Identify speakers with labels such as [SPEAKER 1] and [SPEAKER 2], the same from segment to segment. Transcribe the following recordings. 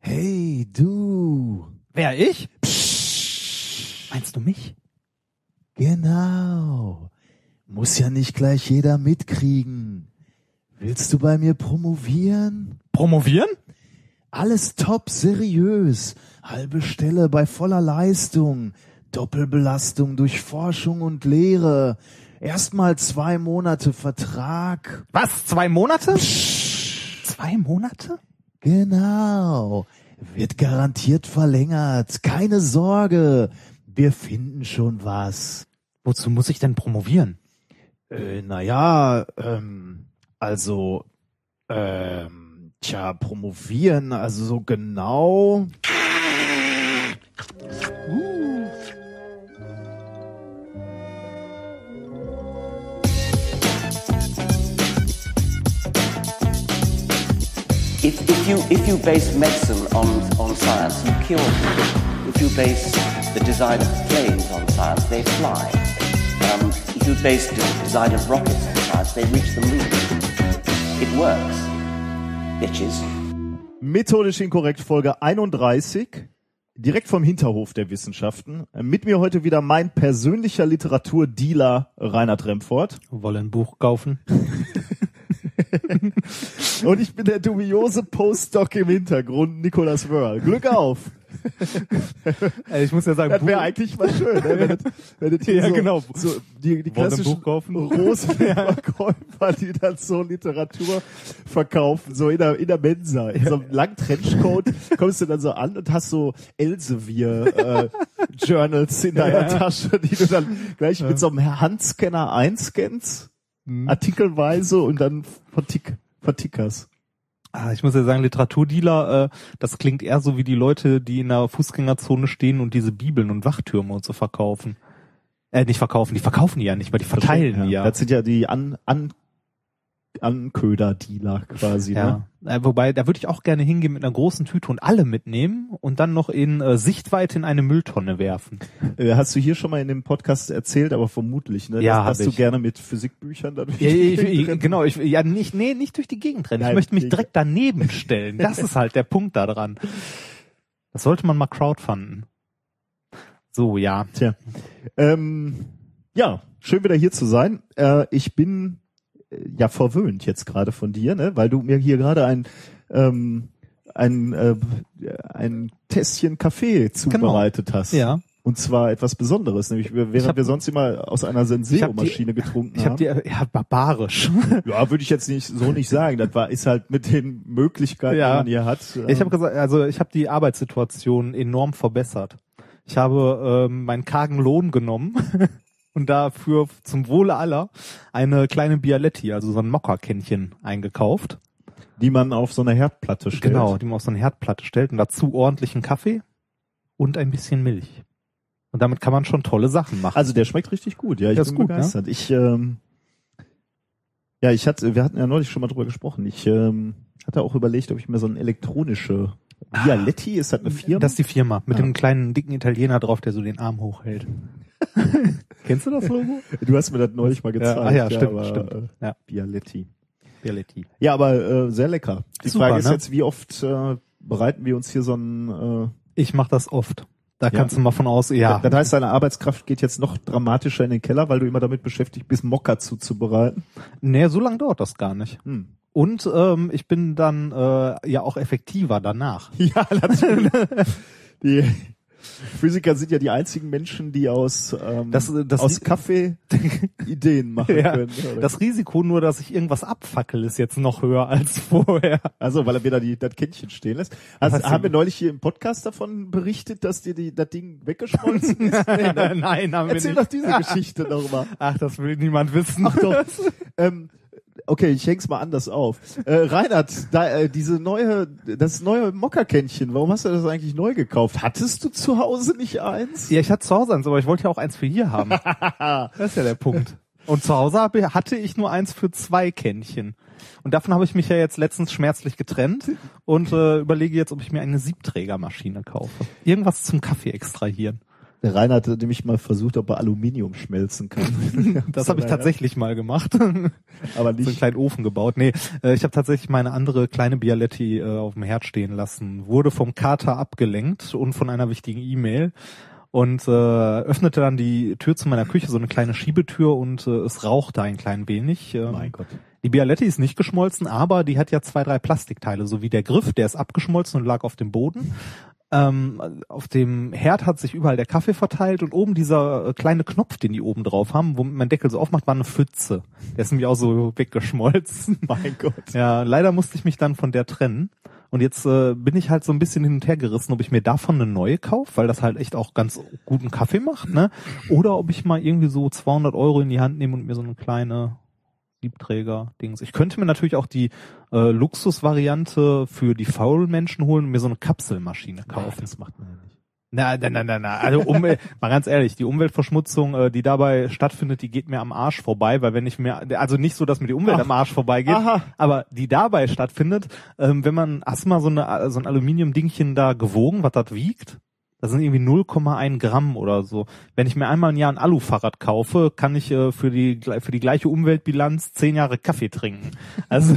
[SPEAKER 1] Hey, du.
[SPEAKER 2] Wer ich? Meinst du mich?
[SPEAKER 1] Genau. Muss ja nicht gleich jeder mitkriegen. Willst du bei mir promovieren?
[SPEAKER 2] Promovieren?
[SPEAKER 1] Alles top seriös. Halbe Stelle bei voller Leistung. Doppelbelastung durch Forschung und Lehre. Erstmal zwei Monate Vertrag.
[SPEAKER 2] Was? Zwei Monate? Zwei Monate?
[SPEAKER 1] Genau. Wird garantiert verlängert. Keine Sorge. Wir finden schon was.
[SPEAKER 2] Wozu muss ich denn promovieren?
[SPEAKER 1] Äh, naja, ähm, also, ähm, tja, promovieren, also so genau.
[SPEAKER 3] If, if, you, if you base medicine on, on science, you cure people. If you base the design of planes on science, they fly. Um, if you base the design of rockets on science, they reach the moon. It works. Bitches.
[SPEAKER 4] Methodisch inkorrekt Folge 31. Direkt vom Hinterhof der Wissenschaften. Mit mir heute wieder mein persönlicher Literaturdealer Reinhard Remford.
[SPEAKER 2] Wollen ein Buch kaufen?
[SPEAKER 4] Und ich bin der dubiose Postdoc im Hintergrund, Nicolas Wörl. Glück auf!
[SPEAKER 2] ich muss ja sagen,
[SPEAKER 4] Das wäre eigentlich mal schön, ne? wenn, das, wenn das
[SPEAKER 2] Ja,
[SPEAKER 4] so,
[SPEAKER 2] genau.
[SPEAKER 4] so die, die klassischen? Rosenverkäufer, die dann so Literatur verkaufen, so in der, in der Mensa, in so einem langen Trenchcoat, kommst du dann so an und hast so Elsevier äh, Journals in deiner Tasche, die du dann gleich mit so einem Handscanner einscannst,
[SPEAKER 2] Mhm.
[SPEAKER 4] artikelweise und dann vertick, vertickerst.
[SPEAKER 2] Ah, ich muss ja sagen, Literaturdealer, äh, das klingt eher so wie die Leute, die in der Fußgängerzone stehen und diese Bibeln und Wachtürme und so verkaufen. Äh, nicht verkaufen, die verkaufen die ja nicht, weil die verteilen die ja.
[SPEAKER 4] Das sind ja die an, an, Anköder-Dealer quasi. Ne?
[SPEAKER 2] Ja, äh, wobei, da würde ich auch gerne hingehen mit einer großen Tüte und alle mitnehmen und dann noch in äh, Sichtweite in eine Mülltonne werfen.
[SPEAKER 4] Äh, Hast du hier schon mal in dem Podcast erzählt, aber vermutlich, ne?
[SPEAKER 2] Ja,
[SPEAKER 4] hast du
[SPEAKER 2] ich.
[SPEAKER 4] gerne mit Physikbüchern dann.
[SPEAKER 2] Ja, ich, ich, genau, ich, ja, nicht, nee, nicht durch die Gegend rennen. Ich
[SPEAKER 4] Nein,
[SPEAKER 2] möchte mich
[SPEAKER 4] ich-
[SPEAKER 2] direkt daneben stellen. Das ist halt der Punkt da dran. Das sollte man mal crowdfunden. So, ja.
[SPEAKER 4] Tja. Ähm, ja, schön wieder hier zu sein. Äh, ich bin ja verwöhnt jetzt gerade von dir, ne? weil du mir hier gerade ein ähm, ein äh, ein Tässchen Kaffee zubereitet hast.
[SPEAKER 2] Genau. Ja.
[SPEAKER 4] Und zwar etwas Besonderes, nämlich während
[SPEAKER 2] Ich hab-
[SPEAKER 4] wir sonst immer aus einer Senseo-Maschine getrunken
[SPEAKER 2] Ich habe
[SPEAKER 4] haben.
[SPEAKER 2] die, ja, barbarisch.
[SPEAKER 4] ja, würde ich jetzt nicht so nicht sagen. Das war ist halt mit den Möglichkeiten,
[SPEAKER 2] Ja.
[SPEAKER 4] die man hier hat.
[SPEAKER 2] Ich
[SPEAKER 4] ähm,
[SPEAKER 2] habe gesagt, also ich habe die Arbeitssituation enorm verbessert. Ich habe ähm, meinen kargen Lohn genommen und dafür zum Wohle aller eine kleine Bialetti, also so ein Mokka-Kännchen eingekauft.
[SPEAKER 4] die man auf so einer Herdplatte stellt.
[SPEAKER 2] Genau, die man auf so eine Herdplatte stellt und dazu ordentlichen Kaffee und ein bisschen Milch. Und damit kann man schon tolle Sachen machen.
[SPEAKER 4] Also der schmeckt richtig gut, ja, ich
[SPEAKER 2] Der
[SPEAKER 4] bin
[SPEAKER 2] gut,
[SPEAKER 4] begeistert. Ich ähm, ja, ich hatte, wir hatten ja neulich schon mal drüber gesprochen. Ich ähm, hatte auch überlegt, ob ich mir so ein elektronische Bialetti, ist das eine Firma?
[SPEAKER 2] das ist die Firma mit
[SPEAKER 4] Ja.
[SPEAKER 2] dem kleinen dicken Italiener drauf, der so den Arm hochhält. Kennst du das Logo?
[SPEAKER 4] du hast mir das neulich mal gezeigt.
[SPEAKER 2] ah ja, stimmt,
[SPEAKER 4] aber,
[SPEAKER 2] stimmt.
[SPEAKER 4] Äh,
[SPEAKER 2] Ja.
[SPEAKER 4] Bialetti.
[SPEAKER 2] Bialetti.
[SPEAKER 4] Ja, aber äh, sehr lecker. Die
[SPEAKER 2] Super,
[SPEAKER 4] Frage ist
[SPEAKER 2] ne?
[SPEAKER 4] jetzt, wie oft äh, bereiten wir uns hier so ein äh,
[SPEAKER 2] Ich mache das oft. Da
[SPEAKER 4] Ja.
[SPEAKER 2] kannst du mal von aus, ja.
[SPEAKER 4] Das heißt, deine Arbeitskraft geht jetzt noch dramatischer in den Keller, weil du immer damit beschäftigt bist, Mokka zuzubereiten.
[SPEAKER 2] Nee, so lange dauert das gar nicht.
[SPEAKER 4] Hm.
[SPEAKER 2] Und ähm, ich bin dann äh, ja auch effektiver danach.
[SPEAKER 4] Ja, natürlich. die Physiker sind ja die einzigen Menschen, die aus, ähm,
[SPEAKER 2] Das- das-
[SPEAKER 4] aus Kaffee Ideen machen
[SPEAKER 2] Ja,
[SPEAKER 4] können.
[SPEAKER 2] das Risiko nur, dass ich irgendwas abfackel, ist jetzt noch höher als vorher.
[SPEAKER 4] also, weil er wieder die, das Kännchen stehen lässt. Also, haben wir neulich hier im Podcast davon berichtet, dass dir die, das Ding weggeschmolzen ist? Nee, ne?
[SPEAKER 2] Nein, haben
[SPEAKER 4] Erzähl
[SPEAKER 2] wir
[SPEAKER 4] doch
[SPEAKER 2] nicht.
[SPEAKER 4] diese Geschichte nochmal.
[SPEAKER 2] Ach, das will niemand wissen.
[SPEAKER 4] Ach doch. ähm, okay, ich häng's mal anders auf. Äh, Reinhard, da, äh, diese neue, das neue Mokka-Kännchen, warum hast du das eigentlich neu gekauft? Hattest du zu Hause nicht eins?
[SPEAKER 2] Ja, ich hatte zu Hause eins, aber ich wollte ja auch eins für hier haben. das ist ja der Punkt. Und zu Hause hatte ich nur eins für zwei Kännchen. Und davon habe ich mich ja jetzt letztens schmerzlich getrennt und äh, überlege jetzt, ob ich mir eine Siebträgermaschine kaufe. Irgendwas zum Kaffee extrahieren.
[SPEAKER 4] Der Rainer hatte nämlich mal versucht, ob er Aluminium schmelzen kann.
[SPEAKER 2] Das habe ich tatsächlich mal gemacht.
[SPEAKER 4] Aber
[SPEAKER 2] so einen
[SPEAKER 4] nicht.
[SPEAKER 2] kleinen Ofen gebaut. Nee, äh, ich habe tatsächlich meine andere kleine Bialetti äh, auf dem Herd stehen lassen. Wurde vom Kater abgelenkt und von einer wichtigen E-Mail und äh, öffnete dann die Tür zu meiner Küche, so eine kleine Schiebetür und äh, es rauchte ein klein wenig. Ähm,
[SPEAKER 4] Mein Gott.
[SPEAKER 2] Die Bialetti ist nicht geschmolzen, aber die hat ja zwei, drei Plastikteile, so wie der Griff, der ist abgeschmolzen und lag auf dem Boden. Ähm, auf dem Herd hat sich überall der Kaffee verteilt und oben dieser äh, kleine Knopf, den die oben drauf haben, wo mein Deckel so aufmacht, war eine Pfütze. Der ist nämlich auch so weggeschmolzen.
[SPEAKER 4] Mein Gott.
[SPEAKER 2] Ja, leider musste ich mich dann von der trennen. Und jetzt äh, bin ich halt so ein bisschen hin und her gerissen, ob ich mir davon eine neue kaufe, weil das halt echt auch ganz guten Kaffee macht, ne? Oder ob ich mal irgendwie so 200 Euro in die Hand nehme und mir so eine kleine Siebträger-Dings. Ich könnte mir natürlich auch die äh, Luxusvariante für die faulen Menschen holen und mir so eine Kapselmaschine kaufen.
[SPEAKER 4] Das macht man ja nicht.
[SPEAKER 2] Na, na, na, na, na. Also Umwelt, mal ganz ehrlich, die Umweltverschmutzung, äh, die dabei stattfindet, die geht mir am Arsch vorbei, weil wenn ich mir, also nicht so, dass mir die Umwelt
[SPEAKER 4] Ach.
[SPEAKER 2] am Arsch vorbeigeht,
[SPEAKER 4] Aha.
[SPEAKER 2] aber die dabei stattfindet, ähm, wenn man, hast du mal so, eine, so ein Aluminiumdingchen da gewogen, was das wiegt? Das sind irgendwie 0,1 Gramm oder so. Wenn ich mir einmal ein Jahr ein Alufahrrad kaufe, kann ich äh, für die für die gleiche Umweltbilanz zehn Jahre Kaffee trinken. Also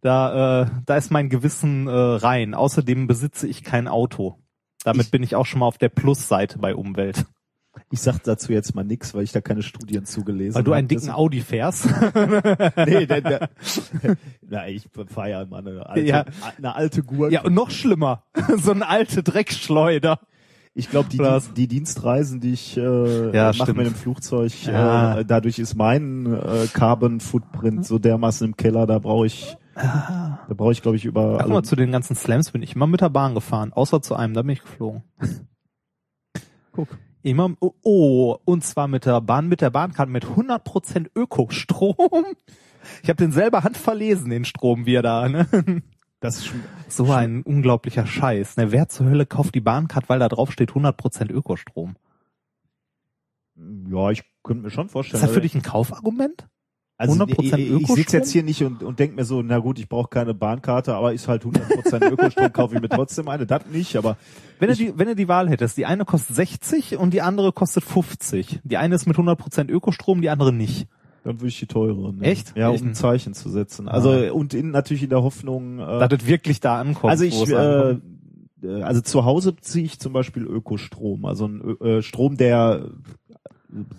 [SPEAKER 2] da äh, da ist mein Gewissen äh, rein. Außerdem besitze ich kein Auto. Damit
[SPEAKER 4] Ich-
[SPEAKER 2] bin ich auch schon mal auf der Plusseite bei Umwelt.
[SPEAKER 4] Ich sag dazu jetzt mal nix, weil ich da keine Studien zugelesen
[SPEAKER 2] Weil du
[SPEAKER 4] hab.
[SPEAKER 2] einen dicken
[SPEAKER 4] Das-
[SPEAKER 2] Audi fährst.
[SPEAKER 4] Nee, der, der, na, ich feier ja immer eine alte,
[SPEAKER 2] Ja.
[SPEAKER 4] eine alte Gurke.
[SPEAKER 2] ja, und noch schlimmer. so eine alte Dreckschleuder.
[SPEAKER 4] Ich glaube, die, die Dienstreisen, die ich äh,
[SPEAKER 2] Ja,
[SPEAKER 4] mache mit dem Flugzeug,
[SPEAKER 2] Ja.
[SPEAKER 4] äh, dadurch ist mein äh, Carbon Footprint so dermaßen im Keller, da brauche ich, da brauche ich, glaube ich, über.
[SPEAKER 2] Ach mal, zu den ganzen Slams bin ich immer mit der Bahn gefahren, außer zu einem, da bin ich geflogen.
[SPEAKER 4] Guck.
[SPEAKER 2] Immer, oh, oh, und zwar mit der Bahn, mit der Bahnkarte mit 100% Ökostrom. Ich habe den selber handverlesen, den Strom, wie er da, ne?
[SPEAKER 4] Das ist schon,
[SPEAKER 2] So ein unglaublicher Scheiß. Ne? Wer zur Hölle kauft die Bahncard, weil da drauf steht 100% Ökostrom?
[SPEAKER 4] ja, ich könnte mir schon vorstellen.
[SPEAKER 2] Ist das für dich ein Kaufargument?
[SPEAKER 4] Also
[SPEAKER 2] 100%
[SPEAKER 4] ich, ich sitze jetzt hier nicht und, und denke mir so, na gut, ich brauche keine Bahnkarte, aber ist halt 100% Ökostrom, kaufe ich mir trotzdem eine, das nicht, aber
[SPEAKER 2] Wenn du, die, wenn du die Wahl hättest, die eine kostet 60 und die andere kostet 50. Die eine ist mit 100% Ökostrom, die andere nicht.
[SPEAKER 4] dann würde ich die teure. nehmen.
[SPEAKER 2] Echt?
[SPEAKER 4] Ja, um
[SPEAKER 2] Ich-
[SPEAKER 4] ein Zeichen zu setzen. Also und in, natürlich in der Hoffnung. Äh,
[SPEAKER 2] Dass das wirklich da ankommt.
[SPEAKER 4] Also ich,
[SPEAKER 2] es
[SPEAKER 4] äh, äh, also zu Hause beziehe ich zum Beispiel Ökostrom, also ein Ö- äh, Strom, der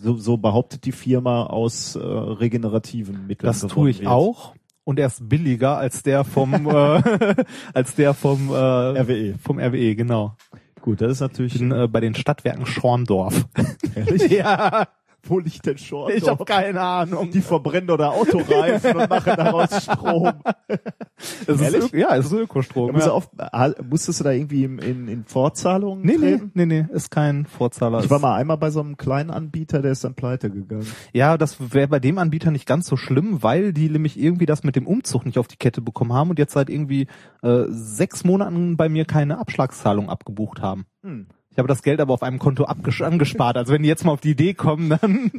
[SPEAKER 4] so, so behauptet die Firma aus äh, regenerativen Mitteln.
[SPEAKER 2] Das tue ich
[SPEAKER 4] wird.
[SPEAKER 2] auch. Und er ist billiger als der vom äh, als der vom äh,
[SPEAKER 4] RWE.
[SPEAKER 2] vom RWE, genau.
[SPEAKER 4] Gut, das ist
[SPEAKER 2] Ich
[SPEAKER 4] natürlich.
[SPEAKER 2] bin äh, bei den Stadtwerken Schorndorf.
[SPEAKER 4] Ehrlich?
[SPEAKER 2] ja,
[SPEAKER 4] Wo liegt denn schon?
[SPEAKER 2] ich habe keine Ahnung.
[SPEAKER 4] Die verbrennen oder Autoreifen und machen daraus Strom.
[SPEAKER 2] Ist
[SPEAKER 4] Ehrlich?
[SPEAKER 2] Ja, es ist Ökostrom. Ja.
[SPEAKER 4] auf, ha- musstest du da irgendwie in, in, in Vorzahlungen
[SPEAKER 2] Nee, nee,
[SPEAKER 4] treten?
[SPEAKER 2] nee, nee, ist kein Vorzahler.
[SPEAKER 4] Ich war mal einmal bei so einem kleinen Anbieter, der ist dann pleite gegangen.
[SPEAKER 2] Ja, das wäre bei dem Anbieter nicht ganz so schlimm, weil die nämlich irgendwie das mit dem Umzug nicht auf die Kette bekommen haben und jetzt seit irgendwie äh, sechs Monaten bei mir keine Abschlagszahlung abgebucht haben.
[SPEAKER 4] Hm.
[SPEAKER 2] Ich habe das Geld aber auf einem Konto angespart. Also wenn die jetzt mal auf die Idee kommen, dann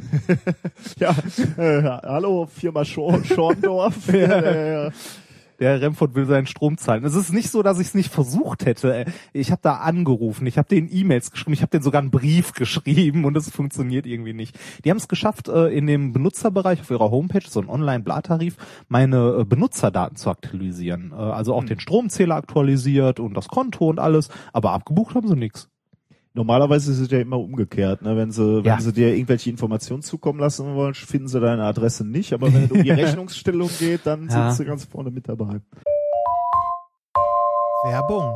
[SPEAKER 4] Ja, äh, hallo, Firma Schor Schorndorf. ja.
[SPEAKER 2] der Herr Remford will seinen Strom zahlen. Es ist nicht so, dass ich es nicht versucht hätte. Ich habe da angerufen, ich habe denen E-Mails geschrieben, ich habe denen sogar einen Brief geschrieben und es funktioniert irgendwie nicht. Die haben es geschafft, äh, in dem Benutzerbereich auf ihrer Homepage, so ein Online-Blartarif, meine äh, Benutzerdaten zu aktualisieren. Äh, Also auch den Stromzähler aktualisiert und das Konto und alles, aber abgebucht haben sie nichts.
[SPEAKER 4] Normalerweise ist es ja immer umgekehrt, ne? Wenn sie, wenn
[SPEAKER 2] Ja.
[SPEAKER 4] sie dir irgendwelche Informationen zukommen lassen wollen, finden sie deine Adresse nicht, aber wenn es um die Rechnungsstellung geht, dann
[SPEAKER 2] Ja.
[SPEAKER 4] sind sie ganz vorne mit dabei.
[SPEAKER 2] Werbung.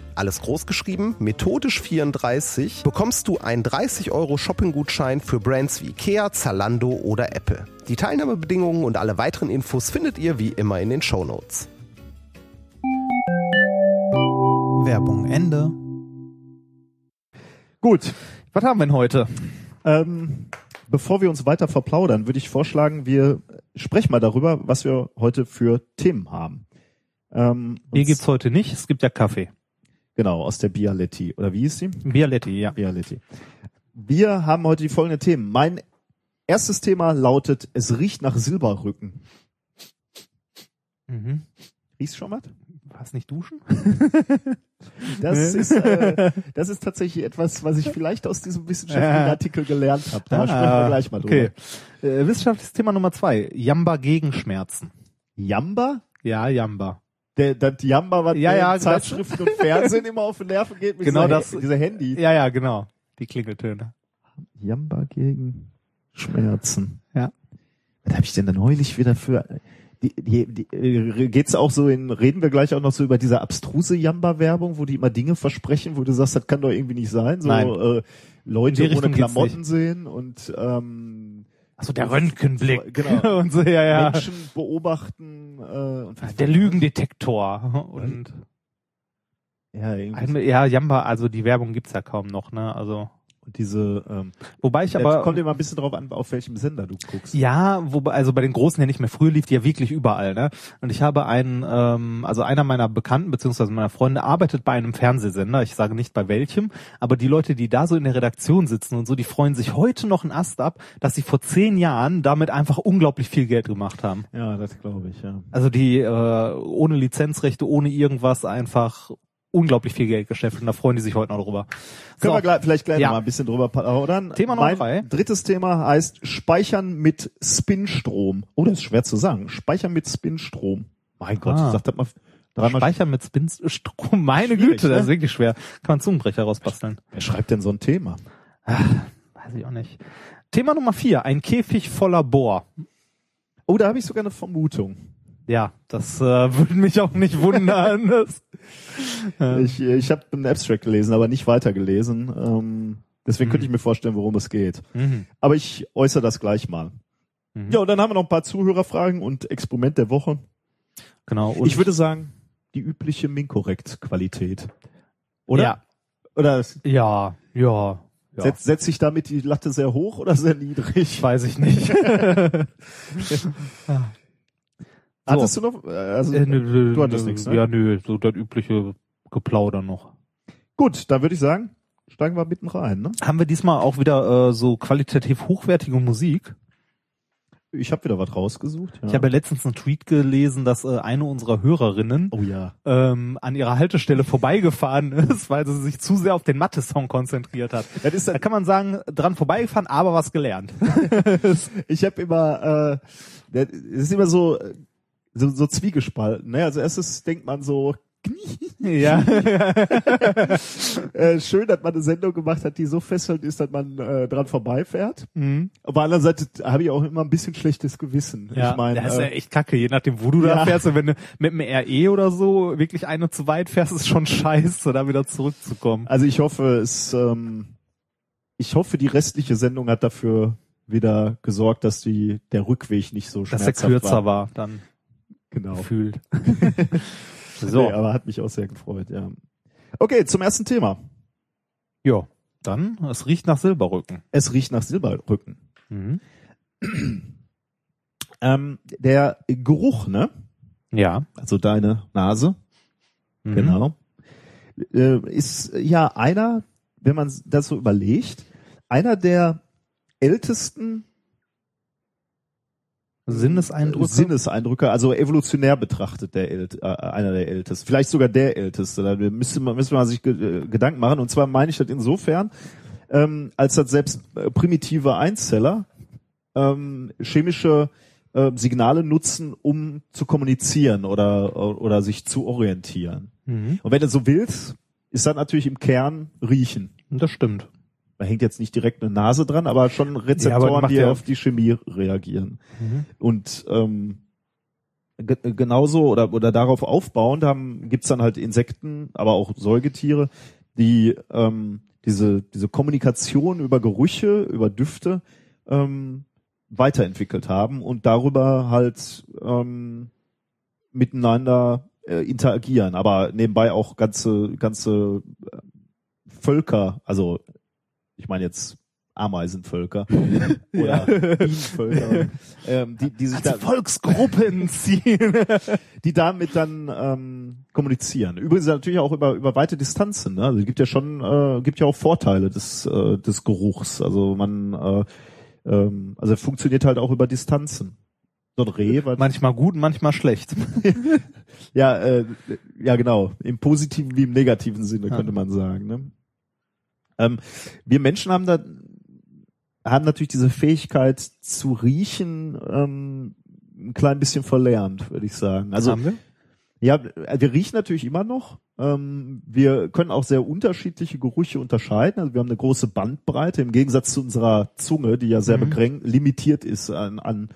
[SPEAKER 5] alles groß geschrieben, methodisch 34, bekommst du einen 30 Euro Shopping-Gutschein für Brands wie Ikea, Zalando oder Apple. Die Teilnahmebedingungen und alle weiteren Infos findet ihr wie immer in den Show Notes.
[SPEAKER 2] Werbung Ende.
[SPEAKER 4] Gut,
[SPEAKER 2] Was haben wir denn heute?
[SPEAKER 4] ähm, bevor wir uns weiter verplaudern, würde ich vorschlagen, wir sprechen mal darüber, was wir heute für Themen haben. Ähm,
[SPEAKER 2] Bier
[SPEAKER 4] und-
[SPEAKER 2] gibt's heute nicht, es gibt ja Kaffee.
[SPEAKER 4] Genau, aus der Bialetti. Oder wie ist sie?
[SPEAKER 2] Bialetti, ja.
[SPEAKER 4] Bialetti. Wir haben heute die folgenden Themen. Mein erstes Thema lautet, es riecht nach Silberrücken.
[SPEAKER 2] Mhm.
[SPEAKER 4] Riechst schon was?
[SPEAKER 2] Was nicht duschen?
[SPEAKER 4] Das ist, äh, das ist tatsächlich etwas, was ich vielleicht aus diesem wissenschaftlichen. Artikel gelernt habe. Da
[SPEAKER 2] Ah,
[SPEAKER 4] sprechen wir gleich mal drüber.
[SPEAKER 2] Okay. Äh, wissenschaftliches Thema Nummer zwei. Jamba gegen Schmerzen.
[SPEAKER 4] Jamba?
[SPEAKER 2] Ja, Jamba.
[SPEAKER 4] Der, das Jamba, was
[SPEAKER 2] Ja,
[SPEAKER 4] der
[SPEAKER 2] ja,
[SPEAKER 4] in Zeitschriften und Fernsehen immer auf den Nerven geht mit
[SPEAKER 2] Genau
[SPEAKER 4] dieser,
[SPEAKER 2] das-
[SPEAKER 4] dieser Handy.
[SPEAKER 2] Ja, ja, genau. Die Klingeltöne.
[SPEAKER 4] Jamba gegen Schmerzen.
[SPEAKER 2] Ja.
[SPEAKER 4] Was habe ich denn da neulich wieder für... Die, die, die, äh, geht's auch so in, reden wir gleich auch noch so über diese abstruse Jamba-Werbung, wo die immer Dinge versprechen, wo du sagst, das kann doch irgendwie nicht sein. So
[SPEAKER 2] Nein.
[SPEAKER 4] äh, Leute ohne Klamotten sehen und ähm,
[SPEAKER 2] Also der Röntgenblick.
[SPEAKER 4] Genau.
[SPEAKER 2] und so, ja, ja.
[SPEAKER 4] Menschen beobachten äh, und
[SPEAKER 2] Der Lügendetektor. Und
[SPEAKER 4] ja, irgendwie
[SPEAKER 2] ja, Jamba, also die Werbung gibt's ja kaum noch, ne? Also.
[SPEAKER 4] Und diese ähm,
[SPEAKER 2] Wobei ich
[SPEAKER 4] aber kommt immer ein bisschen drauf an, auf welchem Sender du guckst.
[SPEAKER 2] Ja, wobei, also bei den Großen ja nicht mehr. Früher lief die ja wirklich überall, ne? Und ich habe einen, ähm, also einer meiner Bekannten beziehungsweise meiner Freunde arbeitet bei einem Fernsehsender. Ich sage nicht bei welchem, aber die Leute, die da so in der Redaktion sitzen und so, die freuen sich heute noch einen Ast ab, dass sie vor zehn Jahren damit einfach unglaublich viel Geld gemacht haben.
[SPEAKER 4] Ja, das glaube ich, ja.
[SPEAKER 2] Also die äh, ohne Lizenzrechte, ohne irgendwas einfach unglaublich viel Geld geschäft und da freuen die sich heute noch drüber.
[SPEAKER 4] Können
[SPEAKER 2] So.
[SPEAKER 4] wir gleich, vielleicht gleich
[SPEAKER 2] Ja.
[SPEAKER 4] noch mal ein bisschen drüber plaudern.
[SPEAKER 2] Thema Nummer
[SPEAKER 4] mein
[SPEAKER 2] drei.
[SPEAKER 4] drittes Thema heißt Speichern mit Spinstrom. Oh, das ist schwer zu sagen. Speichern mit Spinstrom. Mein Gott,
[SPEAKER 2] Ah.
[SPEAKER 4] sag das mal dreimal.
[SPEAKER 2] Speichern mit Spinstrom, meine Güte, das
[SPEAKER 4] ne?
[SPEAKER 2] ist wirklich schwer. Kann man Zungenbrecher rausbasteln.
[SPEAKER 4] Wer schreibt denn so ein Thema?
[SPEAKER 2] Weiß ich auch nicht. Thema Nummer vier, ein Käfig voller Bohr.
[SPEAKER 4] Oh, da habe ich sogar eine Vermutung.
[SPEAKER 2] Ja, das äh, würde mich auch nicht wundern. Das,
[SPEAKER 4] Ich, ich habe einen Abstract gelesen, aber nicht weiter gelesen. Ähm, deswegen
[SPEAKER 2] Mhm.
[SPEAKER 4] könnte ich mir vorstellen, worum es geht.
[SPEAKER 2] mhm.
[SPEAKER 4] Aber ich äußere das gleich mal.
[SPEAKER 2] Mhm.
[SPEAKER 4] Ja, und dann haben wir noch ein paar Zuhörerfragen und Experiment der Woche.
[SPEAKER 2] Genau.
[SPEAKER 4] Ich würde sagen, die übliche Minkorrekt-Qualität. Oder?
[SPEAKER 2] Ja,
[SPEAKER 4] Oder
[SPEAKER 2] ja, ja. ja.
[SPEAKER 4] setzt, setzt sich damit die Latte sehr hoch oder sehr niedrig?
[SPEAKER 2] Weiß ich nicht.
[SPEAKER 4] Hattest du noch? äh, Also,
[SPEAKER 2] Äh, nö, nö,
[SPEAKER 4] du hattest
[SPEAKER 2] nö,
[SPEAKER 4] nichts, ne?
[SPEAKER 2] Ja, nö, so das übliche Geplauder noch.
[SPEAKER 4] Gut, dann würde ich sagen, steigen wir mitten rein. Ne?
[SPEAKER 2] Haben wir diesmal auch wieder äh, so qualitativ hochwertige Musik?
[SPEAKER 4] Ich habe wieder was rausgesucht. Ja.
[SPEAKER 2] Ich habe ja letztens einen Tweet gelesen, dass äh, eine unserer Hörerinnen
[SPEAKER 4] oh ja.
[SPEAKER 2] ähm, an ihrer Haltestelle vorbeigefahren ist, weil sie sich zu sehr auf den Mathe-Song konzentriert hat.
[SPEAKER 4] Das ist
[SPEAKER 2] Da kann man sagen, dran vorbeigefahren, aber was gelernt.
[SPEAKER 4] ich habe immer, äh, das ist immer so, äh, so, so zwiegespalten. Ne? Also erstes denkt man so,
[SPEAKER 2] ja.
[SPEAKER 4] äh, schön, dass man eine Sendung gemacht hat, die so fesselnd ist, dass man äh, dran vorbeifährt.
[SPEAKER 2] Mhm.
[SPEAKER 4] Auf der anderen Seite habe ich auch immer ein bisschen schlechtes Gewissen.
[SPEAKER 2] Ja,
[SPEAKER 4] ich meine,
[SPEAKER 2] das ist ja
[SPEAKER 4] äh,
[SPEAKER 2] echt kacke, je nachdem, wo du da
[SPEAKER 4] Ja.
[SPEAKER 2] fährst. Und wenn du mit einem RE oder so wirklich eine zu weit fährst, ist schon scheiße, da wieder zurückzukommen.
[SPEAKER 4] also ich hoffe, es, ähm, ich hoffe, die restliche Sendung hat dafür wieder gesorgt, dass die der Rückweg nicht so
[SPEAKER 2] Dass der
[SPEAKER 4] schmerzhaft
[SPEAKER 2] kürzer
[SPEAKER 4] war.
[SPEAKER 2] war, dann
[SPEAKER 4] Genau.
[SPEAKER 2] gefühlt.
[SPEAKER 4] So. Nee, aber hat mich auch sehr gefreut, ja. Okay, zum ersten Thema.
[SPEAKER 2] ja, dann, es riecht nach Silberrücken.
[SPEAKER 4] Es riecht nach Silberrücken.
[SPEAKER 2] Mhm.
[SPEAKER 4] Ähm, der Geruch, ne?
[SPEAKER 2] Ja.
[SPEAKER 4] also deine Nase,
[SPEAKER 2] Mhm.
[SPEAKER 4] genau, äh, ist ja einer, wenn man das so überlegt, einer der ältesten
[SPEAKER 2] Sinneseindrücke.
[SPEAKER 4] Sinneseindrücke, also evolutionär betrachtet der ält, äh, einer der ältesten, vielleicht sogar der älteste. Da müsste man, müsste man sich ge äh, Gedanken machen. Und zwar meine ich das insofern, ähm, als das selbst äh, primitive Einzeller ähm, chemische äh, Signale nutzen, um zu kommunizieren oder oder sich zu orientieren.
[SPEAKER 2] Mhm.
[SPEAKER 4] Und wenn du so willst, ist das natürlich im Kern riechen.
[SPEAKER 2] Das stimmt.
[SPEAKER 4] Da hängt jetzt nicht direkt eine Nase dran, aber schon Rezeptoren,
[SPEAKER 2] macht
[SPEAKER 4] die
[SPEAKER 2] ja-
[SPEAKER 4] auf die Chemie reagieren.
[SPEAKER 2] Mhm.
[SPEAKER 4] Und ähm, ge genauso oder oder darauf aufbauend haben gibt's dann halt Insekten, aber auch Säugetiere, die ähm, diese diese Kommunikation über Gerüche, über Düfte ähm, weiterentwickelt haben und darüber halt ähm, miteinander äh, interagieren, aber nebenbei auch ganze ganze äh, Völker, also ich meine jetzt Ameisenvölker oder Bienenvölker, ähm, die, die sich da,
[SPEAKER 2] Volksgruppen ziehen.
[SPEAKER 4] die damit dann ähm, kommunizieren. Übrigens natürlich auch über über weite Distanzen. Ne? Also es gibt ja schon, äh, gibt ja auch Vorteile des äh, des Geruchs. Also man, äh, ähm, also er funktioniert halt auch über Distanzen. So ein Reh, was,
[SPEAKER 2] manchmal gut, manchmal schlecht.
[SPEAKER 4] ja, äh, ja genau, im positiven wie im negativen Sinne
[SPEAKER 2] Ja.
[SPEAKER 4] könnte man sagen. Ne? Ähm, wir Menschen haben da haben natürlich diese Fähigkeit zu riechen ähm, ein klein bisschen verlernt, würde ich sagen. Also
[SPEAKER 2] Haben wir?
[SPEAKER 4] ja, wir riechen natürlich immer noch. Ähm, wir können auch sehr unterschiedliche Gerüche unterscheiden. Also wir haben eine große Bandbreite im Gegensatz zu unserer Zunge, die ja sehr
[SPEAKER 2] Mhm.
[SPEAKER 4] bekränkt, limitiert ist an, an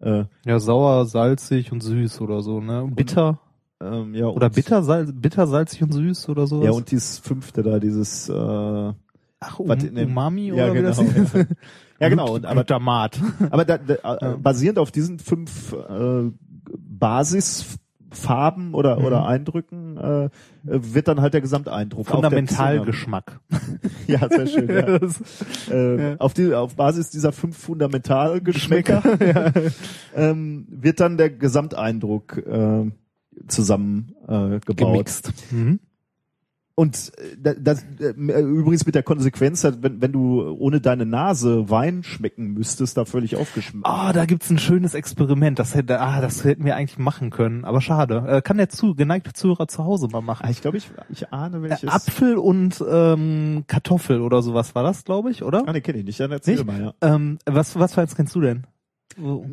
[SPEAKER 4] äh,
[SPEAKER 2] Ja, sauer, salzig und süß oder so, ne? Bitter.
[SPEAKER 4] ähm, ja
[SPEAKER 2] Oder
[SPEAKER 4] und,
[SPEAKER 2] bitter, sal bitter, salzig und süß oder sowas.
[SPEAKER 4] Ja und dieses fünfte da, dieses äh,
[SPEAKER 2] Ach, um,
[SPEAKER 4] was in dem-
[SPEAKER 2] Umami
[SPEAKER 4] ja,
[SPEAKER 2] oder
[SPEAKER 4] genau,
[SPEAKER 2] das
[SPEAKER 4] ja. ja genau. Und, aber
[SPEAKER 2] Glutamat.
[SPEAKER 4] aber da, da,
[SPEAKER 2] Ja.
[SPEAKER 4] äh, basierend auf diesen fünf äh, Basisfarben oder
[SPEAKER 2] Mhm.
[SPEAKER 4] oder Eindrücken äh, wird dann halt der Gesamteindruck.
[SPEAKER 2] Fundamentalgeschmack.
[SPEAKER 4] Ja, sehr schön. Ja.
[SPEAKER 2] Das-
[SPEAKER 4] äh,
[SPEAKER 2] Ja.
[SPEAKER 4] auf, die, auf Basis dieser fünf Fundamentalgeschmäcker ähm, wird dann der Gesamteindruck äh, zusammen äh, gebaut.
[SPEAKER 2] Gemixt. Mhm.
[SPEAKER 4] Und äh, da- das, äh, übrigens mit der Konsequenz, wenn, wenn du ohne deine Nase Wein schmecken müsstest, da völlig aufgeschmissen.
[SPEAKER 2] Ah, da gibt's ein schönes Experiment. Das hätte, ah, das hätten wir eigentlich machen können. Aber schade. Äh, kann der zu, geneigte Zuhörer zu Hause mal machen.
[SPEAKER 4] Ah, ich glaube, ich, ich ahne welches.
[SPEAKER 2] Äh, Apfel und ähm, Kartoffel oder sowas war das, glaube ich, oder?
[SPEAKER 4] Ah, ne, kenne ich nicht. Dann erzähl
[SPEAKER 2] Nicht?
[SPEAKER 4] mal, ja.
[SPEAKER 2] Ähm, was, was für eins kennst du denn?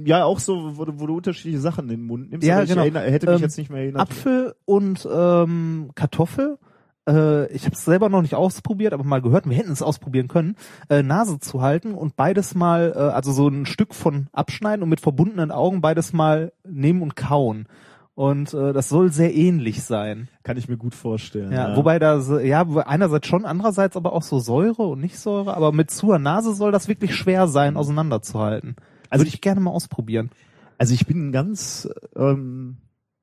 [SPEAKER 4] Ja, auch so, wo, du- wo du unterschiedliche Sachen in den Mund nimmst.
[SPEAKER 2] Ja, genau.
[SPEAKER 4] erinnere, hätte mich
[SPEAKER 2] Ähm,
[SPEAKER 4] jetzt nicht mehr erinnert.
[SPEAKER 2] Apfel und ähm, Kartoffel. Äh, ich habe es selber noch nicht ausprobiert, aber mal gehört. Wir hätten es ausprobieren können. Äh, Nase zu halten und beides mal, äh, also so ein Stück von abschneiden und mit verbundenen Augen beides mal nehmen und kauen. Und äh, das soll sehr ähnlich sein.
[SPEAKER 4] Kann ich mir gut vorstellen.
[SPEAKER 2] Ja, wobei da ja einerseits schon, andererseits aber auch so Säure und nicht Säure. Aber mit zur Nase soll das wirklich schwer sein, auseinanderzuhalten. Also Würde ich gerne mal ausprobieren.
[SPEAKER 4] Also ich bin ganz, ähm,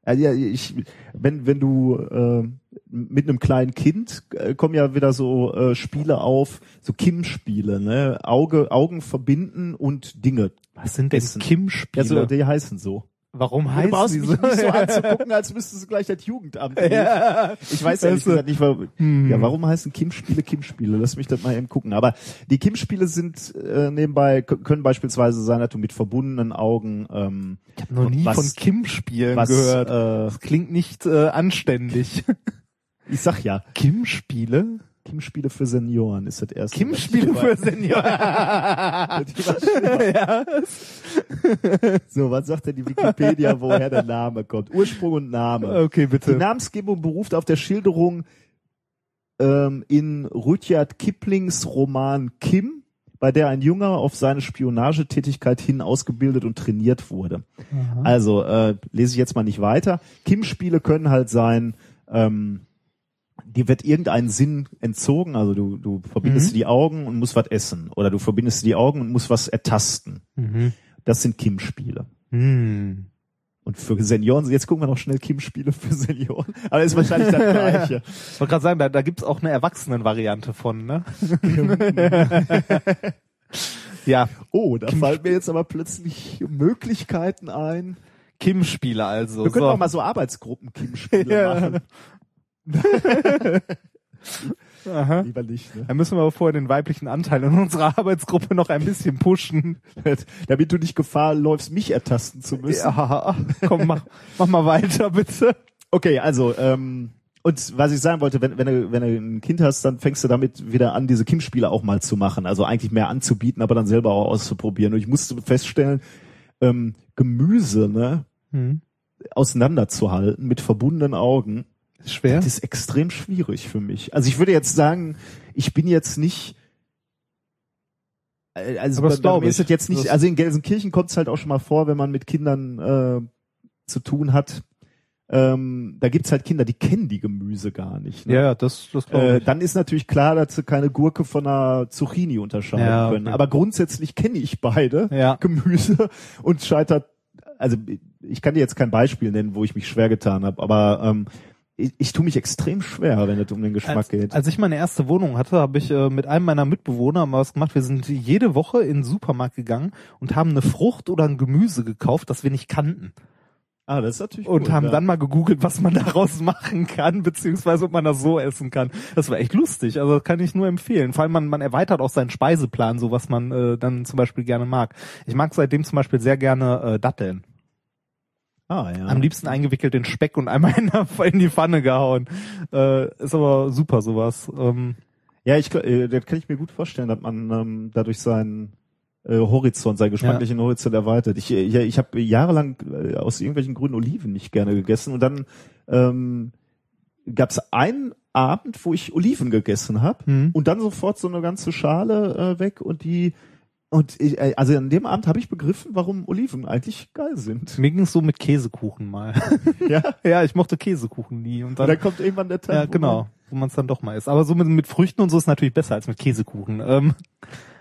[SPEAKER 4] also ja, ich, wenn wenn du äh, mit einem kleinen Kind äh, kommen ja wieder so äh, Spiele auf, so Kim-Spiele, ne, Auge, Augen verbinden und Dinge.
[SPEAKER 2] Was sind denn. Kim-Spiele?
[SPEAKER 4] Ja, so, die heißen so.
[SPEAKER 2] Warum
[SPEAKER 4] Du
[SPEAKER 2] heißen
[SPEAKER 4] brauchst mich
[SPEAKER 2] so?
[SPEAKER 4] nicht so anzugucken, als müsstest du gleich das Jugendamt.
[SPEAKER 2] Ja.
[SPEAKER 4] Ich weiß ehrlich
[SPEAKER 2] du?
[SPEAKER 4] gesagt nicht, warum,
[SPEAKER 2] Hm.
[SPEAKER 4] ja, warum heißen Kim-Spiele Kim-Spiele? Lass mich das mal eben gucken. Aber die Kim-Spiele sind äh, nebenbei, können beispielsweise sein, dass du mit verbundenen Augen ähm,
[SPEAKER 2] Ich habe noch nie
[SPEAKER 4] Was-
[SPEAKER 2] von Kim-Spielen gehört.
[SPEAKER 4] Äh,
[SPEAKER 2] das klingt nicht äh, anständig.
[SPEAKER 4] ich sag ja,
[SPEAKER 2] Kim-Spiele?
[SPEAKER 4] Kim-Spiele für Senioren ist das erste.
[SPEAKER 2] Kim-Spiele für Senioren. ja.
[SPEAKER 4] So, was sagt denn die Wikipedia, woher der Name kommt? Ursprung und Name.
[SPEAKER 2] Okay,
[SPEAKER 4] Die
[SPEAKER 2] bitte.
[SPEAKER 4] Namensgebung beruft auf der Schilderung ähm, in Rudyard Kiplings Roman Kim, bei der ein Junge auf seine Spionagetätigkeit hin ausgebildet und trainiert wurde. Also äh, lese ich jetzt mal nicht weiter. Kim-Spiele können halt sein, ähm, dir wird irgendein Sinn entzogen, also du, du verbindest
[SPEAKER 2] Mhm.
[SPEAKER 4] die Augen und musst was essen oder du verbindest die Augen und musst was ertasten.
[SPEAKER 2] Mhm.
[SPEAKER 4] Das sind Kim-Spiele.
[SPEAKER 2] Hm.
[SPEAKER 4] Und für Senioren, jetzt gucken wir noch schnell Kim-Spiele für Senioren, aber ist wahrscheinlich das Gleiche.
[SPEAKER 2] Ich wollte gerade sagen, da, da gibt's auch eine Erwachsenenvariante von, ne? ja,
[SPEAKER 4] Oh, da fallen mir jetzt aber plötzlich Möglichkeiten ein.
[SPEAKER 2] Kim-Spiele also.
[SPEAKER 4] Wir können
[SPEAKER 2] so.
[SPEAKER 4] auch mal so Arbeitsgruppen-Kim-Spiele
[SPEAKER 2] Ja.
[SPEAKER 4] machen.
[SPEAKER 2] Aha.
[SPEAKER 4] Lieber nicht, ne?
[SPEAKER 2] Dann müssen wir aber vorher den weiblichen Anteil in unserer Arbeitsgruppe noch ein bisschen pushen.
[SPEAKER 4] Damit du nicht Gefahr läufst, mich ertasten zu müssen.
[SPEAKER 2] Ja, komm, mach, mach mal weiter, bitte.
[SPEAKER 4] Okay, also, ähm, und was ich sagen wollte, wenn, wenn, du, wenn du ein Kind hast, dann fängst du damit wieder an, diese Kim-Spiele auch mal zu machen. Also eigentlich mehr anzubieten, aber dann selber auch auszuprobieren. Und ich musste feststellen, ähm, Gemüse, ne,
[SPEAKER 2] Hm.
[SPEAKER 4] auseinanderzuhalten mit verbundenen Augen,
[SPEAKER 2] Ist schwer.
[SPEAKER 4] das ist extrem schwierig für mich. Also ich würde jetzt sagen, ich bin jetzt nicht äh, also
[SPEAKER 2] Aber das
[SPEAKER 4] bei- mir ist es jetzt nicht,
[SPEAKER 2] Das-
[SPEAKER 4] also in Gelsenkirchen kommt es halt auch schon mal vor, wenn man mit Kindern äh, zu tun hat. Ähm, da gibt's halt Kinder, die kennen die Gemüse gar nicht. Ne?
[SPEAKER 2] Ja, das, das glaube
[SPEAKER 4] Äh,
[SPEAKER 2] ich.
[SPEAKER 4] dann ist natürlich klar, dass sie keine Gurke von einer Zucchini unterscheiden
[SPEAKER 2] Ja, okay.
[SPEAKER 4] können. Aber grundsätzlich kenne ich beide
[SPEAKER 2] Ja.
[SPEAKER 4] Gemüse und scheitert. Also ich kann dir jetzt kein Beispiel nennen, wo ich mich schwer getan habe, aber ähm, ich, ich tue mich extrem schwer, wenn es um den Geschmack
[SPEAKER 2] als,
[SPEAKER 4] geht.
[SPEAKER 2] als ich meine erste Wohnung hatte, habe ich äh, mit einem meiner Mitbewohner mal was gemacht. Wir sind jede Woche in den Supermarkt gegangen und haben eine Frucht oder ein Gemüse gekauft, das wir nicht kannten.
[SPEAKER 4] ah, das ist natürlich
[SPEAKER 2] Und
[SPEAKER 4] gut,
[SPEAKER 2] haben
[SPEAKER 4] ja.
[SPEAKER 2] dann mal gegoogelt, was man daraus machen kann, beziehungsweise ob man das so essen kann. Das war echt lustig, also das kann ich nur empfehlen. Vor allem man, man erweitert auch seinen Speiseplan, so was man äh, dann zum Beispiel gerne mag. Ich mag seitdem zum Beispiel sehr gerne äh, Datteln.
[SPEAKER 4] Ah, ja.
[SPEAKER 2] Am liebsten eingewickelt in Speck und einmal in, die Pfanne gehauen. Äh, ist aber super sowas. Ähm,
[SPEAKER 4] Ja, ich, äh, das kann ich mir gut vorstellen, dass man ähm, dadurch seinen äh, Horizont, seinen geschmacklichen Horizont erweitert. Ich, äh, ja, ich habe jahrelang äh, aus irgendwelchen Gründen Oliven nicht gerne gegessen und dann ähm, gab es einen Abend, wo ich Oliven gegessen habe
[SPEAKER 2] Mhm.
[SPEAKER 4] und dann sofort so eine ganze Schale äh, weg und die und ich, äh, also an dem Abend habe ich begriffen, warum Oliven eigentlich geil sind.
[SPEAKER 2] Mir ging's so mit Käsekuchen mal.
[SPEAKER 4] ja,
[SPEAKER 2] ja, ich mochte Käsekuchen nie. Und
[SPEAKER 4] und
[SPEAKER 2] dann,
[SPEAKER 4] dann kommt irgendwann der Tag.
[SPEAKER 2] ja, genau, wo man es dann doch mal isst. Aber so mit, mit Früchten und so ist natürlich besser als mit Käsekuchen. Ähm,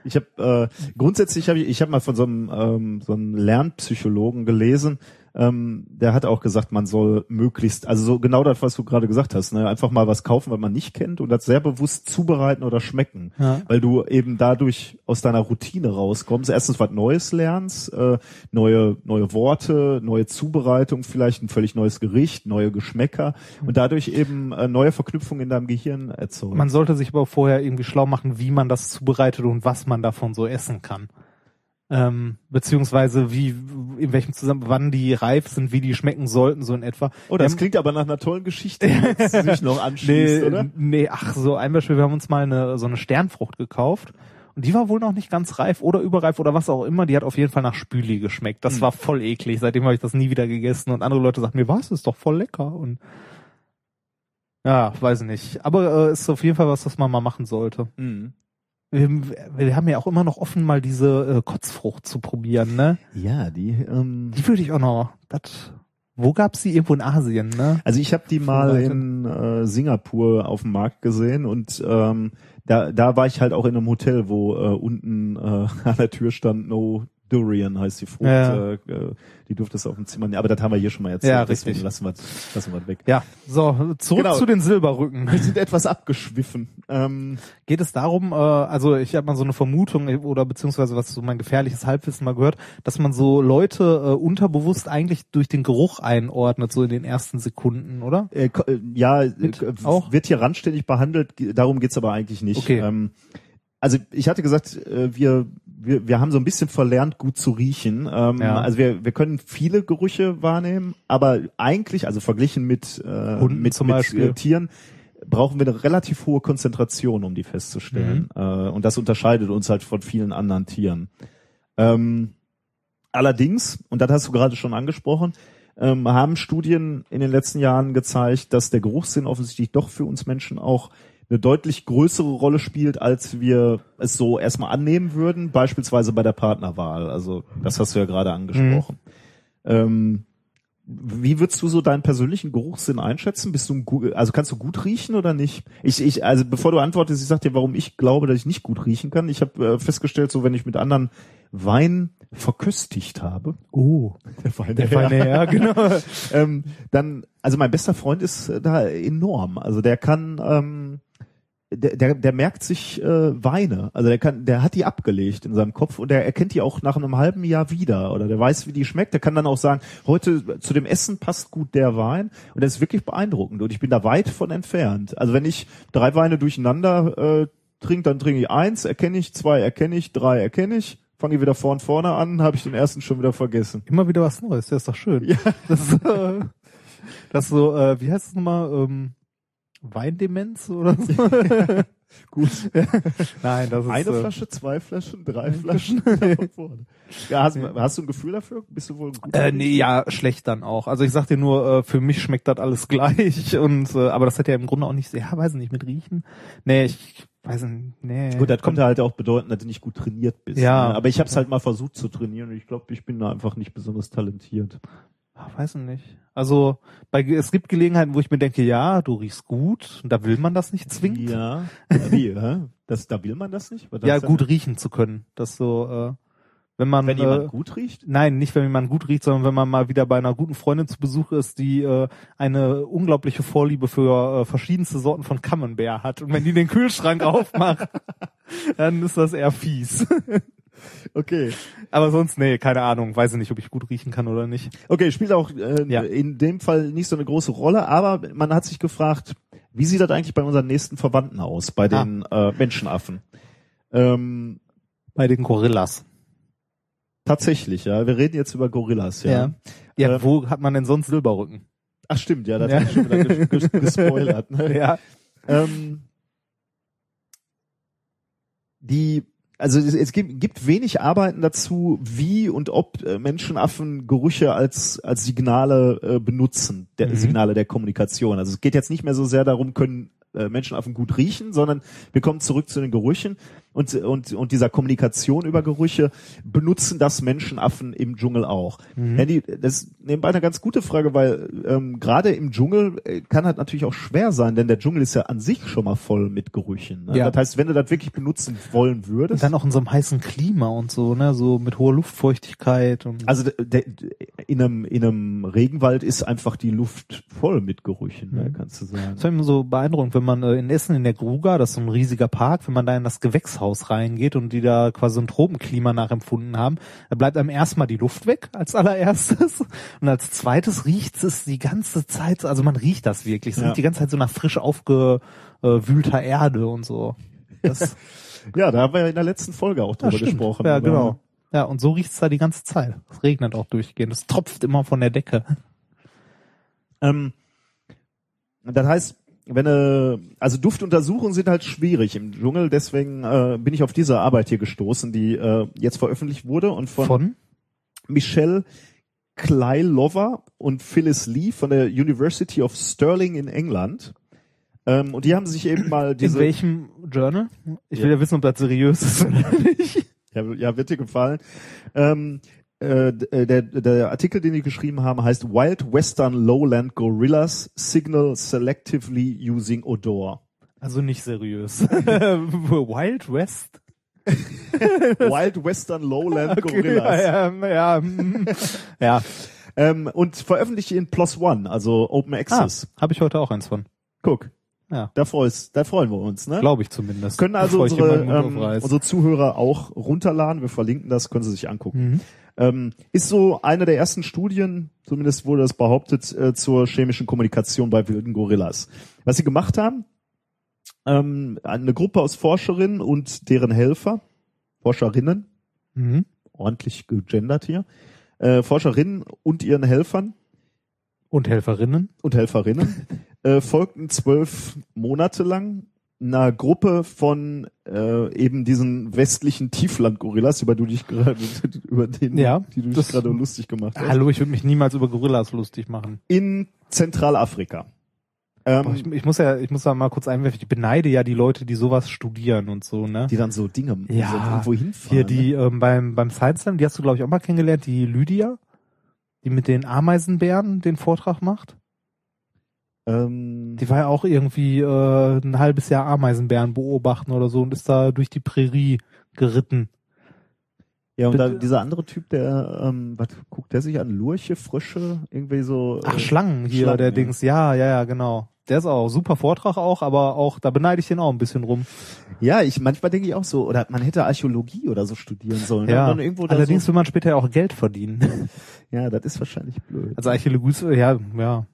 [SPEAKER 4] Ich habe äh, grundsätzlich habe ich ich habe mal von so einem ähm, so einem Lernpsychologen gelesen, ähm, der hat auch gesagt, man soll möglichst, also so genau das, was du gerade gesagt hast, ne, einfach mal was kaufen, was man nicht kennt und das sehr bewusst zubereiten oder schmecken,
[SPEAKER 2] Ja.
[SPEAKER 4] weil du eben dadurch aus deiner Routine rauskommst. Erstens was Neues lernst, äh, neue neue Worte, neue Zubereitung, vielleicht ein völlig neues Gericht, neue Geschmäcker und dadurch eben äh, neue Verknüpfungen in deinem Gehirn erzeugen.
[SPEAKER 2] man sollte sich aber vorher irgendwie schlau machen, wie man das zubereitet und was man davon so essen kann. Ähm, beziehungsweise wie, in welchem Zusammenhang, wann die reif sind, wie die schmecken sollten, so in etwa.
[SPEAKER 4] Oh, das
[SPEAKER 2] Ähm,
[SPEAKER 4] klingt aber nach einer tollen Geschichte, die sich noch anschließt,
[SPEAKER 2] nee,
[SPEAKER 4] oder?
[SPEAKER 2] Nee, ach so, ein Beispiel, wir haben uns mal eine, so eine Sternfrucht gekauft und die war wohl noch nicht ganz reif oder überreif oder was auch immer, die hat auf jeden Fall nach Spüli geschmeckt. Das war voll eklig, seitdem habe ich das nie wieder gegessen und andere Leute sagten mir, was, ist doch voll lecker und ja, weiß nicht. Aber äh, ist auf jeden Fall was, was man mal machen sollte.
[SPEAKER 4] Mhm.
[SPEAKER 2] Wir, wir haben ja auch immer noch offen, mal diese äh, Kotzfrucht zu probieren, ne?
[SPEAKER 4] Ja, die. Ähm,
[SPEAKER 2] Die würde ich auch noch. Das, wo gab's die? Irgendwo in Asien, ne?
[SPEAKER 4] also ich habe die mal in äh, Singapur auf dem Markt gesehen und ähm, da, da war ich halt auch in einem Hotel, wo äh, unten äh, an der Tür stand No Durian heißt die Frucht.
[SPEAKER 2] Ja.
[SPEAKER 4] Äh, äh, die durfte es auf dem Zimmer. Aber das haben wir hier schon mal erzählt.
[SPEAKER 2] Ja,
[SPEAKER 4] deswegen
[SPEAKER 2] richtig.
[SPEAKER 4] Lassen wir, lassen wir weg.
[SPEAKER 2] Ja, so, zurück
[SPEAKER 4] Genau.
[SPEAKER 2] zu den Silberrücken.
[SPEAKER 4] Wir sind etwas abgeschwiffen. Ähm,
[SPEAKER 2] Geht es darum, äh, also ich habe mal so eine Vermutung äh, oder beziehungsweise was so mein gefährliches Halbwissen mal gehört, dass man so Leute äh, unterbewusst eigentlich durch den Geruch einordnet, so in den ersten Sekunden, oder?
[SPEAKER 4] Äh, äh, ja,
[SPEAKER 2] Mit
[SPEAKER 4] äh,
[SPEAKER 2] auch?
[SPEAKER 4] wird hier randständig behandelt, darum geht's aber eigentlich nicht.
[SPEAKER 2] Okay.
[SPEAKER 4] Ähm, also ich hatte gesagt, wir, wir, wir haben so ein bisschen verlernt, gut zu riechen. Ähm,
[SPEAKER 2] Ja.
[SPEAKER 4] Also wir, wir können viele Gerüche wahrnehmen, aber eigentlich, also verglichen mit, äh,
[SPEAKER 2] Hunden
[SPEAKER 4] mit, mit. Äh, Tieren, brauchen wir eine relativ hohe Konzentration, um die festzustellen.
[SPEAKER 2] Mhm.
[SPEAKER 4] Äh, und das unterscheidet uns halt von vielen anderen Tieren. Ähm, allerdings, und das hast du gerade schon angesprochen, ähm, haben Studien in den letzten Jahren gezeigt, dass der Geruchssinn offensichtlich doch für uns Menschen auch eine deutlich größere Rolle spielt, als wir es so erstmal annehmen würden, beispielsweise bei der Partnerwahl. Also das hast du ja gerade angesprochen. Ähm, wie würdest du so deinen persönlichen Geruchssinn einschätzen? Bist du ein also kannst du gut riechen oder nicht? Ich, ich also bevor du antwortest, ich sag dir, warum ich glaube, dass ich nicht gut riechen kann. Ich habe äh, festgestellt, so wenn ich mit anderen Wein verköstigt habe,
[SPEAKER 2] Oh,
[SPEAKER 4] der Wein,
[SPEAKER 2] der feine Herr, genau.
[SPEAKER 4] ähm, dann, also mein bester Freund ist äh, da enorm. Also der kann, ähm, der, der, der merkt sich äh, Weine. Also der kann, der hat die abgelegt in seinem Kopf und der erkennt die auch nach einem halben Jahr wieder oder der weiß, wie die schmeckt. Der kann dann auch sagen, heute zu dem Essen passt gut der Wein und das ist wirklich beeindruckend und ich bin da weit von entfernt. Also wenn ich drei Weine durcheinander äh, trinke, dann trinke ich eins, erkenne ich, zwei erkenne ich, drei erkenne ich, fange ich wieder vorn vorne an, habe ich den ersten schon wieder vergessen.
[SPEAKER 2] Immer wieder was Neues, das ist doch schön.
[SPEAKER 4] Ja.
[SPEAKER 2] Das ist, äh, das so, äh, wie heißt es nochmal? Ähm, Weindemenz oder so?
[SPEAKER 4] Gut.
[SPEAKER 2] Nein, das ist
[SPEAKER 4] Eine
[SPEAKER 2] äh,
[SPEAKER 4] Flasche, zwei Flaschen, drei Flaschen. ja, hast, hast du ein Gefühl dafür? Bist du wohl ein
[SPEAKER 2] Äh, nee, ja, schlecht dann auch. Also ich sag dir nur, äh, für mich schmeckt das alles gleich und äh, aber das hat ja im Grunde auch nicht, ja, weiß nicht, mit riechen. Nee, ich weiß nicht, nee.
[SPEAKER 4] Gut, das könnte halt auch bedeuten, dass du nicht gut trainiert bist.
[SPEAKER 2] Ja.
[SPEAKER 4] Ne? Aber ich habe es halt mal versucht zu trainieren und ich glaube, ich bin da einfach nicht besonders talentiert.
[SPEAKER 2] Ach, weiß nicht. Also bei, es gibt Gelegenheiten, wo ich mir denke, ja, du riechst gut, und da will man das nicht zwingend.
[SPEAKER 4] Ja. Wie, hä? Das, da will man das nicht? Was
[SPEAKER 2] ja, gut
[SPEAKER 4] das?
[SPEAKER 2] riechen zu können. Das so, äh, wenn man
[SPEAKER 4] Wenn jemand
[SPEAKER 2] äh,
[SPEAKER 4] gut riecht?
[SPEAKER 2] Nein, nicht wenn jemand gut riecht, sondern wenn man mal wieder bei einer guten Freundin zu Besuch ist, die äh, eine unglaubliche Vorliebe für äh, verschiedenste Sorten von Camembert hat. Und wenn die den Kühlschrank aufmacht, dann ist das eher fies.
[SPEAKER 4] Okay.
[SPEAKER 2] Aber sonst, nee, keine Ahnung. Weiß ich nicht, ob ich gut riechen kann oder nicht.
[SPEAKER 4] Okay, spielt auch äh,
[SPEAKER 2] Ja.
[SPEAKER 4] in dem Fall nicht so eine große Rolle, aber man hat sich gefragt, wie sieht das eigentlich bei unseren nächsten Verwandten aus, bei
[SPEAKER 2] Ah.
[SPEAKER 4] den äh, Menschenaffen? Ähm,
[SPEAKER 2] Bei den Gorillas.
[SPEAKER 4] tatsächlich, ja. Wir reden jetzt über Gorillas, ja.
[SPEAKER 2] Ja,
[SPEAKER 4] Ähm,
[SPEAKER 2] wo hat man denn sonst Silberrücken?
[SPEAKER 4] Ach stimmt, ja, das
[SPEAKER 2] Ja.
[SPEAKER 4] hab ich schon wieder ges gespoilert. Ne?
[SPEAKER 2] Ja.
[SPEAKER 4] Ähm, die, also es, es gibt, gibt wenig Arbeiten dazu, wie und ob äh, Menschenaffen Gerüche als als Signale äh, benutzen, der
[SPEAKER 2] Mhm.
[SPEAKER 4] Signale der Kommunikation. Also es geht jetzt nicht mehr so sehr darum, können äh, Menschenaffen gut riechen, sondern wir kommen zurück zu den Gerüchen und und und dieser Kommunikation über Gerüche benutzen das Menschenaffen im Dschungel auch.
[SPEAKER 2] Mhm.
[SPEAKER 4] Andy, das ist nebenbei eine ganz gute Frage, weil ähm, gerade im Dschungel äh, kann halt natürlich auch schwer sein, denn der Dschungel ist ja an sich schon mal voll mit Gerüchen. Ne?
[SPEAKER 2] Ja.
[SPEAKER 4] Das heißt, wenn du das wirklich benutzen wollen
[SPEAKER 2] Und
[SPEAKER 4] würdest,
[SPEAKER 2] dann auch in so einem heißen Klima und so, ne, so mit hoher Luftfeuchtigkeit und
[SPEAKER 4] also de, de, in einem in einem Regenwald ist einfach die Luft voll mit Gerüchen, ne,
[SPEAKER 2] Mhm.
[SPEAKER 4] kannst du sagen.
[SPEAKER 2] Das war immer so beeindruckend, wenn man äh, in Essen in der Gruga, das ist so ein riesiger Park, wenn man da in das Gewächshaus reingeht und die da quasi ein Tropenklima nachempfunden haben, da bleibt einem erstmal die Luft weg als allererstes und als zweites riecht es die ganze Zeit, also man riecht das wirklich, es
[SPEAKER 4] Ja.
[SPEAKER 2] riecht die ganze Zeit so nach frisch aufgewühlter Erde und so. Das,
[SPEAKER 4] Ja, da haben wir ja in der letzten Folge auch drüber
[SPEAKER 2] ja,
[SPEAKER 4] gesprochen.
[SPEAKER 2] Ja, genau. Ja, und so riecht's da die ganze Zeit. Es regnet auch durchgehend. Es tropft immer von der Decke.
[SPEAKER 4] Ähm, das heißt, wenn äh, also Duftuntersuchungen sind halt schwierig im Dschungel, deswegen äh, bin ich auf diese Arbeit hier gestoßen, die äh, jetzt veröffentlicht wurde und von,
[SPEAKER 2] Von?
[SPEAKER 4] Michelle Kleinlover und Phyllis Lee von der University of Stirling in England. Ähm, und die haben sich eben mal
[SPEAKER 2] In
[SPEAKER 4] diese
[SPEAKER 2] welchem Journal? Ich
[SPEAKER 4] Ja.
[SPEAKER 2] will ja wissen, ob das seriös ist oder nicht.
[SPEAKER 4] Ja, ja, wird dir gefallen. Ähm, äh, äh, der, der Artikel, den die geschrieben haben, heißt Wild Western Lowland Gorillas Signal Selectively Using Odor.
[SPEAKER 2] Also nicht seriös. Wild West?
[SPEAKER 4] Wild Western Lowland Gorillas.
[SPEAKER 2] Ja, ja, ja, ja.
[SPEAKER 4] Ähm, und veröffentlicht in Plus One, also Open
[SPEAKER 2] Ah,
[SPEAKER 4] Access.
[SPEAKER 2] habe ich heute auch eins von.
[SPEAKER 4] Guck,
[SPEAKER 2] Ja,
[SPEAKER 4] da, freust, da freuen wir uns. Ne?
[SPEAKER 2] glaube ich zumindest.
[SPEAKER 4] können also unsere, ähm, unsere Zuhörer auch runterladen. Wir verlinken das, können Sie sich angucken.
[SPEAKER 2] Mhm.
[SPEAKER 4] Ähm, ist so eine der ersten Studien, zumindest wurde das behauptet, äh, zur chemischen Kommunikation bei wilden Gorillas. Was sie gemacht haben, ähm, eine Gruppe aus Forscherinnen und deren Helfer, Forscherinnen,
[SPEAKER 2] Mhm.
[SPEAKER 4] ordentlich gegendert hier, äh, Forscherinnen und ihren Helfern
[SPEAKER 2] Und Helferinnen?
[SPEAKER 4] und Helferinnen äh, folgten zwölf Monate lang einer Gruppe von äh, eben diesen westlichen Tiefland-Gorillas, über, du dich gerade, über den,
[SPEAKER 2] Ja,
[SPEAKER 4] die du dich gerade lustig gemacht hast,
[SPEAKER 2] Hallo, ich würde mich niemals über Gorillas lustig machen.
[SPEAKER 4] in Zentralafrika. Ähm,
[SPEAKER 2] Boah, ich, ich muss ja, ich muss da mal kurz einwerfen, ich beneide ja die Leute, die sowas studieren und so, ne?
[SPEAKER 4] die dann so Dinge
[SPEAKER 2] Ja,
[SPEAKER 4] so irgendwo hinfahren.
[SPEAKER 2] Hier die ähm, beim beim Science Slam, die hast du glaube ich auch mal kennengelernt, die Lydia, die mit den Ameisenbären den Vortrag macht.
[SPEAKER 4] Ähm,
[SPEAKER 2] Die war ja auch irgendwie äh, ein halbes Jahr Ameisenbären beobachten oder so und ist da durch die Prärie geritten.
[SPEAKER 4] ja, und da, dieser andere Typ, der, ähm, was guckt der sich an? Lurche, Frösche, irgendwie so.
[SPEAKER 2] Ach,
[SPEAKER 4] äh,
[SPEAKER 2] Schlangen hier,
[SPEAKER 4] Schlangen,
[SPEAKER 2] der
[SPEAKER 4] ja.
[SPEAKER 2] Dings, ja, ja, ja, genau. Der ist auch super Vortrag auch, aber auch da beneide ich den auch ein bisschen rum.
[SPEAKER 4] Ja, ich manchmal denke ich auch so, oder man hätte Archäologie oder so studieren sollen. ne?
[SPEAKER 2] Ja.
[SPEAKER 4] Und dann irgendwo da
[SPEAKER 2] Allerdings
[SPEAKER 4] so,
[SPEAKER 2] will man später ja auch Geld verdienen.
[SPEAKER 4] ja, das ist wahrscheinlich blöd.
[SPEAKER 2] Also Archäologie, ja, ja.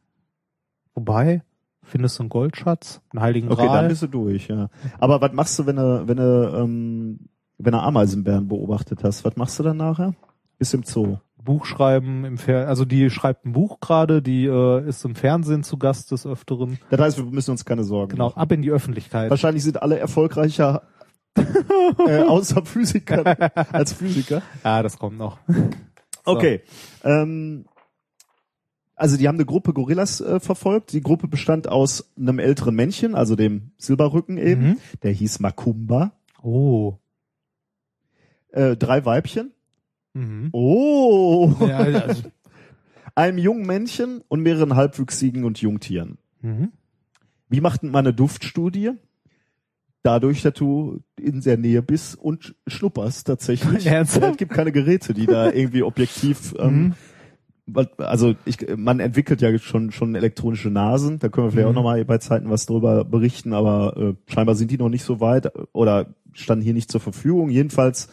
[SPEAKER 2] Wobei, findest du einen Goldschatz, einen Heiligen
[SPEAKER 4] Okay, dann
[SPEAKER 2] Gral?
[SPEAKER 4] bist du durch, ja. Aber was machst du, wenn du, wenn du, ähm, wenn du Ameisenbären beobachtet hast? Was machst du dann nachher? Bist im Zoo.
[SPEAKER 2] Buch schreiben im Fer also die schreibt ein Buch gerade, die äh, ist im Fernsehen zu Gast des Öfteren.
[SPEAKER 4] Das heißt, wir müssen uns keine Sorgen
[SPEAKER 2] Genau,
[SPEAKER 4] machen.
[SPEAKER 2] ab in die Öffentlichkeit.
[SPEAKER 4] Wahrscheinlich sind alle erfolgreicher äh, außer Physiker als Physiker.
[SPEAKER 2] Ja, das kommt noch. So.
[SPEAKER 4] Okay. Ähm, also die haben eine Gruppe Gorillas äh, verfolgt. Die Gruppe bestand aus einem älteren Männchen, also dem Silberrücken eben.
[SPEAKER 2] Mhm.
[SPEAKER 4] Der hieß Makumba.
[SPEAKER 2] Oh.
[SPEAKER 4] Äh, drei Weibchen.
[SPEAKER 2] Mhm.
[SPEAKER 4] Oh.
[SPEAKER 2] Ja, also,
[SPEAKER 4] Einem jungen Männchen und mehreren halbwüchsigen und Jungtieren.
[SPEAKER 2] mhm.
[SPEAKER 4] Wie macht man eine Duftstudie? Dadurch, dass du in der Nähe bist und schnupperst tatsächlich.
[SPEAKER 2] Ernsthaft?
[SPEAKER 4] Es gibt keine Geräte, die da irgendwie objektiv, ähm,
[SPEAKER 2] Mhm.
[SPEAKER 4] Also ich, man entwickelt ja schon schon elektronische Nasen. Da können wir vielleicht
[SPEAKER 2] Mhm.
[SPEAKER 4] auch nochmal bei Zeiten was drüber berichten, aber äh, scheinbar sind die noch nicht so weit oder standen hier nicht zur Verfügung. Jedenfalls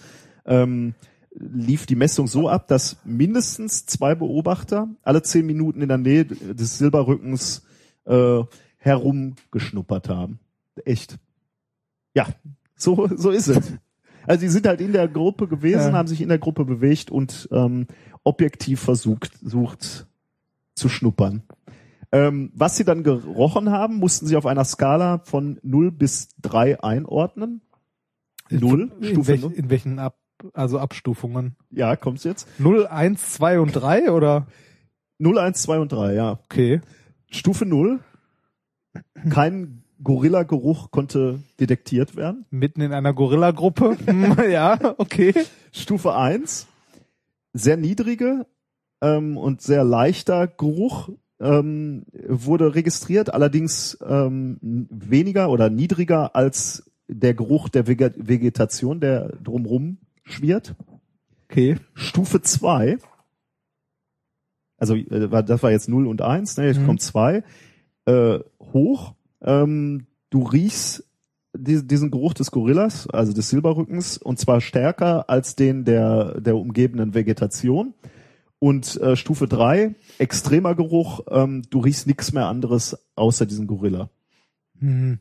[SPEAKER 4] ähm, lief die Messung so ab, dass mindestens zwei Beobachter alle zehn Minuten in der Nähe des Silberrückens äh, herumgeschnuppert haben. Echt. Ja, so, so ist es. Also die sind halt in der Gruppe gewesen,
[SPEAKER 2] Ja.
[SPEAKER 4] haben sich in der Gruppe bewegt und ähm, objektiv versucht, sucht zu schnuppern. Ähm, was sie dann gerochen haben, mussten sie auf einer Skala von 0 bis 3 einordnen. Null,
[SPEAKER 2] in,
[SPEAKER 4] Stufe
[SPEAKER 2] welch,
[SPEAKER 4] null.
[SPEAKER 2] in welchen Ab also Abstufungen?
[SPEAKER 4] Ja, kommt's jetzt?
[SPEAKER 2] 0, 1, 2 und 3 oder?
[SPEAKER 4] 0, 1, 2 und 3, ja.
[SPEAKER 2] Okay.
[SPEAKER 4] Stufe 0. Kein Gorilla-Geruch konnte detektiert werden.
[SPEAKER 2] Mitten in einer Gorilla-Gruppe. Hm, ja, okay.
[SPEAKER 4] Stufe 1. Sehr niedrige ähm, und sehr leichter Geruch ähm, wurde registriert, allerdings ähm, weniger oder niedriger als der Geruch der Vege- Vegetation, der drumrum schwirrt.
[SPEAKER 2] Okay.
[SPEAKER 4] Stufe 2, also äh, das war jetzt 0 und 1, ne, jetzt
[SPEAKER 2] Mhm.
[SPEAKER 4] kommt 2, äh, hoch. Ähm, du riechst diesen Geruch des Gorillas, also des Silberrückens, und zwar stärker als den der, der umgebenden Vegetation. Und äh, Stufe 3, extremer Geruch, ähm, du riechst nichts mehr anderes außer diesen Gorilla.
[SPEAKER 2] Hm.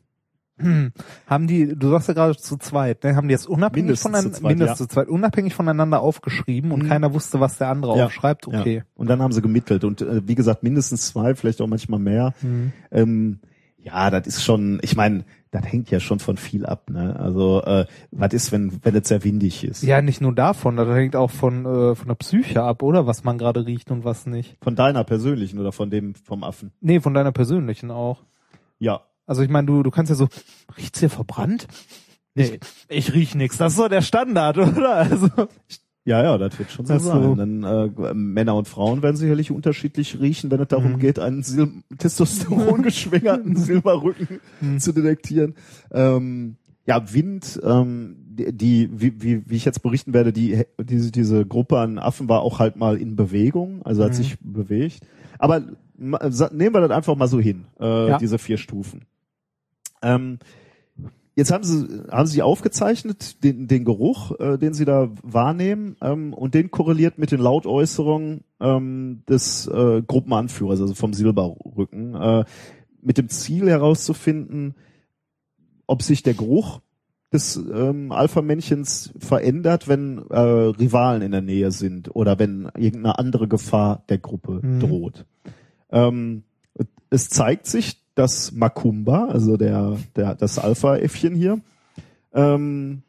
[SPEAKER 2] Hm. Haben die, du sagst ja gerade zu zweit, ne? haben die jetzt unabhängig
[SPEAKER 4] Mindestens
[SPEAKER 2] voneinander,
[SPEAKER 4] zu zweit,
[SPEAKER 2] mindestens
[SPEAKER 4] ja.
[SPEAKER 2] zu zweit, unabhängig voneinander aufgeschrieben und
[SPEAKER 4] Mhm.
[SPEAKER 2] keiner wusste, was der andere
[SPEAKER 4] Ja.
[SPEAKER 2] aufschreibt? Okay.
[SPEAKER 4] Ja. Und dann haben sie gemittelt. Und äh, wie gesagt, mindestens zwei, vielleicht auch manchmal mehr.
[SPEAKER 2] Mhm.
[SPEAKER 4] Ähm, ja, das ist schon, ich meine, das hängt ja schon von viel ab. Ne? Also äh, was ist, wenn wenn es sehr windig ist?
[SPEAKER 2] Ja, nicht nur davon, das hängt auch von, äh, von der Psyche ab, oder? Was man gerade riecht und was nicht.
[SPEAKER 4] Von deiner persönlichen oder von dem vom Affen?
[SPEAKER 2] Nee, von deiner persönlichen auch.
[SPEAKER 4] Ja.
[SPEAKER 2] Also ich meine, du, du kannst ja so, riecht's hier verbrannt? Nee, ich riech nix. Das ist so der Standard, oder? Also,
[SPEAKER 4] Ja, ja, das wird schon so
[SPEAKER 2] Ach so.
[SPEAKER 4] sein. Dann äh, Männer und Frauen werden sicherlich unterschiedlich riechen, wenn es darum
[SPEAKER 2] Mhm.
[SPEAKER 4] geht, einen Sil Testosteron geschwängerten Silberrücken
[SPEAKER 2] Mhm.
[SPEAKER 4] zu detektieren. Ähm, ja, Wind, ähm, die, die wie, wie, wie ich jetzt berichten werde, die diese diese Gruppe an Affen war auch halt mal in Bewegung, also hat
[SPEAKER 2] Mhm.
[SPEAKER 4] sich bewegt. Aber nehmen wir das einfach mal so hin, äh,
[SPEAKER 2] Ja.
[SPEAKER 4] diese vier Stufen. Ähm, Jetzt haben sie, haben sie aufgezeichnet, den, den Geruch, äh, den sie da wahrnehmen, ähm, und den korreliert mit den Lautäußerungen ähm, des äh, Gruppenanführers, also vom Silberrücken, äh, mit dem Ziel herauszufinden, ob sich der Geruch des ähm, Alpha-Männchens verändert, wenn äh, Rivalen in der Nähe sind oder wenn irgendeine andere Gefahr der Gruppe
[SPEAKER 2] Mhm.
[SPEAKER 4] droht. Ähm, es zeigt sich, dass Makumba, also der, der das Alpha-Äffchen hier, ähm,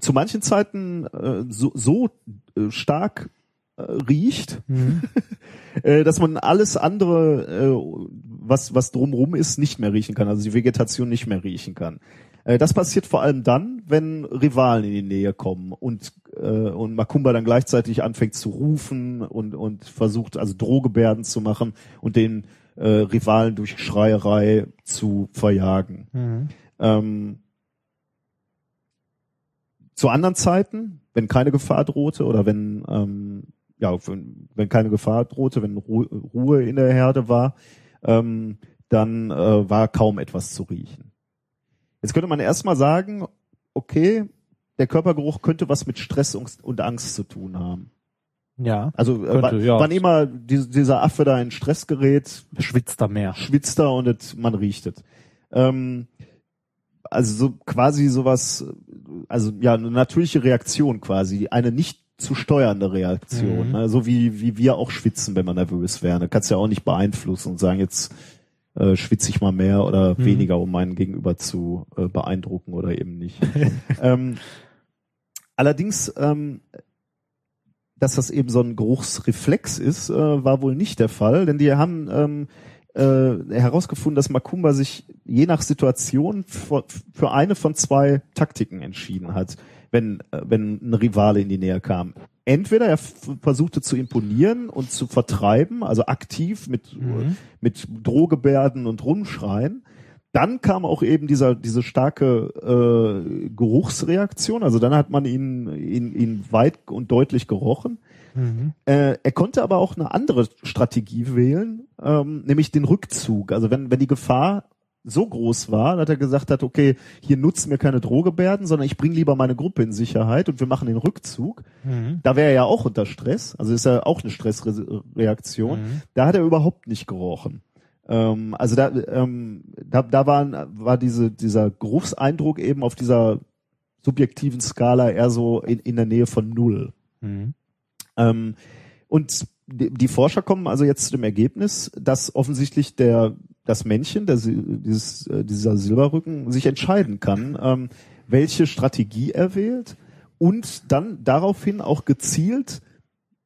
[SPEAKER 4] zu manchen Zeiten äh, so, so äh, stark äh, riecht,
[SPEAKER 2] Mhm.
[SPEAKER 4] äh, dass man alles andere, äh, was, was drumrum ist, nicht mehr riechen kann, also die Vegetation nicht mehr riechen kann. Äh, das passiert vor allem dann, wenn Rivalen in die Nähe kommen und, und Makumba dann gleichzeitig anfängt zu rufen und, und versucht also Drohgebärden zu machen und den äh, Rivalen durch Schreierei zu verjagen.
[SPEAKER 2] Mhm.
[SPEAKER 4] Ähm, zu anderen Zeiten, wenn keine Gefahr drohte oder wenn ähm, ja wenn, wenn keine Gefahr drohte, wenn Ru Ruhe in der Herde war, ähm, dann äh, war kaum etwas zu riechen. Jetzt könnte man erstmal sagen, okay, der Körpergeruch könnte was mit Stress und Angst zu tun haben.
[SPEAKER 2] Ja.
[SPEAKER 4] Also äh,
[SPEAKER 2] Könnte,
[SPEAKER 4] wann,
[SPEAKER 2] ja.
[SPEAKER 4] wann immer die, dieser Affe da in Stress gerät,
[SPEAKER 2] Schwitzt da mehr.
[SPEAKER 4] schwitzt er und es, man riecht es. Ähm, also so quasi sowas, also ja, eine natürliche Reaktion quasi, eine nicht zu steuernde Reaktion,
[SPEAKER 2] Mhm.
[SPEAKER 4] ne? so wie, wie wir auch schwitzen, wenn man nervös wäre. Du kannst ja auch nicht beeinflussen und sagen, jetzt äh, schwitze ich mal mehr oder
[SPEAKER 2] Mhm.
[SPEAKER 4] weniger, um meinen Gegenüber zu äh, beeindrucken oder eben nicht. ähm, allerdings, ähm, dass das eben so ein Geruchsreflex ist, äh, war wohl nicht der Fall, denn die haben ähm, äh, herausgefunden, dass Makumba sich je nach Situation für, für eine von zwei Taktiken entschieden hat, wenn, äh, wenn ein Rivale in die Nähe kam. Entweder er versuchte zu imponieren und zu vertreiben, also aktiv mit,
[SPEAKER 2] Mhm.
[SPEAKER 4] mit Drohgebärden und Rumschreien. Dann kam auch eben dieser, diese starke äh, Geruchsreaktion, also dann hat man ihn, ihn, ihn weit und deutlich gerochen.
[SPEAKER 2] Mhm.
[SPEAKER 4] Äh, er konnte aber auch eine andere Strategie wählen, ähm, nämlich den Rückzug. Also wenn, wenn die Gefahr so groß war, dass er gesagt hat, okay, hier nutzen wir keine Drohgebärden, sondern ich bringe lieber meine Gruppe in Sicherheit und wir machen den Rückzug.
[SPEAKER 2] Mhm.
[SPEAKER 4] Da wäre er ja auch unter Stress, also ist ja auch eine Stressreaktion.
[SPEAKER 2] Mhm.
[SPEAKER 4] Da hat er überhaupt nicht gerochen. Ähm, also da, ähm, da, da waren, war diese, dieser Geruchseindruck eben auf dieser subjektiven Skala eher so in, in der Nähe von null.
[SPEAKER 2] Mhm.
[SPEAKER 4] Ähm, und die, die Forscher kommen also jetzt zu dem Ergebnis, dass offensichtlich der das Männchen, der, dieses, äh, dieser Silberrücken, sich entscheiden kann, ähm, welche Strategie er wählt und dann daraufhin auch gezielt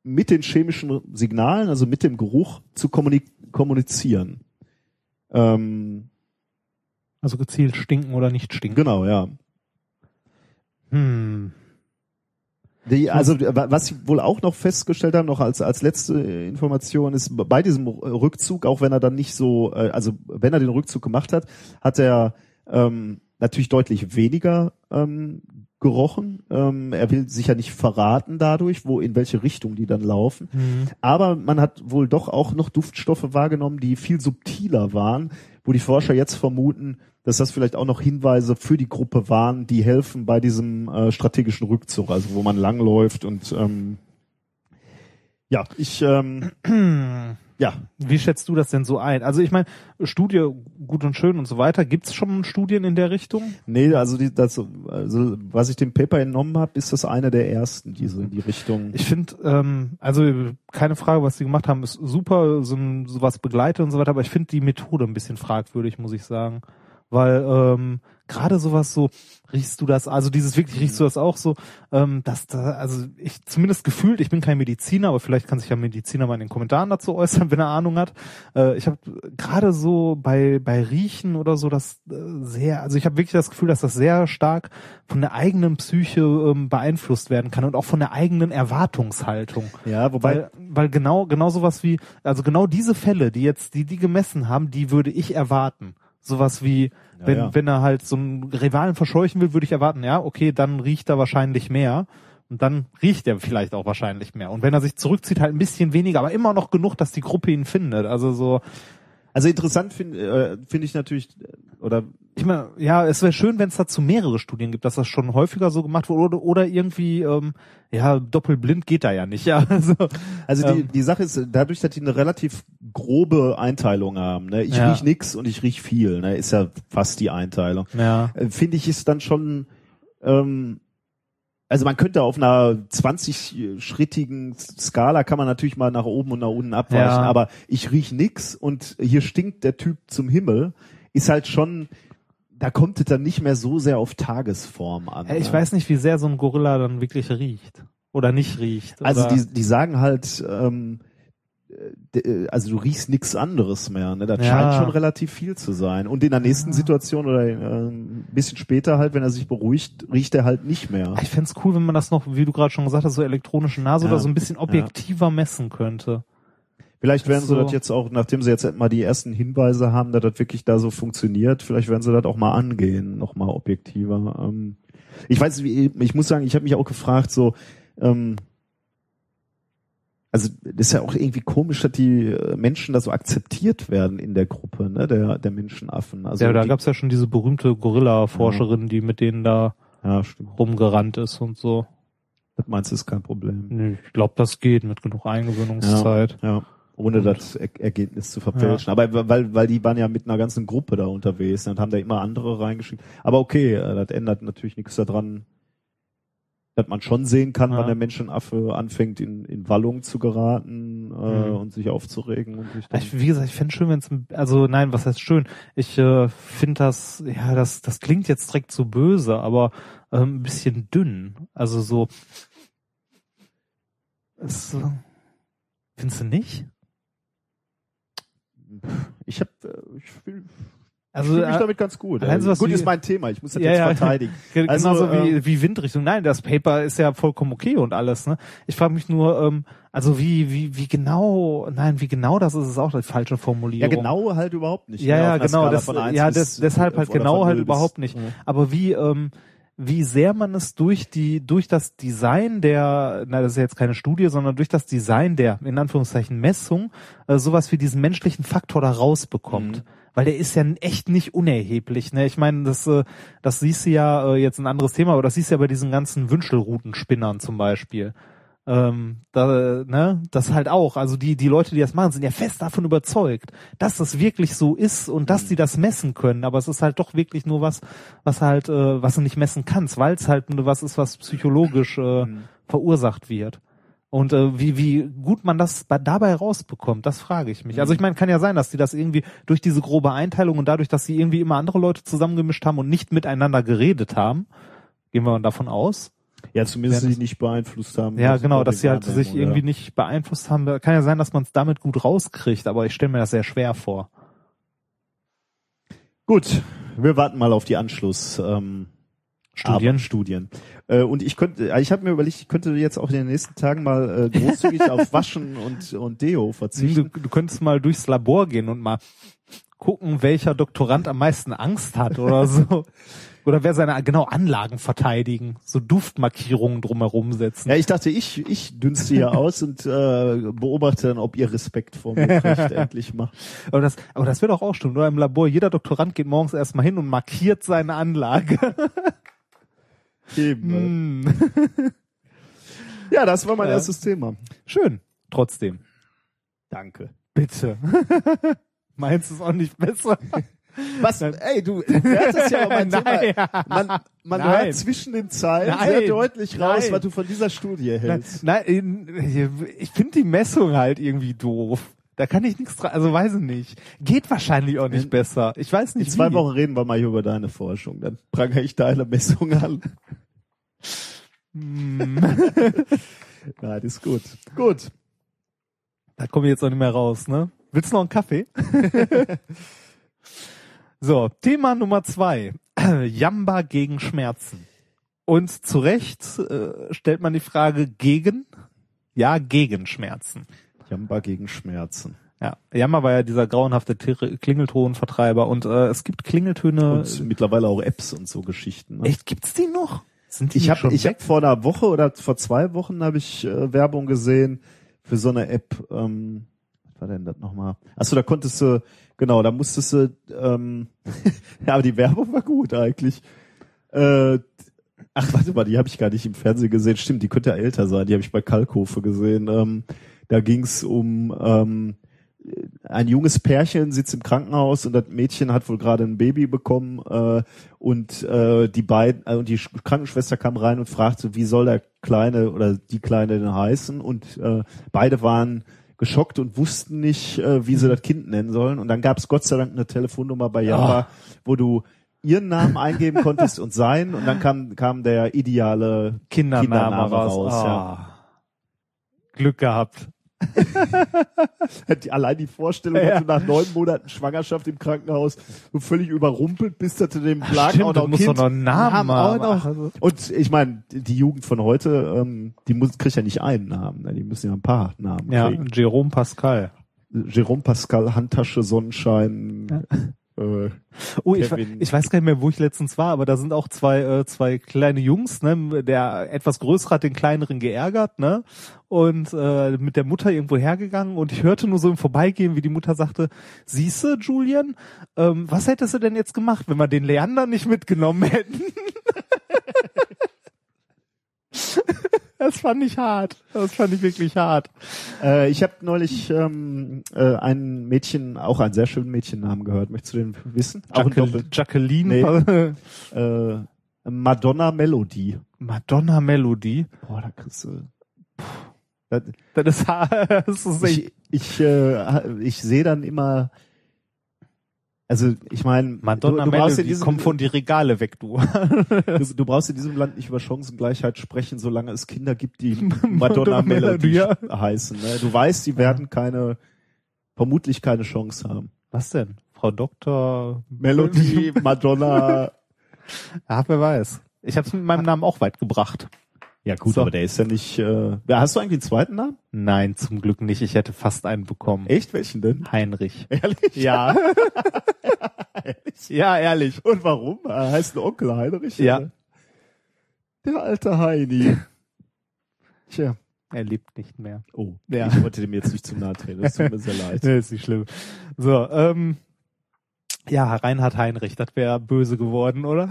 [SPEAKER 4] mit den chemischen Signalen, also mit dem Geruch, zu kommuni- kommunizieren. Ähm,
[SPEAKER 2] Also gezielt stinken oder nicht stinken.
[SPEAKER 4] genau, ja.
[SPEAKER 2] Hm.
[SPEAKER 4] Die, also wa- was sie wohl auch noch festgestellt haben, noch als als letzte Information ist bei diesem Rückzug, auch wenn er dann nicht so, äh, also wenn er den Rückzug gemacht hat, hat er ähm, natürlich deutlich weniger ähm, gerochen. Ähm, er will sich ja nicht verraten dadurch, wo in welche Richtung die dann laufen.
[SPEAKER 2] Mhm.
[SPEAKER 4] Aber man hat wohl doch auch noch Duftstoffe wahrgenommen, die viel subtiler waren, wo die Forscher jetzt vermuten, dass das vielleicht auch noch Hinweise für die Gruppe waren, die helfen bei diesem äh, strategischen Rückzug, also wo man langläuft und ähm, ja, ich ähm, ja,
[SPEAKER 2] Wie schätzt du das denn so ein? Also ich meine, Studie gut und schön und so weiter. Gibt es schon Studien in der Richtung?
[SPEAKER 4] nee, also die, das, also was ich dem Paper entnommen habe, ist das eine der ersten, die so in die Richtung.
[SPEAKER 2] Ich finde, ähm, also keine Frage, was sie gemacht haben, ist super, so sowas begleitet und so weiter, aber ich finde die Methode ein bisschen fragwürdig, muss ich sagen. Weil ähm, gerade sowas so, riechst du das, also dieses wirklich, riechst du das auch so, ähm, dass da, also ich zumindest gefühlt, ich bin kein Mediziner, aber vielleicht kann sich ja ein Mediziner mal in den Kommentaren dazu äußern, wenn er Ahnung hat. Äh, ich habe gerade so bei bei Riechen oder so das äh, sehr, also ich habe wirklich das Gefühl, dass das sehr stark von der eigenen Psyche ähm, beeinflusst werden kann und auch von der eigenen Erwartungshaltung.
[SPEAKER 4] Ja, wobei
[SPEAKER 2] Weil, weil genau, genau sowas wie, also genau diese Fälle, die jetzt, die die gemessen haben, die würde ich erwarten. Sowas wie,
[SPEAKER 4] Ja,
[SPEAKER 2] wenn,
[SPEAKER 4] ja.
[SPEAKER 2] wenn er halt so einen Rivalen verscheuchen will, würde ich erwarten, ja, okay, dann riecht er wahrscheinlich mehr. Und dann riecht er vielleicht auch wahrscheinlich mehr. Und wenn er sich zurückzieht, halt ein bisschen weniger, aber immer noch genug, dass die Gruppe ihn findet. Also so,
[SPEAKER 4] Also interessant finde äh, finde ich natürlich, äh, oder
[SPEAKER 2] ich meine, ja, es wäre schön, wenn es dazu mehrere Studien gibt, dass das schon häufiger so gemacht wurde oder, oder irgendwie, ähm, ja, doppelblind geht da ja nicht. Ja, also,
[SPEAKER 4] also die,
[SPEAKER 2] Ähm.
[SPEAKER 4] die Sache ist, dadurch, dass die eine relativ grobe Einteilung haben, ne? ich
[SPEAKER 2] Ja.
[SPEAKER 4] riech nix und ich riech viel, ne? ist ja fast die Einteilung.
[SPEAKER 2] ja.
[SPEAKER 4] Äh, Finde ich ist dann schon, ähm, also man könnte auf einer 20-schrittigen Skala kann man natürlich mal nach oben und nach unten abweichen,
[SPEAKER 2] Ja.
[SPEAKER 4] aber ich riech nix und hier stinkt der Typ zum Himmel, ist halt schon, da kommt es dann nicht mehr so sehr auf Tagesform an.
[SPEAKER 2] Ja, Ich
[SPEAKER 4] ne?
[SPEAKER 2] weiß nicht, wie sehr so ein Gorilla dann wirklich riecht. Oder nicht riecht.
[SPEAKER 4] Also
[SPEAKER 2] oder,
[SPEAKER 4] die, die sagen halt, ähm, äh, also du riechst nichts anderes mehr. Ne? Das
[SPEAKER 2] Ja.
[SPEAKER 4] scheint schon relativ viel zu sein. Und in der nächsten Situation oder äh, ein bisschen später halt, wenn er sich beruhigt, riecht er halt nicht mehr.
[SPEAKER 2] ich fänd's cool, wenn man das noch, wie du gerade schon gesagt hast, so elektronische Nase
[SPEAKER 4] Ja.
[SPEAKER 2] oder so ein bisschen objektiver messen könnte.
[SPEAKER 4] Vielleicht werden sie
[SPEAKER 2] so.
[SPEAKER 4] das jetzt auch, nachdem sie jetzt mal die ersten Hinweise haben, dass das wirklich da so funktioniert, vielleicht werden sie das auch mal angehen, noch mal objektiver. Ähm, ich weiß, ich muss sagen, ich habe mich auch gefragt, so ähm, Also das ist ja auch irgendwie komisch, dass die äh, Menschen da so akzeptiert werden in der Gruppe, ne, der, der Menschenaffen. Also
[SPEAKER 2] ja, da gab's ja schon diese berühmte Gorilla-Forscherin, die mit denen da
[SPEAKER 4] ja,
[SPEAKER 2] rumgerannt ist und so.
[SPEAKER 4] Das meinst du, ist kein Problem.
[SPEAKER 2] Nee, ich glaube, das geht mit genug Eingewöhnungszeit.
[SPEAKER 4] Ja, ohne das er Ergebnis zu verfälschen. Aber weil, weil die waren ja mit einer ganzen Gruppe da unterwegs und haben da immer andere reingeschickt. Aber okay, äh, das ändert natürlich nichts daran, dass man schon sehen kann,
[SPEAKER 2] Ja.
[SPEAKER 4] wann der Menschenaffe anfängt, in, in Wallung zu geraten äh,
[SPEAKER 2] Mhm.
[SPEAKER 4] und sich aufzuregen und sich
[SPEAKER 2] Ich, wie gesagt, ich fände schön, wenn es, also nein, was heißt schön? Ich äh, finde das, ja, das, das klingt jetzt direkt so böse, aber ähm, ein bisschen dünn. Also so, es, äh, findest du nicht?
[SPEAKER 4] ich hab, äh, ich fühle
[SPEAKER 2] Also
[SPEAKER 4] fühl mich
[SPEAKER 2] äh,
[SPEAKER 4] damit ganz gut. Also, gut ist mein Thema, ich muss das
[SPEAKER 2] Ja,
[SPEAKER 4] jetzt
[SPEAKER 2] ja.
[SPEAKER 4] verteidigen.
[SPEAKER 2] Ge-
[SPEAKER 4] Also,
[SPEAKER 2] Genauso wie,
[SPEAKER 4] ähm,
[SPEAKER 2] wie Windrichtung. Nein, das Paper ist ja vollkommen okay und alles. Ne? Ich frage mich nur, ähm, also wie, wie, wie genau, nein, wie genau das ist, ist auch die falsche
[SPEAKER 4] Ja,
[SPEAKER 2] Formulierung.
[SPEAKER 4] genau halt überhaupt nicht.
[SPEAKER 2] Ja,
[SPEAKER 4] ne,
[SPEAKER 2] ja, genau. Das, ja, des, deshalb halt genau halt überhaupt nicht.
[SPEAKER 4] Ja.
[SPEAKER 2] Aber wie, ähm, wie sehr man es durch die, durch das Design der, na, das ist ja jetzt keine Studie, sondern durch das Design der, in Anführungszeichen, Messung, äh, sowas wie diesen menschlichen Faktor da rausbekommt.
[SPEAKER 4] Mhm.
[SPEAKER 2] Weil der ist ja echt nicht unerheblich. Ne? Ich meine, das, äh, das siehst du ja äh, jetzt ein anderes Thema, aber das siehst du ja bei diesen ganzen Wünschelroutenspinnern zum Beispiel. Ähm, da, ne, das halt auch. Also die, die Leute, die das machen, sind ja fest davon überzeugt, dass das wirklich so ist und dass die das messen können. Aber es ist halt doch wirklich nur was, was halt, äh, was du nicht messen kannst, weil es halt nur was ist, was psychologisch äh, verursacht wird. Und äh, wie, wie gut man das bei, dabei rausbekommt, das frage ich mich. Also ich meine, kann ja sein, dass die das irgendwie durch diese grobe Einteilung und dadurch, dass sie irgendwie immer andere Leute zusammengemischt haben und nicht miteinander geredet haben, gehen wir davon aus,
[SPEAKER 4] Ja, zumindest sie nicht beeinflusst haben.
[SPEAKER 2] ja, genau, dass sie halt sich
[SPEAKER 4] Wahrnehmung,
[SPEAKER 2] irgendwie
[SPEAKER 4] ja.
[SPEAKER 2] nicht beeinflusst haben. Kann ja sein, dass man es damit gut rauskriegt, aber ich stelle mir das sehr schwer vor.
[SPEAKER 4] Gut, wir warten mal auf die Anschluss. Ähm,
[SPEAKER 2] Studien?
[SPEAKER 4] Studien. Äh, und ich könnte, äh, ich habe mir überlegt, ich könnte jetzt auch in den nächsten Tagen mal äh, großzügig auf Waschen und, und Deo
[SPEAKER 2] Du,
[SPEAKER 4] verzichten.
[SPEAKER 2] du könntest mal durchs Labor gehen und mal gucken, welcher Doktorand am meisten Angst hat oder so. Oder wer seine genau Anlagen verteidigen, so Duftmarkierungen drumherum setzen.
[SPEAKER 4] Ja, ich dachte, ich, ich dünste hier aus und äh, beobachte dann, ob ihr Respekt vor mir kriegt, endlich mal.
[SPEAKER 2] Aber das, aber das wird doch auch stimmen, oder? Im Labor, jeder Doktorand geht morgens erstmal hin und markiert seine Anlage.
[SPEAKER 4] Eben, äh. Ja, das war mein
[SPEAKER 2] Ja.
[SPEAKER 4] erstes Thema.
[SPEAKER 2] Schön, trotzdem.
[SPEAKER 4] Danke.
[SPEAKER 2] Bitte. Meins ist auch nicht besser.
[SPEAKER 4] Was? Ey, du wertest ja aber mein Thema.
[SPEAKER 2] Nein.
[SPEAKER 4] Man, man
[SPEAKER 2] Nein.
[SPEAKER 4] hört zwischen den Zeilen
[SPEAKER 2] Nein.
[SPEAKER 4] sehr deutlich raus,
[SPEAKER 2] Nein.
[SPEAKER 4] was du von dieser Studie
[SPEAKER 2] Nein,
[SPEAKER 4] hältst.
[SPEAKER 2] nein, ich finde die Messung halt irgendwie doof. Da kann ich nichts dran, also weiß ich nicht. Geht wahrscheinlich auch nicht
[SPEAKER 4] In-
[SPEAKER 2] besser. Ich weiß
[SPEAKER 4] In
[SPEAKER 2] nicht
[SPEAKER 4] zwei
[SPEAKER 2] wie.
[SPEAKER 4] Wochen reden wir mal hier über deine Forschung. Dann prangere ich deine Messung an.
[SPEAKER 2] Hm,
[SPEAKER 4] das ist gut. Gut.
[SPEAKER 2] da komme ich jetzt auch nicht mehr raus, ne? Willst du noch einen Kaffee? so, Thema Nummer zwei. Jamba gegen Schmerzen. Und zu Recht äh, stellt man die Frage gegen, ja, gegen Schmerzen.
[SPEAKER 4] Jamba gegen Schmerzen.
[SPEAKER 2] Ja, Jammer war ja dieser grauenhafte Klingeltonvertreiber und äh, es gibt Klingeltöne.
[SPEAKER 4] Und mittlerweile auch Apps und so Geschichten. Ne?
[SPEAKER 2] Echt, gibt's die noch? Sind die
[SPEAKER 4] Ich habe ich
[SPEAKER 2] weg?
[SPEAKER 4] hab vor einer Woche oder vor zwei Wochen habe ich äh, Werbung gesehen für so eine App. Ähm, was war denn das nochmal? Achso, da konntest du, genau, da musstest du, ähm, ja, aber die Werbung war gut eigentlich. Äh, ach, warte mal, die habe ich gar nicht im Fernsehen gesehen. Stimmt, die könnte ja älter sein. Die habe ich bei Kalkofe gesehen. Ähm, da ging's um ähm, ein junges Pärchen sitzt im Krankenhaus und das Mädchen hat wohl gerade ein Baby bekommen äh, und äh, die beiden äh, und die Sch- Krankenschwester kam rein und fragte, wie soll der kleine oder die kleine denn heißen und äh, beide waren geschockt und wussten nicht, äh, wie sie das Kind nennen sollen und dann gab es Gott sei Dank eine Telefonnummer bei Java, wo du ihren Namen eingeben konntest und sein und dann kam kam der ideale
[SPEAKER 2] Kindername,
[SPEAKER 4] Kindername
[SPEAKER 2] raus.
[SPEAKER 4] raus,
[SPEAKER 2] Ah.
[SPEAKER 4] ja.
[SPEAKER 2] Glück gehabt.
[SPEAKER 4] Allein die Vorstellung,
[SPEAKER 2] Ja.
[SPEAKER 4] dass du nach neun Monaten Schwangerschaft im Krankenhaus so völlig überrumpelt bist, dass du dem Plagen auch
[SPEAKER 2] du
[SPEAKER 4] noch
[SPEAKER 2] musst
[SPEAKER 4] kind,
[SPEAKER 2] doch noch einen Namen haben.
[SPEAKER 4] noch.
[SPEAKER 2] Also-
[SPEAKER 4] Und ich meine, die Jugend von heute, ähm, die muss, kriegt ja nicht einen Namen, ne? die müssen ja ein paar Namen
[SPEAKER 2] Ja,
[SPEAKER 4] kriegen.
[SPEAKER 2] Jerome Pascal.
[SPEAKER 4] Jerome Pascal, Handtasche, Sonnenschein, Äh,
[SPEAKER 2] Oh, ich, ich weiß gar nicht mehr, wo ich letztens war, aber da sind auch zwei, äh, zwei kleine Jungs, ne? Der etwas größere hat den kleineren geärgert, ne? Und äh, mit der Mutter irgendwo hergegangen und ich hörte nur so im Vorbeigehen, wie die Mutter sagte, siehste, Julian, ähm, was hättest du denn jetzt gemacht, wenn wir den Leander nicht mitgenommen hätten? das fand ich hart. Das fand ich wirklich hart.
[SPEAKER 4] Äh, ich habe neulich ähm, äh, ein Mädchen, auch einen sehr schönen Mädchennamen gehört. Möchtest du den wissen? Auch ein
[SPEAKER 2] Jacqueline,
[SPEAKER 4] Doppel.
[SPEAKER 2] Jacqueline
[SPEAKER 4] Äh, Madonna Melody.
[SPEAKER 2] Madonna Melody.
[SPEAKER 4] Boah, da kriegst du. Das,
[SPEAKER 2] Das ist, das ist echt
[SPEAKER 4] ich ich, äh, ich sehe dann immer. Also ich meine,
[SPEAKER 2] Madonna
[SPEAKER 4] du, du brauchst in
[SPEAKER 2] Melody,
[SPEAKER 4] diesem,
[SPEAKER 2] komm von die Regale weg, du.
[SPEAKER 4] du, du brauchst in diesem Land nicht über Chancengleichheit sprechen, solange es Kinder gibt, die Madonna Melody heißen. Ne? Du weißt, die werden keine, vermutlich keine Chance haben.
[SPEAKER 2] Was denn? Frau Doktor
[SPEAKER 4] Melody, Madonna.
[SPEAKER 2] Ja, wer weiß. Ich habe es mit meinem Namen auch weit gebracht.
[SPEAKER 4] Ja gut,
[SPEAKER 2] So.
[SPEAKER 4] aber der ist ja nicht. Äh, hast du eigentlich einen zweiten Namen?
[SPEAKER 2] Nein, zum Glück nicht. Ich hätte fast einen bekommen.
[SPEAKER 4] Echt? Welchen denn?
[SPEAKER 2] Heinrich.
[SPEAKER 4] Ehrlich?
[SPEAKER 2] Ja. ja, ehrlich.
[SPEAKER 4] Und warum? Er heißt ein Onkel Heinrich?
[SPEAKER 2] Ja.
[SPEAKER 4] oder? Der alte Heini. Tja.
[SPEAKER 2] Er lebt nicht mehr.
[SPEAKER 4] Oh,
[SPEAKER 2] Ja.
[SPEAKER 4] ich wollte dem jetzt nicht zu nahe treten. Das tut mir sehr leid.
[SPEAKER 2] Nee, ist nicht schlimm. So, ähm, ja, Reinhard Heinrich, das wäre böse geworden, oder?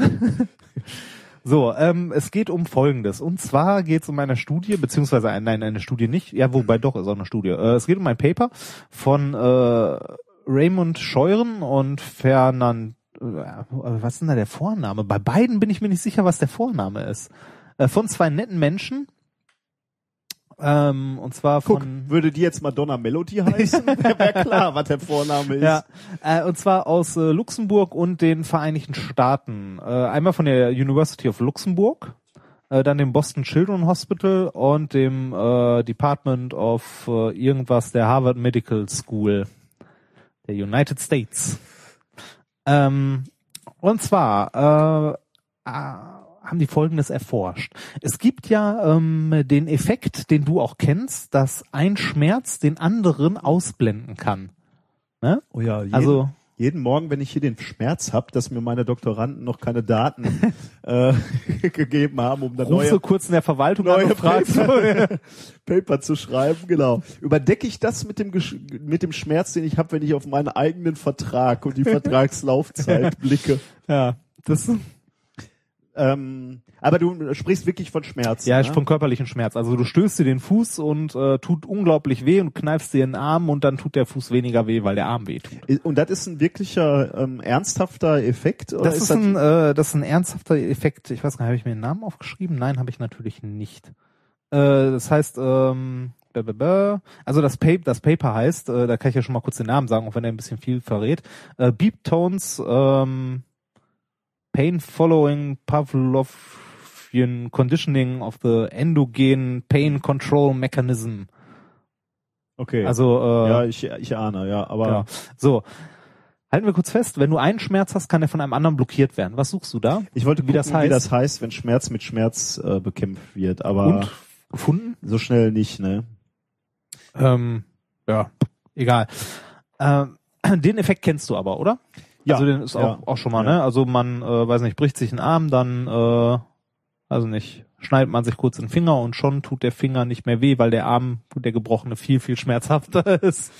[SPEAKER 2] So, ähm, es geht um Folgendes. Und zwar geht es um eine Studie, beziehungsweise ein, nein, eine Studie nicht. Ja, wobei doch, ist auch eine Studie. Äh, es geht um ein Paper von äh, Raymond Scheuren und Fernand, äh, was ist denn da der Vorname? Bei beiden bin ich mir nicht sicher, was der Vorname ist. Äh, von zwei netten Menschen. Ähm, und zwar
[SPEAKER 4] Guck,
[SPEAKER 2] von
[SPEAKER 4] würde die jetzt Madonna Melody heißen, wäre wär klar, was der Vorname ist.
[SPEAKER 2] Ja, äh, und zwar aus äh, Luxemburg und den Vereinigten Staaten. Äh, einmal von der University of Luxemburg, äh, dann dem Boston Children Hospital und dem äh, Department of äh, irgendwas der Harvard Medical School der United States. Ähm, und zwar äh, äh, haben die Folgendes erforscht. Es gibt ja ähm, den Effekt, den du auch kennst, dass ein Schmerz den anderen ausblenden kann. Ne?
[SPEAKER 4] Oh ja, jeden,
[SPEAKER 2] Also
[SPEAKER 4] jeden Morgen, wenn ich hier den Schmerz hab, dass mir meine Doktoranden noch keine Daten äh, gegeben haben, um da
[SPEAKER 2] rufst
[SPEAKER 4] neue,
[SPEAKER 2] du kurz in der Verwaltung
[SPEAKER 4] neue Paper, Paper zu schreiben, genau. Überdecke ich das mit dem Gesch mit dem Schmerz, den ich habe, wenn ich auf meinen eigenen Vertrag und die Vertragslaufzeit blicke.
[SPEAKER 2] ja, das
[SPEAKER 4] Ähm, aber du sprichst wirklich von Schmerz.
[SPEAKER 2] ja,
[SPEAKER 4] ne?
[SPEAKER 2] ist von körperlichen Schmerz. Also du stößt dir den Fuß und äh, tut unglaublich weh und kneifst dir den Arm und dann tut der Fuß weniger weh, weil der Arm weh tut.
[SPEAKER 4] Und das ist ein wirklicher ähm, ernsthafter Effekt? Oder
[SPEAKER 2] Das ist, ein, äh, das ist ein ernsthafter Effekt. Ich weiß gar nicht, habe ich mir den Namen aufgeschrieben? Nein, habe ich natürlich nicht. Äh, das heißt, ähm, also das, Paper, das Paper heißt, äh, da kann ich ja schon mal kurz den Namen sagen, auch wenn er ein bisschen viel verrät. Äh, Beep Tones ähm, Pain Following Pavlovian Conditioning of the Endogen Pain Control Mechanism.
[SPEAKER 4] okay.
[SPEAKER 2] Also äh,
[SPEAKER 4] ja, ich, ich ahne, ja, aber
[SPEAKER 2] Genau. So. Halten wir kurz fest, wenn du einen Schmerz hast, kann er von einem anderen blockiert werden. Was suchst du da?
[SPEAKER 4] ich wollte
[SPEAKER 2] wie
[SPEAKER 4] gucken,
[SPEAKER 2] das heißt.
[SPEAKER 4] wie das heißt, wenn Schmerz mit Schmerz äh, bekämpft wird, aber
[SPEAKER 2] Und gefunden?
[SPEAKER 4] so schnell nicht, ne?
[SPEAKER 2] Ähm, ja, egal. Ähm, den Effekt kennst du aber, oder?
[SPEAKER 4] Ja,
[SPEAKER 2] Also den ist auch,
[SPEAKER 4] ja,
[SPEAKER 2] auch schon mal,
[SPEAKER 4] ja.
[SPEAKER 2] ne? Also man, äh, weiß nicht, bricht sich einen Arm, dann, äh, also nicht, schneidet man sich kurz den Finger und schon tut der Finger nicht mehr weh, weil der Arm, der gebrochene, viel, viel schmerzhafter ist.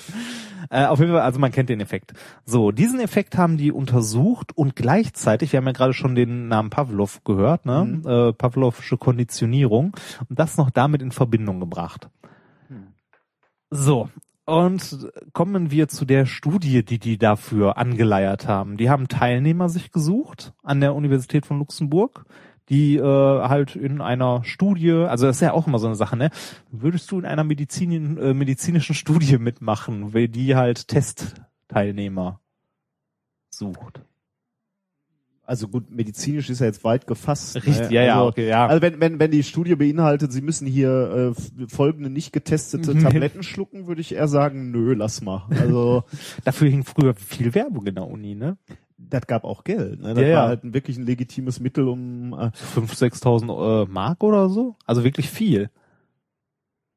[SPEAKER 2] Äh, auf jeden Fall, also man kennt den Effekt. So, diesen Effekt haben die untersucht und gleichzeitig, wir haben ja gerade schon den Namen Pavlov gehört, ne?
[SPEAKER 4] Mhm.
[SPEAKER 2] Äh, Pavlovsche Konditionierung und das noch damit in Verbindung gebracht. So, und kommen wir zu der Studie, die die dafür angeleiert haben. Die haben Teilnehmer sich gesucht an der Universität von Luxemburg, die äh, halt in einer Studie, also das ist ja auch immer so eine Sache, ne? Würdest du in einer Medizin, äh, medizinischen Studie mitmachen, weil die halt Testteilnehmer sucht?
[SPEAKER 4] Also gut, medizinisch ist ja jetzt weit gefasst.
[SPEAKER 2] Richtig,
[SPEAKER 4] ne?
[SPEAKER 2] ja, ja,
[SPEAKER 4] also,
[SPEAKER 2] okay, ja.
[SPEAKER 4] Also wenn, wenn, wenn die Studie beinhaltet, sie müssen hier äh, folgende nicht getestete
[SPEAKER 2] Mhm.
[SPEAKER 4] Tabletten schlucken, würde ich eher sagen, nö, lass mal. Also
[SPEAKER 2] Dafür hing früher viel Werbung in der Uni, ne?
[SPEAKER 4] das gab auch Geld. Ne? Das
[SPEAKER 2] Ja, ja.
[SPEAKER 4] war halt ein, wirklich ein legitimes Mittel, um äh,
[SPEAKER 2] 5.000, 6.000 äh, Mark oder so? Also wirklich viel.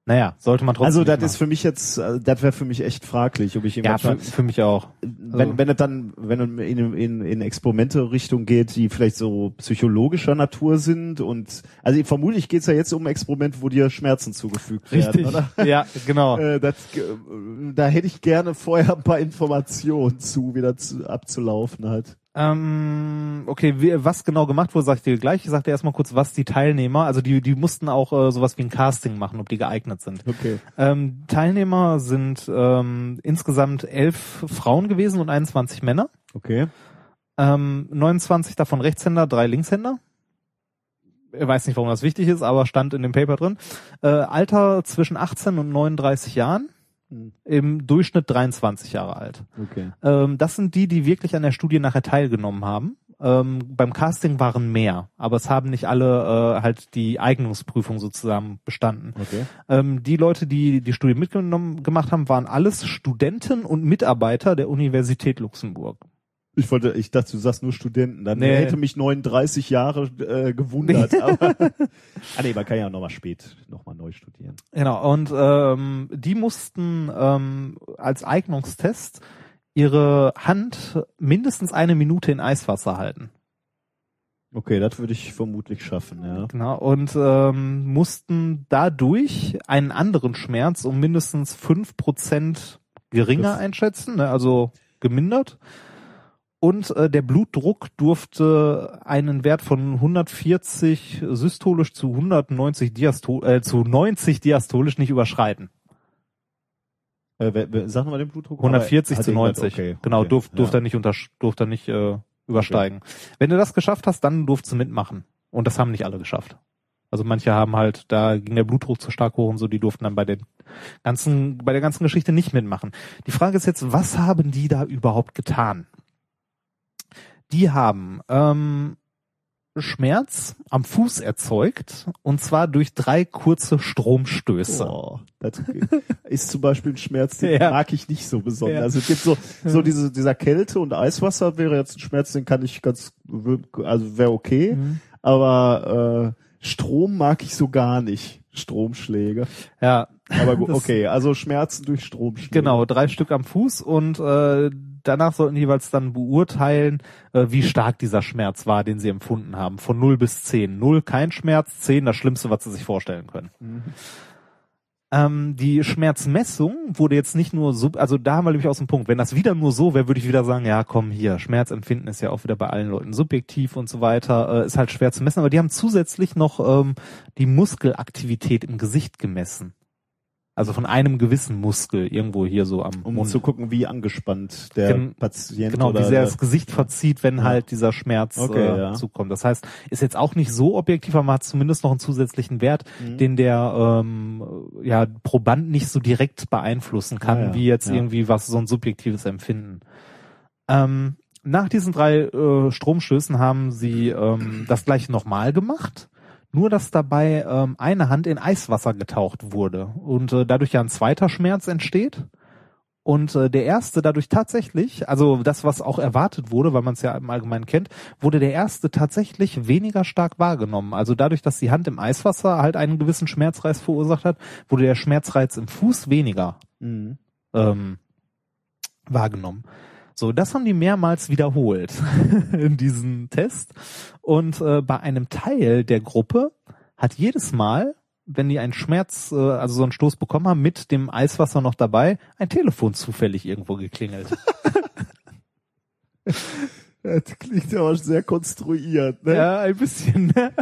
[SPEAKER 2] Naja, sollte man trotzdem
[SPEAKER 4] Also das ist für mich jetzt, äh, das wäre für mich echt fraglich, ob ich
[SPEAKER 2] machen. Ja, für, für mich auch.
[SPEAKER 4] wenn, wenn es dann, wenn es in, in, in Experimente-Richtung geht, die vielleicht so psychologischer Natur sind und also vermutlich geht's ja jetzt um Experimente, wo dir Schmerzen zugefügt werden, oder?
[SPEAKER 2] Ja, genau.
[SPEAKER 4] Äh, das, äh, da hätte ich gerne vorher ein paar Informationen zu, wie das abzulaufen hat.
[SPEAKER 2] Ähm, okay, wie, was genau gemacht wurde, sag ich dir gleich. Ich sag dir erstmal kurz, was die Teilnehmer, also die, die mussten auch äh, sowas wie ein Casting machen, ob die geeignet sind.
[SPEAKER 4] Okay.
[SPEAKER 2] Ähm, Teilnehmer sind ähm, insgesamt elf Frauen gewesen und 21 Männer.
[SPEAKER 4] Okay.
[SPEAKER 2] Ähm, 29 davon Rechtshänder, drei Linkshänder. Ich weiß nicht, warum das wichtig ist, aber stand in dem Paper drin. Äh, Alter zwischen 18 und 39 Jahren.
[SPEAKER 4] Hm.
[SPEAKER 2] Im Durchschnitt 23 Jahre alt.
[SPEAKER 4] Okay.
[SPEAKER 2] Ähm, das sind die, die wirklich an der Studie nachher teilgenommen haben. Ähm, beim Casting waren mehr, aber es haben nicht alle äh, halt die Eignungsprüfung sozusagen bestanden.
[SPEAKER 4] Okay.
[SPEAKER 2] Ähm, die Leute, die die Studie mitgenommen gemacht haben, waren alles Studenten und Mitarbeiter der Universität Luxemburg.
[SPEAKER 4] Ich wollte, ich dachte, du sagst nur Studenten. Dann
[SPEAKER 2] Nee.
[SPEAKER 4] hätte mich 39 Jahre äh, gewundert. aber, ah nee, man kann ja nochmal spät nochmal neu studieren.
[SPEAKER 2] Genau, und ähm, die mussten ähm, als Eignungstest ihre Hand mindestens eine Minute in Eiswasser halten.
[SPEAKER 4] Okay, das würde ich vermutlich schaffen, ja.
[SPEAKER 2] Genau, und ähm, mussten dadurch einen anderen Schmerz um mindestens fünf Prozent geringer
[SPEAKER 4] Das-
[SPEAKER 2] einschätzen, ne, also gemindert. Und äh, der Blutdruck durfte einen Wert von 140 systolisch zu 190 Diasto äh, zu 90 diastolisch nicht überschreiten.
[SPEAKER 4] Äh, wer, wer, sag mal den Blutdruck.
[SPEAKER 2] 140
[SPEAKER 4] Aber-
[SPEAKER 2] zu
[SPEAKER 4] hat
[SPEAKER 2] 90.
[SPEAKER 4] Okay,
[SPEAKER 2] genau,
[SPEAKER 4] okay,
[SPEAKER 2] durf, durfte
[SPEAKER 4] ja.
[SPEAKER 2] er nicht unter, durfte er nicht äh, übersteigen. Wenn du das geschafft hast, dann durftest du mitmachen. Und das haben nicht alle geschafft. Also manche haben halt, da ging der Blutdruck zu stark hoch und so, die durften dann bei den ganzen, bei der ganzen Geschichte nicht mitmachen. Die Frage ist jetzt, was haben die da überhaupt getan? Die haben ähm, Schmerz am Fuß erzeugt und zwar durch drei kurze Stromstöße.
[SPEAKER 4] Oh, das ist zum Beispiel ein Schmerz, den
[SPEAKER 2] Ja.
[SPEAKER 4] mag ich nicht so besonders.
[SPEAKER 2] Ja.
[SPEAKER 4] Also es gibt so, so diese, dieser Kälte und Eiswasser wäre jetzt ein Schmerz, den kann ich ganz, also wäre okay.
[SPEAKER 2] Mhm.
[SPEAKER 4] Aber äh, Strom mag ich so gar nicht. Stromschläge.
[SPEAKER 2] Ja,
[SPEAKER 4] Aber gut, okay, also Schmerzen durch Stromschläge.
[SPEAKER 2] Genau, drei Stück am Fuß und äh, danach sollten die jeweils dann beurteilen, äh, wie stark dieser Schmerz war, den sie empfunden haben. Von 0 bis 10. 0 kein Schmerz, 10 das Schlimmste, was sie sich vorstellen können. Ähm, die Schmerzmessung wurde jetzt nicht nur so, also da haben wir nämlich aus dem Punkt, wenn das wieder nur so wäre, würde ich wieder sagen, ja komm hier, Schmerzempfinden ist ja auch wieder bei allen Leuten subjektiv und so weiter, äh, ist halt schwer zu messen, aber die haben zusätzlich noch ähm, die Muskelaktivität im Gesicht gemessen. Also von einem gewissen Muskel irgendwo hier so am
[SPEAKER 4] Um
[SPEAKER 2] Mund.
[SPEAKER 4] zu gucken, wie angespannt der
[SPEAKER 2] Gen-
[SPEAKER 4] Patient
[SPEAKER 2] Genau, wie sehr das Gesicht verzieht, wenn
[SPEAKER 4] Ja.
[SPEAKER 2] halt dieser Schmerz
[SPEAKER 4] Okay,
[SPEAKER 2] äh,
[SPEAKER 4] ja.
[SPEAKER 2] zukommt. Das heißt, ist jetzt auch nicht so objektiv, aber man hat zumindest noch einen zusätzlichen Wert,
[SPEAKER 4] Mhm.
[SPEAKER 2] den der ähm, ja, Proband nicht so direkt beeinflussen kann,
[SPEAKER 4] Ah, ja.
[SPEAKER 2] wie jetzt irgendwie was so ein subjektives Empfinden. Ähm, nach diesen drei äh, Stromstößen haben sie ähm, das gleiche nochmal gemacht. Nur, dass dabei ähm, eine Hand in Eiswasser getaucht wurde und äh, dadurch ja ein zweiter Schmerz entsteht. Und äh, der erste dadurch tatsächlich, also das, was auch erwartet wurde, weil man es ja im Allgemeinen kennt, wurde der erste tatsächlich weniger stark wahrgenommen. Also dadurch, dass die Hand im Eiswasser halt einen gewissen Schmerzreiz verursacht hat, wurde der Schmerzreiz im Fuß weniger
[SPEAKER 4] Mhm.
[SPEAKER 2] ähm, wahrgenommen. So, das haben die mehrmals wiederholt in diesem Test. Und äh, bei einem Teil der Gruppe hat jedes Mal, wenn die einen Schmerz, äh, also so einen Stoß bekommen haben, mit dem Eiswasser noch dabei, ein Telefon zufällig irgendwo geklingelt.
[SPEAKER 4] Das klingt aber sehr konstruiert, ne?
[SPEAKER 2] Ja, ein bisschen. Ne?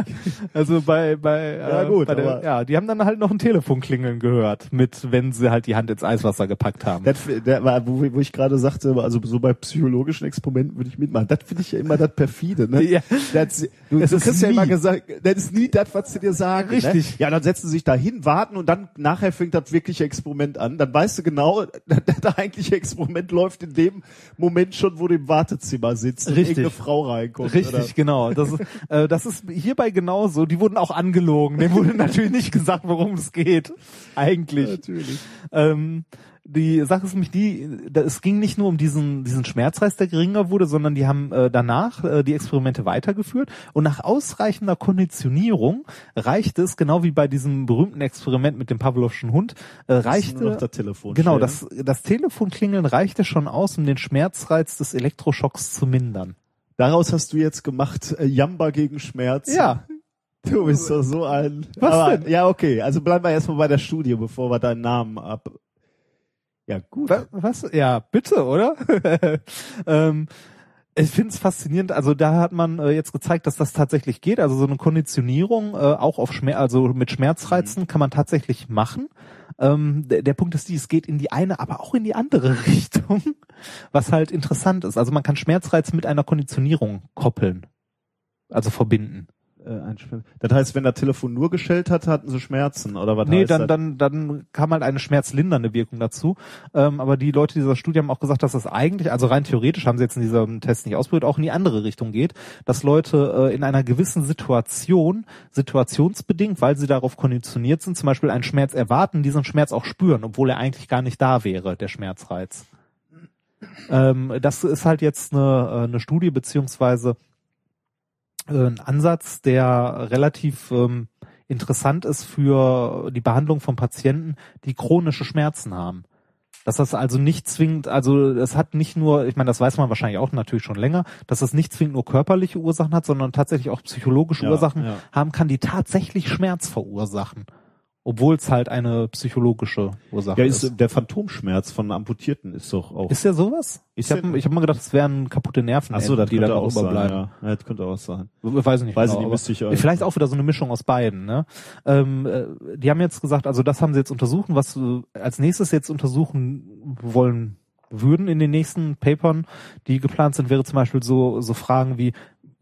[SPEAKER 2] Also bei bei,
[SPEAKER 4] Ja,
[SPEAKER 2] äh,
[SPEAKER 4] gut,
[SPEAKER 2] bei der, ja, die haben dann halt noch ein Telefon klingeln gehört, mit wenn sie halt die Hand ins Eiswasser gepackt haben.
[SPEAKER 4] Das, der, war, wo, wo ich gerade sagte, also so bei psychologischen Experimenten würde ich mitmachen. Das finde ich ja immer das perfide. Ne?
[SPEAKER 2] Ja.
[SPEAKER 4] Das, du,
[SPEAKER 2] Es
[SPEAKER 4] du
[SPEAKER 2] ist
[SPEAKER 4] kriegst ja
[SPEAKER 2] nie.
[SPEAKER 4] immer gesagt, das ist nie das, was sie dir sagen.
[SPEAKER 2] Richtig.
[SPEAKER 4] Ne? Ja, dann setzen sie sich da hin, warten und dann nachher fängt das wirkliche Experiment an. Dann weißt du genau, das eigentliche Experiment läuft in dem Moment schon, wo du im Wartezimmer sitzt
[SPEAKER 2] Richtig.
[SPEAKER 4] irgendeine Frau reinkommt.
[SPEAKER 2] Richtig,
[SPEAKER 4] Oder?
[SPEAKER 2] genau. Das ist, äh, das ist hierbei genauso. Die wurden auch angelogen. Denen wurde natürlich nicht gesagt, worum es geht. Eigentlich.
[SPEAKER 4] Natürlich.
[SPEAKER 2] Ähm, die Sache ist nämlich die, da- es ging nicht nur um diesen, diesen Schmerzreiz, der geringer wurde, sondern die haben äh, danach äh, die Experimente weitergeführt und nach ausreichender Konditionierung reichte es, genau wie bei diesem berühmten Experiment mit dem Pavlovschen Hund, äh, reichte Genau, das, das Telefonklingeln reichte schon aus, um den Schmerzreiz des Elektroschocks zu mindern.
[SPEAKER 4] Daraus hast du jetzt gemacht, äh, Jamba gegen Schmerz.
[SPEAKER 2] Ja,
[SPEAKER 4] Du bist doch so ein.
[SPEAKER 2] Was
[SPEAKER 4] aber,
[SPEAKER 2] denn?
[SPEAKER 4] Ja, okay. Also bleiben wir erstmal bei der Studie, bevor wir deinen Namen ab. Ja, gut.
[SPEAKER 2] Wa- Was? Ja, bitte, oder? ähm, ich finde es faszinierend. Also da hat man äh, jetzt gezeigt, dass das tatsächlich geht. Also so eine Konditionierung äh, auch auf Schmerz, also mit Schmerzreizen kann man tatsächlich machen. Ähm, der, der Punkt ist die, es geht in die eine, aber auch in die andere Richtung, was halt interessant ist. Also man kann Schmerzreiz mit einer Konditionierung koppeln, also verbinden.
[SPEAKER 4] Äh, ein Schmerz. Das heißt, wenn das Telefon nur geschellt hat, hatten sie Schmerzen oder was
[SPEAKER 2] Nee,
[SPEAKER 4] heißt
[SPEAKER 2] dann,
[SPEAKER 4] das?
[SPEAKER 2] dann, dann kam halt eine schmerzlindernde Wirkung dazu. Ähm, aber die Leute dieser Studie haben auch gesagt, dass das eigentlich, also rein theoretisch haben sie jetzt in diesem Test nicht ausprobiert, auch in die andere Richtung geht, dass Leute äh, in einer gewissen Situation, situationsbedingt, weil sie darauf konditioniert sind, zum Beispiel einen Schmerz erwarten, diesen Schmerz auch spüren, obwohl er eigentlich gar nicht da wäre, der Schmerzreiz. Ähm, das ist halt jetzt eine, äh, eine Studie beziehungsweise ein Ansatz, der relativ ähm, interessant ist für die Behandlung von Patienten, die chronische Schmerzen haben. Dass das also nicht zwingend, also es hat nicht nur, ich meine, das weiß man wahrscheinlich auch natürlich schon länger, dass das nicht zwingend nur körperliche Ursachen hat, sondern tatsächlich auch psychologische
[SPEAKER 4] Ja,
[SPEAKER 2] Ursachen
[SPEAKER 4] ja.
[SPEAKER 2] haben kann, die tatsächlich Schmerz verursachen. Obwohl es halt eine psychologische Ursache
[SPEAKER 4] ja,
[SPEAKER 2] ist.
[SPEAKER 4] ist, der Phantomschmerz von Amputierten ist doch auch.
[SPEAKER 2] Ist ja sowas? Ich habe ich hab mal gedacht, es wären kaputte Nerven,
[SPEAKER 4] Ach so, das
[SPEAKER 2] die da
[SPEAKER 4] auch sein.
[SPEAKER 2] überbleiben.
[SPEAKER 4] Ja. ja, das könnte auch sein.
[SPEAKER 2] Weiß ich nicht.
[SPEAKER 4] Weiß
[SPEAKER 2] genau,
[SPEAKER 4] nicht, müsste ich auch-
[SPEAKER 2] Vielleicht auch wieder so eine Mischung aus beiden. Ne? Ähm, äh, die haben jetzt gesagt, also das haben sie jetzt untersuchen. Was äh, als nächstes jetzt untersuchen wollen würden in den nächsten Papern, die geplant sind, wäre zum Beispiel so so Fragen wie,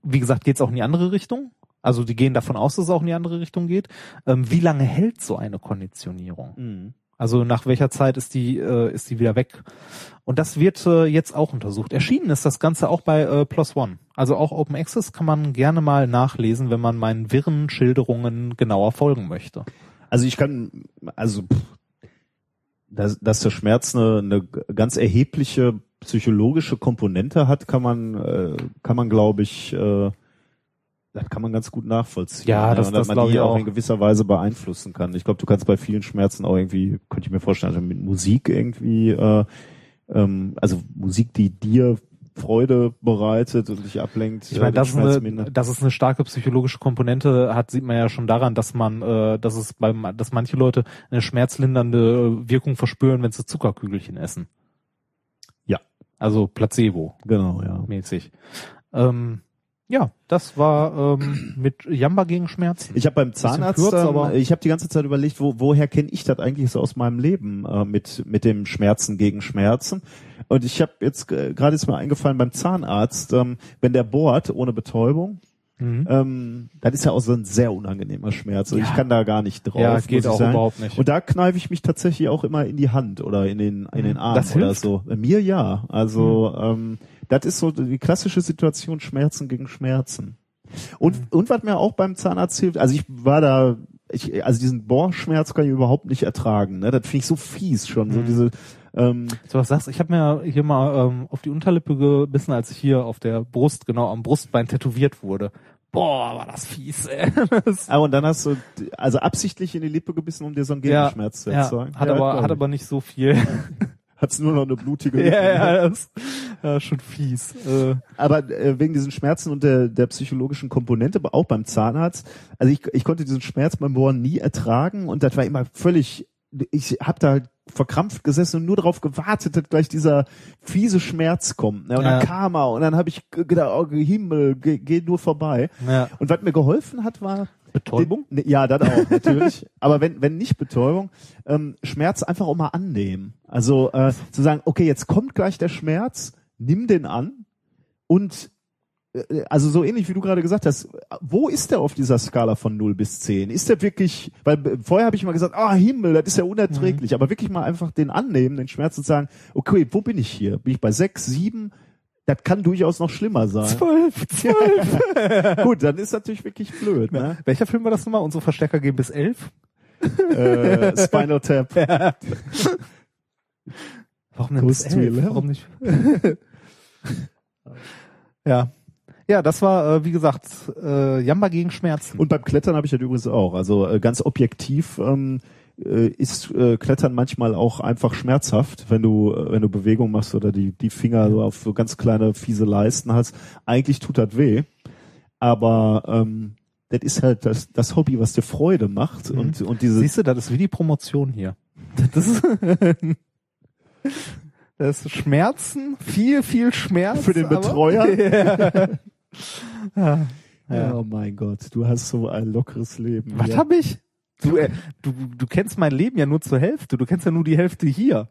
[SPEAKER 2] wie gesagt, geht es auch in die andere Richtung? Also die gehen davon aus, dass es auch in die andere Richtung geht. Ähm, wie lange hält so eine Konditionierung?
[SPEAKER 4] Mhm.
[SPEAKER 2] Also nach welcher Zeit ist die äh, ist die wieder weg? Und das wird äh, jetzt auch untersucht. Erschienen ist das Ganze auch bei äh, Plus One. Also auch Open Access kann man gerne mal nachlesen, wenn man meinen wirren Schilderungen genauer folgen möchte.
[SPEAKER 4] Also ich kann, also pff, dass, dass der Schmerz eine, eine ganz erhebliche psychologische Komponente hat, kann man, äh, kann man glaube ich, äh, das kann man ganz gut nachvollziehen.
[SPEAKER 2] Ja, das-
[SPEAKER 4] und dass
[SPEAKER 2] das
[SPEAKER 4] man die auch in gewisser Weise beeinflussen kann. Ich glaube, du kannst bei vielen Schmerzen auch irgendwie, könnte ich mir vorstellen, also mit Musik irgendwie, äh, ähm, also Musik, die dir Freude bereitet und dich ablenkt.
[SPEAKER 2] Ich
[SPEAKER 4] äh,
[SPEAKER 2] meine,
[SPEAKER 4] den
[SPEAKER 2] das ist,
[SPEAKER 4] Schmerz
[SPEAKER 2] eine,
[SPEAKER 4] mindert.
[SPEAKER 2] dass es eine starke psychologische Komponente hat, sieht man ja schon daran, dass man, äh, dass es beim, dass manche Leute eine schmerzlindernde Wirkung verspüren, wenn sie Zuckerkügelchen essen.
[SPEAKER 4] Ja.
[SPEAKER 2] Also Placebo.
[SPEAKER 4] Genau, ja.
[SPEAKER 2] mäßig. Ähm, ja, das war ähm, mit Jamba gegen Schmerzen.
[SPEAKER 4] Ich habe beim Zahnarzt, ähm,
[SPEAKER 2] aber-
[SPEAKER 4] ich habe die ganze Zeit überlegt, wo, woher kenne ich das eigentlich so aus meinem Leben äh, mit mit dem Schmerzen gegen Schmerzen. Und ich habe jetzt äh, gerade ist mir eingefallen beim Zahnarzt, ähm, wenn der bohrt ohne Betäubung,
[SPEAKER 2] Mhm.
[SPEAKER 4] ähm, das ist ja auch so ein sehr unangenehmer Schmerz. Und
[SPEAKER 2] Ja.
[SPEAKER 4] ich kann da gar nicht drauf.
[SPEAKER 2] Ja, geht auch
[SPEAKER 4] sagen.
[SPEAKER 2] überhaupt nicht.
[SPEAKER 4] Und da kneife ich mich tatsächlich auch immer in die Hand oder in den in den Arm
[SPEAKER 2] Das
[SPEAKER 4] oder
[SPEAKER 2] hilft?
[SPEAKER 4] so. Bei mir ja. Also ähm, das ist so die klassische Situation Schmerzen gegen Schmerzen. Und,
[SPEAKER 2] Mhm.
[SPEAKER 4] und was mir auch beim Zahnarzt hilft, also ich war da, ich, also diesen Bohrschmerz kann ich überhaupt nicht ertragen. Ne? Das finde ich so fies schon. So
[SPEAKER 2] Mhm.
[SPEAKER 4] diese, ähm,
[SPEAKER 2] So was sagst, ich habe mir hier mal ähm, auf die Unterlippe gebissen, als ich hier auf der Brust, genau am Brustbein tätowiert wurde. Boah, war das fies, ey. Das,
[SPEAKER 4] ah, und dann hast du also absichtlich in die Lippe gebissen, um dir so einen
[SPEAKER 2] ja,
[SPEAKER 4] Gegenschmerz zu
[SPEAKER 2] ja,
[SPEAKER 4] erzeugen.
[SPEAKER 2] hat
[SPEAKER 4] Ja,
[SPEAKER 2] aber hat aber nicht so viel.
[SPEAKER 4] hat's nur noch eine blutige
[SPEAKER 2] ja,
[SPEAKER 4] Lippe.
[SPEAKER 2] ja, das ja, schon fies. Äh,
[SPEAKER 4] Aber äh, wegen diesen Schmerzen und der, der psychologischen Komponente, aber auch beim Zahnarzt, also ich, ich konnte diesen Schmerz beim Bohren nie ertragen und das war immer völlig, ich habe da halt verkrampft gesessen und nur darauf gewartet, dass gleich dieser fiese Schmerz kommt. Ne? Und
[SPEAKER 2] Ja.
[SPEAKER 4] dann kam er und dann habe ich gedacht, oh Himmel, geh, geh nur vorbei.
[SPEAKER 2] ja.
[SPEAKER 4] Und was mir geholfen hat, war
[SPEAKER 2] Betäubung?
[SPEAKER 4] den- Ja, das auch, natürlich. Aber wenn, wenn nicht Betäubung, ähm, Schmerz einfach auch mal annehmen. Also äh, zu sagen, okay, jetzt kommt gleich der Schmerz, nimm den an und äh, also so ähnlich wie du gerade gesagt hast, wo ist der auf dieser Skala von 0 bis 10? Ist der wirklich, weil äh, vorher habe ich mal gesagt, ah Himmel, das ist ja unerträglich, aber wirklich mal einfach den annehmen, den Schmerz und sagen, okay, wo bin ich hier? Bin ich bei 6, 7? Das kann durchaus noch schlimmer sein.
[SPEAKER 2] Zwölf, zwölf.
[SPEAKER 4] Gut, dann ist natürlich wirklich blöd. Ne?
[SPEAKER 2] Welcher Film war das nochmal? Unsere Verstärker gehen bis elf?
[SPEAKER 4] äh, Spinal Tap.
[SPEAKER 2] Warum denn bis
[SPEAKER 4] to
[SPEAKER 2] 11?
[SPEAKER 4] 11?
[SPEAKER 2] Warum nicht? ja. Ja, das war, äh, wie gesagt, äh, Jamba gegen Schmerzen.
[SPEAKER 4] Und beim Klettern habe ich das übrigens auch. Also äh, ganz objektiv ähm, äh, ist äh, Klettern manchmal auch einfach schmerzhaft, wenn du äh, wenn du Bewegung machst oder die die Finger so auf so ganz kleine fiese Leisten hast. Eigentlich tut das weh, aber ähm, das ist halt das, das Hobby, was dir Freude macht und und diese
[SPEAKER 2] Siehst du, das ist wie die Promotion hier. Das ist, das ist Schmerzen, viel, viel Schmerz.
[SPEAKER 4] Für den Betreuer?
[SPEAKER 2] ja. Ja.
[SPEAKER 4] Oh mein Gott, du hast so ein lockeres Leben.
[SPEAKER 2] Was
[SPEAKER 4] ja.
[SPEAKER 2] hab ich? Du, äh, du, du kennst mein Leben ja nur zur Hälfte. Du kennst ja nur die Hälfte hier.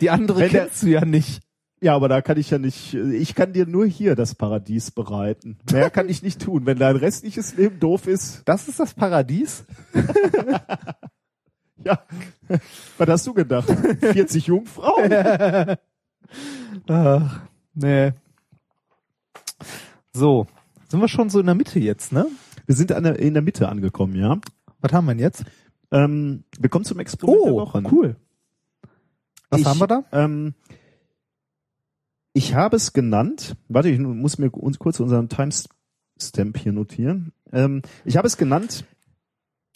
[SPEAKER 2] Die andere
[SPEAKER 4] Wenn der-
[SPEAKER 2] kennst du ja nicht.
[SPEAKER 4] Ja, aber da kann ich ja nicht, ich kann dir nur hier das Paradies bereiten. Mehr kann ich nicht tun. Wenn dein restliches Leben doof ist,
[SPEAKER 2] Das ist das Paradies?
[SPEAKER 4] ja. Was hast du gedacht? 40 Jungfrauen?
[SPEAKER 2] Ach, nee. So, sind wir schon so in der Mitte jetzt, ne?
[SPEAKER 4] Wir sind der, in der Mitte angekommen, ja.
[SPEAKER 2] Was haben wir denn jetzt?
[SPEAKER 4] Ähm, wir kommen zum Experiment der Woche.
[SPEAKER 2] cool. Was
[SPEAKER 4] ich,
[SPEAKER 2] haben wir da?
[SPEAKER 4] Ähm, ich habe es genannt, warte, ich muss mir uns kurz unseren Timestamp hier notieren. Ähm, ich habe es genannt,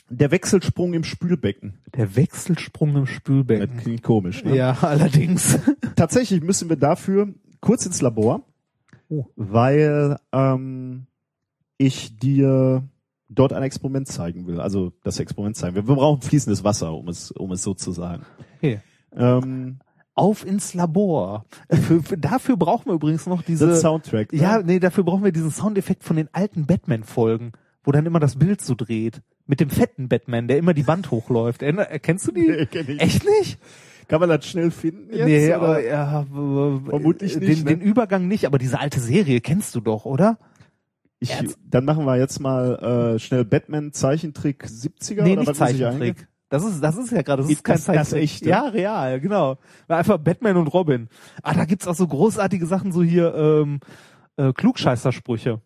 [SPEAKER 4] der Wechselsprung im Spülbecken.
[SPEAKER 2] Der Wechselsprung im
[SPEAKER 4] Das
[SPEAKER 2] Spülbecken.
[SPEAKER 4] klingt komisch. Ne?
[SPEAKER 2] Ja, allerdings.
[SPEAKER 4] Tatsächlich müssen wir dafür kurz ins Labor,
[SPEAKER 2] Oh.
[SPEAKER 4] weil ähm, ich dir dort ein Experiment zeigen will. Also das Experiment zeigen will. Wir brauchen fließendes Wasser, um es, um es so zu sagen.
[SPEAKER 2] Okay.
[SPEAKER 4] Ähm,
[SPEAKER 2] Auf ins Labor. Für, für, dafür brauchen wir übrigens noch diese.
[SPEAKER 4] das Soundtrack. Ne?
[SPEAKER 2] ja, nee, dafür brauchen wir diesen Soundeffekt von den alten Batman-Folgen, wo dann immer das Bild so dreht. Mit dem fetten Batman, der immer die Wand hochläuft. Erkennst du die?
[SPEAKER 4] Nee, kenn ich
[SPEAKER 2] Echt nicht?
[SPEAKER 4] Kann man das schnell finden jetzt?
[SPEAKER 2] nee,
[SPEAKER 4] oder?
[SPEAKER 2] aber ja, w- w-
[SPEAKER 4] Vermutlich
[SPEAKER 2] den,
[SPEAKER 4] nicht, ne?
[SPEAKER 2] Den Übergang nicht, aber diese alte Serie kennst du doch, oder?
[SPEAKER 4] Ich,
[SPEAKER 2] Ernst?
[SPEAKER 4] dann machen wir jetzt mal äh, schnell Batman Zeichentrick 70er
[SPEAKER 2] nee,
[SPEAKER 4] oder
[SPEAKER 2] nicht
[SPEAKER 4] was
[SPEAKER 2] Zeichentrick. Das ist, das ist ja gerade, das ist
[SPEAKER 4] Das-
[SPEAKER 2] kein
[SPEAKER 4] das
[SPEAKER 2] Zeichentrick.
[SPEAKER 4] echte?
[SPEAKER 2] Ja, real, genau. Einfach Batman und Robin. Ah, da gibt's auch so großartige Sachen, so hier, ähm, äh, Klugscheißersprüche.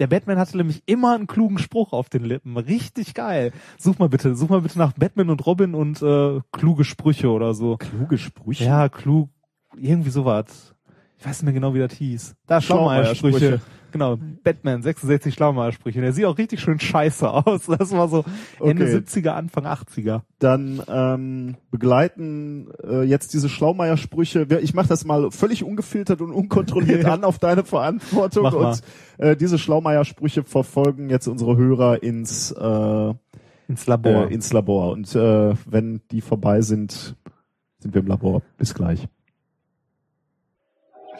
[SPEAKER 2] Der Batman hatte nämlich immer einen klugen Spruch auf den Lippen. Richtig geil. Such mal bitte, such mal bitte nach Batman und Robin und äh, kluge Sprüche oder so.
[SPEAKER 4] Kluge Sprüche.
[SPEAKER 2] Ja, klug, irgendwie sowas. Ich weiß nicht mehr genau, wie das hieß. Da Schlaumeier-Sprüche. Genau, Batman, 66 Schlaumeier-Sprüche. Der sieht auch richtig schön scheiße aus. Das war so Ende
[SPEAKER 4] Okay.
[SPEAKER 2] 70er, Anfang 80er.
[SPEAKER 4] Dann ähm, begleiten äh, jetzt diese Schlaumeier-Sprüche. Ich mache das mal völlig ungefiltert und unkontrolliert an auf deine Verantwortung. Und äh, diese Schlaumeier-Sprüche verfolgen jetzt unsere Hörer ins äh,
[SPEAKER 2] Ins Labor.
[SPEAKER 4] äh, ins Labor. Und äh, wenn die vorbei sind, sind wir im Labor. Bis gleich.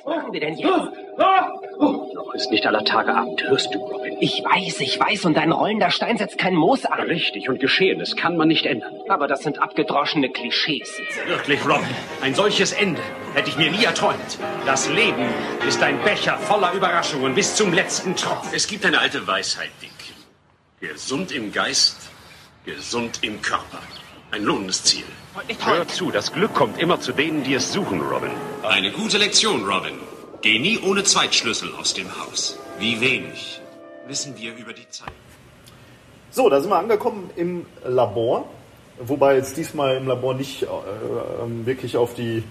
[SPEAKER 6] Was machen wir denn jetzt?
[SPEAKER 7] Noch ist nicht aller Tage Abend, hörst du, Robin?
[SPEAKER 6] Ich weiß, ich weiß, und dein rollender Stein setzt kein Moos an.
[SPEAKER 7] Richtig, und Geschehenes kann man nicht ändern.
[SPEAKER 6] Aber das sind abgedroschene Klischees.
[SPEAKER 7] Wirklich, Robin, ein solches Ende hätte ich mir nie erträumt. Das Leben ist ein Becher voller Überraschungen bis zum letzten Tropfen.
[SPEAKER 8] Es gibt eine alte Weisheit, Dick. Gesund im Geist, gesund im Körper. Ein lohnendes Ziel.
[SPEAKER 7] Hör zu, das Glück kommt immer zu denen, die es suchen, Robin.
[SPEAKER 8] Eine gute Lektion, Robin. Geh nie ohne Zweitschlüssel aus dem Haus. Wie wenig wissen wir über die Zeit.
[SPEAKER 4] So, da sind wir angekommen im Labor, wobei jetzt diesmal im Labor nicht äh, ähm, wirklich auf die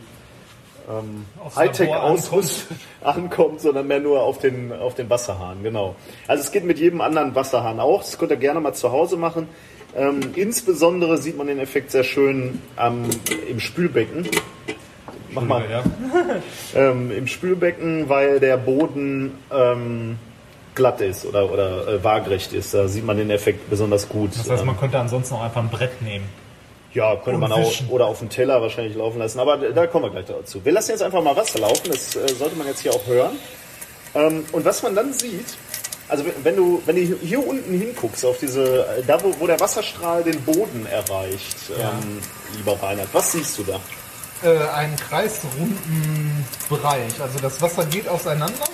[SPEAKER 4] ähm, Hightech-Ausrüstung ankommt, sondern mehr nur auf den, auf den Wasserhahn, genau. Also es geht mit jedem anderen Wasserhahn auch, das könnt ihr gerne mal zu Hause machen. Ähm, insbesondere sieht man den Effekt sehr schön am, im Spülbecken. Mach mal. ähm, Im Spülbecken, weil der Boden ähm, glatt ist oder, oder äh, waagerecht ist. Da sieht man den Effekt besonders gut.
[SPEAKER 2] Das heißt,
[SPEAKER 4] Ähm,
[SPEAKER 2] man könnte ansonsten auch einfach ein Brett nehmen.
[SPEAKER 4] ja, könnte man auch oder auf dem Teller wahrscheinlich laufen lassen. Aber da da kommen wir gleich dazu. Wir lassen jetzt einfach mal Wasser laufen. Das äh, sollte man jetzt hier auch hören. Ähm, und was man dann sieht, also wenn du wenn du hier unten hinguckst auf diese, da wo, wo der Wasserstrahl den Boden erreicht, ähm, lieber Reinhard, was siehst du da?
[SPEAKER 9] äh, einen kreisrunden Bereich. Also das Wasser geht auseinander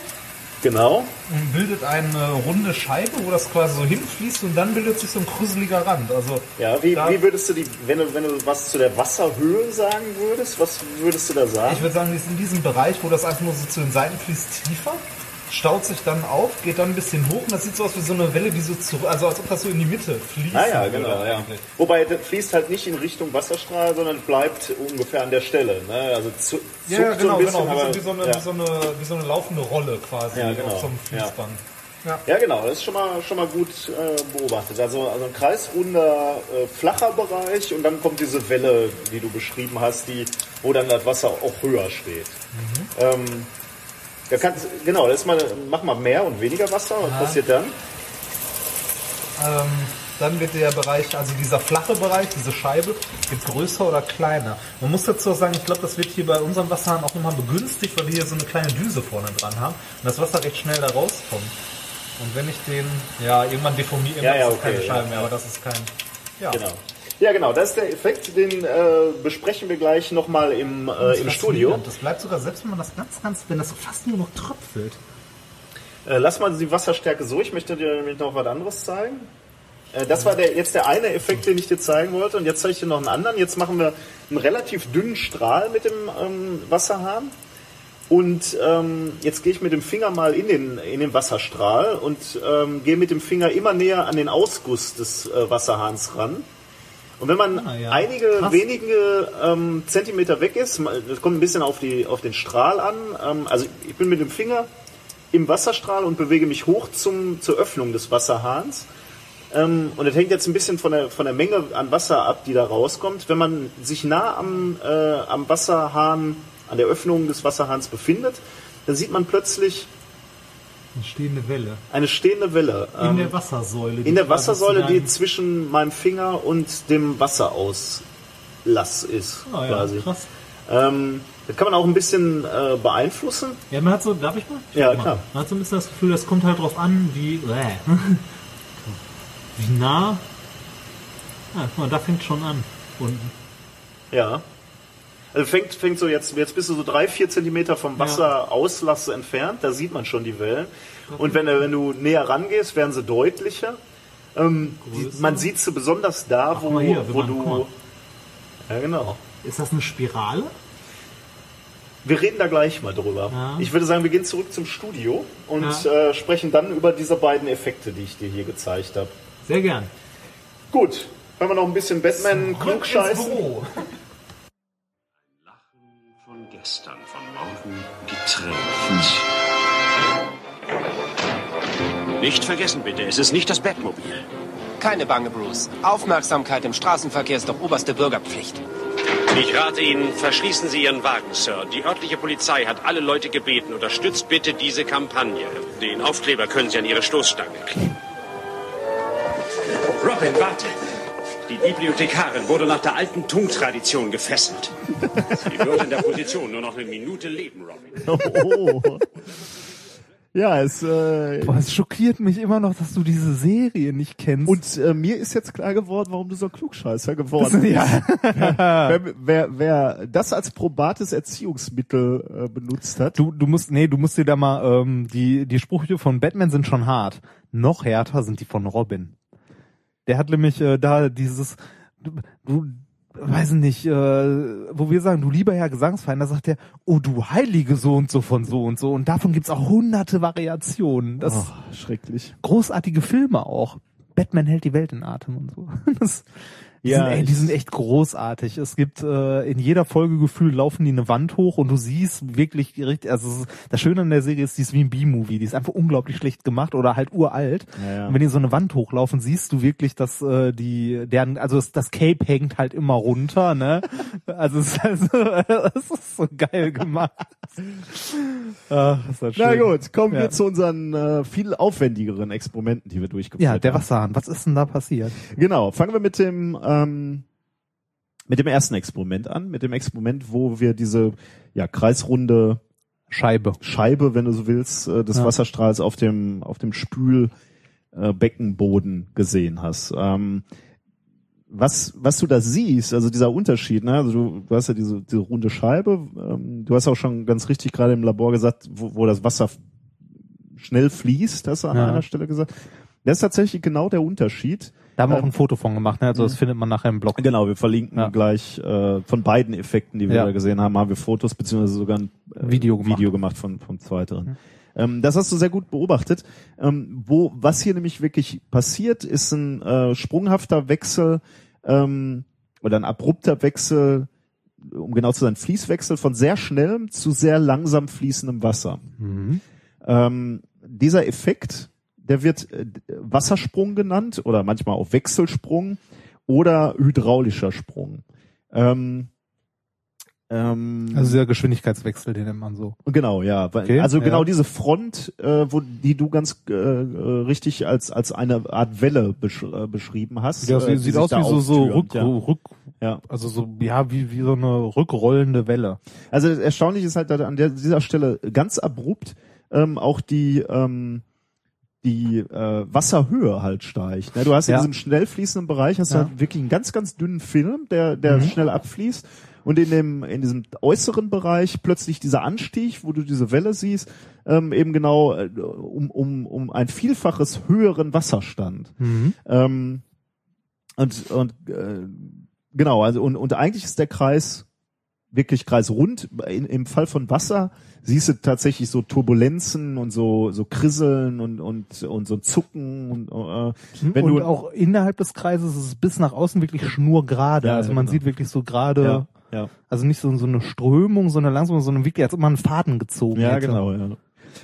[SPEAKER 4] Genau.
[SPEAKER 9] und bildet eine runde Scheibe, wo das quasi so hinfließt und dann bildet sich so ein krüsseliger Rand. Also
[SPEAKER 4] Ja, wie, wie würdest du die, wenn du, wenn du was zu der Wasserhöhe sagen würdest, was würdest du da sagen?
[SPEAKER 9] ich würde sagen, die ist in diesem Bereich, wo das einfach nur so zu den Seiten fließt, tiefer. Staut sich dann auf, geht dann ein bisschen hoch und das sieht so aus wie so eine Welle, die so zurück, also als ob das so in die Mitte fließt.
[SPEAKER 4] Ah ja, genau, ja. Wobei das fließt halt nicht in Richtung Wasserstrahl, sondern bleibt ungefähr an der Stelle. Ne? Also zu,
[SPEAKER 9] Ja, genau,
[SPEAKER 4] so ein bisschen,
[SPEAKER 9] genau. Wie,
[SPEAKER 4] aber,
[SPEAKER 9] so, wie, so eine,
[SPEAKER 4] ja.
[SPEAKER 9] wie, so eine, wie so eine laufende Rolle quasi
[SPEAKER 4] Ja, genau.
[SPEAKER 9] auf so einem. Fließband. Ja.
[SPEAKER 4] Ja, genau, das ist schon mal, schon mal gut äh, beobachtet. Also, also ein kreisrunder, äh, flacher Bereich und dann kommt diese Welle, die du beschrieben hast, die, wo dann das Wasser auch höher steht. Ähm, da kannst, genau, das mal, mach mal mehr und weniger Wasser, was
[SPEAKER 9] Ja.
[SPEAKER 4] passiert dann?
[SPEAKER 9] Ähm, dann wird der Bereich, also dieser flache Bereich, diese Scheibe, wird größer oder kleiner. Man muss dazu auch sagen, ich glaube, das wird hier bei unserem Wasserhahn auch immer begünstigt, weil wir hier so eine kleine Düse vorne dran haben und das Wasser recht schnell da rauskommt. Und wenn ich den, ja, irgendwann deformiere,
[SPEAKER 4] Ja, ja,
[SPEAKER 9] ist das keine
[SPEAKER 4] okay,
[SPEAKER 9] Scheibe
[SPEAKER 4] ja,
[SPEAKER 9] mehr, aber das ist kein, ja.
[SPEAKER 4] Genau. Ja, genau, das ist der Effekt, den äh, besprechen wir gleich nochmal im, äh, im Studio.
[SPEAKER 9] Das bleibt sogar, selbst wenn man das ganz, ganz, wenn das so fast nur noch tröpfelt.
[SPEAKER 4] Äh, lass mal die Wasserstärke so, ich möchte dir nämlich noch was anderes zeigen. Äh, das war der, jetzt der eine Effekt, den ich dir zeigen wollte und jetzt zeige ich dir noch einen anderen. Jetzt machen wir einen relativ dünnen Strahl mit dem ähm, Wasserhahn und ähm, jetzt gehe ich mit dem Finger mal in den, in den Wasserstrahl und ähm, gehe mit dem Finger immer näher an den Ausguss des äh, Wasserhahns ran. Und wenn man
[SPEAKER 9] Ah, ja.
[SPEAKER 4] einige
[SPEAKER 9] Krass.
[SPEAKER 4] wenige ähm, Zentimeter weg ist, das kommt ein bisschen auf, die, auf den Strahl an. Ähm, also ich bin mit dem Finger im Wasserstrahl und bewege mich hoch zum, zur Öffnung des Wasserhahns. Ähm, und das hängt jetzt ein bisschen von der, von der Menge an Wasser ab, die da rauskommt. Wenn man sich nah am, äh, am Wasserhahn, an der Öffnung des Wasserhahns befindet, dann sieht man plötzlich
[SPEAKER 9] Eine stehende Welle.
[SPEAKER 4] eine stehende Welle.
[SPEAKER 9] In
[SPEAKER 4] ähm,
[SPEAKER 9] der Wassersäule.
[SPEAKER 4] in der Wassersäule, die zwischen meinem Finger und dem Wasserauslass ist.
[SPEAKER 9] Ah, ja,
[SPEAKER 4] quasi.
[SPEAKER 9] krass.
[SPEAKER 4] Ähm, das kann man auch ein bisschen äh, beeinflussen.
[SPEAKER 9] Ja, man hat so, darf ich mal?
[SPEAKER 4] Ja,
[SPEAKER 9] Guck mal.
[SPEAKER 4] klar.
[SPEAKER 9] Man hat so ein bisschen das Gefühl, das kommt halt drauf an, wie, äh, wie nah. Ja, guck mal, da fängt schon an. Unten.
[SPEAKER 4] Ja. Also fängt, fängt so jetzt, jetzt bist du so drei, vier Zentimeter vom Wasserauslass entfernt, da sieht man schon die Wellen. Und wenn, du- wenn du näher rangehst, werden sie deutlicher. Ähm, die, man sieht sie besonders da,
[SPEAKER 9] Ach,
[SPEAKER 4] wo,
[SPEAKER 9] hier, wenn
[SPEAKER 4] wo
[SPEAKER 9] man-
[SPEAKER 4] du. Ja, genau.
[SPEAKER 9] Ist das eine Spirale?
[SPEAKER 4] Wir reden da gleich mal drüber.
[SPEAKER 9] Ja.
[SPEAKER 4] Ich würde sagen, wir gehen zurück zum Studio und
[SPEAKER 9] Ja.
[SPEAKER 4] äh, sprechen dann über diese beiden Effekte, die ich dir hier gezeigt habe.
[SPEAKER 9] Sehr gern.
[SPEAKER 4] Gut, können wir noch ein bisschen Batman klugscheißen?
[SPEAKER 8] Gestern, von morgen getrennt. Nicht vergessen bitte, es ist nicht das Bettmobil.
[SPEAKER 10] Keine Bange, Bruce. Aufmerksamkeit im Straßenverkehr ist doch oberste Bürgerpflicht.
[SPEAKER 8] Ich rate Ihnen, verschließen Sie Ihren Wagen, Sir. Die örtliche Polizei hat alle Leute gebeten, unterstützt bitte diese Kampagne. Den Aufkleber können Sie an Ihre Stoßstange kleben. Robin, warte! Die Bibliothekarin wurde nach der alten Tung-Tradition gefesselt. Sie wird in der Position nur noch eine Minute leben, Robin.
[SPEAKER 4] Oh. Ja, es, äh,
[SPEAKER 2] Boah, es schockiert mich immer noch, dass du diese Serie nicht kennst.
[SPEAKER 4] und äh, mir ist jetzt klar geworden, warum du so ein Klugscheißer geworden bist.
[SPEAKER 2] ja.
[SPEAKER 4] wer, wer, wer das als probates Erziehungsmittel äh, benutzt hat,
[SPEAKER 2] Du, du musst, nee, du musst dir da mal, ähm, die, die Sprüche von Batman sind schon hart. Noch härter sind die von Robin. Der hat nämlich äh, da dieses, du, du weiß nicht, äh, wo wir sagen, du lieber Herr Gesangsverein, da sagt er, oh du heilige so und so von so und so. Und davon gibt's auch hunderte Variationen. Das
[SPEAKER 4] oh, schrecklich.
[SPEAKER 2] großartige Filme auch. Batman hält die Welt in Atem und so. Das, die,
[SPEAKER 4] Ja,
[SPEAKER 2] sind, die sind echt großartig. Es gibt äh, in jeder Folge gefühlt laufen die eine Wand hoch und du siehst wirklich richtig, also das Schöne an der Serie ist, die ist wie ein B-Movie, die ist einfach unglaublich schlecht gemacht oder halt uralt.
[SPEAKER 4] Ja, ja.
[SPEAKER 2] Und wenn die so eine Wand hochlaufen, siehst du wirklich, dass äh, die, deren, also das, das Cape hängt halt immer runter, ne? Also es ist, also, es ist so geil gemacht. Ach, ist das schön.
[SPEAKER 4] Na gut, kommen
[SPEAKER 2] Ja.
[SPEAKER 4] wir zu unseren äh, viel aufwendigeren Experimenten, die wir durchgeführt
[SPEAKER 2] Ja, der
[SPEAKER 4] haben.
[SPEAKER 2] Wasserhahn. Was ist denn da passiert?
[SPEAKER 4] Genau, fangen wir mit dem ähm, mit dem ersten Experiment an, mit dem Experiment, wo wir diese ja kreisrunde
[SPEAKER 2] Scheibe.
[SPEAKER 4] Scheibe, wenn du so willst, äh, des
[SPEAKER 2] Ja.
[SPEAKER 4] Wasserstrahls auf dem auf dem Spülbeckenboden äh, gesehen hast. Ähm, was was du da siehst, also dieser Unterschied, ne? Also du, du hast ja diese, diese runde Scheibe. Ähm, du hast auch schon ganz richtig gerade im Labor gesagt, wo, wo das Wasser schnell fließt, hast du an
[SPEAKER 2] Ja.
[SPEAKER 4] einer Stelle gesagt. Das ist tatsächlich genau der Unterschied.
[SPEAKER 2] Da haben wir
[SPEAKER 4] Ähm,
[SPEAKER 2] auch ein Foto von gemacht, ne? Also das findet man nachher im Blog.
[SPEAKER 4] Genau, wir verlinken
[SPEAKER 2] Ja.
[SPEAKER 4] gleich äh, von beiden Effekten, die wir
[SPEAKER 2] Ja.
[SPEAKER 4] da gesehen haben, haben wir Fotos beziehungsweise sogar ein äh,
[SPEAKER 2] Video gemacht.
[SPEAKER 4] Video gemacht von vom zweiteren. Ähm, das hast du sehr gut beobachtet. Ähm, wo, was hier nämlich wirklich passiert, ist ein äh, sprunghafter Wechsel ähm, oder ein abrupter Wechsel, um genau zu sein, Fließwechsel von sehr schnellem zu sehr langsam fließendem Wasser. Ähm, dieser Effekt, der wird äh, Wassersprung genannt oder manchmal auch Wechselsprung oder hydraulischer Sprung. Ähm, ähm,
[SPEAKER 2] Also dieser Geschwindigkeitswechsel, den nennt man so.
[SPEAKER 4] Genau, ja.
[SPEAKER 2] Okay,
[SPEAKER 4] also genau
[SPEAKER 2] ja.
[SPEAKER 4] diese Front, äh, wo die du ganz äh, äh, richtig als als eine Art Welle besch äh, beschrieben hast.
[SPEAKER 2] Ja, sie
[SPEAKER 4] die
[SPEAKER 2] sieht aus wie so, so rück,
[SPEAKER 4] ja.
[SPEAKER 2] rück,
[SPEAKER 4] Ja.
[SPEAKER 2] also so, ja, wie, wie so eine rückrollende Welle.
[SPEAKER 4] Also erstaunlich ist halt dass an der, dieser Stelle ganz abrupt ähm, auch die ähm, die äh, Wasserhöhe halt steigt. Ne? Du hast in
[SPEAKER 2] Ja.
[SPEAKER 4] diesem schnell fließenden Bereich hast
[SPEAKER 2] Ja.
[SPEAKER 4] du halt wirklich einen ganz ganz dünnen Film, der der
[SPEAKER 2] Mhm.
[SPEAKER 4] schnell abfließt und in dem in diesem äußeren Bereich plötzlich dieser Anstieg, wo du diese Welle siehst, ähm, eben genau äh, um um um ein vielfaches höheren Wasserstand.
[SPEAKER 2] Mhm.
[SPEAKER 4] Ähm, und und äh, genau, also und, und eigentlich ist der Kreis wirklich kreisrund. In, Im Fall von Wasser siehst du tatsächlich so Turbulenzen und so so Krisseln und und und so Zucken und äh, wenn
[SPEAKER 2] und
[SPEAKER 4] du
[SPEAKER 2] auch innerhalb des Kreises ist es bis nach außen wirklich schnurgerade.
[SPEAKER 4] Ja,
[SPEAKER 2] also man
[SPEAKER 4] genau.
[SPEAKER 2] sieht wirklich so gerade,
[SPEAKER 4] Ja, ja.
[SPEAKER 2] also nicht so, so eine Strömung, sondern langsam, sondern wirklich, als ob man einen Faden gezogen
[SPEAKER 4] Ja,
[SPEAKER 2] hätte.
[SPEAKER 4] genau. Ja.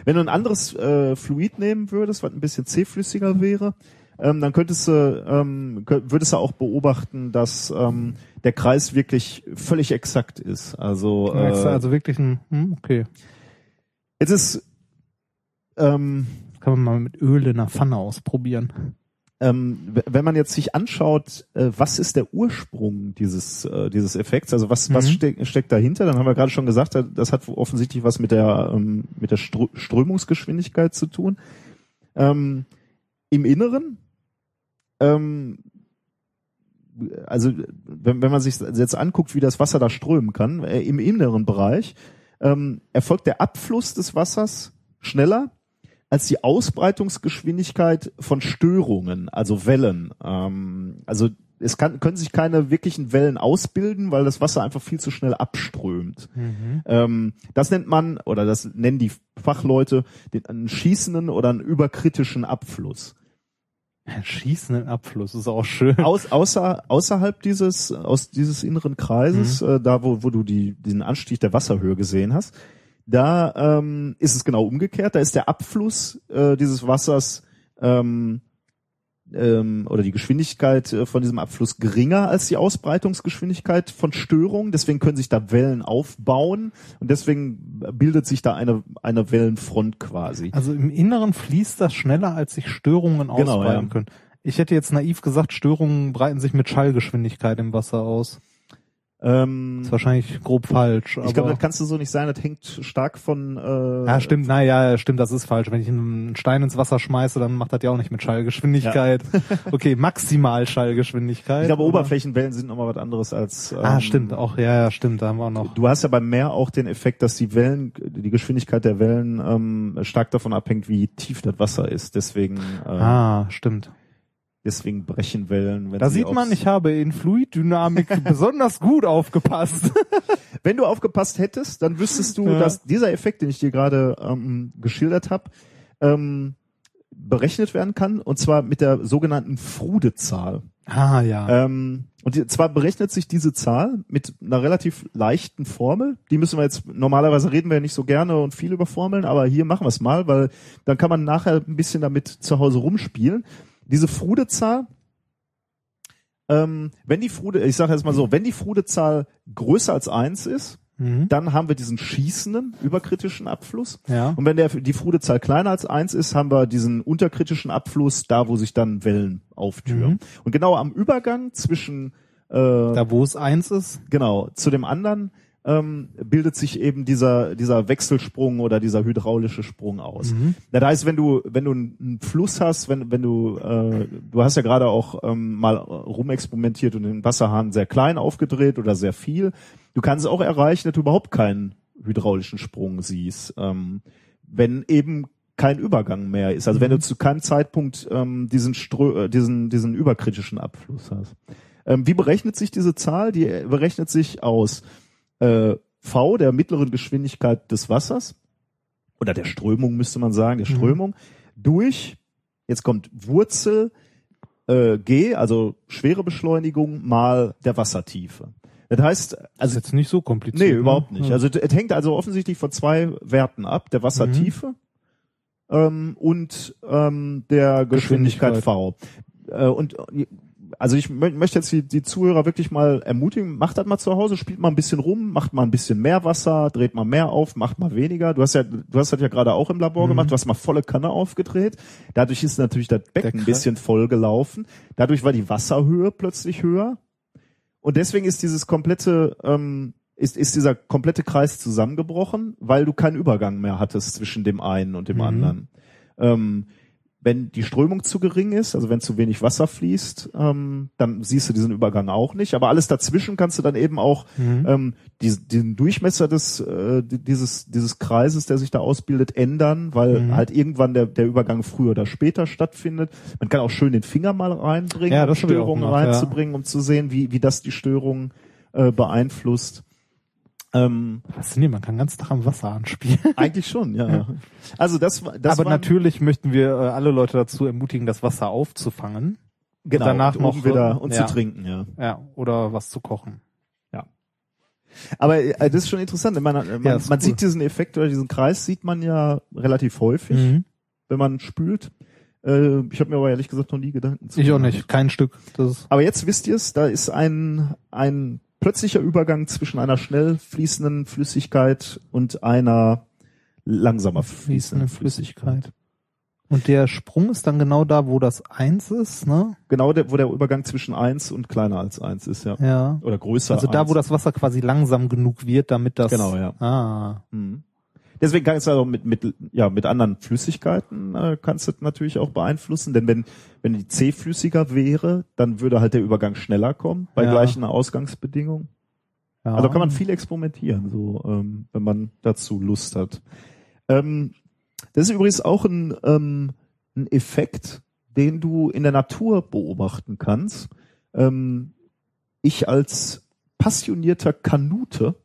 [SPEAKER 4] Wenn du ein anderes äh, Fluid nehmen würdest, was ein bisschen zähflüssiger wäre, ähm, dann könntest du, ähm, könnt, würdest du auch beobachten, dass ähm, der Kreis wirklich völlig exakt ist. Also, äh,
[SPEAKER 2] also wirklich ein, hm, okay.
[SPEAKER 4] jetzt ist ähm,
[SPEAKER 2] Das kann man mal mit Öl in der Pfanne ausprobieren.
[SPEAKER 4] ähm, wenn man jetzt sich anschaut, äh, was ist der Ursprung dieses äh, dieses Effekts, also was was
[SPEAKER 2] Mhm.
[SPEAKER 4] steck, steckt dahinter, dann haben wir gerade schon gesagt, das hat offensichtlich was mit der ähm, mit der Strö Strömungsgeschwindigkeit zu tun. Ähm, Im Inneren, ähm, also wenn, wenn man sich jetzt anguckt, wie das Wasser da strömen kann, äh, im inneren Bereich ähm, erfolgt der Abfluss des Wassers schneller als die Ausbreitungsgeschwindigkeit von Störungen, also Wellen. Ähm, also es kann, können sich keine wirklichen Wellen ausbilden, weil das Wasser einfach viel zu schnell abströmt. Ähm, das nennt man, oder das nennen die Fachleute, den, einen schießenden oder einen überkritischen Abfluss.
[SPEAKER 2] Schießenden Abfluss ist auch schön.
[SPEAKER 4] Aus, außer, außerhalb dieses, aus dieses inneren Kreises, äh, da wo, wo du die, diesen Anstieg der Wasserhöhe gesehen hast, da ähm, ist es genau umgekehrt. Da ist der Abfluss äh, dieses Wassers ähm, ähm, oder die Geschwindigkeit äh, von diesem Abfluss geringer als die Ausbreitungsgeschwindigkeit von Störungen. Deswegen können sich da Wellen aufbauen und deswegen bildet sich da eine, eine Wellenfront quasi.
[SPEAKER 2] Also im Inneren fließt das schneller, als sich Störungen
[SPEAKER 4] Genau,
[SPEAKER 2] ausbreiten
[SPEAKER 4] ja.
[SPEAKER 2] können. Ich hätte jetzt naiv gesagt, Störungen breiten sich mit Schallgeschwindigkeit im Wasser aus.
[SPEAKER 4] Ähm,
[SPEAKER 2] ist wahrscheinlich grob falsch.
[SPEAKER 4] ich glaube,
[SPEAKER 2] aber-
[SPEAKER 4] das kannst du so nicht sein. Das hängt stark von äh,
[SPEAKER 2] Ja, stimmt, naja, stimmt, das ist falsch. Wenn ich einen Stein ins Wasser schmeiße, dann macht das ja auch nicht mit Schallgeschwindigkeit. okay, maximal Schallgeschwindigkeit.
[SPEAKER 4] Ich glaube,
[SPEAKER 2] aber-
[SPEAKER 4] Oberflächenwellen sind nochmal was anderes als. Ähm,
[SPEAKER 2] Ah, stimmt, auch, ja, ja, stimmt, da haben wir auch noch.
[SPEAKER 4] Du hast ja beim Meer auch den Effekt, dass die Wellen, die Geschwindigkeit der Wellen ähm, stark davon abhängt, wie tief das Wasser ist. Deswegen, äh,
[SPEAKER 2] Ah, stimmt.
[SPEAKER 4] Deswegen brechen Wellen. Wenn
[SPEAKER 2] Da
[SPEAKER 4] sie
[SPEAKER 2] sieht man, ich habe in Fluiddynamik besonders gut aufgepasst.
[SPEAKER 4] Wenn du aufgepasst hättest, dann wüsstest du,
[SPEAKER 2] Ja.
[SPEAKER 4] dass dieser Effekt, den ich dir gerade ähm, geschildert habe, ähm, berechnet werden kann, und zwar mit der sogenannten Frude-Zahl.
[SPEAKER 2] Ah, ja.
[SPEAKER 4] Ähm, und die, zwar berechnet sich diese Zahl mit einer relativ leichten Formel. Die müssen wir jetzt, normalerweise reden wir ja nicht so gerne und viel über Formeln, aber hier machen wir es mal, weil dann kann man nachher ein bisschen damit zu Hause rumspielen. Diese Frude-Zahl, ähm, wenn die Frude, ich sage jetzt mal so, wenn die Frude-Zahl größer als eins ist,
[SPEAKER 2] Mhm.
[SPEAKER 4] dann haben wir diesen schießenden überkritischen Abfluss.
[SPEAKER 2] Ja.
[SPEAKER 4] Und wenn der, die Frudezahl kleiner als eins ist, haben wir diesen unterkritischen Abfluss, da wo sich dann Wellen auftüren.
[SPEAKER 2] Mhm.
[SPEAKER 4] Und genau am Übergang zwischen äh,
[SPEAKER 2] Da, wo es eins ist.
[SPEAKER 4] genau zu dem anderen ähm, bildet sich eben dieser dieser Wechselsprung oder dieser hydraulische Sprung aus.
[SPEAKER 2] Mhm.
[SPEAKER 4] Das heißt, wenn du wenn du einen Fluss hast, wenn wenn du äh, du hast ja gerade auch ähm, mal rumexperimentiert und den Wasserhahn sehr klein aufgedreht oder sehr viel, du kannst auch erreichen, dass du überhaupt keinen hydraulischen Sprung siehst, ähm, wenn eben kein Übergang mehr ist. Also wenn du zu keinem Zeitpunkt ähm, diesen Strö äh, diesen diesen überkritischen Abfluss hast. Ähm, wie berechnet sich diese Zahl? Die äh, berechnet sich aus äh, V, der mittleren Geschwindigkeit des Wassers, oder der Strömung müsste man sagen, der
[SPEAKER 2] Mhm.
[SPEAKER 4] Strömung, durch, jetzt kommt Wurzel äh, G, also schwere Beschleunigung mal der Wassertiefe. Das heißt,
[SPEAKER 2] Das ist
[SPEAKER 4] also
[SPEAKER 2] jetzt nicht so kompliziert.
[SPEAKER 4] nee,
[SPEAKER 2] ne?
[SPEAKER 4] überhaupt nicht.
[SPEAKER 2] Ja.
[SPEAKER 4] Also es hängt also offensichtlich von zwei Werten ab, der Wassertiefe ähm, und ähm, der Geschwindigkeit,
[SPEAKER 2] Geschwindigkeit.
[SPEAKER 4] V. Äh, und äh, also ich mö möchte jetzt die, die Zuhörer wirklich mal ermutigen, macht das mal zu Hause, spielt mal ein bisschen rum, macht mal ein bisschen mehr Wasser, dreht mal mehr auf, macht mal weniger. Du hast ja, du hast das ja gerade auch im Labor
[SPEAKER 2] Mhm.
[SPEAKER 4] gemacht, du hast mal volle Kanne aufgedreht. Dadurch ist natürlich das Becken ein bisschen voll gelaufen. Dadurch war die Wasserhöhe plötzlich höher. Und deswegen ist dieses komplette, ähm, ist, ist dieser komplette Kreis zusammengebrochen, weil du keinen Übergang mehr hattest zwischen dem einen und dem
[SPEAKER 2] Mhm.
[SPEAKER 4] anderen. Ähm, wenn die Strömung zu gering ist, also wenn zu wenig Wasser fließt, ähm, dann siehst du diesen Übergang auch nicht. Aber alles dazwischen kannst du dann eben auch
[SPEAKER 2] Mhm.
[SPEAKER 4] ähm, diesen, diesen Durchmesser des äh, di- dieses dieses Kreises, der sich da ausbildet, ändern, weil
[SPEAKER 2] Mhm.
[SPEAKER 4] halt irgendwann der der Übergang früher oder später stattfindet. Man kann auch schön den Finger mal reinbringen,
[SPEAKER 2] Ja,
[SPEAKER 4] um Störungen
[SPEAKER 2] gemacht, ja.
[SPEAKER 4] reinzubringen, um zu sehen, wie wie das die Störung äh, beeinflusst. Ähm,
[SPEAKER 2] Faszinierend, man kann ganzen Tag am Wasser anspielen.
[SPEAKER 4] eigentlich schon, ja. Also das, das
[SPEAKER 2] Aber natürlich möchten wir äh, alle Leute dazu ermutigen, das Wasser aufzufangen.
[SPEAKER 4] genau,
[SPEAKER 2] danach
[SPEAKER 4] und
[SPEAKER 2] noch,
[SPEAKER 4] oben wieder
[SPEAKER 2] äh,
[SPEAKER 4] und
[SPEAKER 2] ja.
[SPEAKER 4] zu trinken, ja.
[SPEAKER 2] Ja, oder was zu kochen.
[SPEAKER 4] Aber äh, das ist schon interessant. Man, äh, man,
[SPEAKER 2] Ja, ist
[SPEAKER 4] man
[SPEAKER 2] cool.
[SPEAKER 4] sieht diesen Effekt oder diesen Kreis sieht man ja relativ häufig,
[SPEAKER 2] Mhm.
[SPEAKER 4] wenn man spült. Äh, ich habe mir aber ehrlich gesagt noch nie Gedanken zu
[SPEAKER 2] Ich auch nicht, kein Stück. Das
[SPEAKER 4] Aber jetzt wisst ihr es, da ist ein, ein plötzlicher Übergang zwischen einer schnell fließenden Flüssigkeit und einer langsamer fließenden
[SPEAKER 2] fließende Flüssigkeit. Und der Sprung ist dann genau da, wo das eins ist, ne?
[SPEAKER 4] Genau, der, wo der Übergang zwischen eins und kleiner als eins ist, ja.
[SPEAKER 2] Ja.
[SPEAKER 4] Oder größer.
[SPEAKER 2] Also da,
[SPEAKER 4] eins.
[SPEAKER 2] wo das Wasser quasi langsam genug wird, damit das.
[SPEAKER 4] Genau, ja.
[SPEAKER 2] Ah.
[SPEAKER 4] Mhm. Deswegen kannst du also mit, mit, ja, mit anderen Flüssigkeiten äh, kannst du das natürlich auch beeinflussen, denn wenn, wenn die C flüssiger wäre, dann würde halt der Übergang schneller kommen bei
[SPEAKER 2] Ja.
[SPEAKER 4] gleichen Ausgangsbedingungen.
[SPEAKER 2] Ja.
[SPEAKER 4] Also kann man viel experimentieren, so ähm, wenn man dazu Lust hat. Ähm, das ist übrigens auch ein, ähm, ein Effekt, den du in der Natur beobachten kannst. Ähm, ich als passionierter Kanute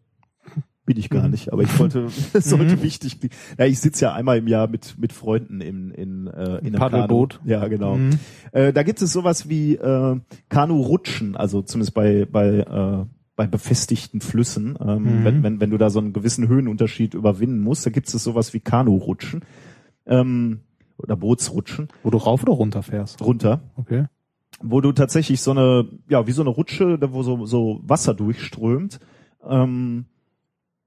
[SPEAKER 4] bin ich gar
[SPEAKER 2] Mhm.
[SPEAKER 4] nicht, aber ich wollte, es sollte
[SPEAKER 2] Mhm.
[SPEAKER 4] wichtig. Ja, ich sitze ja einmal im Jahr mit mit Freunden in in äh, in einem
[SPEAKER 2] Paddelboot.
[SPEAKER 4] Kanu. Ja, genau.
[SPEAKER 2] Mhm.
[SPEAKER 4] Äh, da gibt es sowas wie äh, Kanu-Rutschen, also zumindest bei bei äh, bei befestigten Flüssen, ähm,
[SPEAKER 2] Mhm.
[SPEAKER 4] wenn, wenn, wenn du da so einen gewissen Höhenunterschied überwinden musst, da gibt es sowas wie Kanu-Rutschen ähm, oder Bootsrutschen
[SPEAKER 2] Wo du rauf oder runter fährst.
[SPEAKER 4] runter,
[SPEAKER 2] Okay.
[SPEAKER 4] wo du tatsächlich so eine, ja, wie so eine Rutsche, wo so, so Wasser durchströmt, ähm,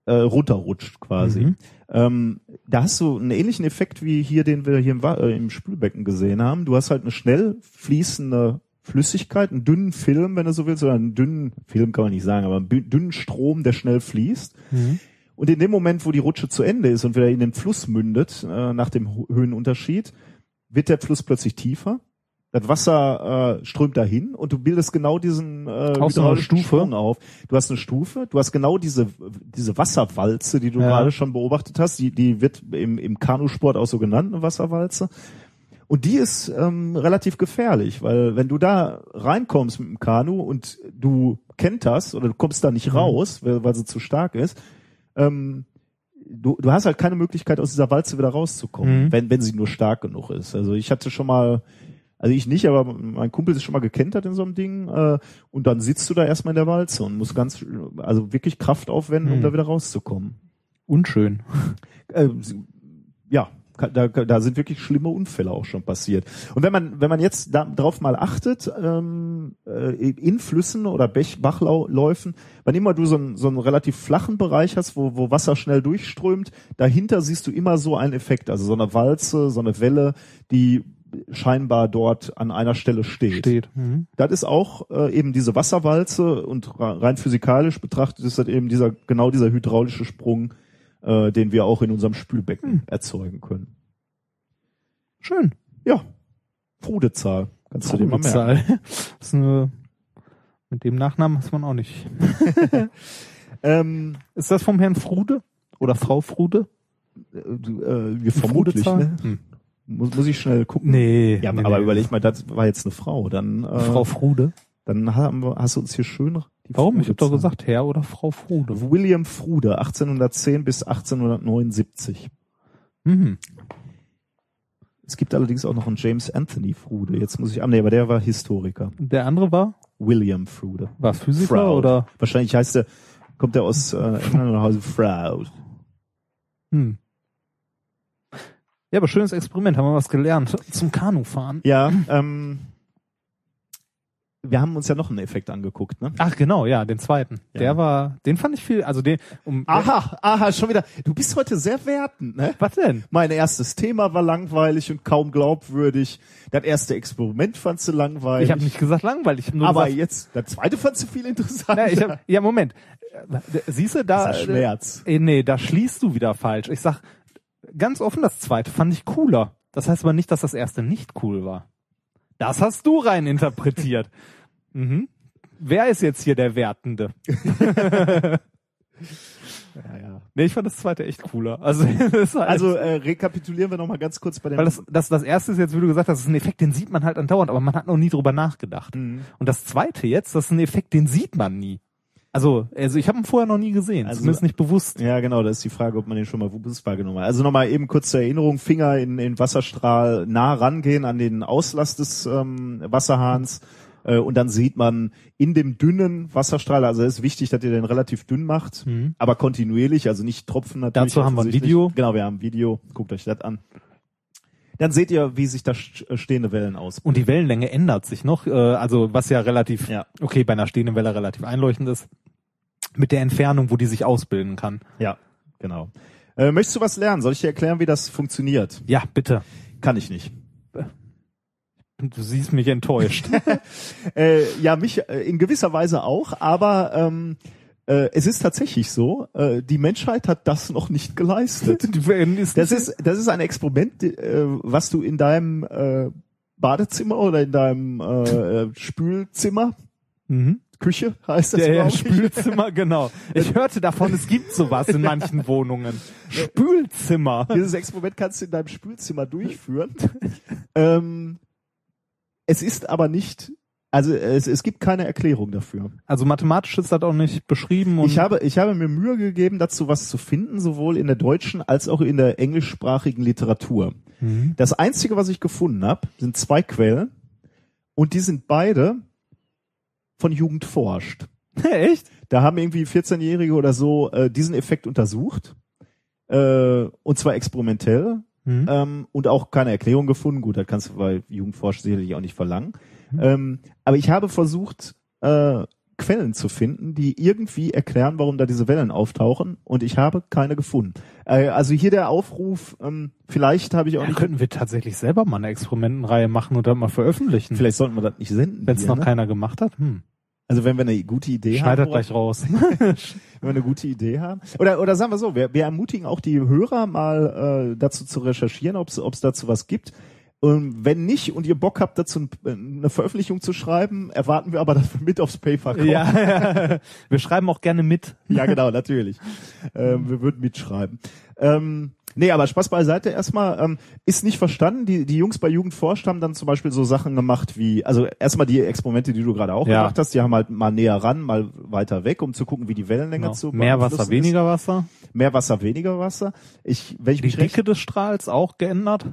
[SPEAKER 4] äh, runterrutscht quasi.
[SPEAKER 2] Mhm.
[SPEAKER 4] Ähm, da hast du einen ähnlichen Effekt wie hier, den wir hier im, äh, im Spülbecken gesehen haben. Du hast halt eine schnell fließende Flüssigkeit, einen dünnen Film, wenn du so willst, oder einen dünnen Film kann man nicht sagen, aber einen dünnen Strom, der schnell fließt.
[SPEAKER 2] Mhm.
[SPEAKER 4] Und in dem Moment, wo die Rutsche zu Ende ist und wieder in den Fluss mündet, äh, nach dem Höhenunterschied, wird der Fluss plötzlich tiefer. Das Wasser äh, strömt dahin und du bildest genau diesen äh,
[SPEAKER 2] so eine Stufe?
[SPEAKER 4] Sprung auf. Du hast eine Stufe, du hast genau diese diese Wasserwalze, die du
[SPEAKER 2] Ja.
[SPEAKER 4] gerade schon beobachtet hast. Die die wird im im Kanusport auch so genannt, eine Wasserwalze. Und die ist ähm, relativ gefährlich, weil wenn du da reinkommst mit dem Kanu und du kenterst oder du kommst da nicht
[SPEAKER 2] Mhm.
[SPEAKER 4] raus, weil, weil sie zu stark ist, ähm, du, du hast halt keine Möglichkeit, aus dieser Walze wieder rauszukommen,
[SPEAKER 2] Mhm.
[SPEAKER 4] wenn, wenn sie nur stark genug ist. Also ich hatte schon mal, also ich nicht, aber mein Kumpel ist schon mal gekentert in so einem Ding äh, und dann sitzt du da erstmal in der Walze und musst ganz, also wirklich Kraft aufwenden, um
[SPEAKER 2] Mhm.
[SPEAKER 4] da wieder rauszukommen.
[SPEAKER 2] Unschön.
[SPEAKER 4] Äh, ja, da, da sind wirklich schlimme Unfälle auch schon passiert. Und wenn man, wenn man jetzt da, drauf mal achtet, ähm, äh, in Flüssen oder Bech, Bachläufen, wann immer du so einen, so einen relativ flachen Bereich hast, wo, wo Wasser schnell durchströmt, dahinter siehst du immer so einen Effekt, also so eine Walze, so eine Welle, die scheinbar dort an einer Stelle steht.
[SPEAKER 2] Steht. Mhm.
[SPEAKER 4] Das ist auch äh, eben diese Wasserwalze und rein physikalisch betrachtet ist das eben dieser genau dieser hydraulische Sprung, äh, den wir auch in unserem Spülbecken
[SPEAKER 2] Hm.
[SPEAKER 4] erzeugen können.
[SPEAKER 2] Schön.
[SPEAKER 4] Ja, Frudezahl. Kannst du dir mal merken.
[SPEAKER 2] Das ist eine, mit dem Nachnamen ist man auch nicht.
[SPEAKER 4] Ähm,
[SPEAKER 2] Ist das vom Herrn Frude? Oder Frau Frude?
[SPEAKER 4] äh, äh, wir vermutlich,
[SPEAKER 2] Frudezahl?
[SPEAKER 4] ne?
[SPEAKER 2] Hm.
[SPEAKER 4] Muss, muss ich schnell gucken.
[SPEAKER 2] Nee.
[SPEAKER 4] Ja,
[SPEAKER 2] nee,
[SPEAKER 4] aber
[SPEAKER 2] nee.
[SPEAKER 4] überleg mal, das war jetzt eine Frau. Dann, äh,
[SPEAKER 2] Frau Frude?
[SPEAKER 4] dann haben wir, hast du uns hier schön die
[SPEAKER 2] Warum? Ich habe doch gesagt Herr oder Frau Frude.
[SPEAKER 4] William Frude, 1810 bis 1879.
[SPEAKER 2] Mhm.
[SPEAKER 4] Es gibt allerdings auch noch einen James Anthony Frude. Jetzt muss ich an, nee, aber der war Historiker.
[SPEAKER 2] Der andere war?
[SPEAKER 4] William Frude.
[SPEAKER 2] War Physiker
[SPEAKER 4] Froude.
[SPEAKER 2] oder?
[SPEAKER 4] Wahrscheinlich heißt er, kommt er aus äh, England oder Hause Froude.
[SPEAKER 2] Hm. Ja, aber schönes Experiment, haben wir was gelernt. Zum Kanufahren.
[SPEAKER 4] Ja, ähm, wir haben uns ja noch einen Effekt angeguckt, ne?
[SPEAKER 2] Ach genau, ja, den zweiten.
[SPEAKER 4] Ja.
[SPEAKER 2] Der war, den fand ich viel, also den, um,
[SPEAKER 4] Aha, aha, schon wieder. Du bist heute sehr wertend, ne?
[SPEAKER 2] was denn?
[SPEAKER 4] Mein erstes Thema war langweilig und kaum glaubwürdig. Das erste Experiment fandst du langweilig.
[SPEAKER 2] Ich habe nicht gesagt langweilig, ich nur
[SPEAKER 4] aber
[SPEAKER 2] gesagt,
[SPEAKER 4] jetzt, das zweite fandst du viel interessanter.
[SPEAKER 2] Na, ich hab, ja, Moment. Siehst du, da.
[SPEAKER 4] Das ist ein Schmerz.
[SPEAKER 2] Äh, nee, da schließt du wieder falsch. Ich sag ganz offen, das zweite fand ich cooler. Das heißt aber nicht, dass das erste nicht cool war. Das hast du rein interpretiert. mhm. Wer ist jetzt hier der Wertende?
[SPEAKER 4] ja, ja.
[SPEAKER 2] Nee, ich fand das zweite echt cooler. Also, halt,
[SPEAKER 4] Also äh, rekapitulieren wir nochmal ganz kurz bei dem.
[SPEAKER 2] weil das, das, das erste ist jetzt, wie du gesagt hast, das ist ein Effekt, den sieht man halt andauernd, aber man hat noch nie drüber nachgedacht.
[SPEAKER 4] Mhm.
[SPEAKER 2] Und das zweite jetzt, das ist ein Effekt, den sieht man nie. Also, also ich habe ihn vorher noch nie gesehen,
[SPEAKER 4] Also-
[SPEAKER 2] zumindest nicht bewusst.
[SPEAKER 4] Ja, genau, das ist die Frage, ob man den schon mal bewusst wahrgenommen hat. Also nochmal eben kurz zur Erinnerung, Finger in den Wasserstrahl nah rangehen an den Auslass des ähm, Wasserhahns äh, und dann sieht man in dem dünnen Wasserstrahl, also es ist wichtig, dass ihr den relativ dünn macht,
[SPEAKER 2] Mhm.
[SPEAKER 4] aber kontinuierlich, also nicht Tropfen natürlich.
[SPEAKER 2] Dazu haben wir ein. Video.
[SPEAKER 4] Genau, wir haben ein Video, guckt euch das an. Dann seht ihr, wie sich da st- stehende Wellen aus.
[SPEAKER 2] Und die Wellenlänge ändert sich noch, äh, also was ja relativ,
[SPEAKER 4] Ja.
[SPEAKER 2] okay, bei einer stehenden Welle relativ einleuchtend ist, mit der Entfernung, wo die sich ausbilden kann.
[SPEAKER 4] Ja, genau. Äh, möchtest du was lernen? Soll ich dir erklären, wie das funktioniert?
[SPEAKER 2] Ja, bitte.
[SPEAKER 4] Kann ich nicht.
[SPEAKER 2] Du siehst mich enttäuscht.
[SPEAKER 4] Äh, ja, mich äh, in gewisser Weise auch, aber ähm, äh, es ist tatsächlich so, äh, die Menschheit hat das noch nicht geleistet. Das ist, das ist ein Experiment, äh, was du in deinem äh, Badezimmer oder in deinem äh, äh, Spülzimmer,
[SPEAKER 2] mhm.
[SPEAKER 4] Küche heißt das, glaub ich.
[SPEAKER 2] Spülzimmer, genau. Ich hörte davon, es gibt sowas in manchen Wohnungen. Spülzimmer.
[SPEAKER 4] Dieses Experiment kannst du in deinem Spülzimmer durchführen. ähm, es ist aber nicht, also es, es gibt keine Erklärung dafür.
[SPEAKER 2] Also mathematisch ist das auch nicht beschrieben und
[SPEAKER 4] Ich habe, ich habe mir Mühe gegeben, dazu was zu finden, sowohl in der deutschen als auch in der englischsprachigen Literatur.
[SPEAKER 2] Mhm.
[SPEAKER 4] Das einzige, was ich gefunden habe, sind zwei Quellen und die sind beide von Jugend forscht.
[SPEAKER 2] echt?
[SPEAKER 4] Da haben irgendwie 14-Jährige oder so äh, diesen Effekt untersucht äh, und zwar experimentell
[SPEAKER 2] Mhm.
[SPEAKER 4] ähm, und auch keine Erklärung gefunden. Gut, das kannst du bei Jugendforsch sicherlich auch nicht verlangen.
[SPEAKER 2] Mhm.
[SPEAKER 4] Ähm, aber ich habe versucht, äh, Quellen zu finden, die irgendwie erklären, warum da diese Wellen auftauchen und ich habe keine gefunden. Äh, also hier der Aufruf, ähm, vielleicht habe ich auch
[SPEAKER 2] Ja,
[SPEAKER 4] nicht,
[SPEAKER 2] könnten wir tatsächlich selber mal eine Experimentenreihe machen und dann mal veröffentlichen.
[SPEAKER 4] vielleicht sollten wir das nicht senden.
[SPEAKER 2] Wenn es noch
[SPEAKER 4] ne?
[SPEAKER 2] keiner gemacht hat. Hm.
[SPEAKER 4] Also wenn wir eine gute Idee
[SPEAKER 2] Schneidet
[SPEAKER 4] haben,
[SPEAKER 2] gleich raus.
[SPEAKER 4] wenn wir eine gute Idee haben. Oder, oder sagen wir so, wir, wir ermutigen auch die Hörer mal äh, dazu zu recherchieren, ob es dazu was gibt. Und wenn nicht und ihr Bock habt, dazu ein, eine Veröffentlichung zu schreiben, erwarten wir aber, dass wir mit aufs Paper kommen.
[SPEAKER 2] ja, wir schreiben auch gerne mit.
[SPEAKER 4] Ja, genau, natürlich. ähm, wir würden mitschreiben. Ähm, nee, aber Spaß beiseite erstmal. Ähm, ist nicht verstanden. Die, die Jungs bei Jugend forscht haben dann zum Beispiel so Sachen gemacht wie, also erstmal die Experimente, die du gerade auch
[SPEAKER 2] Ja.
[SPEAKER 4] gemacht hast, die haben halt mal näher ran, mal weiter weg, um zu gucken, wie die Wellenlänge
[SPEAKER 2] Genau.
[SPEAKER 4] zu
[SPEAKER 2] Mehr Wasser, weniger Wasser.
[SPEAKER 4] Ist. Mehr Wasser, weniger Wasser. Ich, wenn ich
[SPEAKER 2] Die
[SPEAKER 4] mich recht,
[SPEAKER 2] Dicke des Strahls auch geändert.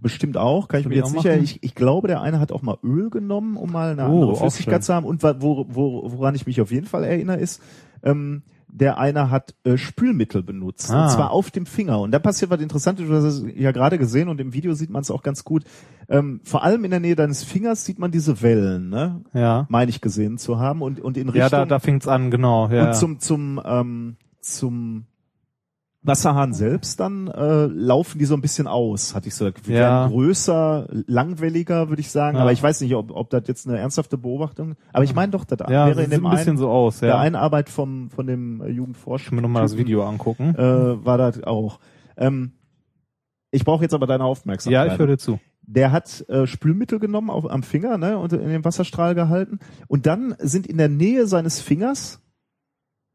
[SPEAKER 4] bestimmt auch, kann ich
[SPEAKER 2] Soll
[SPEAKER 4] mir
[SPEAKER 2] ich
[SPEAKER 4] jetzt sicher, ich, ich glaube, der eine hat auch mal Öl genommen, um mal eine
[SPEAKER 2] Oh,
[SPEAKER 4] andere Flüssigkeit zu haben. Und wo, wo, woran ich mich auf jeden Fall erinnere, ist, ähm, der eine hat äh, Spülmittel benutzt.
[SPEAKER 2] Ah.
[SPEAKER 4] Und zwar auf dem Finger. Und da passiert was Interessantes, du hast es ja gerade gesehen und im Video sieht man es auch ganz gut. Ähm, vor allem in der Nähe deines Fingers sieht man diese Wellen, ne?
[SPEAKER 2] Ja.
[SPEAKER 4] Meine ich gesehen zu haben. Und, und in Richtung
[SPEAKER 2] Ja, da, da fing's an, genau. Ja.
[SPEAKER 4] und zum, zum, ähm, zum Wasserhahn selbst dann äh, laufen die so ein bisschen aus, hatte ich so. Die
[SPEAKER 2] Ja.
[SPEAKER 4] werden größer, langwelliger, würde ich sagen.
[SPEAKER 2] Ja.
[SPEAKER 4] Aber ich weiß nicht, ob, ob das jetzt eine ernsthafte Beobachtung Aber ich meine doch, das
[SPEAKER 2] ja,
[SPEAKER 4] wäre in dem
[SPEAKER 2] ein bisschen
[SPEAKER 4] einen,
[SPEAKER 2] so aus,
[SPEAKER 4] der
[SPEAKER 2] ja.
[SPEAKER 4] einen Arbeit vom, von dem äh, Jugendforsch.
[SPEAKER 2] Ich mir nochmal das Video angucken.
[SPEAKER 4] Äh, war das auch. Ähm, ich brauche jetzt aber deine Aufmerksamkeit.
[SPEAKER 2] ja, ich höre dir zu.
[SPEAKER 4] Der hat äh, Spülmittel genommen auf, am Finger ne, und in den Wasserstrahl gehalten. Und dann sind in der Nähe seines Fingers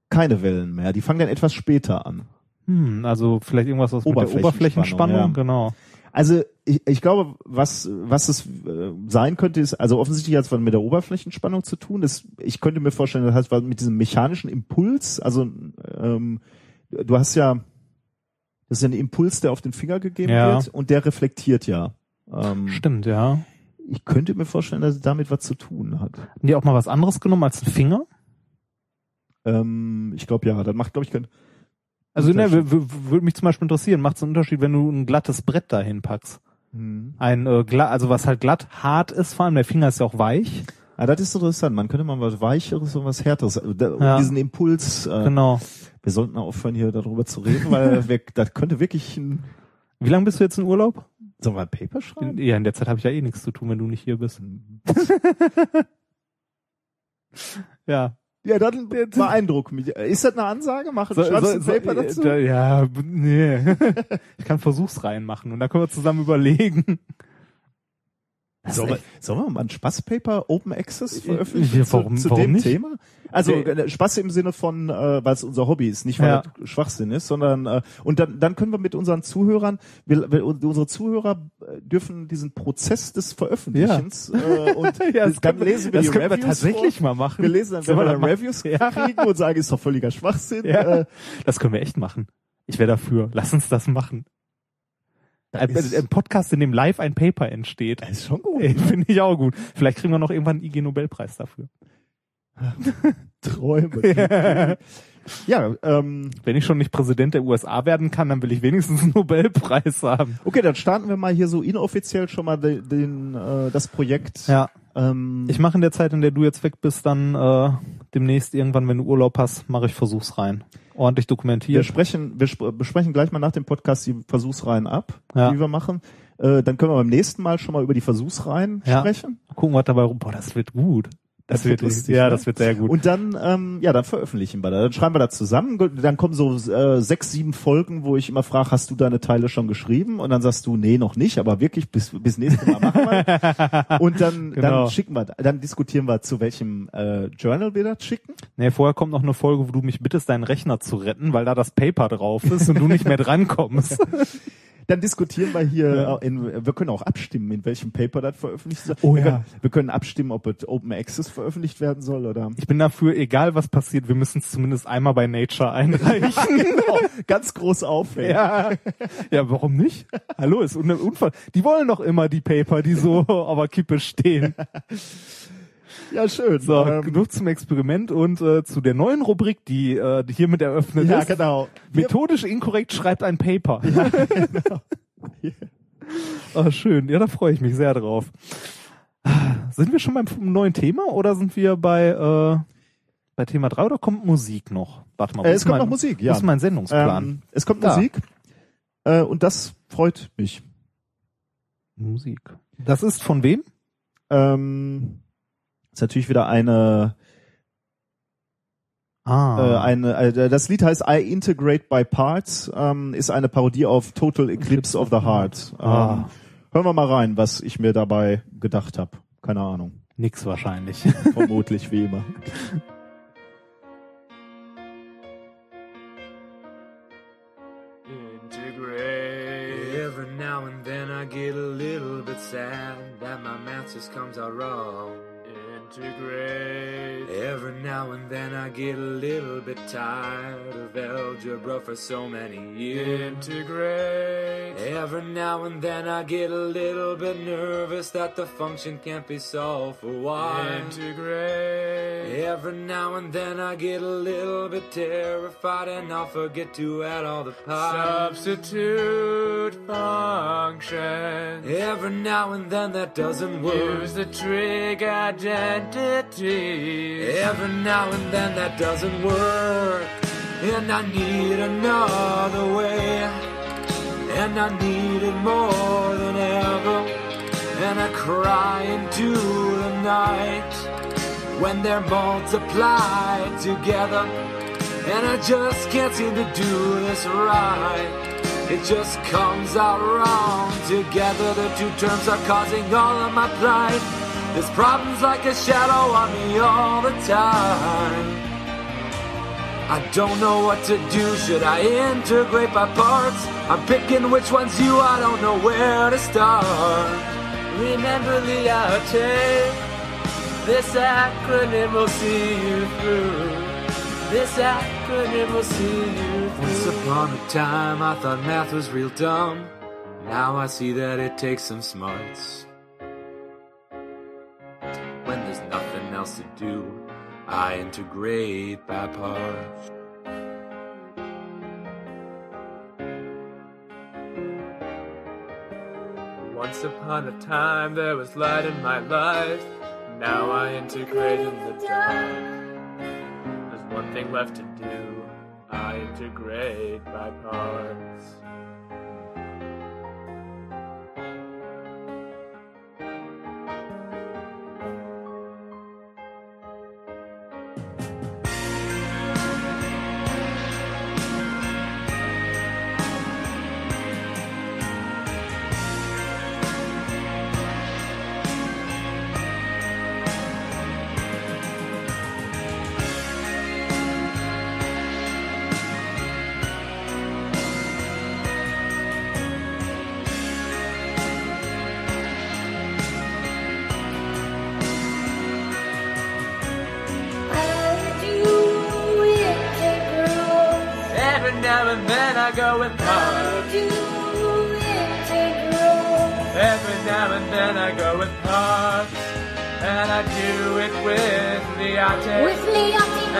[SPEAKER 4] keine Wellen mehr. Die fangen dann etwas später an.
[SPEAKER 2] Hm, also vielleicht irgendwas was mit der
[SPEAKER 4] Oberflächenspannung, ja.
[SPEAKER 2] genau.
[SPEAKER 4] Also ich, ich glaube, was was es äh, sein könnte, ist also offensichtlich hat es was mit der Oberflächenspannung zu tun. Das, ich könnte mir vorstellen, das hat was mit diesem mechanischen Impuls. Also ähm, du hast ja Das ist ja ein Impuls, der auf den Finger gegeben
[SPEAKER 2] Ja.
[SPEAKER 4] wird und der reflektiert ja. Ähm,
[SPEAKER 2] Stimmt, ja.
[SPEAKER 4] ich könnte mir vorstellen, dass es damit was zu tun hat.
[SPEAKER 2] Haben die auch mal was anderes genommen als einen Finger?
[SPEAKER 4] Ähm, ich glaube ja, das macht, glaube ich, kein.
[SPEAKER 2] Also ne, würde mich zum Beispiel interessieren, macht es einen Unterschied, wenn du ein glattes Brett dahin packst?
[SPEAKER 4] Hm.
[SPEAKER 2] Ein äh, gla also was halt glatt, hart ist, vor allem der Finger ist ja auch weich.
[SPEAKER 4] Ah, das ist interessant. Man könnte mal was Weicheres und was Härteres, äh, um
[SPEAKER 2] Ja.
[SPEAKER 4] diesen Impuls. Äh,
[SPEAKER 2] Genau.
[SPEAKER 4] Wir sollten aufhören, hier darüber zu reden, weil wir, das könnte wirklich ein.
[SPEAKER 2] Wie lange bist du jetzt in Urlaub?
[SPEAKER 4] Sollen wir ein Paper schreiben?
[SPEAKER 2] In, ja, in der Zeit habe ich ja eh nichts zu tun, wenn du nicht hier bist. ja.
[SPEAKER 4] Ja, dann beeindruck mich. Ist das eine Ansage? Mach,
[SPEAKER 2] So-
[SPEAKER 4] schreibst
[SPEAKER 2] so- so-
[SPEAKER 4] Paper
[SPEAKER 2] äh,
[SPEAKER 4] dazu?
[SPEAKER 2] da- Ja, nee. ich kann Versuchsreihen machen und da können wir zusammen überlegen.
[SPEAKER 4] Sollen wir, sollen wir mal ein Spaßpaper Open Access veröffentlichen
[SPEAKER 2] Ja, warum-
[SPEAKER 4] zu, zu
[SPEAKER 2] warum
[SPEAKER 4] dem
[SPEAKER 2] nicht?
[SPEAKER 4] Thema? Also
[SPEAKER 2] Nee.
[SPEAKER 4] äh, Spaß im Sinne von, äh, weil es unser Hobby ist, nicht weil
[SPEAKER 2] Ja.
[SPEAKER 4] das Schwachsinn ist, sondern äh, und dann, dann können wir mit unseren Zuhörern, wir, wir, unsere Zuhörer äh, dürfen diesen Prozess des Veröffentlichens äh, und
[SPEAKER 2] Ja, das
[SPEAKER 4] dann
[SPEAKER 2] wir-
[SPEAKER 4] lesen wir
[SPEAKER 2] das
[SPEAKER 4] die
[SPEAKER 2] können wir
[SPEAKER 4] Reviews
[SPEAKER 2] tatsächlich
[SPEAKER 4] vor.
[SPEAKER 2] mal machen.
[SPEAKER 4] Wir lesen dann, wenn wir
[SPEAKER 2] wir
[SPEAKER 4] dann Reviews?
[SPEAKER 2] Ja.
[SPEAKER 4] kriegen und sagen, ist doch völliger Schwachsinn.
[SPEAKER 2] Ja.
[SPEAKER 4] Äh,
[SPEAKER 2] Das können wir echt machen. Ich wäre dafür. Lass uns das machen. Ein, Podcast, in dem live ein Paper entsteht.
[SPEAKER 4] ist schon gut.
[SPEAKER 2] Finde ich auch gut. Vielleicht kriegen wir noch irgendwann einen IG-Nobelpreis dafür.
[SPEAKER 4] Träume. ja, ähm,
[SPEAKER 2] Wenn ich schon nicht Präsident der USA werden kann, dann will ich wenigstens einen Nobelpreis haben.
[SPEAKER 4] okay, dann starten wir mal hier so inoffiziell schon mal den, den äh, das Projekt.
[SPEAKER 2] Ja.
[SPEAKER 4] Ähm,
[SPEAKER 2] Ich mache in der Zeit, in der du jetzt weg bist, dann äh, demnächst irgendwann, wenn du Urlaub hast, mache ich Versuchsreihen. Ordentlich
[SPEAKER 4] Wir
[SPEAKER 2] dokumentiert.
[SPEAKER 4] sprechen, wir sp besprechen gleich mal nach dem Podcast die Versuchsreihen ab,
[SPEAKER 2] Ja.
[SPEAKER 4] die wir machen. Äh, dann können wir beim nächsten Mal schon mal über die Versuchsreihen
[SPEAKER 2] Ja.
[SPEAKER 4] sprechen.
[SPEAKER 2] Gucken, was dabei rum. Boah, das wird gut. Das,
[SPEAKER 4] Das wird lustig,
[SPEAKER 2] ja,
[SPEAKER 4] ne?
[SPEAKER 2] das wird sehr gut.
[SPEAKER 4] Und dann, ähm, ja, dann veröffentlichen wir das. Dann schreiben wir das zusammen. Dann kommen so äh, sechs, sieben Folgen, wo ich immer frage, hast du deine Teile schon geschrieben? Und dann sagst du, nee, noch nicht, aber wirklich bis bis nächstes Mal machen wir. Und dann,
[SPEAKER 2] Genau.
[SPEAKER 4] dann schicken wir, dann diskutieren wir, zu welchem äh, Journal wir das schicken.
[SPEAKER 2] Nee, vorher kommt noch eine Folge, wo du mich bittest, deinen Rechner zu retten, weil da das Paper drauf ist und du nicht mehr drankommst.
[SPEAKER 4] Dann diskutieren wir hier,
[SPEAKER 2] Ja.
[SPEAKER 4] in, wir können auch abstimmen, in welchem Paper das veröffentlicht soll.
[SPEAKER 2] Oh
[SPEAKER 4] wir,
[SPEAKER 2] ja.
[SPEAKER 4] können, wir können abstimmen, ob es Open Access veröffentlicht werden soll oder.
[SPEAKER 2] Ich bin dafür, egal was passiert, wir müssen es zumindest einmal bei Nature einreichen.
[SPEAKER 4] genau, ganz groß aufhängen.
[SPEAKER 2] ja. ja, warum nicht? Hallo, ist ein Unfall. Die wollen doch immer die Paper, die so auf der Kippe stehen.
[SPEAKER 4] Ja, schön.
[SPEAKER 2] So,
[SPEAKER 4] Ähm,
[SPEAKER 2] genug zum Experiment und äh, zu der neuen Rubrik, die, äh, die hiermit eröffnet
[SPEAKER 4] ja,
[SPEAKER 2] ist.
[SPEAKER 4] genau. Wir,
[SPEAKER 2] Methodisch inkorrekt schreibt ein Paper. Ja, genau. oh, schön. Ja, da freue ich mich sehr drauf. Sind wir schon beim neuen Thema oder sind wir bei, äh, bei Thema 3 oder kommt Musik noch? Warte mal,
[SPEAKER 4] äh, es kommt
[SPEAKER 2] mein,
[SPEAKER 4] noch Musik, ja.
[SPEAKER 2] ist mein Sendungsplan?
[SPEAKER 4] Ähm, es kommt
[SPEAKER 2] Da.
[SPEAKER 4] Musik. Äh, und das freut mich.
[SPEAKER 2] Musik. Das ist von wem?
[SPEAKER 4] Ähm, ist natürlich wieder eine, äh,
[SPEAKER 2] Ah,
[SPEAKER 4] eine, äh, das Lied heißt I Integrate by Parts, ähm, ist eine Parodie auf Total Eclipse of the Heart. Ähm,
[SPEAKER 2] Ah.
[SPEAKER 4] Hören wir mal rein, was ich mir dabei gedacht habe. Keine Ahnung.
[SPEAKER 2] nix wahrscheinlich.
[SPEAKER 4] Vermutlich wie immer.
[SPEAKER 11] Integrate. Every now and then I get a little bit sad that my math just comes out wrong. Integrate. Every now and then I get a little bit tired of algebra for so many years. Integrate. Every now and then I get a little bit nervous that the function can't be solved for y. Integrate. Every now and then I get a little bit terrified and I'll forget to add all the parts. Substitute function. Every now and then that doesn't work. Use the trig identity. Every now and then that doesn't work. And I need another way. And I need it more than ever. And I cry into the night when they're multiplied together. And I just can't seem to do this right. It just comes out wrong. Together, the two terms are causing all of my plight. This problem's like a shadow on me all the time. I don't know what to do. Should I integrate by parts? I'm picking which one's you. I don't know where to start. Remember the outtake. This acronym will see you through. This acronym will see you through. Once upon a time I thought math was real dumb. Now I see that it takes some smarts. Do, I integrate by parts. Once upon a time there was light in my life. Now I integrate in the dark. There's one thing left to do. I integrate by parts.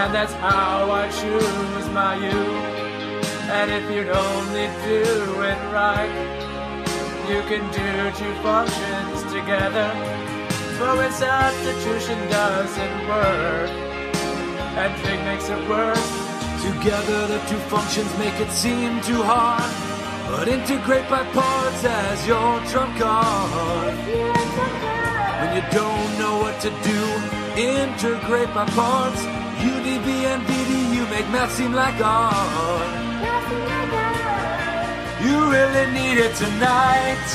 [SPEAKER 11] And that's how I choose my you. And if you'd only do it right, you can do two functions together. But substitution doesn't work, and trig makes it worse. Together the two functions make it seem too hard. But integrate by parts as your trump card. When you don't know what to do, integrate by parts. UDV and VDU make math seem like art. You really need it tonight.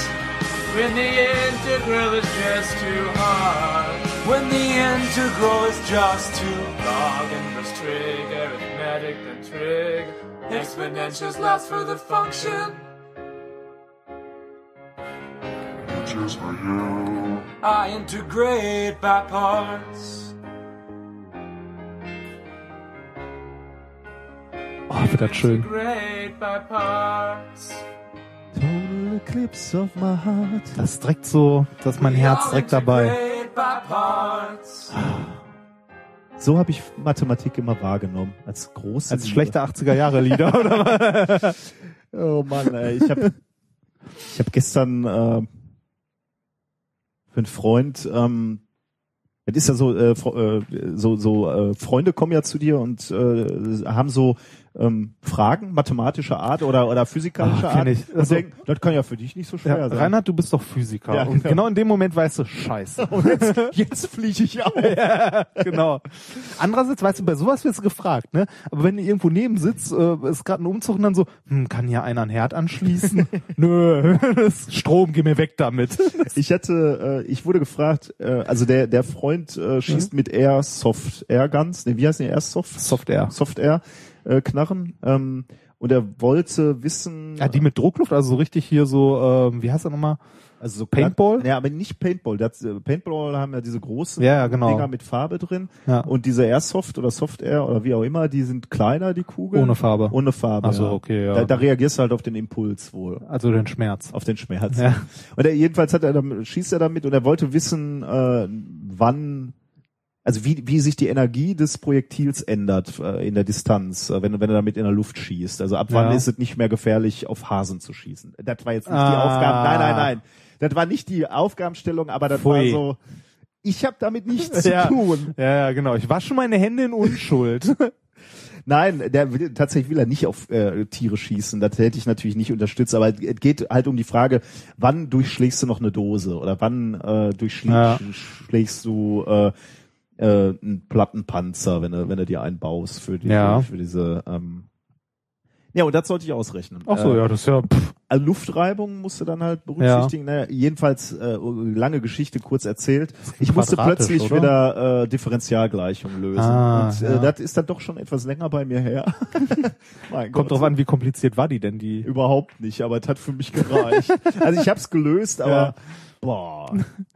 [SPEAKER 11] When the integral is just too hard. When the integral is just too log inverse trig, arithmetic then trig. Exponentials last for the function.
[SPEAKER 12] Just for you.
[SPEAKER 11] I integrate by parts.
[SPEAKER 2] Oh, wird das schön. Das ist direkt so, dass mein Herz direkt dabei.
[SPEAKER 4] So habe ich Mathematik immer wahrgenommen. Als große
[SPEAKER 2] Als schlechte 80er Jahre Lieder, oder? was?
[SPEAKER 4] Oh Mann, ey. Ich habe ich hab gestern äh, für einen Freund, ähm, es ist ja so, äh, äh, so, so äh, Freunde kommen ja zu dir und äh, haben so ähm, Fragen mathematischer Art oder oder physikalischer
[SPEAKER 2] kenn
[SPEAKER 4] Art.
[SPEAKER 2] ich. Also-
[SPEAKER 4] denken, das kann ja für dich nicht so schwer
[SPEAKER 2] Ja,
[SPEAKER 4] sein.
[SPEAKER 2] Reinhard, du bist doch Physiker.
[SPEAKER 4] Ja,
[SPEAKER 2] Und
[SPEAKER 4] genau.
[SPEAKER 2] genau in dem Moment weißt du, scheiße.
[SPEAKER 4] Und jetzt, jetzt fliege ich auf.
[SPEAKER 2] ja, genau. Andererseits, weißt du, bei sowas wirst du gefragt, ne? Aber wenn du irgendwo neben sitzt, äh, ist gerade ein Umzug und dann so, hm, kann hier einer einen Herd anschließen? Nö, Strom, geh mir weg damit.
[SPEAKER 4] Ich hatte, äh, ich wurde gefragt, äh, also der der Freund äh, schießt mit Airsoft Airguns, ne, wie heißt die Airsoft?
[SPEAKER 2] Soft Air.
[SPEAKER 4] Soft Air äh, Knarren. Ähm, und er wollte wissen,
[SPEAKER 2] Ja, die mit Druckluft, also so richtig hier so, ähm, wie heißt das nochmal?
[SPEAKER 4] also so
[SPEAKER 2] Paintball?
[SPEAKER 4] Ja, aber nicht Paintball. Das, äh, Paintball haben ja diese großen
[SPEAKER 2] Ja, genau.
[SPEAKER 4] Dinger mit Farbe drin.
[SPEAKER 2] Ja.
[SPEAKER 4] Und diese Airsoft oder Soft Air oder wie auch immer, die sind kleiner, die Kugeln.
[SPEAKER 2] Ohne Farbe.
[SPEAKER 4] Ohne Farbe.
[SPEAKER 2] Ach so,
[SPEAKER 4] ja.
[SPEAKER 2] okay, ja.
[SPEAKER 4] Da, da reagierst du halt auf den Impuls wohl.
[SPEAKER 2] Also den Schmerz.
[SPEAKER 4] Auf den Schmerz.
[SPEAKER 2] Ja.
[SPEAKER 4] Und er, jedenfalls hat er dann, schießt er damit und er wollte wissen, äh, wann, also wie, wie sich die Energie des Projektils ändert äh, in der Distanz, äh, wenn, du- wenn du damit in der Luft schießt. Also ab wann
[SPEAKER 2] Ja.
[SPEAKER 4] ist es nicht mehr gefährlich, auf Hasen zu schießen. Das war jetzt nicht die
[SPEAKER 2] Ah.
[SPEAKER 4] Aufgabe. Nein, nein, nein. Das war nicht die Aufgabenstellung, aber das
[SPEAKER 2] Pfui.
[SPEAKER 4] war so, ich habe damit nichts zu
[SPEAKER 2] ja.
[SPEAKER 4] tun.
[SPEAKER 2] Ja, ja, genau. Ich wasche meine Hände in Unschuld.
[SPEAKER 4] Nein, der will, tatsächlich will er nicht auf äh, Tiere schießen. Das hätte ich natürlich nicht unterstützt. Aber es geht halt um die Frage, wann durchschlägst du noch eine Dose oder wann äh, durchschlägst du äh, äh, einen Plattenpanzer, wenn du wenn du dir einen baust für die
[SPEAKER 2] Ja.
[SPEAKER 4] für diese. Ähm ja, und das sollte ich ausrechnen.
[SPEAKER 2] Ach so,
[SPEAKER 4] Äh,
[SPEAKER 2] ja, das ist ja, pff,
[SPEAKER 4] also Luftreibung musst du dann halt berücksichtigen. Naja, jedenfalls äh, lange Geschichte kurz erzählt. Ich musste plötzlich
[SPEAKER 2] oder?
[SPEAKER 4] wieder äh, Differentialgleichung lösen.
[SPEAKER 2] Ah,
[SPEAKER 4] und äh,
[SPEAKER 2] ja.
[SPEAKER 4] das ist dann doch schon etwas länger bei mir her. mein
[SPEAKER 2] kommt drauf an, wie kompliziert war die denn, die?
[SPEAKER 4] Überhaupt nicht, aber es hat für mich gereicht. also ich habe es gelöst, aber Boah,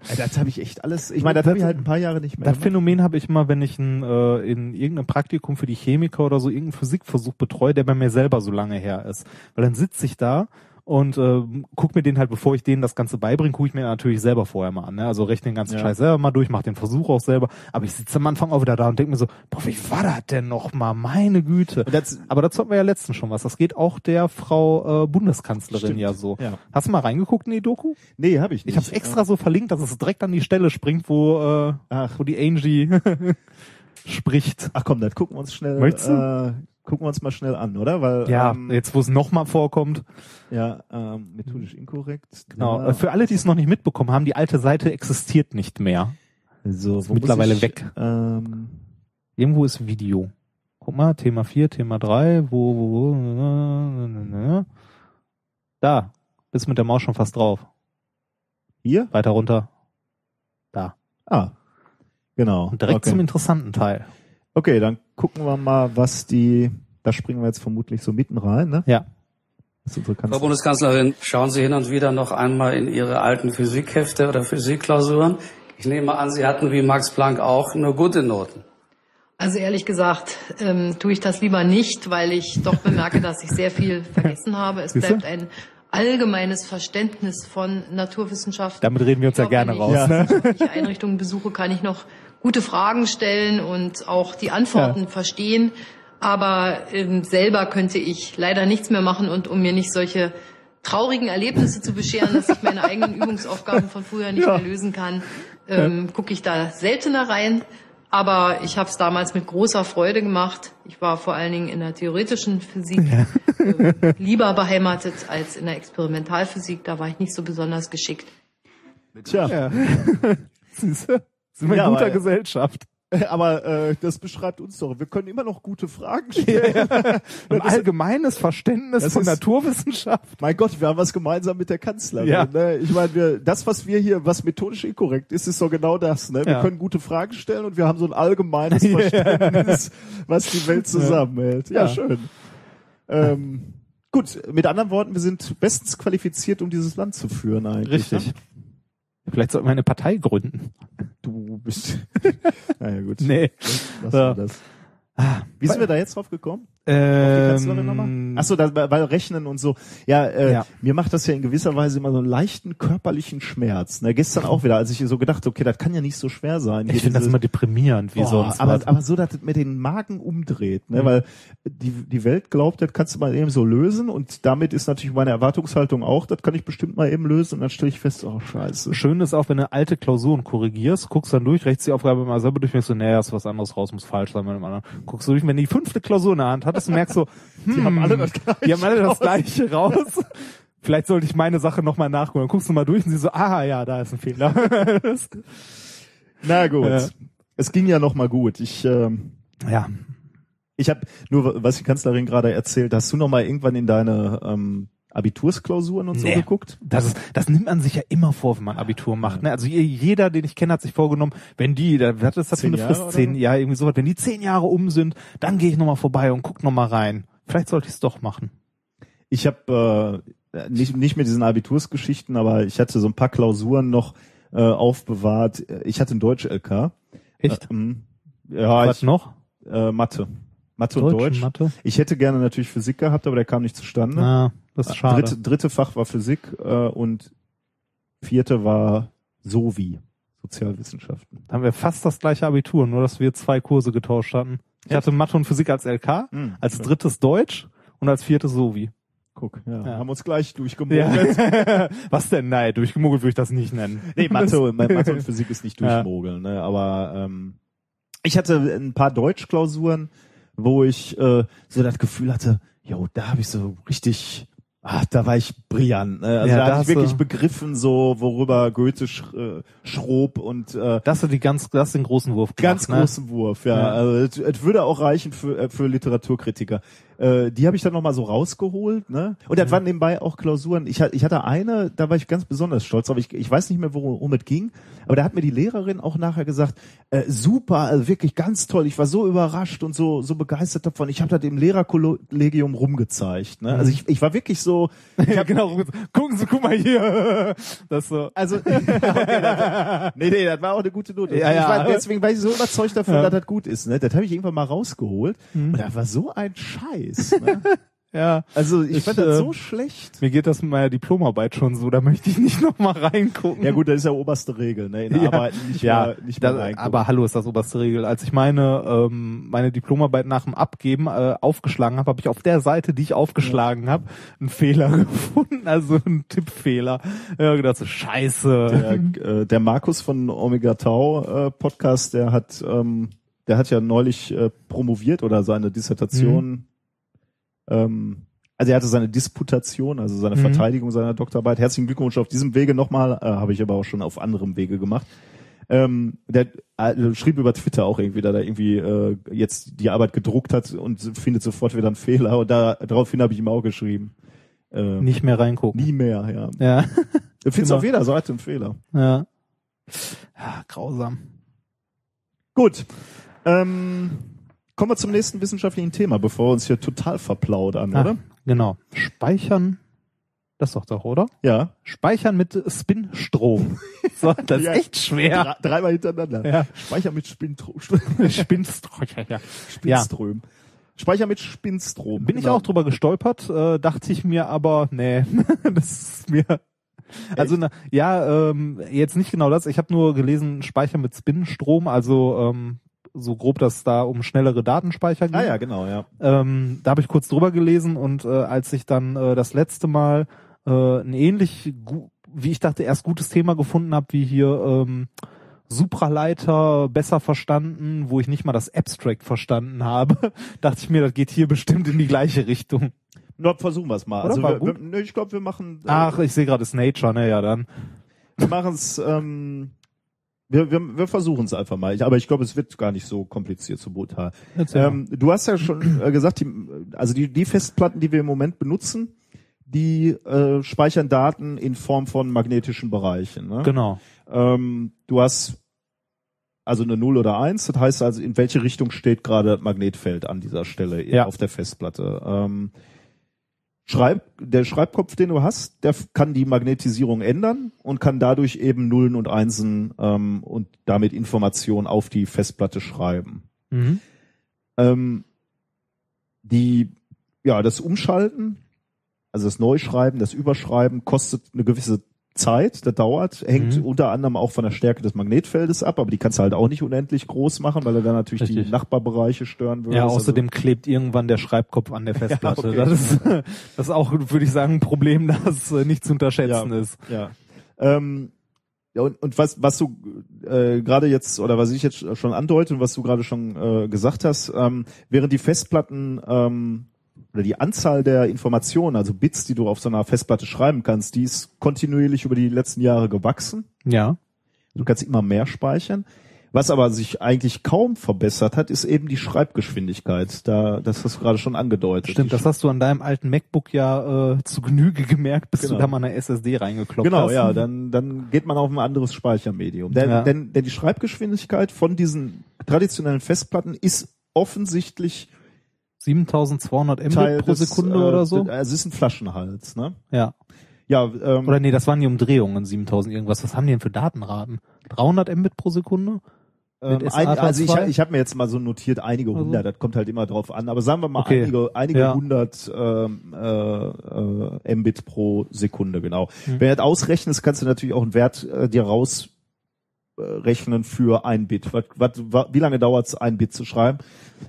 [SPEAKER 4] Ey, das habe ich echt alles. Ich meine, das habe ich halt ein paar Jahre nicht mehr.
[SPEAKER 2] Das
[SPEAKER 4] gemacht.
[SPEAKER 2] Phänomen habe ich immer, wenn ich ein, äh, in irgendeinem Praktikum für die Chemiker oder so irgendeinen Physikversuch betreue, der bei mir selber so lange her ist. Weil dann sitze ich da und äh, guck mir den halt, bevor ich denen das Ganze beibringe, gucke ich mir natürlich selber vorher mal an. Ne? Also rechne den ganzen
[SPEAKER 4] Ja.
[SPEAKER 2] Scheiß selber mal durch, mach den Versuch auch selber. Aber ich sitze am Anfang auch wieder da und denke mir so, boah, wie war das denn noch mal? Meine Güte. Aber dazu hatten wir ja letztens schon was. Das geht auch der Frau äh, Bundeskanzlerin
[SPEAKER 4] Stimmt.
[SPEAKER 2] ja so.
[SPEAKER 4] Ja.
[SPEAKER 2] Hast du mal reingeguckt in die Doku?
[SPEAKER 4] Nee, habe ich nicht.
[SPEAKER 2] Ich habe es extra so verlinkt, dass es direkt an die Stelle springt, wo, äh, wo die Angie spricht.
[SPEAKER 4] Ach komm, das gucken wir uns schnell.
[SPEAKER 2] Möchtest du?
[SPEAKER 4] Äh, gucken wir uns mal schnell an, oder? Weil
[SPEAKER 2] Ja,
[SPEAKER 4] ähm,
[SPEAKER 2] jetzt wo es nochmal vorkommt.
[SPEAKER 4] ja, ähm, methodisch inkorrekt.
[SPEAKER 2] Genau.
[SPEAKER 4] Ja.
[SPEAKER 2] Für alle, die es noch nicht mitbekommen haben, die alte Seite existiert nicht mehr.
[SPEAKER 4] So,
[SPEAKER 2] Ist mittlerweile
[SPEAKER 4] ich,
[SPEAKER 2] weg.
[SPEAKER 4] Ähm,
[SPEAKER 2] Irgendwo ist Video. Guck mal, Thema 4, Thema 3, wo, wo, wo, da, bist mit der Maus schon fast drauf.
[SPEAKER 4] Hier?
[SPEAKER 2] Weiter runter. Da.
[SPEAKER 4] ah, genau.
[SPEAKER 2] Und direkt
[SPEAKER 4] okay.
[SPEAKER 2] zum interessanten Teil.
[SPEAKER 4] Okay, dann gucken wir mal, was die. Da springen wir jetzt vermutlich so mitten rein, ne?
[SPEAKER 2] Ja.
[SPEAKER 13] Frau
[SPEAKER 4] Kanzlerin.
[SPEAKER 13] Bundeskanzlerin, schauen Sie hin und wieder noch einmal in Ihre alten Physikhefte oder Physikklausuren. Ich nehme an, Sie hatten wie Max Planck auch nur gute Noten.
[SPEAKER 14] Also ehrlich gesagt ähm, tue ich das lieber nicht, weil ich doch bemerke, dass ich sehr viel vergessen habe. Es bleibt ein allgemeines Verständnis von Naturwissenschaften.
[SPEAKER 2] Damit reden wir uns ja gerne raus. Ne?
[SPEAKER 14] Einrichtungen besuche, kann ich noch gute Fragen stellen und auch die Antworten verstehen. Aber ähm, selber könnte ich leider nichts mehr machen und um mir nicht solche traurigen Erlebnisse zu bescheren, dass ich meine eigenen Übungsaufgaben von früher nicht
[SPEAKER 15] Ja.
[SPEAKER 14] mehr lösen kann, ähm, gucke ich da seltener rein. Aber ich habe es damals mit großer Freude gemacht. Ich war vor allen Dingen in der theoretischen Physik ähm, lieber beheimatet als in der Experimentalphysik. Da war ich nicht so besonders geschickt.
[SPEAKER 4] Tja.
[SPEAKER 2] Ja. Sind wir
[SPEAKER 4] Ja,
[SPEAKER 2] in guter
[SPEAKER 4] aber-
[SPEAKER 2] Gesellschaft.
[SPEAKER 4] Aber äh, das beschreibt uns doch. Wir können immer noch gute Fragen stellen.
[SPEAKER 2] Ein allgemeines Verständnis von
[SPEAKER 4] ist-
[SPEAKER 2] Naturwissenschaft.
[SPEAKER 4] Mein Gott, wir haben was gemeinsam mit der Kanzlerin.
[SPEAKER 2] Ja.
[SPEAKER 4] Ne? Ich meine, wir, das, was wir hier, was methodisch inkorrekt ist, ist doch genau das. Ne? Wir
[SPEAKER 2] Ja.
[SPEAKER 4] können gute Fragen stellen und wir haben so ein allgemeines
[SPEAKER 2] Ja.
[SPEAKER 4] Verständnis, was die Welt zusammenhält. Ja,
[SPEAKER 2] Ja.
[SPEAKER 4] schön. Ähm, gut, mit anderen Worten, wir sind bestens qualifiziert, um dieses Land zu führen eigentlich.
[SPEAKER 2] Richtig.
[SPEAKER 4] Ne?
[SPEAKER 2] Vielleicht sollten wir eine Partei gründen.
[SPEAKER 4] Du bist. naja, gut.
[SPEAKER 2] Nee. Ja.
[SPEAKER 4] wir das. Wie sind wir da jetzt drauf gekommen?
[SPEAKER 2] Ähm?
[SPEAKER 4] Achso, da, weil Rechnen und so. Ja, äh,
[SPEAKER 2] Ja.
[SPEAKER 4] mir macht das ja in gewisser Weise immer so einen leichten körperlichen Schmerz. Ne, gestern auch wieder, als ich so gedacht, okay, das kann ja nicht so schwer sein.
[SPEAKER 2] Ich finde das immer deprimierend, wie
[SPEAKER 4] Boah,
[SPEAKER 2] sonst.
[SPEAKER 4] aber,
[SPEAKER 2] was.
[SPEAKER 4] aber so, dass es mir den Magen umdreht, ne?
[SPEAKER 2] Mhm.
[SPEAKER 4] weil die, die Welt glaubt, das kannst du mal eben so lösen und damit ist natürlich meine Erwartungshaltung auch, das kann ich bestimmt mal eben lösen und dann stelle ich fest, oh scheiße.
[SPEAKER 2] Schön ist auch, wenn du alte Klausuren korrigierst, guckst dann durch, rechts die Aufgabe mal selber durch, merkst so, nee, ist was anderes raus, muss falsch sein bei dem anderen. Guckst du durch, wenn du die fünfte Klausur in der Hand hattest, und merkst so, hm,
[SPEAKER 4] Die haben alle das Gleiche
[SPEAKER 2] die haben alle das
[SPEAKER 4] raus.
[SPEAKER 2] Gleiche raus. Vielleicht sollte ich meine Sache nochmal nachholen. Dann guckst du mal durch und sie so, ah ja, da ist ein Fehler.
[SPEAKER 4] Na gut.
[SPEAKER 2] Ja.
[SPEAKER 4] Es ging ja noch mal gut. Ich, ähm,
[SPEAKER 2] ja.
[SPEAKER 4] Ich habe nur, was die Kanzlerin gerade erzählt, hast du noch mal irgendwann in deine ähm, Abitursklausuren und so
[SPEAKER 2] Nee.
[SPEAKER 4] geguckt?
[SPEAKER 2] Das, ist, das nimmt man sich ja immer vor, wenn man Abitur macht. Ne? Also je- jeder, den ich kenne, hat sich vorgenommen, wenn die, da ist das
[SPEAKER 4] Zehn
[SPEAKER 2] eine
[SPEAKER 4] Jahre
[SPEAKER 2] Frist?
[SPEAKER 4] oder
[SPEAKER 2] Zehn,
[SPEAKER 4] so?
[SPEAKER 2] ja, irgendwie sowas. Wenn die zehn Jahre um sind, dann gehe ich nochmal vorbei und guck nochmal rein. Vielleicht sollte ich es doch machen.
[SPEAKER 4] Ich habe äh, nicht, nicht mit diesen Abitursgeschichten, aber ich hatte so ein paar Klausuren noch äh, aufbewahrt. Ich hatte ein Deutsch-LK.
[SPEAKER 2] Echt?
[SPEAKER 4] Äh, ähm, ja,
[SPEAKER 2] Was
[SPEAKER 4] ich,
[SPEAKER 2] noch?
[SPEAKER 4] Äh, Mathe. Mathe
[SPEAKER 2] Deutsch
[SPEAKER 4] und
[SPEAKER 2] und
[SPEAKER 4] Deutsch.
[SPEAKER 2] Mathe?
[SPEAKER 4] Ich hätte gerne natürlich Physik gehabt, aber der kam nicht zustande.
[SPEAKER 2] Ah, das ist
[SPEAKER 4] Äh,
[SPEAKER 2] schade.
[SPEAKER 4] Dritte, dritte Fach war Physik äh, und vierte war Sovi, Sozialwissenschaften.
[SPEAKER 2] Da haben wir fast das gleiche Abitur, nur dass wir zwei Kurse getauscht hatten. Ich hatte Mathe und Physik als LK,
[SPEAKER 4] Hm,
[SPEAKER 2] als
[SPEAKER 4] schön.
[SPEAKER 2] drittes Deutsch und als viertes Sovi.
[SPEAKER 4] Guck, ja,
[SPEAKER 2] Ja.
[SPEAKER 4] haben uns gleich durchgemogelt.
[SPEAKER 2] Ja. Was denn? Nein, durchgemogelt würde ich das nicht nennen.
[SPEAKER 4] Nee, Mathe, Mathe und Physik ist nicht
[SPEAKER 2] Ja.
[SPEAKER 4] durchmogeln, ne? aber ähm, ich hatte ein paar Deutschklausuren, wo ich äh, so das Gefühl hatte, jo, da habe ich so richtig, ah, da war ich brillant. Ne? Also
[SPEAKER 2] Ja,
[SPEAKER 4] da habe ich wirklich begriffen, so worüber Goethe sch, äh, schrob und äh,
[SPEAKER 2] Das ist die ganz, das ist den großen Wurf. gemacht,
[SPEAKER 4] Ganz
[SPEAKER 2] ne?
[SPEAKER 4] großen Wurf, ja.
[SPEAKER 2] Ja.
[SPEAKER 4] Also es, es würde auch reichen für, äh, für Literaturkritiker. Äh, die habe ich dann nochmal so rausgeholt, ne? Und das waren nebenbei auch Klausuren. Ich, ich hatte eine, da war ich ganz besonders stolz, aber ich, ich weiß nicht mehr, worum es ging. Aber da hat mir die Lehrerin auch nachher gesagt, äh, super, also wirklich ganz toll. Ich war so überrascht und so, so begeistert davon. Ich habe das dem Lehrerkollegium rumgezeigt. Ne? Also
[SPEAKER 2] Mhm.
[SPEAKER 4] ich, ich war wirklich so so.
[SPEAKER 2] ja, genau. Gucken Sie, guck mal hier. Das so.
[SPEAKER 4] Also, okay, nee, nee, das war auch eine gute Note.
[SPEAKER 2] Ja,
[SPEAKER 4] ich
[SPEAKER 2] ja.
[SPEAKER 4] war, deswegen war ich so überzeugt davon,
[SPEAKER 2] Ja.
[SPEAKER 4] dass das gut ist. Ne? Das habe ich irgendwann mal rausgeholt. Und das war so ein Scheiß. Ne?
[SPEAKER 2] Ja.
[SPEAKER 4] Also ich, fand das
[SPEAKER 2] äh,
[SPEAKER 4] so schlecht.
[SPEAKER 2] Mir geht das mit meiner Diplomarbeit schon so, da möchte ich nicht noch mal reingucken.
[SPEAKER 4] Ja gut, das ist ja oberste Regel, ne? In Arbeiten nicht
[SPEAKER 2] ja,
[SPEAKER 4] mehr, nicht mehr
[SPEAKER 2] da,
[SPEAKER 4] reingucken.
[SPEAKER 2] aber hallo ist das oberste Regel. Als ich meine ähm, meine Diplomarbeit nach dem Abgeben äh, aufgeschlagen habe, habe ich auf der Seite, die ich aufgeschlagen habe, einen Fehler gefunden, also einen Tippfehler. Ja, gedacht so Scheiße.
[SPEAKER 4] der, äh, der Markus von Omega Tau äh, Podcast, der hat, ähm, der hat ja neulich äh, promoviert oder seine Dissertation, ähm, also er hatte seine Disputation, also seine
[SPEAKER 2] Mhm.
[SPEAKER 4] Verteidigung seiner Doktorarbeit. Herzlichen Glückwunsch auf diesem Wege nochmal, äh, habe ich aber auch schon auf anderem Wege gemacht. Ähm, der äh, schrieb über Twitter auch irgendwie, da er irgendwie äh, jetzt die Arbeit gedruckt hat und findet sofort wieder einen Fehler. Und da daraufhin habe ich ihm auch geschrieben. Äh,
[SPEAKER 2] Nicht mehr reingucken.
[SPEAKER 4] Nie mehr, ja.
[SPEAKER 2] Ja.
[SPEAKER 4] Du findest
[SPEAKER 2] Genau.
[SPEAKER 4] auf jeder Seite einen Fehler.
[SPEAKER 2] Ja. ja grausam.
[SPEAKER 4] Gut. Ähm, kommen wir zum nächsten wissenschaftlichen Thema, bevor wir uns hier total verplaudern,
[SPEAKER 2] Ah,
[SPEAKER 4] oder?
[SPEAKER 2] Genau. Speichern. Das doch doch, oder?
[SPEAKER 4] Ja.
[SPEAKER 2] Speichern mit Spinstrom. So, das ist
[SPEAKER 4] Ja.
[SPEAKER 2] echt schwer.
[SPEAKER 4] Dre- Dreimal hintereinander.
[SPEAKER 2] Ja.
[SPEAKER 4] Speicher mit Spintro
[SPEAKER 2] Spinstrom. Ja, ja.
[SPEAKER 4] Spinström. Speicher mit Spinstrom.
[SPEAKER 2] Bin ich
[SPEAKER 4] Genau.
[SPEAKER 2] auch drüber gestolpert, äh, dachte ich mir aber, nee, das ist mir. Also na, ja, ähm, jetzt nicht genau das. Ich habe nur gelesen, Speicher mit Spinnenstrom, also ähm, so grob, dass es da um schnellere Datenspeicher geht.
[SPEAKER 4] Ah ja, genau, ja.
[SPEAKER 2] Ähm, da habe ich kurz drüber gelesen und äh, als ich dann äh, das letzte Mal äh, ein ähnlich, wie ich dachte, erst gutes Thema gefunden habe, wie hier ähm, Supraleiter besser verstanden, wo ich nicht mal das Abstract verstanden habe, dachte ich mir, das geht hier bestimmt in die gleiche Richtung.
[SPEAKER 4] Na, versuchen wir es mal.
[SPEAKER 2] Oder?
[SPEAKER 4] Also wir, wir, ne, ich glaube, wir machen, äh,
[SPEAKER 2] Ach, ich sehe gerade, es ist Nature, ne, ja dann.
[SPEAKER 4] wir machen es, ähm, wir, wir, wir versuchen es einfach mal. Ich, aber ich glaube, es wird gar nicht so kompliziert, so brutal. Ähm, du hast ja schon äh, gesagt, die, also die, die Festplatten, die wir im Moment benutzen, die äh, speichern Daten in Form von magnetischen Bereichen. Ne?
[SPEAKER 2] Genau.
[SPEAKER 4] Ähm, du hast also eine 0 oder 1, das heißt also, in welche Richtung steht gerade das Magnetfeld an dieser Stelle
[SPEAKER 2] Ja.
[SPEAKER 4] auf der Festplatte. Ähm, Schreib, der Schreibkopf, den du hast, der kann die Magnetisierung ändern und kann dadurch eben Nullen und Einsen ähm, und damit Informationen auf die Festplatte schreiben.
[SPEAKER 2] Mhm.
[SPEAKER 4] Ähm, die, ja, das Umschalten, also das Neuschreiben, das Überschreiben kostet eine gewisse Zeit, das dauert, hängt
[SPEAKER 2] Mhm.
[SPEAKER 4] unter anderem auch von der Stärke des Magnetfeldes ab, aber die kannst du halt auch nicht unendlich groß machen, weil er dann natürlich
[SPEAKER 2] Richtig.
[SPEAKER 4] die Nachbarbereiche stören würde.
[SPEAKER 2] Ja, außerdem klebt irgendwann der Schreibkopf an der Festplatte.
[SPEAKER 4] okay.
[SPEAKER 2] das, ist, das ist auch, würde ich sagen, ein Problem, das äh, nicht zu unterschätzen
[SPEAKER 4] ja,
[SPEAKER 2] ist.
[SPEAKER 4] Ja. Ähm, ja, und, und was, was du äh, gerade jetzt, oder was ich jetzt schon andeute und was du gerade schon äh, gesagt hast, ähm, während die Festplatten ähm, oder die Anzahl der Informationen, also Bits, die du auf so einer Festplatte schreiben kannst, die ist kontinuierlich über die letzten Jahre gewachsen.
[SPEAKER 2] Ja.
[SPEAKER 4] Du kannst immer mehr speichern. Was aber sich eigentlich kaum verbessert hat, ist eben die Schreibgeschwindigkeit. Da, das hast du gerade schon angedeutet.
[SPEAKER 2] Stimmt, das hast du an deinem alten MacBook ja äh, zu Genüge gemerkt, bis
[SPEAKER 4] Genau.
[SPEAKER 2] du da mal eine SSD reingekloppt
[SPEAKER 4] Genau,
[SPEAKER 2] hast.
[SPEAKER 4] ja, dann, dann geht man auf ein anderes Speichermedium. Denn,
[SPEAKER 2] Ja.
[SPEAKER 4] denn, denn die Schreibgeschwindigkeit von diesen traditionellen Festplatten ist offensichtlich
[SPEAKER 2] 7200 Mbit
[SPEAKER 4] Teil
[SPEAKER 2] pro
[SPEAKER 4] des,
[SPEAKER 2] Sekunde
[SPEAKER 4] äh,
[SPEAKER 2] oder so.
[SPEAKER 4] Also es ist ein Flaschenhals, ne?
[SPEAKER 2] Ja.
[SPEAKER 4] Ja, ähm,
[SPEAKER 2] Oder nee, das waren die Umdrehungen, 7000 irgendwas. Was haben die denn für Datenraten? 300 Mbit pro Sekunde?
[SPEAKER 4] ähm, ein, also ich,
[SPEAKER 2] 2?
[SPEAKER 4] ich habe mir jetzt mal so notiert, einige
[SPEAKER 2] Also?
[SPEAKER 4] hundert, das kommt halt immer drauf an, aber sagen wir mal
[SPEAKER 2] Okay.
[SPEAKER 4] einige, einige
[SPEAKER 2] Ja.
[SPEAKER 4] hundert ähm, äh, äh, Mbit pro Sekunde, genau.
[SPEAKER 2] Hm.
[SPEAKER 4] Wenn du das ausrechnest, kannst du natürlich auch einen Wert äh, dir raus rechnen für ein Bit. Was, was, wa- wie lange dauert es, ein Bit zu schreiben?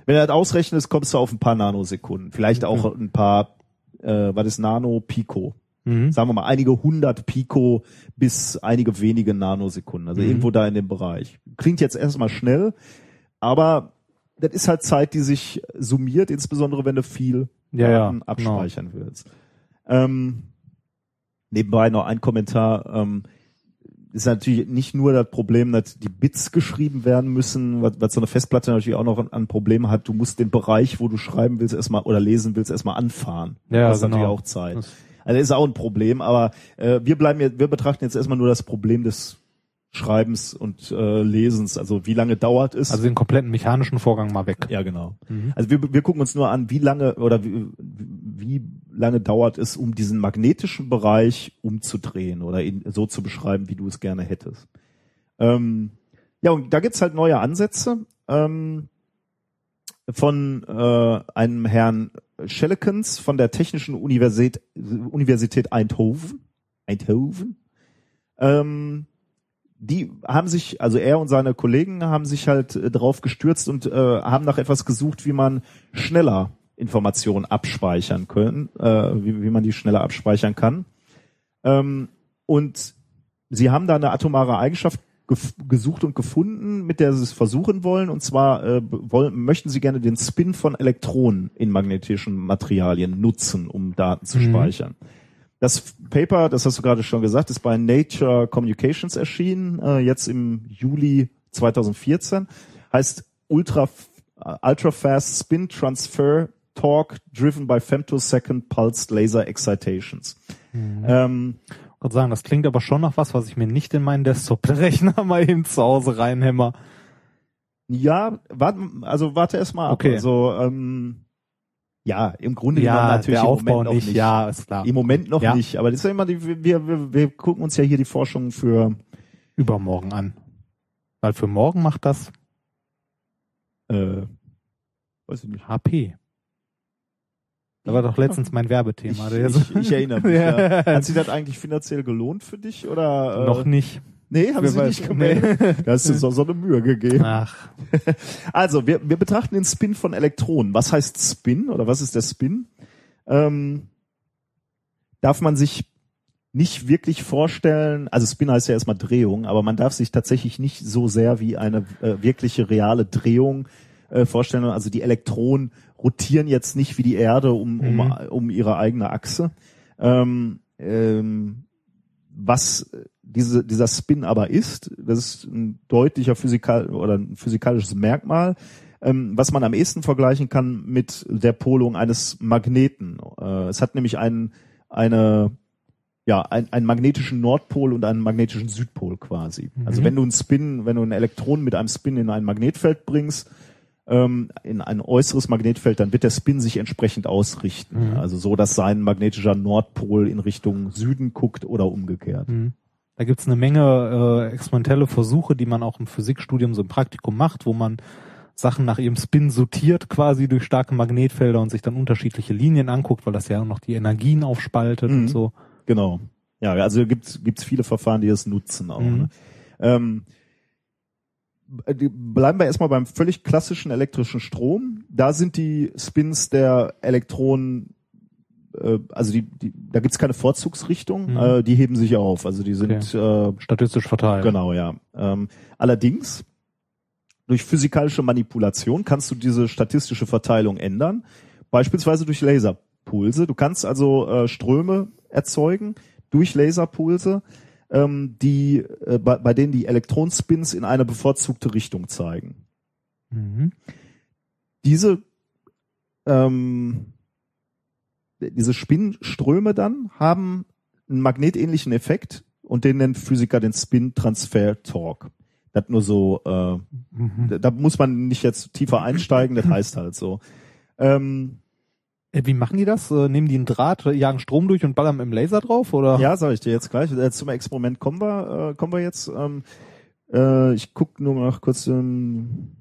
[SPEAKER 4] Wenn du das ausrechnest, kommst du auf ein paar Nanosekunden. Vielleicht auch ein paar, äh, was ist Nano, Pico.
[SPEAKER 2] Mhm.
[SPEAKER 4] Sagen wir mal einige hundert Pico bis einige wenige Nanosekunden. Also
[SPEAKER 2] Mhm.
[SPEAKER 4] irgendwo da in dem Bereich. Klingt jetzt erstmal schnell, aber das ist halt Zeit, die sich summiert, insbesondere wenn du viel
[SPEAKER 2] Ja, ja,
[SPEAKER 4] Daten
[SPEAKER 2] genau.
[SPEAKER 4] abspeichern willst. Ähm, nebenbei noch ein Kommentar. Ähm, ist natürlich nicht nur das Problem, dass die Bits geschrieben werden müssen, was, was so eine Festplatte natürlich auch noch ein, ein Problem hat. Du musst den Bereich, wo du schreiben willst, erstmal oder lesen willst, erstmal anfahren.
[SPEAKER 2] Ja,
[SPEAKER 4] das ist
[SPEAKER 2] genau.
[SPEAKER 4] natürlich auch Zeit.
[SPEAKER 2] Das-
[SPEAKER 4] Also ist auch ein Problem, aber äh, wir bleiben jetzt, wir betrachten jetzt erstmal nur das Problem des Schreibens und äh, Lesens. Also wie lange dauert es?
[SPEAKER 2] Also den kompletten mechanischen Vorgang mal weg.
[SPEAKER 4] ja, genau.
[SPEAKER 2] Mhm.
[SPEAKER 4] Also wir, wir gucken uns nur an, wie lange oder wie, wie lange dauert es, um diesen magnetischen Bereich umzudrehen oder ihn so zu beschreiben, wie du es gerne hättest. Ähm, ja, und da gibt's halt neue Ansätze ähm, von äh, einem Herrn Schellekens von der Technischen Universität, Universität Eindhoven. Eindhoven. Ähm, die haben sich, also er und seine Kollegen haben sich halt äh, drauf gestürzt und äh, haben nach etwas gesucht, wie man schneller Informationen abspeichern können, äh, wie, wie man die schneller abspeichern kann. Ähm, und sie haben da eine atomare Eigenschaft gesucht und gefunden, mit der sie es versuchen wollen. Und zwar äh, wollen, möchten sie gerne den Spin von Elektronen in magnetischen Materialien nutzen, um Daten zu
[SPEAKER 2] Mhm.
[SPEAKER 4] speichern. Das Paper, das hast du gerade schon gesagt, ist bei Nature Communications erschienen, äh, jetzt im Juli 2014, heißt Ultra, äh, Ultra Fast Spin Transfer Torque Driven by Femtosecond Pulsed Laser Excitations.
[SPEAKER 2] Mhm.
[SPEAKER 4] Ähm,
[SPEAKER 2] wollte sagen, das klingt aber schon nach was, was ich mir nicht in meinen Desktop-Rechner mal eben zu Hause reinhämmer.
[SPEAKER 4] Ja, warte, also warte erst mal ab.
[SPEAKER 2] Okay.
[SPEAKER 4] Also ähm, ja, im Grunde
[SPEAKER 2] Ja,
[SPEAKER 4] genommen natürlich
[SPEAKER 2] der
[SPEAKER 4] im
[SPEAKER 2] Aufbau
[SPEAKER 4] Moment noch
[SPEAKER 2] nicht,
[SPEAKER 4] nicht.
[SPEAKER 2] ja, ist klar.
[SPEAKER 4] Im Moment noch
[SPEAKER 2] Ja.
[SPEAKER 4] nicht, aber das ist ja immer die, wir, wir, wir gucken uns ja hier die Forschung für
[SPEAKER 2] Übermorgen an. Weil für morgen macht das
[SPEAKER 4] äh, weiß ich nicht.
[SPEAKER 2] HP. Da war doch letztens mein Werbethema.
[SPEAKER 4] Ich, ich, ich erinnere mich.
[SPEAKER 2] Ja.
[SPEAKER 4] ja. Hat sich das eigentlich finanziell gelohnt für dich oder? Äh,
[SPEAKER 2] Noch nicht.
[SPEAKER 4] Nee, haben
[SPEAKER 2] Wer
[SPEAKER 4] sie
[SPEAKER 2] weiß.
[SPEAKER 4] nicht gemeldet.
[SPEAKER 2] Nee.
[SPEAKER 4] Da hast du so, so eine Mühe gegeben.
[SPEAKER 2] Ach.
[SPEAKER 4] Also, wir, wir betrachten den Spin von Elektronen. Was heißt Spin oder was ist der Spin? Ähm, darf man sich nicht wirklich vorstellen, also Spin heißt ja erstmal Drehung, aber man darf sich tatsächlich nicht so sehr wie eine äh, wirkliche reale Drehung äh, vorstellen. Also die Elektronen rotieren jetzt nicht wie die Erde um, um,
[SPEAKER 2] Mhm.
[SPEAKER 4] um ihre eigene Achse. Ähm, ähm, was diese, dieser Spin aber ist, das ist ein deutlicher physikal oder ein physikalisches Merkmal, ähm, was man am ehesten vergleichen kann mit der Polung eines Magneten. Äh, es hat nämlich einen, eine, ja, ein, einen magnetischen Nordpol und einen magnetischen Südpol quasi. Also
[SPEAKER 2] Mhm.
[SPEAKER 4] wenn du einen Spin, wenn du ein Elektron mit einem Spin in ein Magnetfeld bringst, ähm, in ein äußeres Magnetfeld, dann wird der Spin sich entsprechend ausrichten.
[SPEAKER 2] Mhm.
[SPEAKER 4] Also so, dass sein magnetischer Nordpol in Richtung Süden guckt oder umgekehrt.
[SPEAKER 2] Mhm. Da gibt's eine Menge äh, experimentelle Versuche, die man auch im Physikstudium so im Praktikum macht, wo man Sachen nach ihrem Spin sortiert quasi durch starke Magnetfelder und sich dann unterschiedliche Linien anguckt, weil das ja auch noch die Energien aufspaltet
[SPEAKER 4] Mhm.
[SPEAKER 2] und so.
[SPEAKER 4] Genau. Ja, also gibt's gibt's viele Verfahren, die das nutzen auch.
[SPEAKER 2] Mhm.
[SPEAKER 4] Ne? Ähm, bleiben wir erstmal beim völlig klassischen elektrischen Strom. Da sind die Spins der Elektronen, äh, also die, die da gibt's keine Vorzugsrichtung,
[SPEAKER 2] Mhm.
[SPEAKER 4] äh, die heben sich auf. Also die sind äh,
[SPEAKER 2] Statistisch verteilt.
[SPEAKER 4] Genau, ja. Ähm, allerdings, durch physikalische Manipulation kannst du diese statistische Verteilung ändern, beispielsweise durch Laserpulse. Du kannst also äh, Ströme erzeugen durch Laserpulse, ähm, die äh, bei, bei denen die Elektronspins in eine bevorzugte Richtung zeigen.
[SPEAKER 2] Mhm.
[SPEAKER 4] Diese ähm, diese Spinströme dann haben einen magnetähnlichen Effekt und den nennt Physiker den Spin-Transfer-Torque. Das nur so, äh,
[SPEAKER 2] Mhm.
[SPEAKER 4] da, da muss man nicht jetzt tiefer einsteigen, das heißt halt so. Ähm,
[SPEAKER 2] Äh, Wie machen die das? Äh, Nehmen die einen Draht, jagen Strom durch und ballern mit dem Laser drauf? Oder?
[SPEAKER 4] ja, sage ich dir jetzt gleich. Äh, zum Experiment kommen wir, äh, kommen wir jetzt. Ähm, äh, ich guck nur mal kurz. Ähm,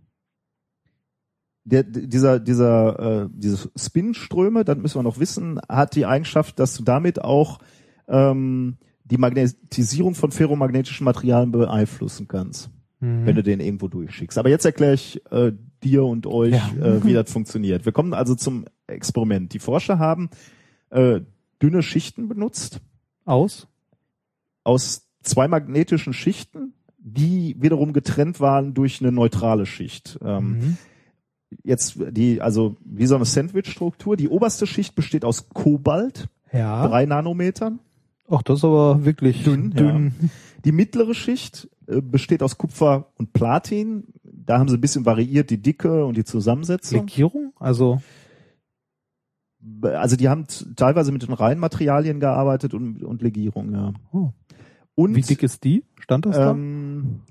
[SPEAKER 4] der, dieser, dieser, äh, diese Spinströme, dann müssen wir noch wissen, hat die Eigenschaft, dass du damit auch ähm, die Magnetisierung von ferromagnetischen Materialien beeinflussen kannst,
[SPEAKER 2] Mhm.
[SPEAKER 4] wenn du den irgendwo durchschickst. Aber jetzt erkläre ich äh, dir und euch,
[SPEAKER 2] Ja.
[SPEAKER 4] äh, wie das funktioniert. Wir kommen also zum Experiment. Die Forscher haben äh, dünne Schichten benutzt
[SPEAKER 2] Aus?
[SPEAKER 4] aus zwei magnetischen Schichten, die wiederum getrennt waren durch eine neutrale Schicht. Ähm,
[SPEAKER 2] Mhm.
[SPEAKER 4] Jetzt die, also wie so eine Sandwich-Struktur. Die oberste Schicht besteht aus Kobalt,
[SPEAKER 2] Ja.
[SPEAKER 4] drei Nanometern.
[SPEAKER 2] Ach, das ist aber wirklich
[SPEAKER 4] Dünn,
[SPEAKER 2] dünn.
[SPEAKER 4] Ja. Die mittlere Schicht äh, besteht aus Kupfer und Platin. Da haben sie ein bisschen variiert die Dicke und die Zusammensetzung.
[SPEAKER 2] Legierung? Also,
[SPEAKER 4] Also die haben teilweise mit den reinen Materialien gearbeitet und, und Legierung, ja.
[SPEAKER 2] Oh.
[SPEAKER 4] Und
[SPEAKER 2] wie dick ist die? Stand das da?
[SPEAKER 4] ähm,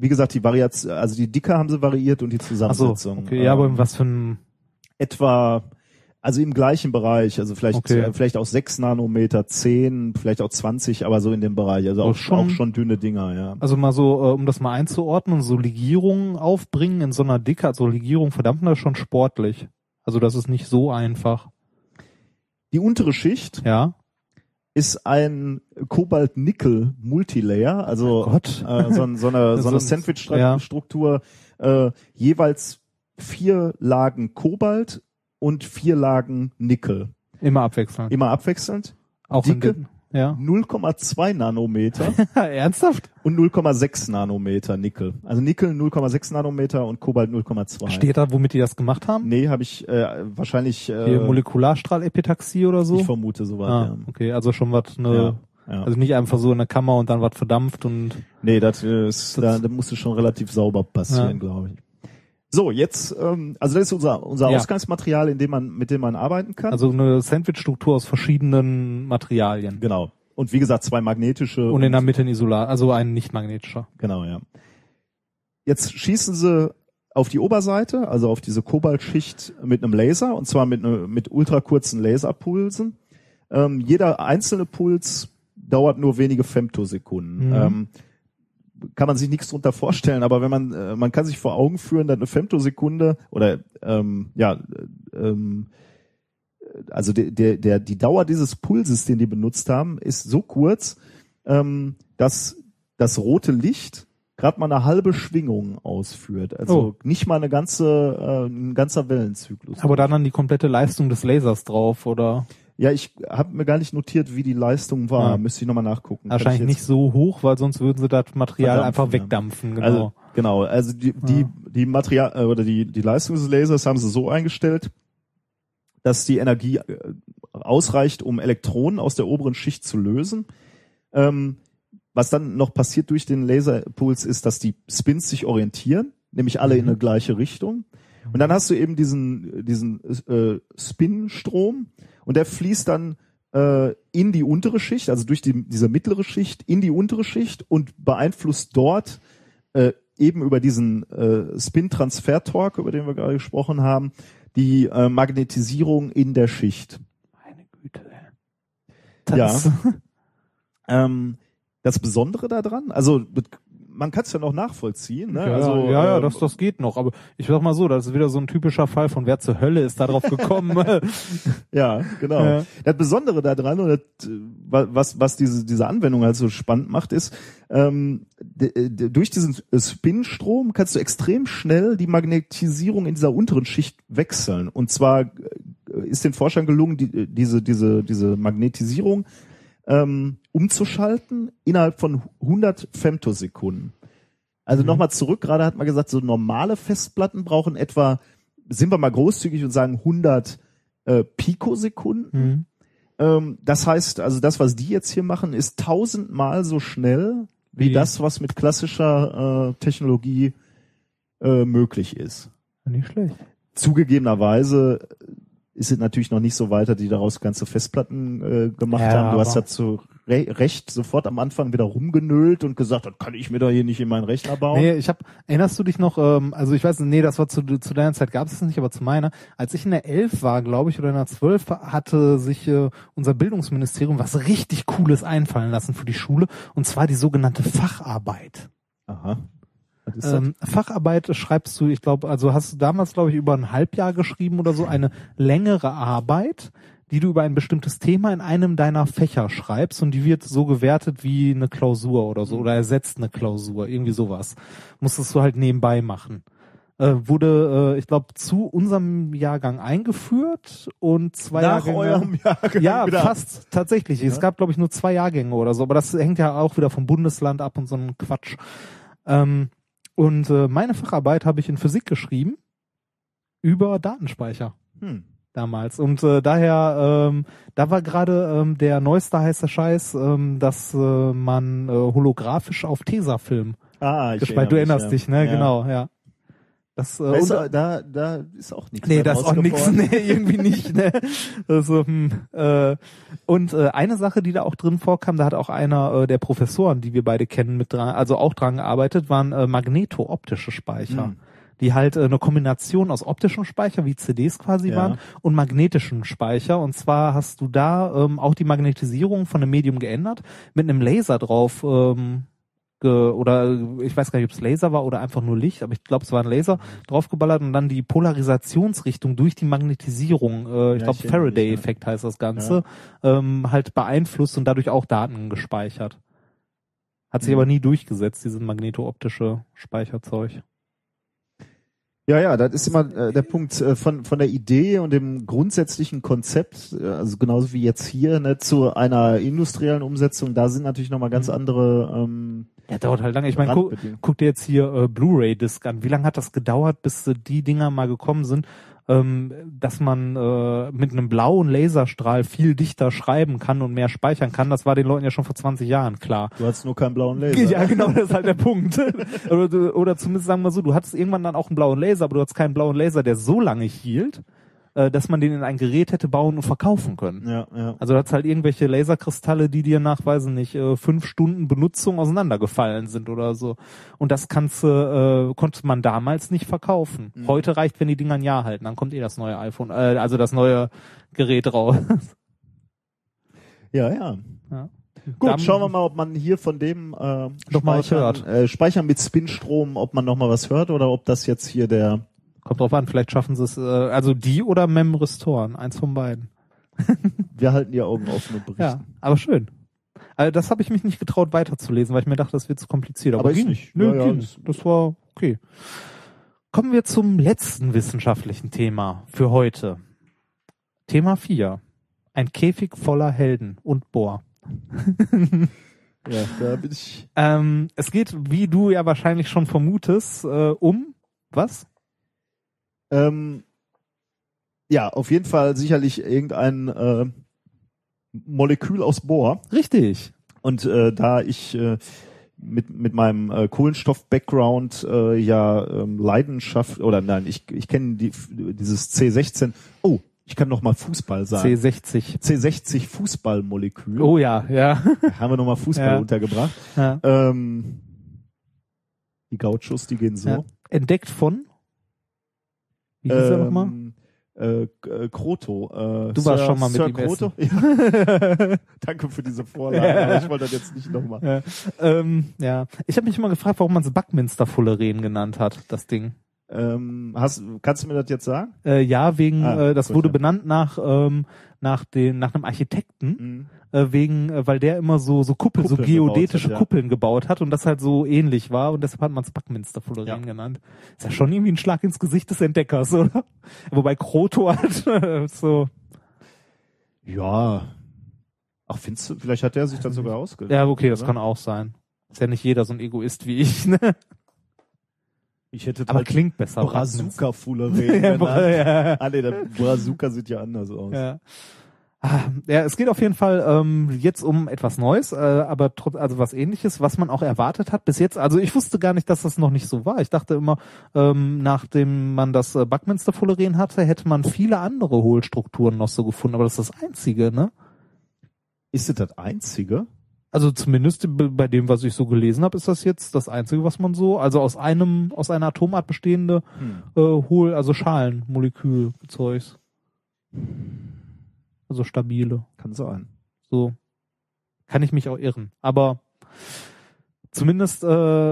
[SPEAKER 4] wie gesagt, die Variation, also die Dicke haben sie variiert und die
[SPEAKER 2] Ach so,
[SPEAKER 4] Zusammensetzung.
[SPEAKER 2] okay, ja, aber
[SPEAKER 4] ähm,
[SPEAKER 2] was für ein,
[SPEAKER 4] etwa Also im gleichen Bereich, also vielleicht,
[SPEAKER 2] Okay.
[SPEAKER 4] äh, vielleicht auch 6 Nanometer, 10, vielleicht auch 20, aber so in dem Bereich. Also
[SPEAKER 2] Aber
[SPEAKER 4] auch,
[SPEAKER 2] schon-
[SPEAKER 4] auch schon dünne Dinger, ja.
[SPEAKER 2] Also mal so, äh, um das mal einzuordnen, so Legierungen aufbringen in so einer Dicke, also Legierung verdammt das ist schon sportlich. Also das ist nicht so einfach.
[SPEAKER 4] Die untere Schicht
[SPEAKER 2] Ja.
[SPEAKER 4] Ist ein Kobalt-Nickel-Multilayer, also
[SPEAKER 2] Gott.
[SPEAKER 4] äh, so, so eine, so eine
[SPEAKER 2] ein-
[SPEAKER 4] Sandwich-Struktur, äh, jeweils vier Lagen Kobalt und vier Lagen Nickel.
[SPEAKER 2] Immer abwechselnd.
[SPEAKER 4] Immer abwechselnd.
[SPEAKER 2] Auch in
[SPEAKER 4] Dicke
[SPEAKER 2] den, ja.
[SPEAKER 4] 0,2 Nanometer
[SPEAKER 2] Ernsthaft?
[SPEAKER 4] und 0,6 Nanometer Nickel. Also Nickel 0,6 Nanometer und Kobalt 0,2.
[SPEAKER 2] Steht da, womit die das gemacht haben?
[SPEAKER 4] Nee, habe ich äh, wahrscheinlich
[SPEAKER 2] Hier
[SPEAKER 4] äh,
[SPEAKER 2] Molekularstrahlepitaxie oder so?
[SPEAKER 4] ich vermute sowas,
[SPEAKER 2] ah,
[SPEAKER 4] ja.
[SPEAKER 2] okay, also schon was ne,
[SPEAKER 4] Ja, ja.
[SPEAKER 2] also nicht einfach so in der Kammer und dann was verdampft und
[SPEAKER 4] Nee, das ist, da, da musste schon relativ sauber passieren,
[SPEAKER 2] Ja.
[SPEAKER 4] glaube ich. So, jetzt, ähm, also das ist unser, unser
[SPEAKER 2] Ja.
[SPEAKER 4] Ausgangsmaterial, in dem man, mit dem man arbeiten kann.
[SPEAKER 2] also eine Sandwich-Struktur aus verschiedenen Materialien.
[SPEAKER 4] genau. Und wie gesagt, zwei magnetische.
[SPEAKER 2] Und in der Mitte ein Isolat, also ein nicht magnetischer.
[SPEAKER 4] Genau, ja. Jetzt schießen sie auf die Oberseite, also auf diese Kobaltschicht mit einem Laser, und zwar mit, ne, mit ultrakurzen Laserpulsen. Ähm, jeder einzelne Puls dauert nur wenige Femtosekunden.
[SPEAKER 2] Mhm.
[SPEAKER 4] Ähm, kann man sich nichts drunter vorstellen, aber wenn man, äh, man kann sich vor Augen führen, dass eine Femtosekunde oder ähm, ja, äh, ähm, also der, der, der, die Dauer dieses Pulses, den die benutzt haben, ist so kurz, ähm, dass das rote Licht gerade mal eine halbe Schwingung ausführt. Also
[SPEAKER 2] Oh.
[SPEAKER 4] nicht mal eine ganze, äh, ein ganzer Wellenzyklus.
[SPEAKER 2] Aber dann dann die komplette Leistung des Lasers drauf, oder?
[SPEAKER 4] Ja, ich habe mir gar nicht notiert, wie die Leistung war.
[SPEAKER 2] Ja.
[SPEAKER 4] Müsste ich nochmal nachgucken.
[SPEAKER 2] Wahrscheinlich
[SPEAKER 4] ich
[SPEAKER 2] nicht so hoch, weil sonst würden sie das Material einfach
[SPEAKER 4] ja.
[SPEAKER 2] wegdampfen, genau.
[SPEAKER 4] Also, genau, also die, die, die Material äh, oder die, die Leistung des Lasers haben sie so eingestellt, dass die Energie äh, ausreicht, um Elektronen aus der oberen Schicht zu lösen. Ähm, was dann noch passiert durch den Laserpuls ist, dass die Spins sich orientieren, nämlich alle in eine gleiche Richtung. Und dann hast du eben diesen, diesen äh, Spinstrom und der fließt dann äh, in die untere Schicht, also durch die, diese mittlere Schicht in die untere Schicht und beeinflusst dort äh, eben über diesen äh, Spin-Transfer-Torque, über den wir gerade gesprochen haben, die äh, Magnetisierung in der Schicht.
[SPEAKER 2] Meine Güte.
[SPEAKER 4] Ja. Ähm, das Besondere daran, also man kann es ja noch nachvollziehen, ne?
[SPEAKER 2] Ja,
[SPEAKER 4] also,
[SPEAKER 2] ja, ja,
[SPEAKER 4] ähm,
[SPEAKER 2] das, das geht noch. Aber ich sag mal so, das ist wieder so ein typischer Fall von wer zur Hölle ist da drauf gekommen.
[SPEAKER 4] Ja, genau.
[SPEAKER 2] Ja.
[SPEAKER 4] Das Besondere daran und das, äh, wa- was, was diese, diese Anwendung halt so spannend macht, ist, ähm, d- durch diesen Spinstrom kannst du extrem schnell die Magnetisierung in dieser unteren Schicht wechseln. Und zwar äh, ist den Forschern gelungen, die, diese, diese, diese Magnetisierung ähm, umzuschalten innerhalb von 100 Femtosekunden. Also nochmal zurück, gerade hat man gesagt, so normale Festplatten brauchen etwa, sind wir mal großzügig und sagen 100 äh, Pikosekunden.
[SPEAKER 2] Mhm.
[SPEAKER 4] Ähm, das heißt, also das, was die jetzt hier machen, ist tausendmal so schnell wie,
[SPEAKER 2] Wie-
[SPEAKER 4] das, was mit klassischer äh, Technologie äh, möglich ist.
[SPEAKER 2] Nicht schlecht.
[SPEAKER 4] Zugegebenerweise ist es natürlich noch nicht so weiter, die daraus ganze Festplatten äh, gemacht
[SPEAKER 2] Ja,
[SPEAKER 4] haben. Du hast dazu re recht sofort am Anfang wieder rumgenölt und gesagt, das kann ich mir doch hier nicht in meinen Rechner bauen.
[SPEAKER 2] Nee, ich hab, erinnerst du dich noch, ähm, also ich weiß, nee, das war zu, zu deiner Zeit gab es nicht, aber zu meiner, als ich in der 11 war, glaube ich, oder in der 12 war, hatte sich äh, unser Bildungsministerium was richtig Cooles einfallen lassen für die Schule, und zwar die sogenannte Facharbeit.
[SPEAKER 4] Aha.
[SPEAKER 2] Ähm, Facharbeit schreibst du, ich glaube, also hast du damals, glaube ich, über ein Halbjahr geschrieben oder so, eine längere Arbeit, die du über ein bestimmtes Thema in einem deiner Fächer schreibst und die wird so gewertet wie eine Klausur oder so oder ersetzt eine Klausur, irgendwie sowas. Musstest du halt nebenbei machen. Äh, wurde, äh, ich glaube, zu unserem Jahrgang eingeführt und zwei
[SPEAKER 4] Nach
[SPEAKER 2] Jahrgänge.
[SPEAKER 4] eurem Jahrgang
[SPEAKER 2] ja,
[SPEAKER 4] wieder.
[SPEAKER 2] fast tatsächlich. Es gab, glaube ich, nur zwei Jahrgänge oder so, aber das hängt ja auch wieder vom Bundesland ab und so ein Quatsch. Ähm, und äh, meine Facharbeit habe ich in Physik geschrieben über Datenspeicher
[SPEAKER 4] Hm.
[SPEAKER 2] damals. Und äh, daher, ähm, da war gerade ähm, der neueste heiße Scheiß, ähm, dass äh, man äh, holographisch auf Tesafilm
[SPEAKER 4] Ah, ich
[SPEAKER 2] gespeichert. Du erinnerst
[SPEAKER 4] mich,
[SPEAKER 2] dich, ne?
[SPEAKER 4] ja.
[SPEAKER 2] Genau, ja. Das, äh,
[SPEAKER 4] Da ist,
[SPEAKER 2] und-
[SPEAKER 4] da, da ist auch nichts.
[SPEAKER 2] Nee, da ist auch
[SPEAKER 4] geworden.
[SPEAKER 2] nee, irgendwie nicht, ne. Also, hm, äh, und äh, eine Sache, die da auch drin vorkam, da hat auch einer äh, der Professoren, die wir beide kennen, mit dran, also auch dran gearbeitet, waren äh, magnetooptische Speicher.
[SPEAKER 4] Hm.
[SPEAKER 2] die halt äh, eine Kombination aus optischen Speicher, wie CDs quasi
[SPEAKER 4] Ja.
[SPEAKER 2] waren, und magnetischen Speicher. Und zwar hast du da ähm, auch die Magnetisierung von dem Medium geändert, mit einem Laser drauf ähm, ge oder ich weiß gar nicht, ob es Laser war oder einfach nur Licht, aber ich glaube, es war ein Laser draufgeballert und dann die Polarisationsrichtung durch die Magnetisierung, äh, ich
[SPEAKER 4] Ja,
[SPEAKER 2] glaube Faraday-Effekt heißt das Ganze, ähm, halt beeinflusst und dadurch auch Daten gespeichert. Hat sich
[SPEAKER 4] Mhm.
[SPEAKER 2] aber nie durchgesetzt, dieses magneto-optische Speicherzeug.
[SPEAKER 4] Ja, ja, das ist immer äh, der Punkt äh, von von der Idee und dem grundsätzlichen Konzept, äh, also genauso wie jetzt hier, ne, zu einer industriellen Umsetzung, da sind natürlich nochmal ganz andere ähm,
[SPEAKER 2] Ja, dauert halt lange. Ich meine, guck, guck dir jetzt hier äh, Blu-ray-Disc an. Wie lange hat das gedauert, bis äh, die Dinger mal gekommen sind, ähm, dass man äh, mit einem blauen Laserstrahl viel dichter schreiben kann und mehr speichern kann? Das war den Leuten ja schon vor 20 Jahren klar.
[SPEAKER 4] Du hast nur keinen blauen Laser.
[SPEAKER 2] Ja, genau, das ist halt der Punkt. oder, oder zumindest sagen wir so, du hattest irgendwann dann auch einen blauen Laser, aber du hattest keinen blauen Laser, der so lange hielt, äh, dass man den in ein Gerät hätte bauen und verkaufen können.
[SPEAKER 4] Ja, ja.
[SPEAKER 2] Also du hattest halt irgendwelche Laserkristalle, die dir nachweisen nicht äh, fünf Stunden Benutzung auseinandergefallen sind oder so. Und das kannst, äh, konnte man damals nicht verkaufen.
[SPEAKER 4] Mhm.
[SPEAKER 2] Heute reicht, wenn die Dinger ein Jahr halten, dann kommt eh das neue iPhone, äh, also das neue Gerät raus.
[SPEAKER 4] Ja, ja.
[SPEAKER 2] Ja.
[SPEAKER 4] Gut,
[SPEAKER 2] Dann-
[SPEAKER 4] schauen wir mal, ob man hier von dem äh,
[SPEAKER 2] Noch mal was
[SPEAKER 4] Speichern,
[SPEAKER 2] hört.
[SPEAKER 4] Äh, Speichern mit Spinstrom, ob man noch mal was hört oder ob das jetzt hier der
[SPEAKER 2] Kommt drauf an, vielleicht schaffen sie es, äh, also die oder Mem Restoren, eins von beiden.
[SPEAKER 4] wir halten die Augen offen und berichten.
[SPEAKER 2] Ja, aber schön. Also das habe ich mich nicht getraut weiterzulesen, weil ich mir dachte, das wird zu kompliziert. Aber,
[SPEAKER 4] Aber
[SPEAKER 2] ging.
[SPEAKER 4] nicht.
[SPEAKER 2] Nö,
[SPEAKER 4] Ja, ja,
[SPEAKER 2] ging.
[SPEAKER 4] das-
[SPEAKER 2] Das war okay. Kommen wir zum letzten wissenschaftlichen Thema für heute. Thema 4. Ein Käfig voller Helden und Bohr.
[SPEAKER 4] Ja, da bin ich.
[SPEAKER 2] Ähm, es geht, wie du ja wahrscheinlich schon vermutest, äh, um was?
[SPEAKER 4] Ähm, ja, auf jeden Fall sicherlich irgendein äh, Molekül aus Bohr.
[SPEAKER 2] Richtig.
[SPEAKER 4] Und äh, da ich äh, mit mit meinem äh, Kohlenstoff-Background äh, ja ähm, Leidenschaft oder nein, ich ich kenne die, dieses C16. Oh, ich kann noch mal Fußball sagen.
[SPEAKER 2] C60.
[SPEAKER 4] C60 Fußballmolekül.
[SPEAKER 2] Oh ja, ja.
[SPEAKER 4] Haben wir noch mal Fußball
[SPEAKER 2] Ja.
[SPEAKER 4] untergebracht.
[SPEAKER 2] Ja.
[SPEAKER 4] Ähm, die Gauchos, die gehen so.
[SPEAKER 2] Ja. Entdeckt von? Wie hieß er nochmal?
[SPEAKER 4] Ähm, äh, äh, Kroto. Äh,
[SPEAKER 2] Du warst
[SPEAKER 4] Sir-
[SPEAKER 2] schon mal mit
[SPEAKER 4] Sir
[SPEAKER 2] ihm
[SPEAKER 4] Kroto?
[SPEAKER 2] essen.
[SPEAKER 4] Danke für diese Vorlage, aber ich wollte das jetzt nicht nochmal.
[SPEAKER 2] Ja, ähm, ja. ich habe mich immer gefragt, warum man es Buckminster Fullerene genannt hat, das Ding.
[SPEAKER 4] Ähm, hast, kannst du mir das jetzt sagen?
[SPEAKER 2] Äh, ja, wegen,
[SPEAKER 4] Ah,
[SPEAKER 2] äh, das wurde
[SPEAKER 4] ja.
[SPEAKER 2] benannt nach ähm, nach den nach einem Architekten,
[SPEAKER 4] Mhm.
[SPEAKER 2] Äh, wegen, äh, weil der immer so so Kuppel, so
[SPEAKER 4] Kuppeln gebaut
[SPEAKER 2] geodätische
[SPEAKER 4] hat, ja.
[SPEAKER 2] Kuppeln gebaut hat und das halt so ähnlich war und deshalb hat man es Buckminster Fullerene
[SPEAKER 4] Ja.
[SPEAKER 2] genannt. Ist ja schon irgendwie ein Schlag ins Gesicht des Entdeckers, oder? Wobei Kroto halt äh, so.
[SPEAKER 4] Ja. Ach, findest du, vielleicht hat der sich dann sogar ausgedacht.
[SPEAKER 2] Ja, okay, das
[SPEAKER 4] oder?
[SPEAKER 2] kann auch sein. Ist ja nicht jeder so ein Egoist wie ich, ne?
[SPEAKER 4] Ich hätte
[SPEAKER 2] Aber klingt besser.
[SPEAKER 4] Brazuka
[SPEAKER 2] Ja, ja.
[SPEAKER 4] Ah, nee, Brazuka sieht ja anders aus.
[SPEAKER 2] Ja. Ah, Ja, es geht auf jeden Fall ähm, jetzt um etwas Neues, äh, aber trotz, also was ähnliches, was man auch erwartet hat bis jetzt. Also ich wusste gar nicht, dass das noch nicht so war. Ich dachte immer, ähm, nachdem man das äh, Buckminster Fullerene hatte, hätte man viele andere Hohlstrukturen noch so gefunden, aber das ist das einzige, ne?
[SPEAKER 4] Ist das das einzige?
[SPEAKER 2] Also zumindest bei dem, was ich so gelesen habe, ist das jetzt das einzige, was man so, also aus einem, aus einer Atomart bestehende
[SPEAKER 4] Hm.
[SPEAKER 2] äh, Hohl, also Schalenmolekülzeugs. Also stabile.
[SPEAKER 4] Kann sein.
[SPEAKER 2] So kann ich mich auch irren. Aber zumindest, äh,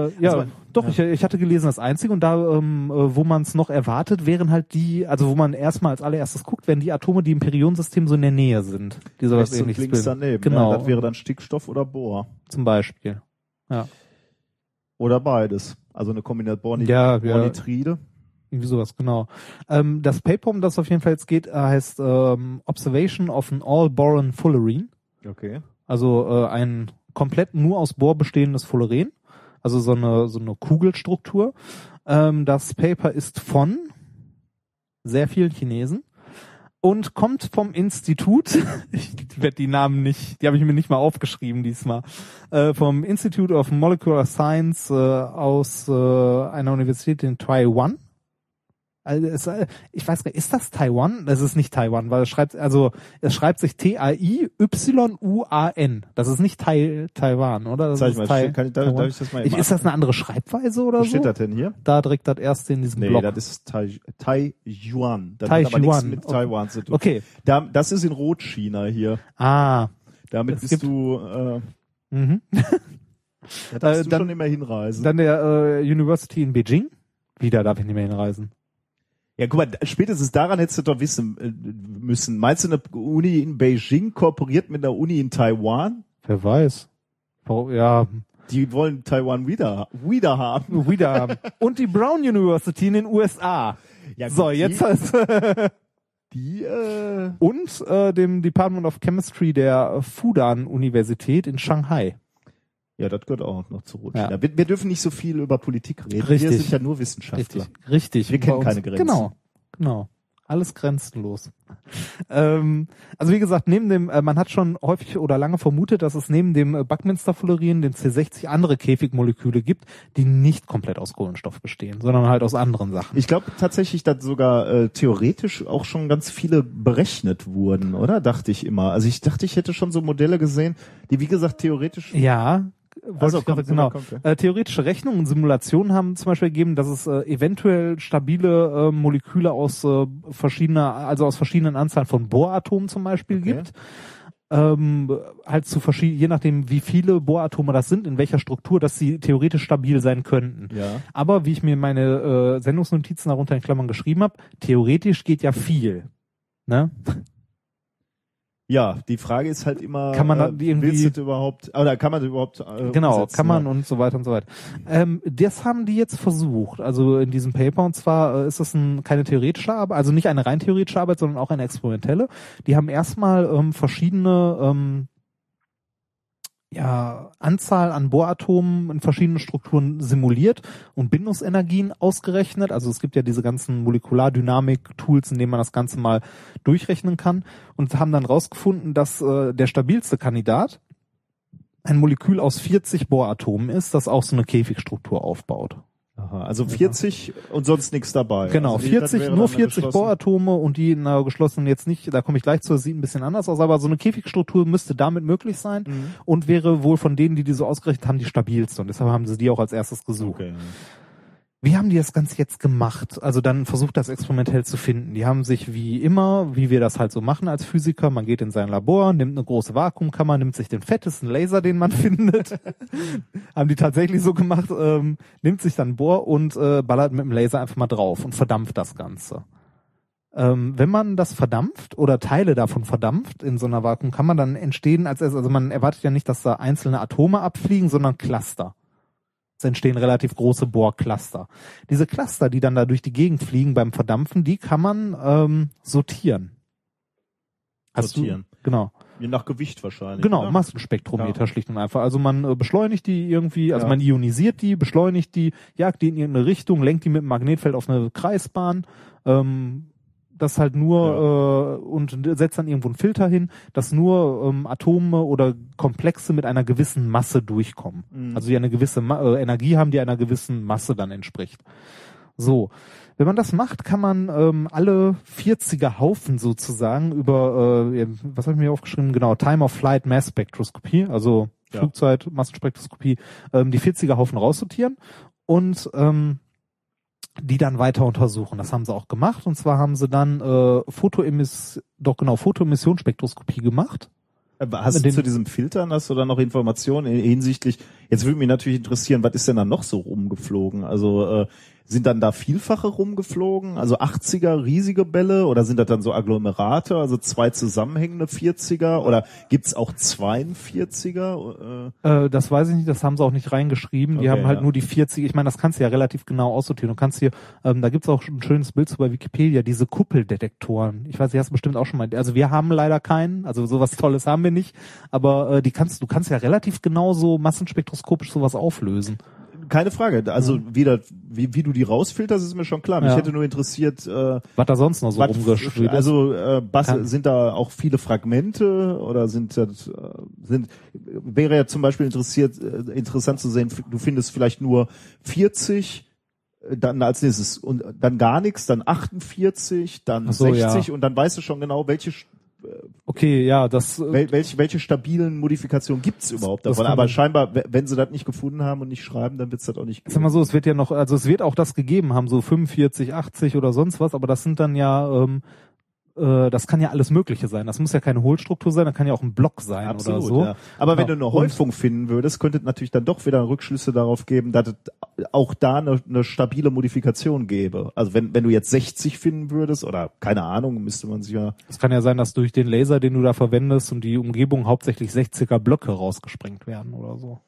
[SPEAKER 2] ja,
[SPEAKER 4] Also man-
[SPEAKER 2] doch,
[SPEAKER 4] ja.
[SPEAKER 2] Ich, ich hatte gelesen, das Einzige und da, ähm, äh, wo man es noch erwartet, wären halt die, also wo man erstmal als allererstes guckt, wären die Atome, die im Periodensystem so in der Nähe sind. Die sowas
[SPEAKER 4] Rechts und
[SPEAKER 2] ähnliches
[SPEAKER 4] links
[SPEAKER 2] bilden.
[SPEAKER 4] daneben.
[SPEAKER 2] Genau,
[SPEAKER 4] Ja, das wäre dann Stickstoff oder Bohr.
[SPEAKER 2] zum Beispiel. Ja,
[SPEAKER 4] Oder beides. Also eine Kombination Borni
[SPEAKER 2] Ja, ja.
[SPEAKER 4] Bornitride.
[SPEAKER 2] Irgendwie sowas, genau. Ähm, das Paper, um das auf jeden Fall jetzt geht, äh, heißt ähm, Observation of an All-Boron Fullerene.
[SPEAKER 4] Okay.
[SPEAKER 2] Also äh, ein komplett nur aus Bohr bestehendes Fullerene, also so eine so eine Kugelstruktur. Ähm, das Paper ist von sehr vielen Chinesen und kommt vom Institut. Ich werde die Namen nicht, die habe ich mir nicht mal aufgeschrieben diesmal. Äh, vom Institute of Molecular Science äh, aus äh, einer Universität in Taiwan. Also es, äh, ich weiß gar nicht, ist das Taiwan? Das ist nicht Taiwan, weil es schreibt, also es schreibt sich T-A-I-Y-U-A-N. Das ist nicht Tai, Taiwan, oder? Das
[SPEAKER 4] Zeig
[SPEAKER 2] ist
[SPEAKER 4] mal,
[SPEAKER 2] Tai-
[SPEAKER 4] kann ich- darf-
[SPEAKER 2] Taiwan.
[SPEAKER 4] darf ich das mal eben
[SPEAKER 2] Ist das eine andere Schreibweise oder
[SPEAKER 4] Wo
[SPEAKER 2] so?
[SPEAKER 4] steht das denn hier?
[SPEAKER 2] Da direkt das erste in diesem
[SPEAKER 4] Nee,
[SPEAKER 2] Blog.
[SPEAKER 4] das ist Tai, Taiyuan. Das
[SPEAKER 2] Tai
[SPEAKER 4] hat aber nichts mit Taiwan zu tun.
[SPEAKER 2] Okay.
[SPEAKER 4] Da, das ist in Rot-China hier.
[SPEAKER 2] Ah.
[SPEAKER 4] Damit bist du, äh,
[SPEAKER 2] Mhm.
[SPEAKER 4] da darfst
[SPEAKER 2] Äh,
[SPEAKER 4] du
[SPEAKER 2] dann-
[SPEAKER 4] schon immer hinreisen.
[SPEAKER 2] Dann der äh, University in Beijing. Wieder darf ich nicht mehr hinreisen.
[SPEAKER 4] Ja, guck mal, spätestens daran hättest du doch wissen äh, müssen. Meinst du, eine Uni in Beijing kooperiert mit einer Uni in Taiwan?
[SPEAKER 2] Wer weiß. Oh, ja,
[SPEAKER 4] Die wollen Taiwan wieder, wieder haben.
[SPEAKER 2] wieder haben. Und die Brown University in den USA.
[SPEAKER 4] Ja,
[SPEAKER 2] so,
[SPEAKER 4] gut,
[SPEAKER 2] jetzt
[SPEAKER 4] die-
[SPEAKER 2] hast
[SPEAKER 4] Die, äh,
[SPEAKER 2] und äh, dem Department of Chemistry der Fudan-Universität in Shanghai.
[SPEAKER 4] Ja, das gehört auch noch zu Rot-China.
[SPEAKER 2] Ja.
[SPEAKER 4] Wir, wir dürfen nicht so viel über Politik reden.
[SPEAKER 2] Richtig.
[SPEAKER 4] Wir sind ja nur Wissenschaftler.
[SPEAKER 2] Richtig, richtig.
[SPEAKER 4] Wir kennen keine Grenzen.
[SPEAKER 2] Genau, genau. Alles grenzenlos. ähm, also wie gesagt, neben dem, äh, man hat schon häufig oder lange vermutet, dass es neben dem äh, Buckminster-Fullerien, den C60, andere Käfigmoleküle gibt, die nicht komplett aus Kohlenstoff bestehen, sondern halt aus anderen Sachen.
[SPEAKER 4] Ich glaube tatsächlich, dass sogar äh, theoretisch auch schon ganz viele berechnet wurden, oder? Dachte ich immer. Also ich dachte, ich hätte schon so Modelle gesehen, die wie gesagt theoretisch.
[SPEAKER 2] Ja, wollte
[SPEAKER 4] Also,
[SPEAKER 2] gerade-
[SPEAKER 4] kommt,
[SPEAKER 2] genau.
[SPEAKER 4] kommt,
[SPEAKER 2] Äh, theoretische Rechnungen und Simulationen haben zum Beispiel gegeben, dass es äh, eventuell stabile äh, Moleküle aus äh, verschiedener, also aus verschiedenen Anzahlen von Bohratomen zum Beispiel
[SPEAKER 4] Okay.
[SPEAKER 2] gibt. Ähm, halt zu verschiedenen, je nachdem wie viele Bohratome das sind, in welcher Struktur, dass sie theoretisch stabil sein könnten.
[SPEAKER 4] Ja.
[SPEAKER 2] Aber wie ich mir meine äh, Sendungsnotizen darunter in Klammern geschrieben habe, theoretisch geht ja viel. Ne?
[SPEAKER 4] Ja, die Frage ist halt immer,
[SPEAKER 2] Kann man
[SPEAKER 4] äh,
[SPEAKER 2] irgendwie-
[SPEAKER 4] willst du das überhaupt, oder kann man das überhaupt äh,
[SPEAKER 2] Genau,
[SPEAKER 4] umsetzen,
[SPEAKER 2] kann man
[SPEAKER 4] ja?
[SPEAKER 2] und so weiter und so weiter. Ähm, das haben die jetzt versucht, also in diesem Paper, und zwar äh, ist das ein, keine theoretische Arbeit, also nicht eine rein theoretische Arbeit, sondern auch eine experimentelle. Die haben erstmal ähm, verschiedene ähm, ja, Anzahl an Bohratomen in verschiedenen Strukturen simuliert und Bindungsenergien ausgerechnet. Also es gibt ja diese ganzen Molekulardynamik-Tools, in denen man das Ganze mal durchrechnen kann und haben dann rausgefunden, dass äh, der stabilste Kandidat ein Molekül aus 40 Bohratomen ist, das auch so eine Käfigstruktur aufbaut.
[SPEAKER 4] Aha, also 40 und sonst nichts dabei.
[SPEAKER 2] Genau,
[SPEAKER 4] also die- das
[SPEAKER 2] 40,
[SPEAKER 4] wäre
[SPEAKER 2] nur
[SPEAKER 4] dann eine
[SPEAKER 2] 40
[SPEAKER 4] geschlossene-
[SPEAKER 2] Bohratome und die in einer geschlossenen jetzt nicht, da komme ich gleich zu, das sieht ein bisschen anders aus, aber so eine Käfigstruktur müsste damit möglich sein
[SPEAKER 4] Mhm.
[SPEAKER 2] und wäre wohl von denen, die die so ausgerechnet haben, die stabilste und deshalb haben sie die auch als erstes gesucht.
[SPEAKER 4] Okay.
[SPEAKER 2] Wie haben die das Ganze jetzt gemacht? Also dann versucht das experimentell zu finden. Die haben sich wie immer, wie wir das halt so machen als Physiker, man geht in sein Labor, nimmt eine große Vakuumkammer, nimmt sich den fettesten Laser, den man findet. haben die tatsächlich so gemacht, ähm, nimmt sich dann Bohr und äh, ballert mit dem Laser einfach mal drauf und verdampft das Ganze. Ähm, wenn man das verdampft oder Teile davon verdampft in so einer Vakuumkammer, dann entstehen als erstes, also man erwartet ja nicht, dass da einzelne Atome abfliegen, sondern Cluster. Es entstehen relativ große Bohrcluster. Diese Cluster, die dann da durch die Gegend fliegen beim Verdampfen, die kann man ähm, sortieren. Hast
[SPEAKER 4] Sortieren.
[SPEAKER 2] Du, genau.
[SPEAKER 4] Je nach Gewicht wahrscheinlich.
[SPEAKER 2] Genau,
[SPEAKER 4] oder?
[SPEAKER 2] Massenspektrometer
[SPEAKER 4] Ja.
[SPEAKER 2] schlicht und einfach. Also man äh, beschleunigt die irgendwie, also
[SPEAKER 4] Ja.
[SPEAKER 2] man ionisiert die, beschleunigt die, jagt die in irgendeine Richtung, lenkt die mit dem Magnetfeld auf eine Kreisbahn, ähm, das halt nur äh, und setzt dann irgendwo einen Filter hin, dass nur ähm, Atome oder Komplexe mit einer gewissen Masse durchkommen.
[SPEAKER 4] Mhm.
[SPEAKER 2] Also die eine gewisse Ma äh, Energie haben, die einer gewissen Masse dann entspricht. So. Wenn man das macht, kann man ähm, alle 40er Haufen sozusagen über, äh, was habe ich mir aufgeschrieben? Genau, Time of Flight Mass Spektroskopie, also
[SPEAKER 4] Ja.
[SPEAKER 2] Flugzeit, Massenspektroskopie, ähm, die 40er Haufen raussortieren und ähm, die dann weiter untersuchen. Das haben sie auch gemacht. Und zwar haben sie dann äh, Fotoemiss, doch genau, Photoemissionsspektroskopie gemacht.
[SPEAKER 4] Aber Hast du zu diesem Filtern, hast du da noch Informationen hinsichtlich, jetzt würde mich natürlich interessieren, was ist denn da noch so rumgeflogen? Also äh, sind dann da Vielfache rumgeflogen? Also 80er riesige Bälle oder sind das dann so Agglomerate, also zwei zusammenhängende 40er oder gibt's auch 42er? Äh,
[SPEAKER 2] Äh, das weiß ich nicht, das haben sie auch nicht reingeschrieben. Die
[SPEAKER 4] Okay,
[SPEAKER 2] haben halt
[SPEAKER 4] ja.
[SPEAKER 2] nur die 40, ich meine, das kannst du ja relativ genau aussortieren. Du kannst hier, ähm, da gibt's auch schon ein schönes Bild zu bei Wikipedia, diese Kuppeldetektoren. Ich weiß, die hast du bestimmt auch schon mal. Also wir haben leider keinen, also sowas Tolles haben wir nicht, aber äh, die kannst, du kannst ja relativ genau so massenspektroskopisch sowas auflösen.
[SPEAKER 4] Keine Frage. Also wie, das, wie, wie du die rausfilterst, ist mir schon klar. Mich
[SPEAKER 2] Ja.
[SPEAKER 4] hätte nur interessiert, äh,
[SPEAKER 2] Was da sonst noch so
[SPEAKER 4] was-
[SPEAKER 2] rumgeschwirrt ist.
[SPEAKER 4] Also äh,
[SPEAKER 2] Kann-
[SPEAKER 4] sind da auch viele Fragmente oder sind das äh, sind wäre ja zum Beispiel interessiert äh, interessant zu sehen. Du findest vielleicht nur 40 Äh, Dann als nächstes und dann gar nichts, dann 48, dann
[SPEAKER 2] so,
[SPEAKER 4] 60
[SPEAKER 2] ja.
[SPEAKER 4] und dann weißt du schon genau, welche
[SPEAKER 2] Okay, ja, das äh,
[SPEAKER 4] wel, welche, welche stabilen Modifikationen gibt's überhaupt davon. Aber scheinbar, wenn sie das nicht gefunden haben und nicht schreiben, dann wird's das auch nicht
[SPEAKER 2] Sag mal so, es wird ja noch, also es wird auch das gegeben haben, so 45, 80 oder sonst was, aber das sind dann ja, ähm, äh, das kann ja alles Mögliche sein. Das muss ja keine Hohlstruktur sein, das kann ja auch ein Block sein
[SPEAKER 4] Absolut,
[SPEAKER 2] oder so.
[SPEAKER 4] ja. Aber wenn du
[SPEAKER 2] Genau.
[SPEAKER 4] eine Häufung finden würdest, könnte es natürlich dann doch wieder Rückschlüsse darauf geben, dass es auch da eine, eine stabile Modifikation gäbe. Also wenn, wenn du jetzt 60 finden würdest oder keine Ahnung, müsste man sich ja
[SPEAKER 2] Es kann ja sein, dass durch den Laser, den du da verwendest und die Umgebung hauptsächlich 60er Blöcke rausgesprengt werden oder so.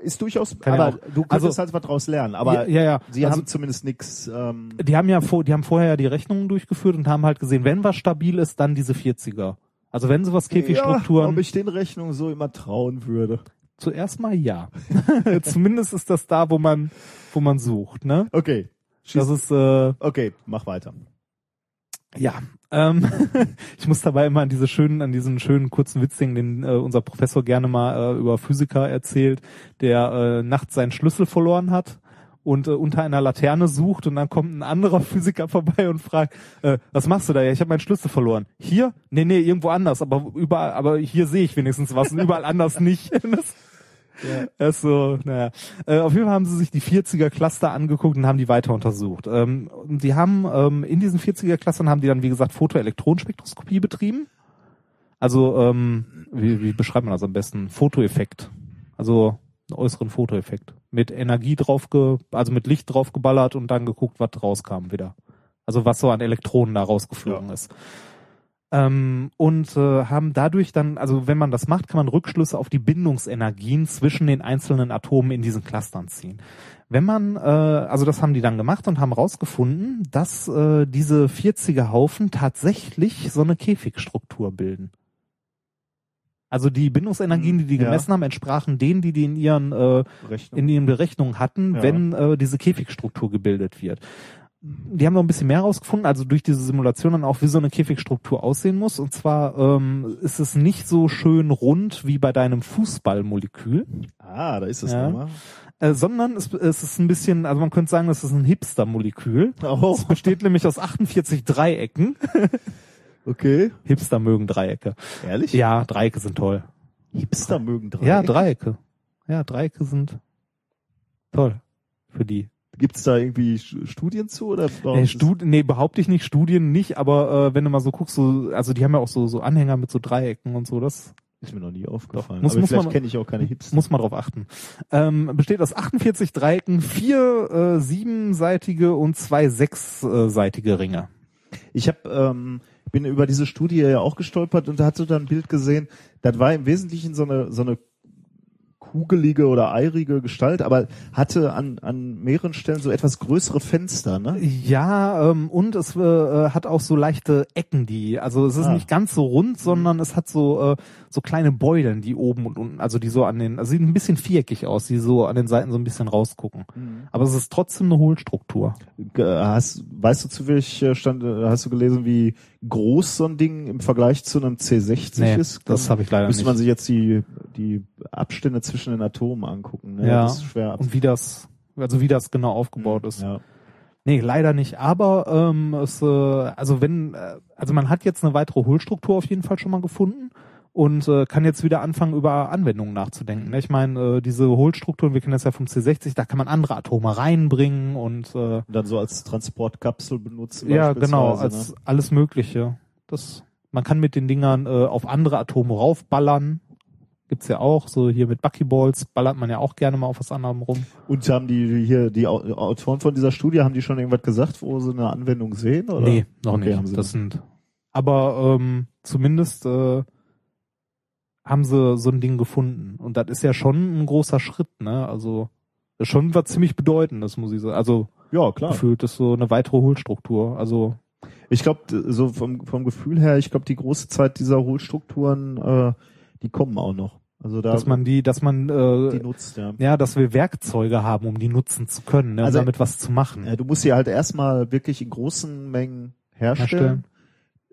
[SPEAKER 4] Ist durchaus,
[SPEAKER 2] Kann ja
[SPEAKER 4] aber
[SPEAKER 2] auch-
[SPEAKER 4] du könntest
[SPEAKER 2] also-
[SPEAKER 4] halt was draus lernen. Aber
[SPEAKER 2] Ja, ja, ja.
[SPEAKER 4] sie
[SPEAKER 2] Also-
[SPEAKER 4] haben zumindest nichts. Ähm,
[SPEAKER 2] Die haben ja vor, die haben vorher ja die Rechnungen durchgeführt und haben halt gesehen, wenn was stabil ist, dann diese 40er. Also wenn sie was
[SPEAKER 4] ja,
[SPEAKER 2] Käfigstrukturen,
[SPEAKER 4] ob ich den Rechnungen so immer trauen würde.
[SPEAKER 2] zuerst mal ja. Zumindest ist das da, wo man, wo man sucht, ne?
[SPEAKER 4] Okay.
[SPEAKER 2] Das ist, äh,
[SPEAKER 4] Okay, mach weiter.
[SPEAKER 2] Ja, ähm, ich muss dabei immer an diese schönen, an diesen schönen kurzen Witzding, den äh, unser Professor gerne mal äh, über Physiker erzählt, der äh, nachts seinen Schlüssel verloren hat und äh, unter einer Laterne sucht und dann kommt ein anderer Physiker vorbei und fragt, äh, was machst du da? Ja, ich habe meinen Schlüssel verloren. Hier? Nee, nee, irgendwo anders, aber überall, aber hier sehe ich wenigstens was und überall anders nicht. Das, das ist so, naja. Äh, auf jeden Fall haben sie sich die 40er Cluster angeguckt und haben die weiter untersucht. Ähm, die haben ähm, in diesen 40er Clustern haben die dann, wie gesagt, Photoelektronenspektroskopie betrieben. Also, ähm, wie, wie beschreibt man das am besten? Fotoeffekt. Also einen äußeren Fotoeffekt. Mit Energie drauf, ge also mit Licht draufgeballert und dann geguckt, was rauskam wieder. Also was so an Elektronen da rausgeflogen ist. Ähm, und äh, haben dadurch dann, also wenn man das macht, kann man Rückschlüsse auf die Bindungsenergien zwischen den einzelnen Atomen in diesen Clustern ziehen. Wenn man, äh, also das haben die dann gemacht und haben rausgefunden, dass äh, diese 40er Haufen tatsächlich so eine Käfigstruktur bilden. Also die Bindungsenergien, die die
[SPEAKER 4] Ja.
[SPEAKER 2] gemessen haben, entsprachen denen, die die in ihren äh, in ihren Berechnungen hatten,
[SPEAKER 4] Ja.
[SPEAKER 2] wenn äh, diese Käfigstruktur gebildet wird. Die haben noch ein bisschen mehr herausgefunden, also durch diese Simulation dann auch, wie so eine Käfigstruktur aussehen muss. Und zwar ähm, ist es nicht so schön rund wie bei deinem Fußballmolekül.
[SPEAKER 4] Ah, da ist es
[SPEAKER 2] Ja.
[SPEAKER 4] nochmal.
[SPEAKER 2] Äh, sondern es, es ist ein bisschen, also man könnte sagen, es ist ein Hipster-Molekül.
[SPEAKER 4] Oh.
[SPEAKER 2] Es besteht nämlich aus 48 Dreiecken.
[SPEAKER 4] Okay.
[SPEAKER 2] Hipster mögen Dreiecke.
[SPEAKER 4] Ehrlich?
[SPEAKER 2] Ja, Dreiecke sind toll.
[SPEAKER 4] Hipster mögen Dreiecke.
[SPEAKER 2] Ja, Dreiecke. Ja, Dreiecke sind toll für die.
[SPEAKER 4] Gibt's da irgendwie Studien zu oder? es-
[SPEAKER 2] Stud nee, behaupte ich nicht, Studien nicht, aber äh, wenn du mal so guckst, so, also die haben ja auch so, so Anhänger mit so Dreiecken und so, das
[SPEAKER 4] Ist mir noch nie aufgefallen.
[SPEAKER 2] muss,
[SPEAKER 4] aber
[SPEAKER 2] muss
[SPEAKER 4] vielleicht
[SPEAKER 2] man,
[SPEAKER 4] kenne ich auch keine Hipster.
[SPEAKER 2] muss man drauf achten. Ähm, besteht aus 48 Dreiecken, vier äh, siebenseitige und zwei sechsseitige Ringe.
[SPEAKER 4] Ich habe ähm, bin über diese Studie ja auch gestolpert und da hatte dann ein Bild gesehen. Das war im Wesentlichen so eine so eine kugelige oder eirige Gestalt, aber hatte an an mehreren Stellen so etwas größere Fenster, ne?
[SPEAKER 2] Ja, ähm, und es äh, hat auch so leichte Ecken, die, also es ist
[SPEAKER 4] Ah.
[SPEAKER 2] nicht ganz so rund, sondern es hat so äh, so kleine Beulen, die oben und unten, also die so an den, also sieht ein bisschen viereckig aus, die so an den Seiten so ein bisschen rausgucken.
[SPEAKER 4] Mhm.
[SPEAKER 2] Aber es ist trotzdem eine Hohlstruktur.
[SPEAKER 4] Hast, weißt du zu welcher Stand, äh, hast du gelesen, wie groß so ein Ding im Vergleich zu einem C60
[SPEAKER 2] Nee,
[SPEAKER 4] ist?
[SPEAKER 2] das habe ich leider
[SPEAKER 4] Müsste
[SPEAKER 2] nicht.
[SPEAKER 4] man sich jetzt die, die Abstände zwischen den Atomen angucken. Ne?
[SPEAKER 2] ja,
[SPEAKER 4] Das ist schwer
[SPEAKER 2] und wie das, also wie das genau aufgebaut ist.
[SPEAKER 4] Ja.
[SPEAKER 2] Nee, leider nicht. Aber ähm, es, äh, also wenn, äh, also man hat jetzt eine weitere Hohlstruktur auf jeden Fall schon mal gefunden und äh, kann jetzt wieder anfangen, über Anwendungen nachzudenken. Ne? Ich meine, äh, diese Hohlstrukturen, wir kennen das ja vom C60, da kann man andere Atome reinbringen und äh,
[SPEAKER 4] dann so als Transportkapsel benutzen.
[SPEAKER 2] ja, genau, als
[SPEAKER 4] ne?
[SPEAKER 2] alles Mögliche. Das, man kann mit den Dingern äh, auf andere Atome raufballern. Gibt's ja auch, so hier mit Buckyballs ballert man ja auch gerne mal auf was anderem rum.
[SPEAKER 4] Und haben die hier, die Au- Autoren von dieser Studie, haben die schon irgendwas gesagt, wo sie eine Anwendung sehen? Oder?
[SPEAKER 2] Nee, noch
[SPEAKER 4] Okay,
[SPEAKER 2] nicht. Das sind, aber ähm, zumindest äh, haben sie so ein Ding gefunden. Und das ist ja schon ein großer Schritt, ne? Also schon was ziemlich Bedeutendes, muss ich sagen. Also
[SPEAKER 4] Ja, klar.
[SPEAKER 2] gefühlt ist so eine weitere Hohlstruktur. Also
[SPEAKER 4] Ich glaube, so vom, vom Gefühl her, ich glaube, die große Zeit dieser Hohlstrukturen, äh, die kommen auch noch. Also da,
[SPEAKER 2] dass man die, dass man äh,
[SPEAKER 4] die nutzt, ja.
[SPEAKER 2] ja, dass wir Werkzeuge haben, um die nutzen zu können, ne, um
[SPEAKER 4] Also-
[SPEAKER 2] damit was zu machen.
[SPEAKER 4] Ja, du musst sie halt erstmal wirklich in großen Mengen herstellen.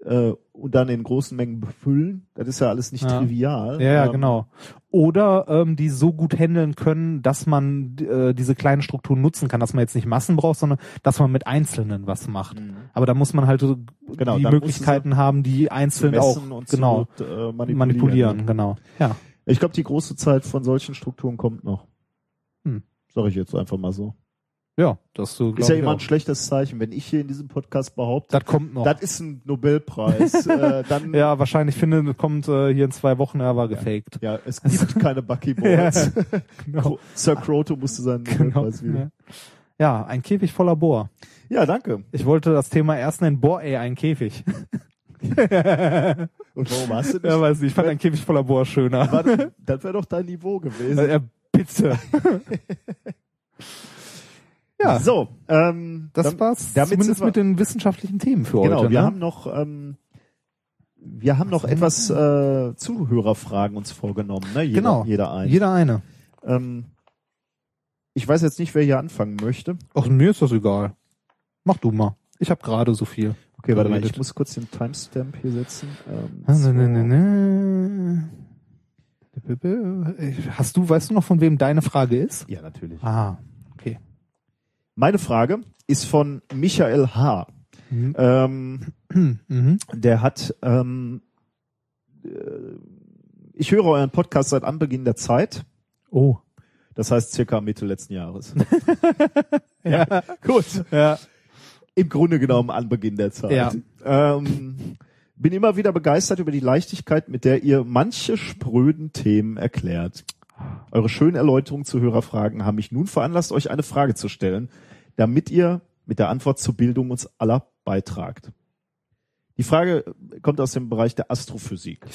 [SPEAKER 4] Äh, und dann in großen Mengen befüllen. Das ist ja alles nicht
[SPEAKER 2] Ja.
[SPEAKER 4] trivial.
[SPEAKER 2] Ja, ja
[SPEAKER 4] Ähm,
[SPEAKER 2] genau. Oder ähm, die so gut handeln können, dass man äh, diese kleinen Strukturen nutzen kann, dass man jetzt nicht Massen braucht, sondern dass man mit Einzelnen was macht. Aber da muss man halt so
[SPEAKER 4] Mhm. Genau,
[SPEAKER 2] die Möglichkeiten haben, die einzeln auch genau
[SPEAKER 4] Not, äh, manipulieren.
[SPEAKER 2] manipulieren. Genau. Ja.
[SPEAKER 4] Ich glaube, die große Zeit von solchen Strukturen kommt noch.
[SPEAKER 2] Hm.
[SPEAKER 4] Sag ich jetzt einfach mal so.
[SPEAKER 2] Ja, das so
[SPEAKER 4] Ist ja immer ein schlechtes Zeichen, wenn ich hier in diesem Podcast behaupte,
[SPEAKER 2] Das kommt noch.
[SPEAKER 4] das ist ein Nobelpreis. äh, dann,
[SPEAKER 2] ja, wahrscheinlich finde kommt äh, hier in zwei Wochen, er war gefaked.
[SPEAKER 4] ja, es gibt keine Buckyballs.
[SPEAKER 2] Ja, genau.
[SPEAKER 4] Sir Croto musste seinen Nobelpreis
[SPEAKER 2] Genau.
[SPEAKER 4] wieder.
[SPEAKER 2] Ja. ja, ein Käfig voller Bohr.
[SPEAKER 4] Ja, danke.
[SPEAKER 2] Ich wollte das Thema erst nennen, Bohr, ey, ein Käfig.
[SPEAKER 4] Und warum hast du nicht?
[SPEAKER 2] Ja, weiß nicht, ich fand ein Käfig voller Bohr schöner.
[SPEAKER 4] Warte, das wäre doch dein Niveau gewesen.
[SPEAKER 2] Äh, bitte. Ja,
[SPEAKER 4] So, ähm,
[SPEAKER 2] das
[SPEAKER 4] dann-
[SPEAKER 2] war's.
[SPEAKER 4] damit
[SPEAKER 2] Zumindest
[SPEAKER 4] wir-
[SPEAKER 2] mit den wissenschaftlichen Themen für
[SPEAKER 4] Genau,
[SPEAKER 2] heute.
[SPEAKER 4] wir
[SPEAKER 2] ne?
[SPEAKER 4] haben noch, ähm, wir haben noch etwas äh, Zuhörerfragen uns vorgenommen, ne? Jeder,
[SPEAKER 2] genau.
[SPEAKER 4] jeder ein.
[SPEAKER 2] Jeder eine.
[SPEAKER 4] Ähm, ich weiß jetzt nicht, wer hier anfangen möchte.
[SPEAKER 2] Ach, mir ist das egal. Mach du mal. Ich habe gerade so viel.
[SPEAKER 4] Okay, warte mal,
[SPEAKER 2] geredet.
[SPEAKER 4] ich muss kurz den Timestamp hier setzen. Ähm,
[SPEAKER 2] Ah,
[SPEAKER 4] so.
[SPEAKER 2] ne, ne, ne. Hast du, weißt du noch, von wem deine Frage ist?
[SPEAKER 4] Ja, natürlich.
[SPEAKER 2] Ah.
[SPEAKER 4] Meine Frage ist von Michael H.
[SPEAKER 2] Mhm.
[SPEAKER 4] Ähm,
[SPEAKER 2] Mhm.
[SPEAKER 4] der hat, ähm, äh, ich höre euren Podcast seit Anbeginn der Zeit.
[SPEAKER 2] Oh.
[SPEAKER 4] Das heißt circa Mitte letzten Jahres.
[SPEAKER 2] Ja.
[SPEAKER 4] Gut.
[SPEAKER 2] Ja.
[SPEAKER 4] Im Grunde genommen Anbeginn der Zeit.
[SPEAKER 2] Ja.
[SPEAKER 4] Ähm, bin immer wieder begeistert über die Leichtigkeit, mit der ihr manche spröden Themen erklärt. Eure schönen Erläuterungen zu Hörerfragen haben mich nun veranlasst, euch eine Frage zu stellen, damit ihr mit der Antwort zur Bildung uns aller beitragt. Die Frage kommt aus dem Bereich der Astrophysik.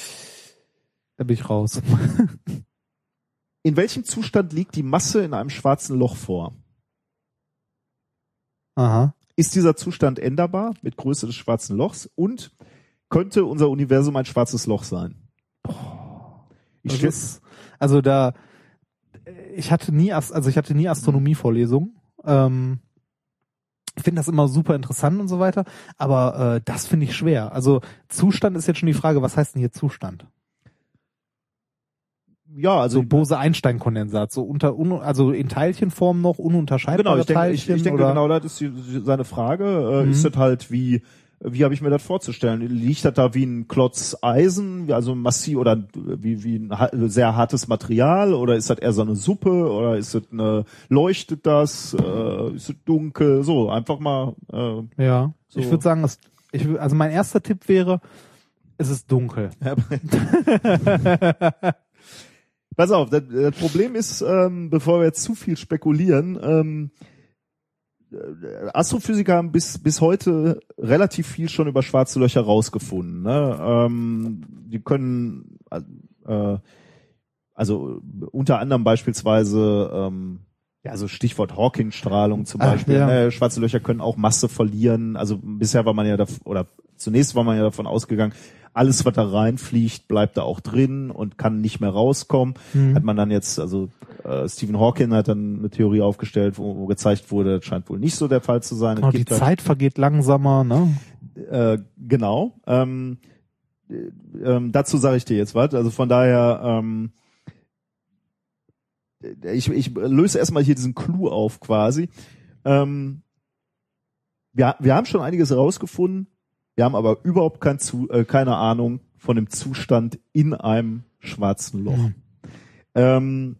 [SPEAKER 2] Da bin ich raus.
[SPEAKER 4] In welchem Zustand liegt die Masse in einem schwarzen Loch vor?
[SPEAKER 2] Aha.
[SPEAKER 4] Ist dieser Zustand änderbar mit Größe des schwarzen Lochs und könnte unser Universum ein schwarzes Loch sein? Ich
[SPEAKER 2] ist, also da, ich hatte nie, also ich hatte nie Astronomievorlesungen. Ähm, ich finde das immer super interessant und so weiter, aber äh, das finde ich schwer. Also Zustand ist jetzt schon die Frage, was heißt denn hier Zustand?
[SPEAKER 4] ja, also
[SPEAKER 2] So Bose-Einstein-Kondensat, so unter, un, also in Teilchenform noch ununterscheidbare
[SPEAKER 4] genau, ich denke, ich,
[SPEAKER 2] Teilchen
[SPEAKER 4] ich denke
[SPEAKER 2] oder?
[SPEAKER 4] genau, das ist die, seine Frage. Äh,
[SPEAKER 2] Mhm.
[SPEAKER 4] Ist das halt wie, wie habe ich mir das vorzustellen? Liegt das da wie ein Klotz Eisen, also massiv oder wie, wie ein sehr hartes Material oder ist das eher so eine Suppe oder ist das eine, leuchtet das, äh, ist es dunkel, so, einfach mal, äh,
[SPEAKER 2] Ja,
[SPEAKER 4] So.
[SPEAKER 2] ich würde sagen, es, ich, also mein erster Tipp wäre, es ist dunkel.
[SPEAKER 4] Pass auf, das, das Problem ist, ähm, bevor wir jetzt zu viel spekulieren, ähm, äh, Astrophysiker haben bis, bis heute relativ viel schon über schwarze Löcher rausgefunden. Ne? Ähm, die können, äh, also unter anderem beispielsweise, ähm, ja, so Stichwort Hawking-Strahlung zum
[SPEAKER 2] Ach,
[SPEAKER 4] Beispiel.
[SPEAKER 2] ja.
[SPEAKER 4] Ne? Schwarze Löcher können auch Masse verlieren. Also bisher war man ja, dav- oder zunächst war man ja davon ausgegangen, alles, was da reinfliegt, bleibt da auch drin und kann nicht mehr rauskommen.
[SPEAKER 2] Mhm.
[SPEAKER 4] Hat man dann jetzt, also äh, Stephen Hawking hat dann eine Theorie aufgestellt, wo, wo gezeigt wurde, das scheint wohl nicht so der Fall zu sein.
[SPEAKER 2] Genau, die Zeit vergeht langsamer, ne?
[SPEAKER 4] äh, genau. Ähm, äh, ähm, dazu sage ich dir jetzt was. Also von daher, ähm, äh, ich, ich löse erstmal hier diesen Clou auf quasi. Ähm, wir, wir haben schon einiges herausgefunden, wir haben aber überhaupt kein zu, äh, keine Ahnung von dem Zustand in einem schwarzen Loch. Ähm,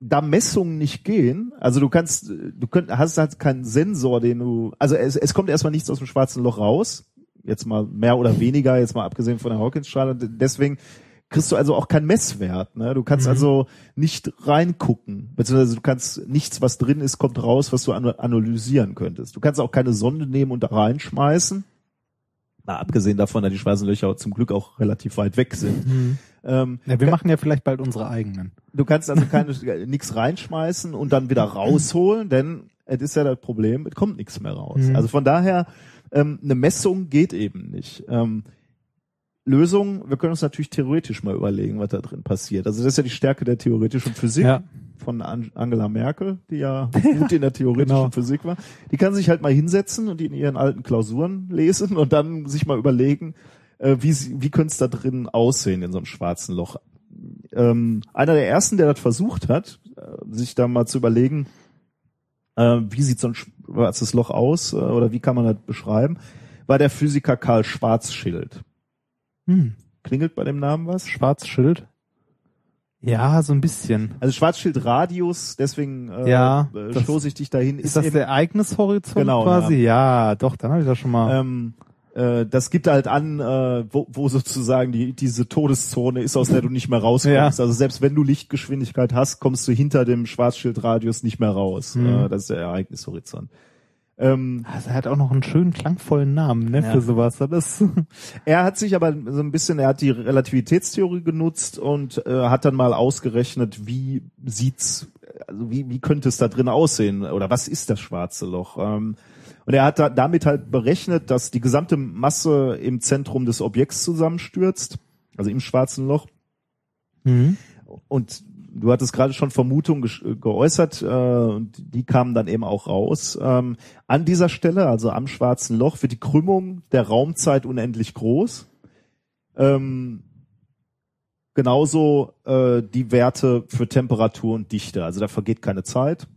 [SPEAKER 4] da Messungen nicht gehen, also du kannst, du könnt, hast halt keinen Sensor, den du, also es, es kommt erstmal nichts aus dem schwarzen Loch raus, jetzt mal mehr oder weniger, jetzt mal abgesehen von der Hawkins-Strahlung, deswegen kriegst du also auch keinen Messwert, ne? Du kannst
[SPEAKER 2] Mhm.
[SPEAKER 4] also nicht reingucken, beziehungsweise du kannst nichts, was drin ist, kommt raus, was du an- analysieren könntest. Du kannst auch keine Sonde nehmen und da reinschmeißen. Na, abgesehen davon, dass die schwarzen Löcher zum Glück auch relativ weit weg sind.
[SPEAKER 2] Mhm.
[SPEAKER 4] Ähm,
[SPEAKER 2] Ja, wir machen ja vielleicht bald unsere eigenen.
[SPEAKER 4] Du kannst also keine nichts reinschmeißen und dann wieder rausholen, denn es ist ja das Problem, es kommt nichts mehr raus.
[SPEAKER 2] Mhm.
[SPEAKER 4] Also von daher ähm, eine Messung geht eben nicht. Ähm, Lösung, wir können uns natürlich theoretisch mal überlegen, was da drin passiert. Also das ist ja die Stärke der theoretischen Physik
[SPEAKER 2] Ja.
[SPEAKER 4] von An Angela Merkel, die ja gut in der theoretischen
[SPEAKER 2] Genau.
[SPEAKER 4] Physik war. Die kann sich halt mal hinsetzen und die in ihren alten Klausuren lesen und dann sich mal überlegen, äh, wie, sie- wie könnte es da drin aussehen in so einem schwarzen Loch. Ähm, einer der ersten, der das versucht hat, äh, sich da mal zu überlegen, äh, wie sieht so ein schwarzes Loch aus äh, oder wie kann man das beschreiben, war der Physiker Karl Schwarzschild.
[SPEAKER 2] Hm.
[SPEAKER 4] Klingelt bei dem Namen was?
[SPEAKER 2] Schwarzschild? Ja, so ein bisschen.
[SPEAKER 4] Also Schwarzschild Radius, deswegen äh,
[SPEAKER 2] Ja,
[SPEAKER 4] äh,
[SPEAKER 2] das-
[SPEAKER 4] stoße ich dich dahin.
[SPEAKER 2] Ist das
[SPEAKER 4] eben-
[SPEAKER 2] der Ereignishorizont
[SPEAKER 4] Genau,
[SPEAKER 2] quasi? Ja. doch, dann habe ich das schon mal.
[SPEAKER 4] Ähm, äh, das gibt halt an, äh, wo, wo sozusagen die, diese Todeszone ist, aus der du nicht mehr rauskommst.
[SPEAKER 2] Ja.
[SPEAKER 4] Also selbst wenn du Lichtgeschwindigkeit hast, kommst du hinter dem Schwarzschildradius nicht mehr raus.
[SPEAKER 2] Mhm.
[SPEAKER 4] Äh, das ist der Ereignishorizont. Ähm,
[SPEAKER 2] Also er hat auch noch einen schönen klangvollen Namen, ne,
[SPEAKER 4] Ja.
[SPEAKER 2] für sowas. Das
[SPEAKER 4] Er hat sich aber so ein bisschen, er hat die Relativitätstheorie genutzt und äh, hat dann mal ausgerechnet, wie sieht's, also wie, wie könnte es da drin aussehen oder was ist das schwarze Loch? Ähm, und er hat da, damit halt berechnet, dass die gesamte Masse im Zentrum des Objekts zusammenstürzt, also im schwarzen Loch.
[SPEAKER 2] Mhm.
[SPEAKER 4] Und du hattest gerade schon Vermutungen gesch- geäußert, äh, und die kamen dann eben auch raus. Ähm, an dieser Stelle, also am schwarzen Loch, wird die Krümmung der Raumzeit unendlich groß. Ähm, genauso äh, die Werte für Temperatur und Dichte. Also da vergeht keine Zeit.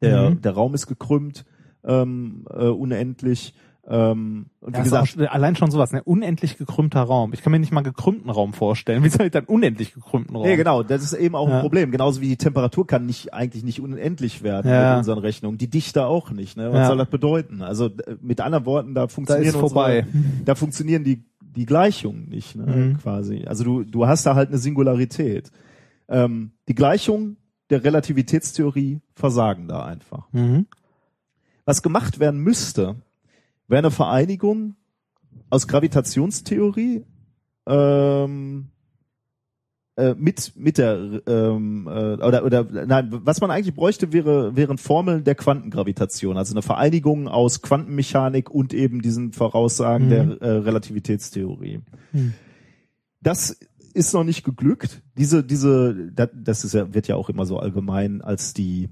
[SPEAKER 4] Der,
[SPEAKER 2] Mhm.
[SPEAKER 4] der Raum ist gekrümmt, ähm, äh, unendlich. Ähm, und wie
[SPEAKER 2] Ja,
[SPEAKER 4] gesagt,
[SPEAKER 2] auch, allein schon sowas, ne? Unendlich gekrümmter Raum. Ich kann mir nicht mal gekrümmten Raum vorstellen. Wie soll ich dann unendlich gekrümmten Raum?
[SPEAKER 4] Nee, genau, das ist eben auch ein
[SPEAKER 2] Ja.
[SPEAKER 4] Problem. Genauso wie die Temperatur kann nicht eigentlich nicht unendlich werden
[SPEAKER 2] Ja.
[SPEAKER 4] mit unseren Rechnungen. Die Dichte auch nicht. Ne? Was soll das bedeuten? Also mit anderen Worten, da funktionieren
[SPEAKER 2] vorbei.
[SPEAKER 4] Unsere, da funktionieren die die Gleichungen nicht, ne?
[SPEAKER 2] Mhm.
[SPEAKER 4] quasi. Also du du hast da halt eine Singularität. Ähm, die Gleichungen der Relativitätstheorie versagen da einfach.
[SPEAKER 2] Mhm.
[SPEAKER 4] Was gemacht werden müsste, wäre eine Vereinigung aus Gravitationstheorie ähm, äh, mit mit der ähm, äh, oder oder nein, was man eigentlich bräuchte wäre wären Formeln der Quantengravitation, also eine Vereinigung aus Quantenmechanik und eben diesen Voraussagen
[SPEAKER 2] Mhm.
[SPEAKER 4] der äh, Relativitätstheorie.
[SPEAKER 2] Mhm.
[SPEAKER 4] Das ist noch nicht geglückt. Diese diese das, das ist ja wird ja auch immer so allgemein als die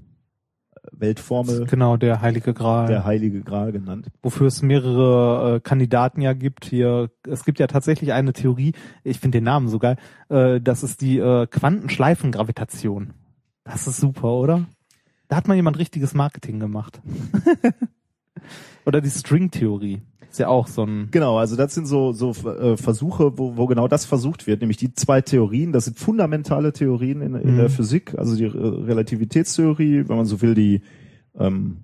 [SPEAKER 4] Weltformel
[SPEAKER 2] Genau, der Heilige Gral.
[SPEAKER 4] der Heilige Gral genannt.
[SPEAKER 2] wofür es mehrere äh, Kandidaten ja gibt. Hier, es gibt ja tatsächlich eine Theorie, ich finde den Namen so geil, äh, das ist die äh, Quantenschleifengravitation. Das ist super, oder? Da hat mal jemand richtiges Marketing gemacht. oder die Stringtheorie. Ist ja auch so ein
[SPEAKER 4] Genau, also das sind so, so äh, Versuche, wo, wo genau das versucht wird, nämlich die zwei Theorien, das sind fundamentale Theorien in, in
[SPEAKER 2] Mhm.
[SPEAKER 4] der Physik, also die äh, Relativitätstheorie, wenn man so will, die, ähm,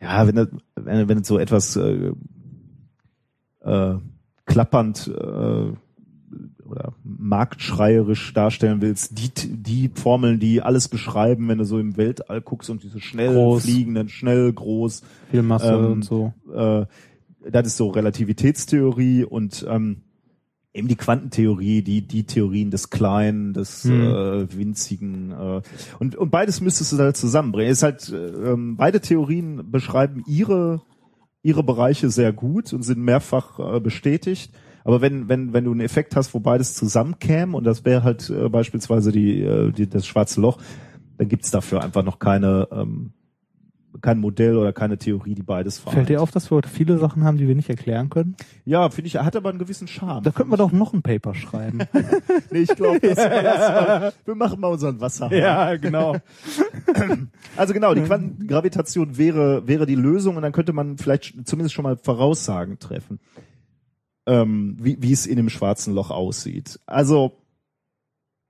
[SPEAKER 4] ja, wenn das, wenn, wenn so etwas äh, äh, klappernd äh, oder marktschreierisch darstellen willst, die, die Formeln, die alles beschreiben, wenn du so im Weltall guckst und diese schnell
[SPEAKER 2] Groß.
[SPEAKER 4] fliegenden, schnell, groß,
[SPEAKER 2] viel Masse
[SPEAKER 4] ähm,
[SPEAKER 2] und so.
[SPEAKER 4] äh, das ist so Relativitätstheorie und ähm, eben die Quantentheorie, die die Theorien des Kleinen, des
[SPEAKER 2] Hm.
[SPEAKER 4] äh, winzigen äh, und und beides müsstest du halt zusammenbringen. Es ist halt äh, ähm, beide Theorien beschreiben ihre ihre Bereiche sehr gut und sind mehrfach äh, bestätigt. Aber wenn wenn wenn du einen Effekt hast, wo beides zusammenkäme und das wäre halt äh, beispielsweise die, äh, die das schwarze Loch, dann gibt's dafür einfach noch keine ähm, kein Modell oder keine Theorie, die beides vereint.
[SPEAKER 2] Fällt dir auf, dass wir heute viele Sachen haben, die wir nicht erklären können?
[SPEAKER 4] Ja, finde ich, hat aber einen gewissen Charme.
[SPEAKER 2] Da könnten wir doch noch ein Paper schreiben.
[SPEAKER 4] nee, ich glaube, wir. Wir machen mal unseren Wasserhahn.
[SPEAKER 2] Ja, genau.
[SPEAKER 4] Also genau, die Quantengravitation wäre, wäre die Lösung und dann könnte man vielleicht zumindest schon mal Voraussagen treffen, ähm, wie, wie es in dem schwarzen Loch aussieht. Also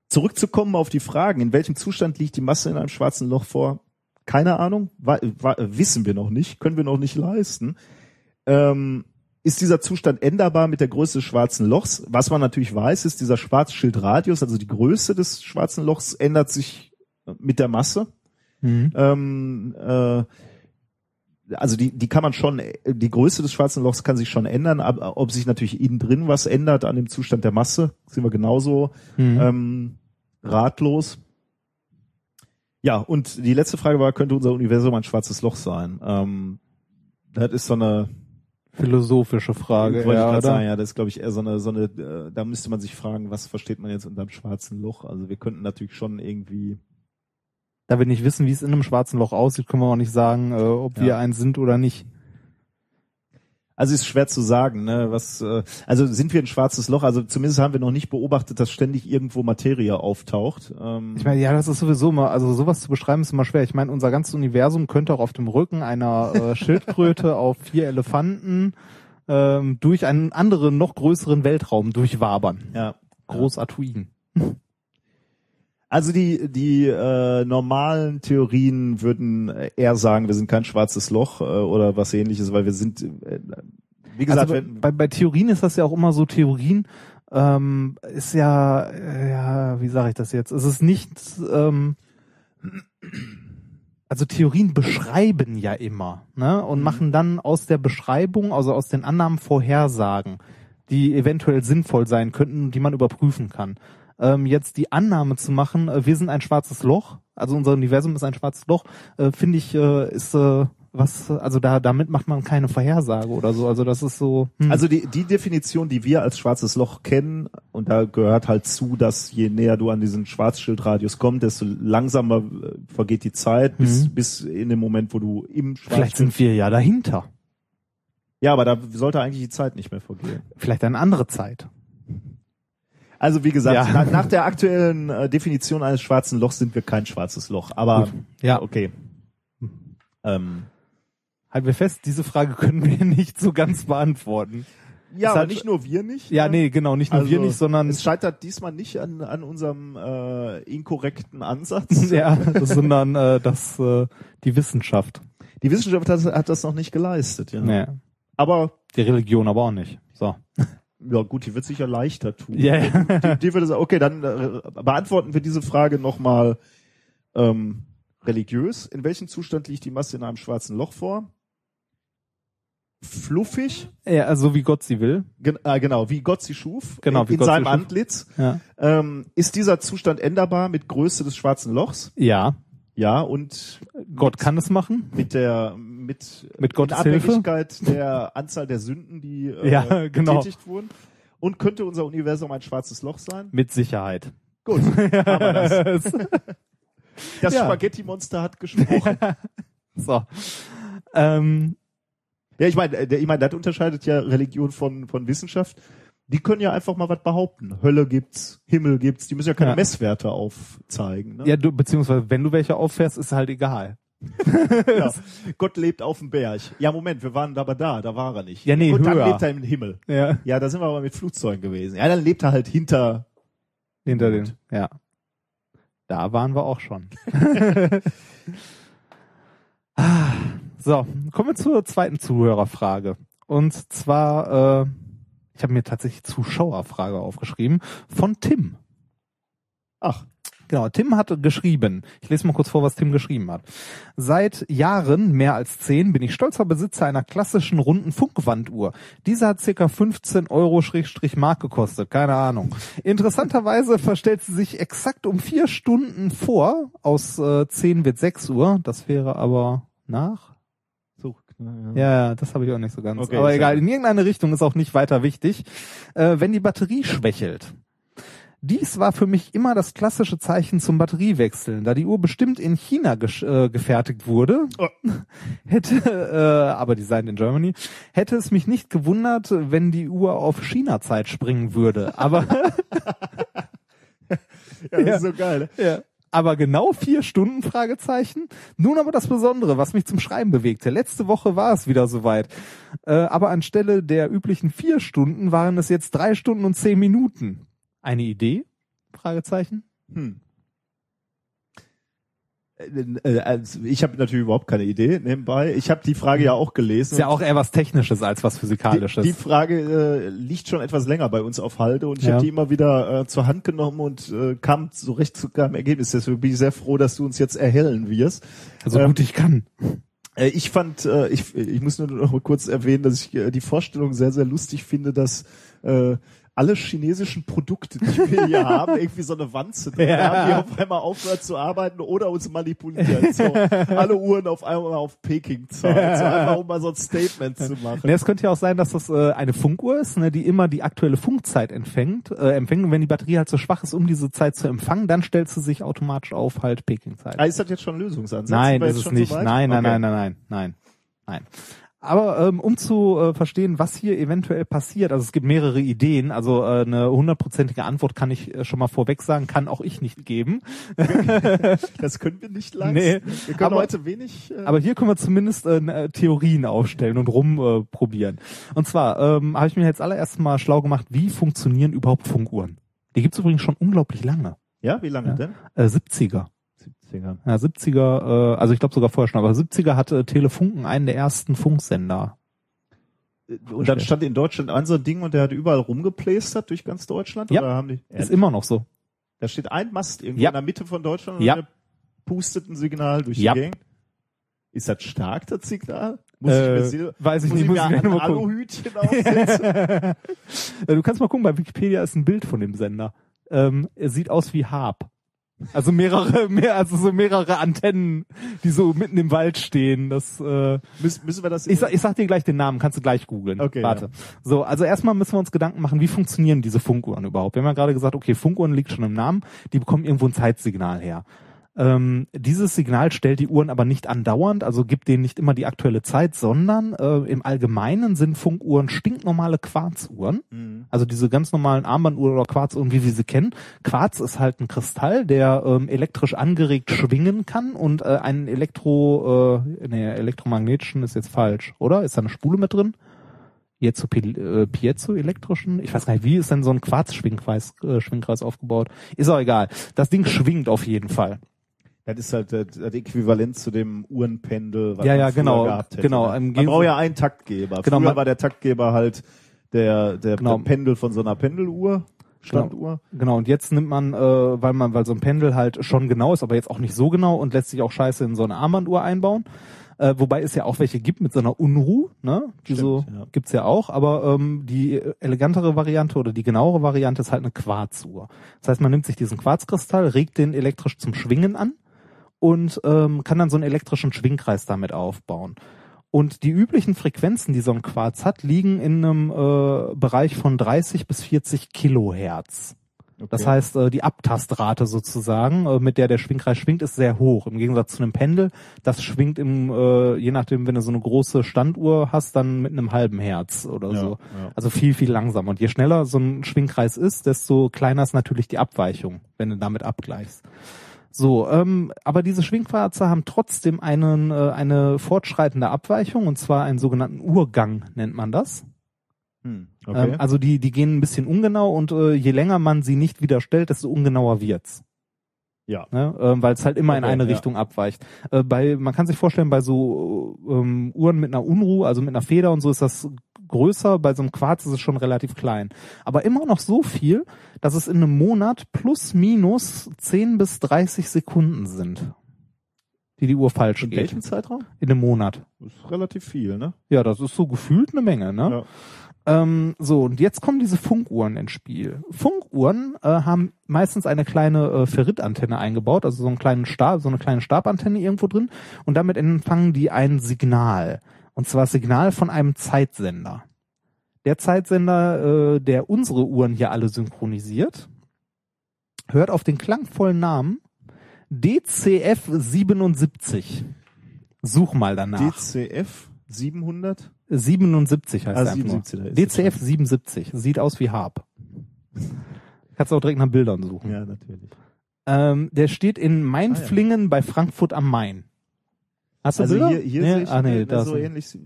[SPEAKER 4] zurückzukommen auf die Fragen, in welchem Zustand liegt die Masse in einem schwarzen Loch vor? Keine Ahnung, wa wa wissen wir noch nicht, können wir noch nicht leisten. Ähm, ist dieser Zustand änderbar mit der Größe des schwarzen Lochs? Was man natürlich weiß, ist, dieser Schwarzschildradius, also die Größe des schwarzen Lochs, ändert sich mit der Masse.
[SPEAKER 2] Mhm.
[SPEAKER 4] Ähm, äh, also die, die kann man schon, die Größe des schwarzen Lochs kann sich schon ändern, aber ob sich natürlich innen drin was ändert an dem Zustand der Masse, sind wir genauso
[SPEAKER 2] Mhm.
[SPEAKER 4] ähm, ratlos. Ja, und die letzte Frage war, könnte unser Universum ein schwarzes Loch sein? Ähm, das ist so eine
[SPEAKER 2] Philosophische Frage,
[SPEAKER 4] Wollte ich
[SPEAKER 2] ja,
[SPEAKER 4] grad
[SPEAKER 2] oder?
[SPEAKER 4] sagen, ja, das ist glaube ich eher so eine, so eine, äh, da müsste man sich fragen, was versteht man jetzt unter einem schwarzen Loch? Also wir könnten natürlich schon irgendwie,
[SPEAKER 2] Da wir nicht wissen, wie es in einem schwarzen Loch aussieht, können wir auch nicht sagen, äh, ob wir
[SPEAKER 4] Ja.
[SPEAKER 2] eins sind oder nicht.
[SPEAKER 4] Also ist schwer zu sagen, ne? Was, äh, also sind wir ein schwarzes Loch? Also zumindest haben wir noch nicht beobachtet, dass ständig irgendwo Materie auftaucht. Ähm,
[SPEAKER 2] Ich meine, ja, das ist sowieso immer, also sowas zu beschreiben ist immer schwer. Ich meine, unser ganzes Universum könnte auch auf dem Rücken einer äh, Schildkröte auf vier Elefanten ähm, durch einen anderen, noch größeren Weltraum durchwabern.
[SPEAKER 4] ja.
[SPEAKER 2] Groß Atuin.
[SPEAKER 4] Also die die äh, normalen Theorien würden eher sagen, wir sind kein schwarzes Loch äh, oder was ähnliches, weil wir sind, äh, wie gesagt,
[SPEAKER 2] also bei, bei, bei Theorien ist das ja auch immer so, Theorien ähm, ist ja, äh, ja, wie sage ich das jetzt? Es ist nicht, ähm, also Theorien beschreiben ja immer, ne? Und machen dann aus der Beschreibung, also aus den Annahmen Vorhersagen, die eventuell sinnvoll sein könnten, die man überprüfen kann. Ähm, jetzt die Annahme zu machen, äh, wir sind ein schwarzes Loch, also unser Universum ist ein schwarzes Loch, äh, finde ich, äh, ist äh, was, also da damit macht man keine Vorhersage oder so. Also das ist so. Hm.
[SPEAKER 4] also die die Definition, die wir als schwarzes Loch kennen, und da gehört halt zu, dass je näher du an diesen Schwarzschildradius kommst, desto langsamer äh, vergeht die Zeit, bis
[SPEAKER 2] Mhm.
[SPEAKER 4] bis in dem Moment, wo du im
[SPEAKER 2] Vielleicht
[SPEAKER 4] Schwarzschild
[SPEAKER 2] sind wir ja dahinter.
[SPEAKER 4] Ja, aber da sollte eigentlich die Zeit nicht mehr vergehen.
[SPEAKER 2] Vielleicht eine andere Zeit.
[SPEAKER 4] Also wie gesagt,
[SPEAKER 2] Ja.
[SPEAKER 4] nach, nach der aktuellen äh, Definition eines schwarzen Lochs sind wir kein schwarzes Loch. Aber
[SPEAKER 2] Gut. Ja.
[SPEAKER 4] okay. Ähm,
[SPEAKER 2] Halten wir fest, diese Frage können wir nicht so ganz beantworten.
[SPEAKER 4] ja,
[SPEAKER 2] Es
[SPEAKER 4] aber
[SPEAKER 2] hat-
[SPEAKER 4] nicht nur wir nicht.
[SPEAKER 2] Ja,
[SPEAKER 4] ne?
[SPEAKER 2] nee, genau, nicht nur wir
[SPEAKER 4] Also,
[SPEAKER 2] nicht, sondern
[SPEAKER 4] es scheitert diesmal nicht an, an unserem äh, inkorrekten Ansatz.
[SPEAKER 2] ja, sondern äh, das äh, die Wissenschaft.
[SPEAKER 4] Die Wissenschaft hat, hat das noch nicht geleistet. Ja.
[SPEAKER 2] Nee,
[SPEAKER 4] Aber
[SPEAKER 2] die Religion aber auch nicht. So.
[SPEAKER 4] Ja gut, die wird sicher leichter tun.
[SPEAKER 2] Ja, ja.
[SPEAKER 4] Die, die würde sagen, okay, dann äh, beantworten wir diese Frage nochmal ähm, religiös. In welchem Zustand liegt die Masse in einem schwarzen Loch vor? Fluffig,
[SPEAKER 2] Ja, also wie Gott sie will.
[SPEAKER 4] gen äh, genau, wie Gott sie schuf,
[SPEAKER 2] Genau,
[SPEAKER 4] in,
[SPEAKER 2] wie
[SPEAKER 4] in
[SPEAKER 2] Gott sie
[SPEAKER 4] seinem
[SPEAKER 2] schuf.
[SPEAKER 4] Antlitz.
[SPEAKER 2] Ja.
[SPEAKER 4] Ähm, ist dieser Zustand änderbar mit Größe des schwarzen Lochs?
[SPEAKER 2] Ja,
[SPEAKER 4] Ja, und
[SPEAKER 2] Gott kann es machen.
[SPEAKER 4] mit der mit,
[SPEAKER 2] Mit Gottes
[SPEAKER 4] in
[SPEAKER 2] Hilfe?
[SPEAKER 4] Abhängigkeit der Anzahl der Sünden, die äh,
[SPEAKER 2] Ja, genau.
[SPEAKER 4] getätigt wurden. Und könnte unser Universum ein schwarzes Loch sein?
[SPEAKER 2] Mit Sicherheit.
[SPEAKER 4] Gut, aber das, das
[SPEAKER 2] Ja.
[SPEAKER 4] Spaghetti-Monster hat gesprochen.
[SPEAKER 2] so. Ähm,
[SPEAKER 4] ja, ich meine, äh, ich meine, das unterscheidet ja Religion von, von Wissenschaft. Die können ja einfach mal was behaupten. Hölle gibt's, Himmel gibt's, die müssen ja keine
[SPEAKER 2] Ja.
[SPEAKER 4] Messwerte aufzeigen. Ne?
[SPEAKER 2] ja, du, beziehungsweise wenn du welche auffährst, ist halt egal.
[SPEAKER 4] Ja. Gott lebt auf dem Berg. Ja, Moment, wir waren aber da, da war er nicht.
[SPEAKER 2] Ja, nee,
[SPEAKER 4] Und dann
[SPEAKER 2] höher.
[SPEAKER 4] lebt er im Himmel.
[SPEAKER 2] Ja.
[SPEAKER 4] Ja, da sind wir aber mit Flugzeugen gewesen. Ja, dann lebt er halt hinter.
[SPEAKER 2] Hinter den. Ja. Da waren wir auch schon. Ah, so, kommen wir zur zweiten Zuhörerfrage. Und zwar, äh, ich habe mir tatsächlich Zuschauerfrage aufgeschrieben von Tim.
[SPEAKER 4] Ach.
[SPEAKER 2] Genau, Tim hat geschrieben, ich lese mal kurz vor, was Tim geschrieben hat. Seit Jahren, mehr als zehn, bin ich stolzer Besitzer einer klassischen runden Funkwanduhr. Diese hat circa 15 Euro Mark gekostet, keine Ahnung. Interessanterweise verstellt sie sich exakt um vier Stunden vor, aus äh, 10 wird 6 Uhr, das wäre aber nach
[SPEAKER 4] So, ja.
[SPEAKER 2] das habe ich auch nicht so ganz.
[SPEAKER 4] Okay,
[SPEAKER 2] Aber egal, in irgendeine Richtung ist auch nicht weiter wichtig. Äh, wenn die Batterie schwächelt. Dies war für mich immer das klassische Zeichen zum Batteriewechseln, da die Uhr bestimmt in China äh, gefertigt wurde.
[SPEAKER 4] Oh.
[SPEAKER 2] Hätte, äh, aber designed in Germany, hätte es mich nicht gewundert, wenn die Uhr auf China-Zeit springen würde. Aber
[SPEAKER 4] Ja, das
[SPEAKER 2] Ja.
[SPEAKER 4] ist so geil.
[SPEAKER 2] Ja. Aber genau vier Stunden Fragezeichen. Nun aber das Besondere, was mich zum Schreiben bewegte. Letzte Woche war es wieder soweit. Äh, aber anstelle der üblichen vier Stunden waren es jetzt drei Stunden und zehn Minuten. Eine Idee? Fragezeichen.
[SPEAKER 4] Hm. Äh, also ich habe natürlich überhaupt keine Idee nebenbei. Ich habe die Frage ja auch gelesen.
[SPEAKER 2] Ist ja auch eher was Technisches als was
[SPEAKER 4] die,
[SPEAKER 2] Physikalisches.
[SPEAKER 4] die Frage äh, liegt schon etwas länger bei uns auf Halde und ich
[SPEAKER 2] Ja.
[SPEAKER 4] habe die immer wieder äh, zur Hand genommen und äh, kam so recht zu keinem Ergebnis. Deswegen bin ich sehr froh, dass du uns jetzt erhellen wirst.
[SPEAKER 2] so
[SPEAKER 4] ähm,
[SPEAKER 2] gut ich kann.
[SPEAKER 4] Äh, Ich fand, äh, ich, ich muss nur noch mal kurz erwähnen, dass ich äh, die Vorstellung sehr, sehr lustig finde, dass äh, alle chinesischen Produkte, die wir hier haben, irgendwie so eine Wanze drin
[SPEAKER 2] Ja.
[SPEAKER 4] haben, die auf einmal aufhört zu arbeiten oder uns manipulieren. So, alle Uhren auf einmal auf Peking-Zeit, so einfach um mal so ein Statement zu machen.
[SPEAKER 2] Ne, es könnte ja auch sein, dass das äh, eine Funkuhr ist, ne, die immer die aktuelle Funkzeit empfängt, äh, empfängt. Und wenn die Batterie halt so schwach ist, um diese Zeit zu empfangen, dann stellt sie sich automatisch auf halt Peking-Zeit.
[SPEAKER 4] Ah, ist das jetzt schon ein Lösungsansatz?
[SPEAKER 2] Nein, ist es nicht.
[SPEAKER 4] so
[SPEAKER 2] nein, nein,
[SPEAKER 4] Okay.
[SPEAKER 2] nein, nein, nein, nein, nein. Aber ähm, um zu äh, verstehen, was hier eventuell passiert, also es gibt mehrere Ideen, also äh, eine hundertprozentige Antwort kann ich äh, schon mal vorweg sagen, kann auch ich nicht geben.
[SPEAKER 4] Das können wir nicht leisten.
[SPEAKER 2] Nee,
[SPEAKER 4] wir können
[SPEAKER 2] aber-
[SPEAKER 4] heute wenig. Äh,
[SPEAKER 2] Aber hier können wir zumindest äh, äh, Theorien aufstellen und rumprobieren. Äh, und zwar ähm, habe ich mir jetzt allererst mal schlau gemacht, wie funktionieren überhaupt Funkuhren. Die gibt's übrigens schon unglaublich lange.
[SPEAKER 4] ja, wie lange
[SPEAKER 2] Ja.
[SPEAKER 4] denn?
[SPEAKER 2] Äh, 70er.
[SPEAKER 4] 70er.
[SPEAKER 2] Ja, 70er, äh, also ich glaube sogar vorher schon, aber 70er hatte Telefunken einen der ersten Funksender.
[SPEAKER 4] Und dann stand in Deutschland ein so ein Ding und der hat überall rumgeplästert durch ganz Deutschland?
[SPEAKER 2] Ja,
[SPEAKER 4] oder haben die,
[SPEAKER 2] ist immer noch so.
[SPEAKER 4] Da steht ein Mast irgendwo
[SPEAKER 2] Ja.
[SPEAKER 4] in der Mitte von Deutschland
[SPEAKER 2] Ja.
[SPEAKER 4] und der pustet ein Signal durch
[SPEAKER 2] Ja.
[SPEAKER 4] die Gegend. Ist das stark, das Signal? Muss
[SPEAKER 2] Äh,
[SPEAKER 4] ich mir, Sil-
[SPEAKER 2] weiß ich
[SPEAKER 4] muss
[SPEAKER 2] nicht,
[SPEAKER 4] ich
[SPEAKER 2] muss
[SPEAKER 4] mir
[SPEAKER 2] ich gleich
[SPEAKER 4] ein. Aluhütchen aufsetzen?
[SPEAKER 2] Äh, du kannst mal gucken, bei Wikipedia ist ein Bild von dem Sender. Ähm, er sieht aus wie Harp. Also mehrere, mehr, also so mehrere Antennen, die so mitten im Wald stehen. Das äh,
[SPEAKER 4] müssen, müssen wir das
[SPEAKER 2] ich, sag, ich sag dir gleich den Namen, kannst du gleich googeln.
[SPEAKER 4] Okay,
[SPEAKER 2] Warte.
[SPEAKER 4] ja.
[SPEAKER 2] So, also erstmal müssen wir uns Gedanken machen, wie funktionieren diese Funkuhren überhaupt? Wir haben ja gerade gesagt, okay, Funkuhren liegt schon im Namen, die bekommen irgendwo ein Zeitsignal her. Ähm, dieses Signal stellt die Uhren aber nicht andauernd, also gibt denen nicht immer die aktuelle Zeit, sondern äh, im Allgemeinen sind Funkuhren stinknormale Quarzuhren.
[SPEAKER 4] Mhm.
[SPEAKER 2] Also diese ganz normalen Armbanduhren oder Quarzuhren, wie wir sie kennen. Quarz ist halt ein Kristall, der ähm, elektrisch angeregt schwingen kann und äh, einen Elektro, äh, nee, elektromagnetischen ist jetzt falsch, oder? Ist da eine Spule mit drin? Piezo, äh, Piezo elektrischen? Ich weiß gar nicht, wie ist denn so ein Quarz-Schwingkreis äh, Schwingkreis aufgebaut? Ist auch egal. Das Ding schwingt auf jeden Fall.
[SPEAKER 4] Das ist halt das, das Äquivalent zu dem Uhrenpendel, was
[SPEAKER 2] Ja,
[SPEAKER 4] man
[SPEAKER 2] ja, genau,
[SPEAKER 4] gehabt hätte.
[SPEAKER 2] genau,
[SPEAKER 4] ne?
[SPEAKER 2] im
[SPEAKER 4] Man braucht ja einen Taktgeber.
[SPEAKER 2] Genau,
[SPEAKER 4] früher war der Taktgeber halt der, der
[SPEAKER 2] Genau.
[SPEAKER 4] Pendel von so einer Pendeluhr, Standuhr.
[SPEAKER 2] Genau, und jetzt nimmt man, äh, weil man, weil so ein Pendel halt schon genau ist, aber jetzt auch nicht so genau und lässt sich auch scheiße in so eine Armbanduhr einbauen. Äh, wobei es ja auch welche gibt mit so einer Unruh, ne? Die so
[SPEAKER 4] ja.
[SPEAKER 2] gibt's ja auch, aber ähm, die elegantere Variante oder die genauere Variante ist halt eine Quarzuhr. Das heißt, man nimmt sich diesen Quarzkristall, regt den elektrisch zum Schwingen an und ähm, kann dann so einen elektrischen Schwingkreis damit aufbauen. Und die üblichen Frequenzen, die so ein Quarz hat, liegen in einem äh, Bereich von 30 bis 40 Kilohertz. Das
[SPEAKER 4] Okay.
[SPEAKER 2] heißt, äh, die Abtastrate sozusagen, äh, mit der der Schwingkreis schwingt, ist sehr hoch. Im Gegensatz zu einem Pendel, das schwingt im, äh, je nachdem, wenn du so eine große Standuhr hast, dann mit einem halben Herz oder
[SPEAKER 4] Ja,
[SPEAKER 2] so.
[SPEAKER 4] ja.
[SPEAKER 2] Also viel, viel langsamer. Und je schneller so ein Schwingkreis ist, desto kleiner ist natürlich die Abweichung, wenn du damit abgleichst. So, ähm, aber diese Schwingquarze haben trotzdem einen, äh, eine fortschreitende Abweichung, und zwar einen sogenannten Urgang nennt man das.
[SPEAKER 4] Hm, okay.
[SPEAKER 2] Ähm, also die, die gehen ein bisschen ungenau und äh, je länger man sie nicht wieder stellt, desto ungenauer wird's.
[SPEAKER 4] ja.
[SPEAKER 2] Ne? Ähm, Weil es halt immer in
[SPEAKER 4] Okay,
[SPEAKER 2] eine
[SPEAKER 4] ja.
[SPEAKER 2] Richtung abweicht. Äh, bei, man kann sich vorstellen, bei so ähm, Uhren mit einer Unruhe, also mit einer Feder und so ist das größer, bei so einem Quarz ist es schon relativ klein. Aber immer noch so viel, dass es in einem Monat plus minus 10 bis 30 Sekunden sind, die die Uhr falsch
[SPEAKER 4] In
[SPEAKER 2] geht.
[SPEAKER 4] welchem Zeitraum?
[SPEAKER 2] In einem Monat.
[SPEAKER 4] Das ist relativ viel, ne?
[SPEAKER 2] Ja, das ist so gefühlt eine Menge, ne?
[SPEAKER 4] Ja.
[SPEAKER 2] Ähm, so, und jetzt kommen diese Funkuhren ins Spiel. Funkuhren äh, haben meistens eine kleine äh, Ferritantenne eingebaut, also so einen kleinen Stab, so eine kleine Stabantenne irgendwo drin, und damit empfangen die ein Signal. Und zwar Signal von einem Zeitsender. Der Zeitsender, äh, der unsere Uhren hier alle synchronisiert, hört auf den klangvollen Namen DCF 77. Such mal danach.
[SPEAKER 4] DCF 700?
[SPEAKER 2] 77 heißt
[SPEAKER 4] Ah,
[SPEAKER 2] er einfach nur.
[SPEAKER 4] 77, da ist es
[SPEAKER 2] DCF 77. Sieht aus wie Harp. Kannst auch direkt nach Bildern suchen.
[SPEAKER 4] Ja, natürlich.
[SPEAKER 2] Ähm, der steht in Mainflingen bei Frankfurt am Main. Hast du
[SPEAKER 4] Also
[SPEAKER 2] Bilder?
[SPEAKER 4] hier, hier
[SPEAKER 2] nee?
[SPEAKER 4] sehe ich
[SPEAKER 2] ah, nee, da
[SPEAKER 4] so ähnlich.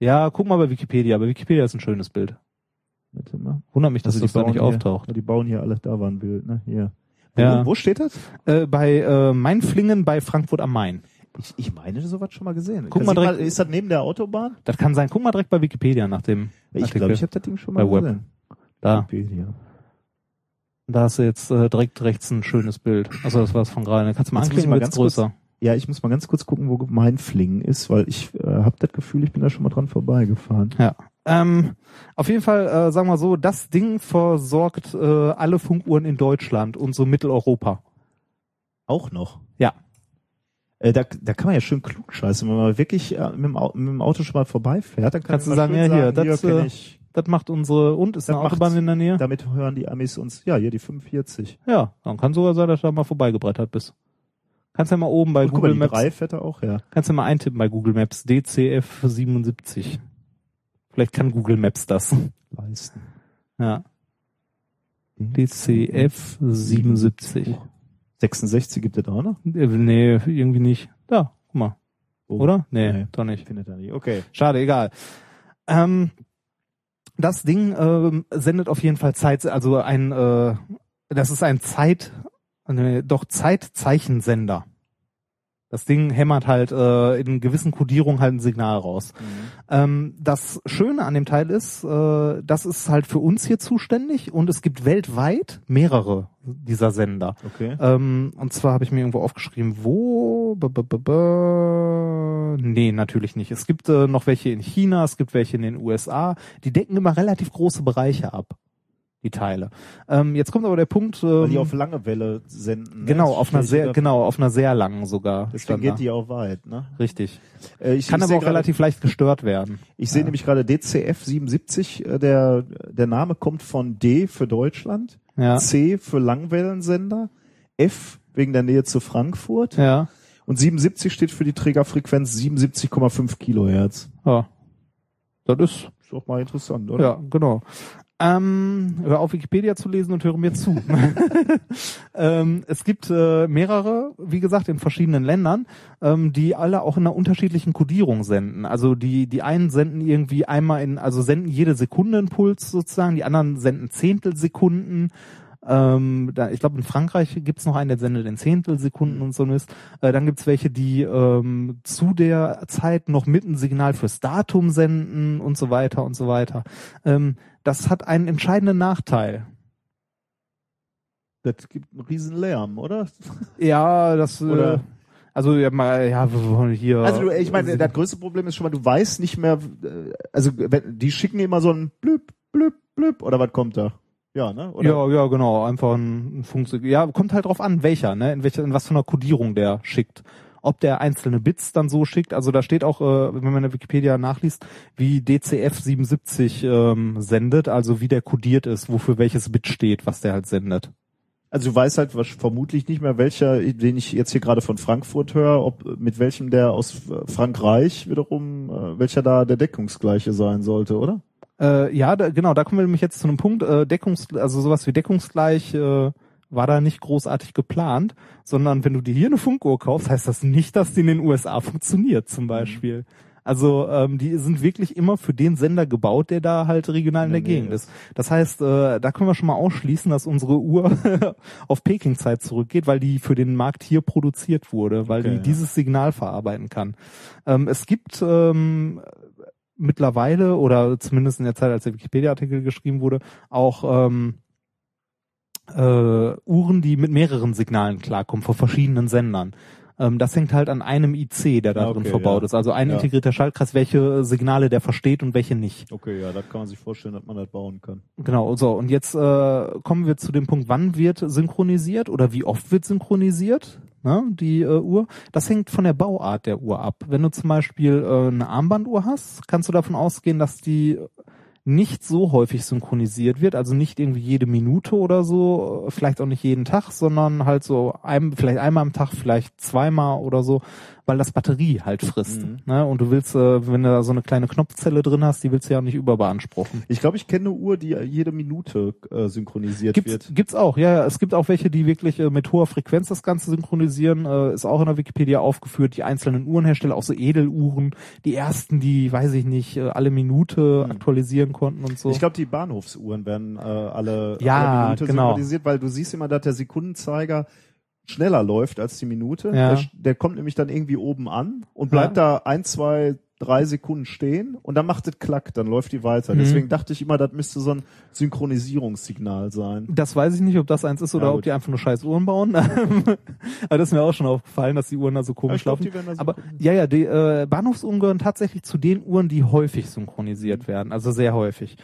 [SPEAKER 2] Ja, guck mal bei Wikipedia. Bei Wikipedia ist ein schönes Bild.
[SPEAKER 4] Warte mal.
[SPEAKER 2] Wundert mich, dass
[SPEAKER 4] Also
[SPEAKER 2] das da
[SPEAKER 4] bauen
[SPEAKER 2] nicht
[SPEAKER 4] hier,
[SPEAKER 2] auftaucht.
[SPEAKER 4] Die bauen hier alle, da war ein Bild, ne? Hier. Wo,
[SPEAKER 2] Ja.
[SPEAKER 4] wo steht das?
[SPEAKER 2] Äh, bei äh, Mainflingen bei Frankfurt am Main.
[SPEAKER 4] Ich, ich meine, sowas schon mal gesehen.
[SPEAKER 2] Guck mal direkt-
[SPEAKER 4] ist das neben der Autobahn?
[SPEAKER 2] Das kann sein. Guck mal direkt bei Wikipedia nach dem
[SPEAKER 4] Ich glaube, ich habe das Ding schon mal
[SPEAKER 2] bei Web.
[SPEAKER 4] gesehen.
[SPEAKER 2] Da.
[SPEAKER 4] Wikipedia.
[SPEAKER 2] Da hast du jetzt äh, direkt rechts ein schönes Bild. Also das war's von gerade. Kannst du mal
[SPEAKER 4] Jetzt
[SPEAKER 2] anklicken,
[SPEAKER 4] mal
[SPEAKER 2] wird's
[SPEAKER 4] ganz kurz-
[SPEAKER 2] größer.
[SPEAKER 4] Ja, ich muss mal ganz kurz gucken, wo mein Flingen ist, weil ich äh, habe das Gefühl, ich bin da schon mal dran vorbeigefahren.
[SPEAKER 2] Ja. Ähm, auf jeden Fall, äh, sagen wir so, das Ding versorgt äh, alle Funkuhren in Deutschland und so Mitteleuropa.
[SPEAKER 4] Auch noch.
[SPEAKER 2] Ja.
[SPEAKER 4] Äh, da, da kann man ja schön klug scheißen, wenn man wirklich äh, mit, dem Auto, mit dem Auto schon mal vorbeifährt, dann kann
[SPEAKER 2] Kannst du sagen, ja hier, das,
[SPEAKER 4] kenn
[SPEAKER 2] äh, das macht unsere, und ist
[SPEAKER 4] Das
[SPEAKER 2] eine Autobahn
[SPEAKER 4] macht-
[SPEAKER 2] in der Nähe?
[SPEAKER 4] Damit hören die Amis uns, ja, hier die 45.
[SPEAKER 2] Ja, dann kann sogar sein, dass du da mal vorbeigebrettert bist. Kannst ja mal oben bei
[SPEAKER 4] mal,
[SPEAKER 2] Google
[SPEAKER 4] die
[SPEAKER 2] Maps.
[SPEAKER 4] drei auch, ja.
[SPEAKER 2] Kannst du mal eintippen bei Google Maps, DCF 77. Vielleicht kann Google Maps das.
[SPEAKER 4] Leisten.
[SPEAKER 2] Ja. DCF 77.
[SPEAKER 4] 66 gibt es auch noch?
[SPEAKER 2] Äh, Nee, irgendwie nicht. Da, guck mal.
[SPEAKER 4] Oh.
[SPEAKER 2] Oder? Nee,
[SPEAKER 4] Nee.
[SPEAKER 2] doch nicht.
[SPEAKER 4] Findet er nicht. Okay.
[SPEAKER 2] Schade, egal. Ähm, das Ding ähm, sendet auf jeden Fall Zeit, also ein, äh, das ist ein Zeit, nee, doch Zeitzeichensender. Das Ding hämmert halt äh, in gewissen Kodierungen halt ein Signal raus. Ähm, das Schöne an dem Teil ist, äh, das ist halt für uns hier zuständig und es gibt weltweit mehrere dieser Sender.
[SPEAKER 4] Okay.
[SPEAKER 2] Ähm, und zwar habe ich mir irgendwo aufgeschrieben, wo? B -b -b -b nee, natürlich nicht. Es gibt äh, noch welche in China, es gibt welche in den USA. Die decken immer relativ große Bereiche ab, die Teile. Ähm, jetzt kommt aber der Punkt. Ähm,
[SPEAKER 4] Weil die auf lange Welle senden. ne?
[SPEAKER 2] genau,
[SPEAKER 4] Das
[SPEAKER 2] auf einer sehr, genau, auf einer sehr langen sogar.
[SPEAKER 4] Deswegen
[SPEAKER 2] da.
[SPEAKER 4] geht die auch weit, ne?
[SPEAKER 2] Richtig.
[SPEAKER 4] Äh, ich,
[SPEAKER 2] Kann
[SPEAKER 4] ich
[SPEAKER 2] aber auch
[SPEAKER 4] gerade-
[SPEAKER 2] relativ leicht gestört werden.
[SPEAKER 4] Ich sehe
[SPEAKER 2] Ja.
[SPEAKER 4] nämlich gerade DCF 77, äh, der, der Name kommt von D für Deutschland,
[SPEAKER 2] Ja.
[SPEAKER 4] C für Langwellensender, F wegen der Nähe zu Frankfurt
[SPEAKER 2] Ja.
[SPEAKER 4] und 77 steht für die Trägerfrequenz 77,5 Kilohertz.
[SPEAKER 2] Ja. Das ist
[SPEAKER 4] Ist doch mal interessant, oder?
[SPEAKER 2] Ja, genau. Ähm, hör auf Wikipedia zu lesen und höre mir zu. ähm, es gibt äh, mehrere, wie gesagt, in verschiedenen Ländern, ähm, die alle auch in einer unterschiedlichen Kodierung senden. Also die die einen senden irgendwie einmal in, also senden jede Sekunde einen Puls sozusagen, die anderen senden Zehntelsekunden. Ähm, da, ich glaube, in Frankreich gibt's noch einen, der sendet in Zehntelsekunden und so ist. Äh, dann gibt's welche, die ähm, zu der Zeit noch mit ein Signal fürs Datum senden und so weiter und so weiter. Ähm, das hat einen entscheidenden Nachteil.
[SPEAKER 4] Das gibt einen riesen Lärm, oder?
[SPEAKER 2] Ja, das äh,
[SPEAKER 4] Oder-
[SPEAKER 2] also ja, mal, ja hier.
[SPEAKER 4] Also du, ich meine, das größte Problem ist schon mal, du weißt nicht mehr, äh, also wenn, die schicken immer so ein blüp, blüp, blüp, oder was kommt da? Ja, ne? Oder?
[SPEAKER 2] ja, ja, genau, einfach ein, ein Funktion. Ja, kommt halt drauf an, welcher, ne, in welcher, in was für einer Kodierung der schickt. Ob der einzelne Bits dann so schickt, also da steht auch, äh, wenn man in der Wikipedia nachliest, wie DCF 77 ähm, sendet, also wie der kodiert ist, wofür welches Bit steht, was der halt sendet.
[SPEAKER 4] Also du weißt halt was, vermutlich nicht mehr, welcher, den ich jetzt hier gerade von Frankfurt höre, ob mit welchem der aus äh, Frankreich wiederum, äh, welcher da der deckungsgleiche sein sollte, oder?
[SPEAKER 2] Äh, ja, da, genau, da kommen wir nämlich jetzt zu einem Punkt, äh, Deckungs, also sowas wie deckungsgleich äh, war da nicht großartig geplant, sondern wenn du dir hier eine Funkuhr kaufst, heißt das nicht, dass die in den USA funktioniert, zum Beispiel. Also ähm, die sind wirklich immer für den Sender gebaut, der da halt regional in der
[SPEAKER 4] In der
[SPEAKER 2] Gegend ist. Das heißt, äh, da können wir schon mal ausschließen, dass unsere Uhr auf Peking-Zeit zurückgeht, weil die für den Markt hier produziert wurde, weil
[SPEAKER 4] Okay,
[SPEAKER 2] die
[SPEAKER 4] ja.
[SPEAKER 2] dieses Signal verarbeiten kann. Ähm, es gibt ähm, mittlerweile oder zumindest in der Zeit, als der Wikipedia-Artikel geschrieben wurde, auch ähm, äh, Uhren, die mit mehreren Signalen klarkommen, von verschiedenen Sendern. Ähm, das hängt halt an einem IC, der da drin
[SPEAKER 4] okay,
[SPEAKER 2] verbaut
[SPEAKER 4] ja.
[SPEAKER 2] ist. Also ein
[SPEAKER 4] Ja.
[SPEAKER 2] integrierter Schaltkreis, welche Signale der versteht und welche nicht.
[SPEAKER 4] Okay, ja, das kann man sich vorstellen, dass man das bauen kann.
[SPEAKER 2] Genau, so. Und jetzt äh, kommen wir zu dem Punkt, wann wird synchronisiert oder wie oft wird synchronisiert, ne, die äh, Uhr. Das hängt von der Bauart der Uhr ab. Wenn du zum Beispiel äh, eine Armbanduhr hast, kannst du davon ausgehen, dass die nicht so häufig synchronisiert wird, also nicht irgendwie jede Minute oder so, vielleicht auch nicht jeden Tag, sondern halt so ein, vielleicht einmal am Tag, vielleicht zweimal oder so, weil das Batterie halt frisst.
[SPEAKER 4] Mhm.
[SPEAKER 2] Ne? Und du willst, äh, wenn du da so eine kleine Knopfzelle drin hast, die willst du ja auch nicht überbeanspruchen.
[SPEAKER 4] Ich glaube, ich kenne eine Uhr, die jede Minute äh, synchronisiert
[SPEAKER 2] Gibt's,
[SPEAKER 4] wird.
[SPEAKER 2] gibt's auch, ja. Es gibt auch welche, die wirklich äh, mit hoher Frequenz das Ganze synchronisieren. Äh, ist auch in der Wikipedia aufgeführt. Die einzelnen Uhrenhersteller, auch so Edeluhren. Die ersten, die, weiß ich nicht, äh, alle Minute aktualisieren konnten und so.
[SPEAKER 4] Ich glaube, die Bahnhofsuhren werden äh, alle,
[SPEAKER 2] Ja,
[SPEAKER 4] alle Minute
[SPEAKER 2] genau.
[SPEAKER 4] synchronisiert, weil du siehst immer, dass der Sekundenzeiger schneller läuft als die Minute.
[SPEAKER 2] Ja.
[SPEAKER 4] Der, der kommt nämlich dann irgendwie oben an und bleibt da ein, zwei, drei Sekunden stehen und dann macht es klack, dann läuft die weiter.
[SPEAKER 2] Mhm.
[SPEAKER 4] Deswegen dachte ich immer, das müsste so ein Synchronisierungssignal sein.
[SPEAKER 2] Das weiß ich nicht, ob das eins ist oder
[SPEAKER 4] Ja,
[SPEAKER 2] ob die einfach nur scheiß Uhren bauen. Aber das ist mir auch schon aufgefallen, dass die Uhren da so
[SPEAKER 4] Ja,
[SPEAKER 2] komisch
[SPEAKER 4] glaub,
[SPEAKER 2] laufen.
[SPEAKER 4] die werden da so
[SPEAKER 2] Aber ja, ja, die äh, Bahnhofsuhren gehören tatsächlich zu den Uhren, die häufig
[SPEAKER 4] Mhm.
[SPEAKER 2] synchronisiert werden, also sehr häufig.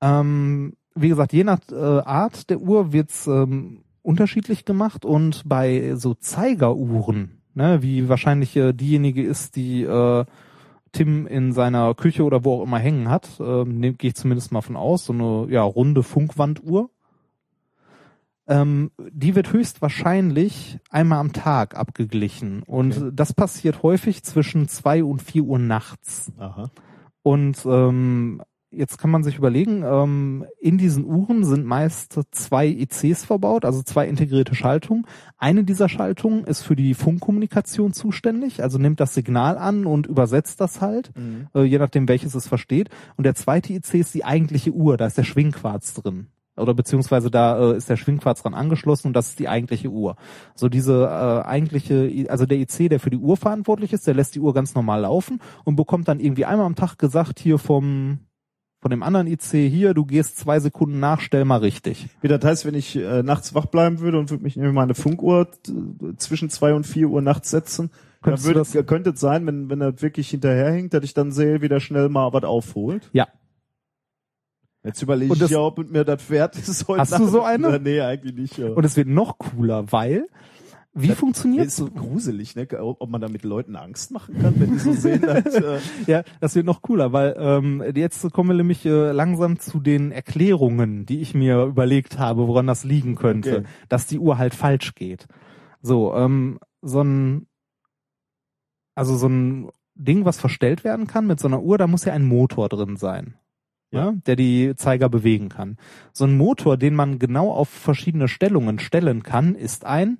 [SPEAKER 2] Ähm, wie gesagt, je nach äh, Art der Uhr wird's ähm, unterschiedlich gemacht und bei so Zeigeruhren, ne, wie wahrscheinlich äh, diejenige ist, die äh, Tim in seiner Küche oder wo auch immer hängen hat, ähm, ne, gehe ich zumindest mal von aus, so eine ja, runde Funkwanduhr. Ähm, die wird höchstwahrscheinlich einmal am Tag abgeglichen und das passiert häufig zwischen zwei und vier Uhr nachts.
[SPEAKER 4] Aha.
[SPEAKER 2] Und ähm, jetzt kann man sich überlegen, ähm, in diesen Uhren sind meist zwei ICs verbaut, also zwei integrierte Schaltungen. Eine dieser Schaltungen ist für die Funkkommunikation zuständig, also nimmt das Signal an und übersetzt das halt,
[SPEAKER 4] Mhm.
[SPEAKER 2] äh, je nachdem welches es versteht. Und der zweite IC ist die eigentliche Uhr, da ist der Schwingquarz drin. Oder beziehungsweise da äh, ist der Schwingquarz dran angeschlossen und das ist die eigentliche Uhr. So diese äh, eigentliche, also der IC, der für die Uhr verantwortlich ist, der lässt die Uhr ganz normal laufen und bekommt dann irgendwie einmal am Tag gesagt hier vom von dem anderen IC hier, du gehst zwei Sekunden nach, stell mal richtig.
[SPEAKER 4] Wie das heißt, wenn ich äh, nachts wach bleiben würde und würde mich in meine Funkuhr äh, zwischen zwei und vier Uhr nachts setzen, dann würde, könnte es sein, wenn, wenn er wirklich hinterherhinkt, dass ich dann sehe, wie der schnell mal was aufholt.
[SPEAKER 2] Ja.
[SPEAKER 4] Jetzt überlege ich ja, ob mir das wert ist heute
[SPEAKER 2] Hast du so eine?
[SPEAKER 4] Nacht. Nee, eigentlich nicht. Ja.
[SPEAKER 2] Und es wird noch cooler, weil wie funktioniert
[SPEAKER 4] ist so gruselig, ne? Ob man da mit Leuten Angst machen kann, wenn die so sehen, dass, äh,
[SPEAKER 2] Ja, das wird noch cooler, weil ähm, jetzt kommen wir nämlich äh, langsam zu den Erklärungen, die ich mir überlegt habe, woran das liegen könnte,
[SPEAKER 4] Okay.
[SPEAKER 2] dass die Uhr halt falsch geht. So, ähm, so ein, also so ein Ding, was verstellt werden kann mit so einer Uhr, da muss ja ein Motor drin sein. Ja. der die Zeiger bewegen kann. So ein Motor, den man genau auf verschiedene Stellungen stellen kann, ist ein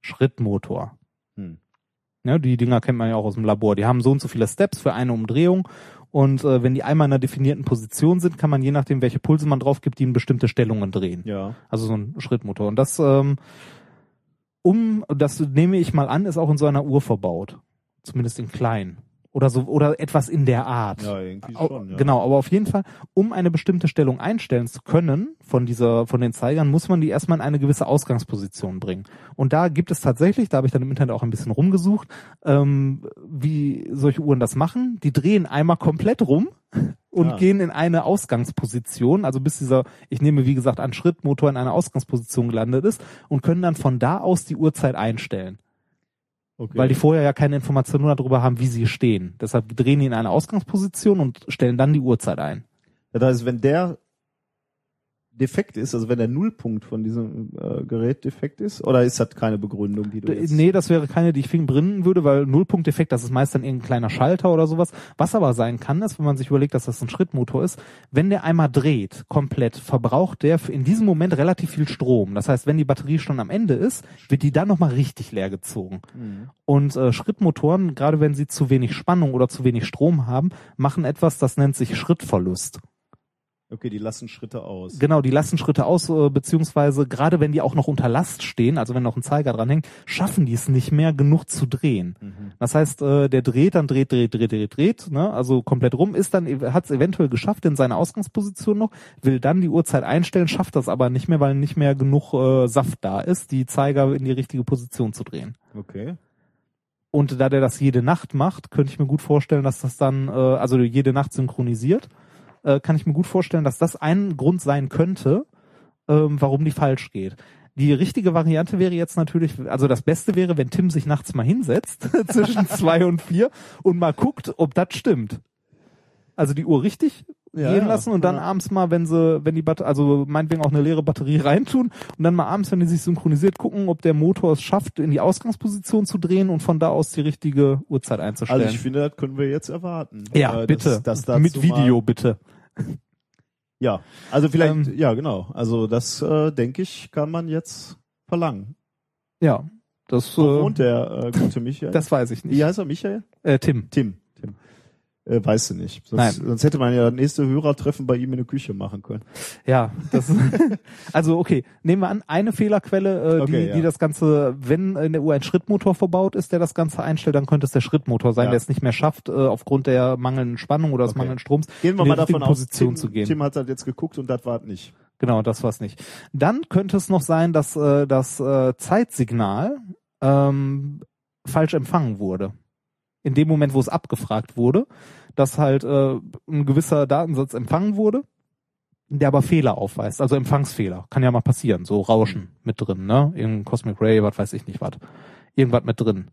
[SPEAKER 2] Schrittmotor.
[SPEAKER 4] Hm.
[SPEAKER 2] Ja, die Dinger kennt man ja auch aus dem Labor. Die haben so und so viele Steps für eine Umdrehung. Und äh, wenn die einmal in einer definierten Position sind, kann man je nachdem, welche Pulse man drauf gibt, die in bestimmte Stellungen drehen.
[SPEAKER 4] ja.
[SPEAKER 2] Also so ein Schrittmotor. Und das, ähm, um, das nehme ich mal an, ist auch in so einer Uhr verbaut. Zumindest in klein. Oder so, oder etwas in der Art.
[SPEAKER 4] Ja, irgendwie schon, ja.
[SPEAKER 2] Genau, aber auf jeden Fall, um eine bestimmte Stellung einstellen zu können von dieser, von den Zeigern, muss man die erstmal in eine gewisse Ausgangsposition bringen. Und da gibt es tatsächlich, da habe ich dann im Internet auch ein bisschen rumgesucht, ähm, wie solche Uhren das machen. Die drehen einmal komplett rum und
[SPEAKER 4] Ah.
[SPEAKER 2] gehen in eine Ausgangsposition, also bis dieser, ich nehme wie gesagt einen Schrittmotor in einer Ausgangsposition gelandet ist und können dann von da aus die Uhrzeit einstellen.
[SPEAKER 4] Okay.
[SPEAKER 2] Weil die vorher ja keine Informationen darüber haben, wie sie stehen. Deshalb drehen die in eine Ausgangsposition und stellen dann die Uhrzeit ein.
[SPEAKER 4] Das heißt, wenn der defekt ist, also wenn der Nullpunkt von diesem äh, Gerät defekt ist, oder ist das keine Begründung, die du jetzt...
[SPEAKER 2] Nee, das wäre keine, die ich bringen würde, weil Nullpunkteffekt, das ist meist dann irgendein kleiner Schalter oder sowas. Was aber sein kann, ist, wenn man sich überlegt, dass das ein Schrittmotor ist, wenn der einmal dreht, komplett, verbraucht der in diesem Moment relativ viel Strom. Das heißt, wenn die Batterie schon am Ende ist, wird die dann nochmal richtig leer gezogen.
[SPEAKER 4] Mhm.
[SPEAKER 2] Und äh, Schrittmotoren, gerade wenn sie zu wenig Spannung oder zu wenig Strom haben, machen etwas, das nennt sich Schrittverlust.
[SPEAKER 4] Okay, die lassen Schritte aus.
[SPEAKER 2] Genau, die lassen Schritte aus, äh, beziehungsweise gerade wenn die auch noch unter Last stehen, also wenn noch ein Zeiger dran hängt, schaffen die es nicht mehr genug zu drehen.
[SPEAKER 4] Mhm.
[SPEAKER 2] Das heißt, äh, der dreht dann, dreht, dreht, dreht, dreht, dreht, ne? also komplett rum, ist dann, hat es eventuell geschafft in seiner Ausgangsposition noch, will dann die Uhrzeit einstellen, schafft das aber nicht mehr, weil nicht mehr genug äh, Saft da ist, die Zeiger in die richtige Position zu drehen.
[SPEAKER 4] Okay.
[SPEAKER 2] Und da der das jede Nacht macht, könnte ich mir gut vorstellen, dass das dann, äh, also jede Nacht synchronisiert, äh, kann ich mir gut vorstellen, dass das ein Grund sein könnte, ähm, warum die falsch geht. Die richtige Variante wäre jetzt natürlich, also das Beste wäre, wenn Tim sich nachts mal hinsetzt, zwischen zwei und vier, und mal guckt, ob das stimmt. Also die Uhr richtig
[SPEAKER 4] Ja,
[SPEAKER 2] gehen lassen und dann
[SPEAKER 4] ja.
[SPEAKER 2] abends mal, wenn sie, wenn die Batterie, also meinetwegen auch eine leere Batterie reintun und dann mal abends, wenn die sich synchronisiert, gucken, ob der Motor es schafft, in die Ausgangsposition zu drehen und von da aus die richtige Uhrzeit einzustellen.
[SPEAKER 4] Also ich finde, das können wir jetzt erwarten.
[SPEAKER 2] ja,
[SPEAKER 4] Äh,
[SPEAKER 2] bitte.
[SPEAKER 4] dass dazu
[SPEAKER 2] Mit Video, bitte.
[SPEAKER 4] ja, also vielleicht,
[SPEAKER 2] Ähm,
[SPEAKER 4] ja genau. Also das, äh, denke ich, kann man jetzt verlangen.
[SPEAKER 2] Ja, das,
[SPEAKER 4] Wo
[SPEAKER 2] äh,
[SPEAKER 4] wohnt der äh, gute Michael?
[SPEAKER 2] das weiß ich nicht.
[SPEAKER 4] Wie heißt er, Michael?
[SPEAKER 2] Äh, Tim.
[SPEAKER 4] Tim. Tim. Äh, weißt du nicht. Sonst,
[SPEAKER 2] Nein.
[SPEAKER 4] sonst hätte man ja das nächste Hörertreffen bei ihm in der Küche machen können.
[SPEAKER 2] Ja, das also okay, nehmen wir an, eine Fehlerquelle, äh,
[SPEAKER 4] Okay,
[SPEAKER 2] die,
[SPEAKER 4] ja.
[SPEAKER 2] die das Ganze, wenn in der Uhr ein Schrittmotor verbaut ist, der das Ganze einstellt, dann könnte es der Schrittmotor sein,
[SPEAKER 4] Ja.
[SPEAKER 2] der es nicht mehr schafft, äh, aufgrund der mangelnden Spannung oder des
[SPEAKER 4] Okay.
[SPEAKER 2] mangelnden Stroms
[SPEAKER 4] Gehen wir
[SPEAKER 2] in die
[SPEAKER 4] mal davon aus,
[SPEAKER 2] Position
[SPEAKER 4] Tim,
[SPEAKER 2] zu gehen.
[SPEAKER 4] Tim hat halt jetzt geguckt und das war nicht.
[SPEAKER 2] Genau, das war's nicht. Dann könnte es noch sein, dass äh, das äh, Zeitsignal ähm, falsch empfangen wurde. In dem Moment, wo es abgefragt wurde, dass halt äh, ein gewisser Datensatz empfangen wurde, der aber Fehler aufweist, also Empfangsfehler. Kann ja mal passieren, so Rauschen mit drin, ne? Irgendein Cosmic Ray, was weiß ich nicht was. Irgendwas mit drin.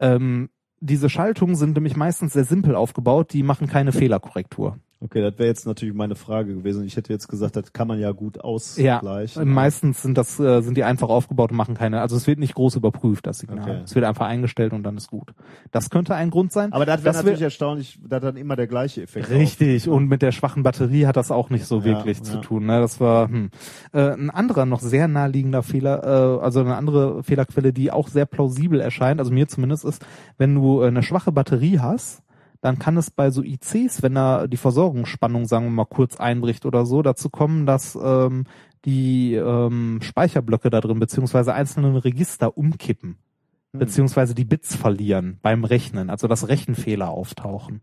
[SPEAKER 2] Ähm, diese Schaltungen sind nämlich meistens sehr simpel aufgebaut, die machen keine Fehlerkorrektur.
[SPEAKER 4] Okay, das wäre jetzt natürlich meine Frage gewesen. Ich hätte jetzt gesagt, das kann man ja gut
[SPEAKER 2] Ja,
[SPEAKER 4] ausgleichen.
[SPEAKER 2] meistens sind das äh, sind die einfach aufgebaut und machen keine. Also es wird nicht groß überprüft das Signal.
[SPEAKER 4] Okay.
[SPEAKER 2] Es wird einfach eingestellt und dann ist gut. Das könnte ein Grund sein.
[SPEAKER 4] Aber das wäre natürlich
[SPEAKER 2] wär-
[SPEAKER 4] erstaunlich, da dann immer der gleiche Effekt.
[SPEAKER 2] Richtig. Und mit der schwachen Batterie hat das auch nicht so
[SPEAKER 4] Ja,
[SPEAKER 2] wirklich
[SPEAKER 4] ja.
[SPEAKER 2] zu tun. Ne? Das war hm. äh, ein anderer noch sehr naheliegender Fehler, äh, also eine andere Fehlerquelle, die auch sehr plausibel erscheint. Also mir zumindest ist, wenn du äh, eine schwache Batterie hast. Dann kann es bei so ICs, wenn da die Versorgungsspannung, sagen wir mal, kurz einbricht oder so, dazu kommen, dass ähm, die ähm, Speicherblöcke da drin beziehungsweise einzelne Register umkippen,
[SPEAKER 4] Hm.
[SPEAKER 2] beziehungsweise die Bits verlieren beim Rechnen, also dass Rechenfehler auftauchen.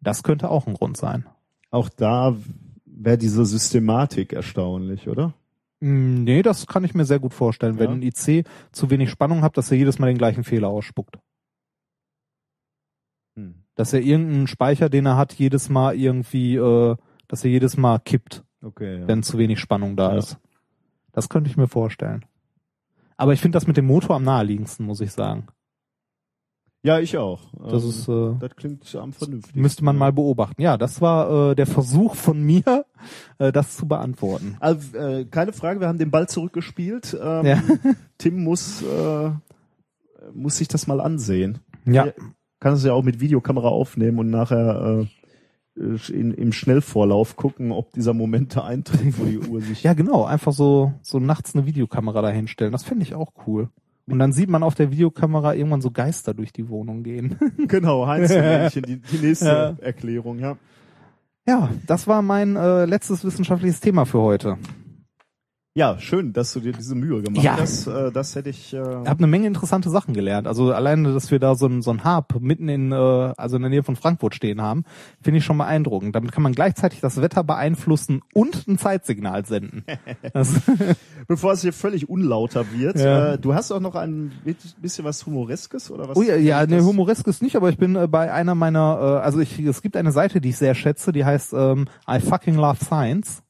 [SPEAKER 2] Das könnte auch ein Grund sein.
[SPEAKER 4] Auch da wäre diese Systematik erstaunlich, oder?
[SPEAKER 2] Mm, Nee, das kann ich mir sehr gut vorstellen. Wenn
[SPEAKER 4] Ja.
[SPEAKER 2] ein IC zu wenig Spannung hat, dass er jedes Mal den gleichen Fehler ausspuckt. Dass er irgendeinen Speicher, den er hat, jedes Mal irgendwie, äh, dass er jedes Mal kippt,
[SPEAKER 4] Okay, ja.
[SPEAKER 2] wenn zu wenig Spannung da
[SPEAKER 4] Ja.
[SPEAKER 2] ist. Das könnte ich mir vorstellen. Aber ich finde das mit dem Motor am naheliegendsten, muss ich sagen.
[SPEAKER 4] Ja, ich auch.
[SPEAKER 2] Das
[SPEAKER 4] Ähm,
[SPEAKER 2] ist, äh,
[SPEAKER 4] das klingt am vernünftig.
[SPEAKER 2] Müsste man mal beobachten. Ja, das war äh, der Versuch von mir, äh, das zu beantworten.
[SPEAKER 4] Also, äh, keine Frage, wir haben den Ball zurückgespielt. Ähm,
[SPEAKER 2] Ja.
[SPEAKER 4] Tim muss, äh, muss sich das mal ansehen.
[SPEAKER 2] Ja.
[SPEAKER 4] Er kann es ja auch mit Videokamera aufnehmen und nachher äh, in, im Schnellvorlauf gucken, ob dieser Moment da eintritt, wo die Uhr sich.
[SPEAKER 2] Ja, genau. Einfach so, so nachts eine Videokamera dahinstellen. Das finde ich auch cool. Und dann sieht man auf der Videokamera irgendwann so Geister durch die Wohnung gehen.
[SPEAKER 4] Genau, Heinzelmännchen, die, die nächste
[SPEAKER 2] Ja.
[SPEAKER 4] Erklärung, ja.
[SPEAKER 2] Ja, das war mein äh, letztes wissenschaftliches Thema für heute.
[SPEAKER 4] Ja, schön, dass du dir diese Mühe gemacht
[SPEAKER 2] Ja.
[SPEAKER 4] hast. Äh, das hätte ich. Äh,
[SPEAKER 2] Ich habe eine Menge interessante Sachen gelernt. Also alleine, dass wir da so ein, so ein Hub mitten in, äh, also in der Nähe von Frankfurt stehen haben, finde ich schon beeindruckend. Damit kann man gleichzeitig das Wetter beeinflussen und ein Zeitsignal senden.
[SPEAKER 4] Bevor es hier völlig unlauter wird,
[SPEAKER 2] Ja.
[SPEAKER 4] äh, du hast auch noch ein bisschen was Humoreskes oder was?
[SPEAKER 2] oh ja, ja, ne,
[SPEAKER 4] das-
[SPEAKER 2] humoreskes nicht, aber ich bin äh, bei einer meiner, äh, also ich, es gibt eine Seite, die ich sehr schätze, die heißt ähm, I fucking love science.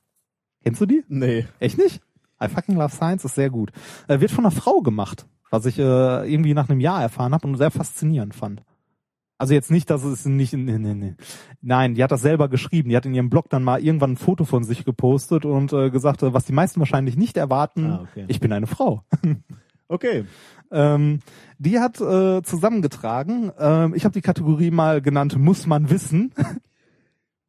[SPEAKER 2] Kennst du die?
[SPEAKER 4] Nee.
[SPEAKER 2] Echt nicht? I fucking love science ist sehr gut. Äh, wird von einer Frau gemacht, was ich äh, irgendwie nach einem Jahr erfahren habe und sehr faszinierend fand. Also jetzt nicht, dass es nicht, nee, nee, nee. Nein, die hat das selber geschrieben. Die hat in ihrem Blog dann mal irgendwann ein Foto von sich gepostet und äh, gesagt, äh, was die meisten wahrscheinlich nicht erwarten,
[SPEAKER 4] Ah, okay.
[SPEAKER 2] ich bin eine Frau.
[SPEAKER 4] Okay.
[SPEAKER 2] Ähm, die hat äh, zusammengetragen, ähm, ich habe die Kategorie mal genannt, muss man wissen.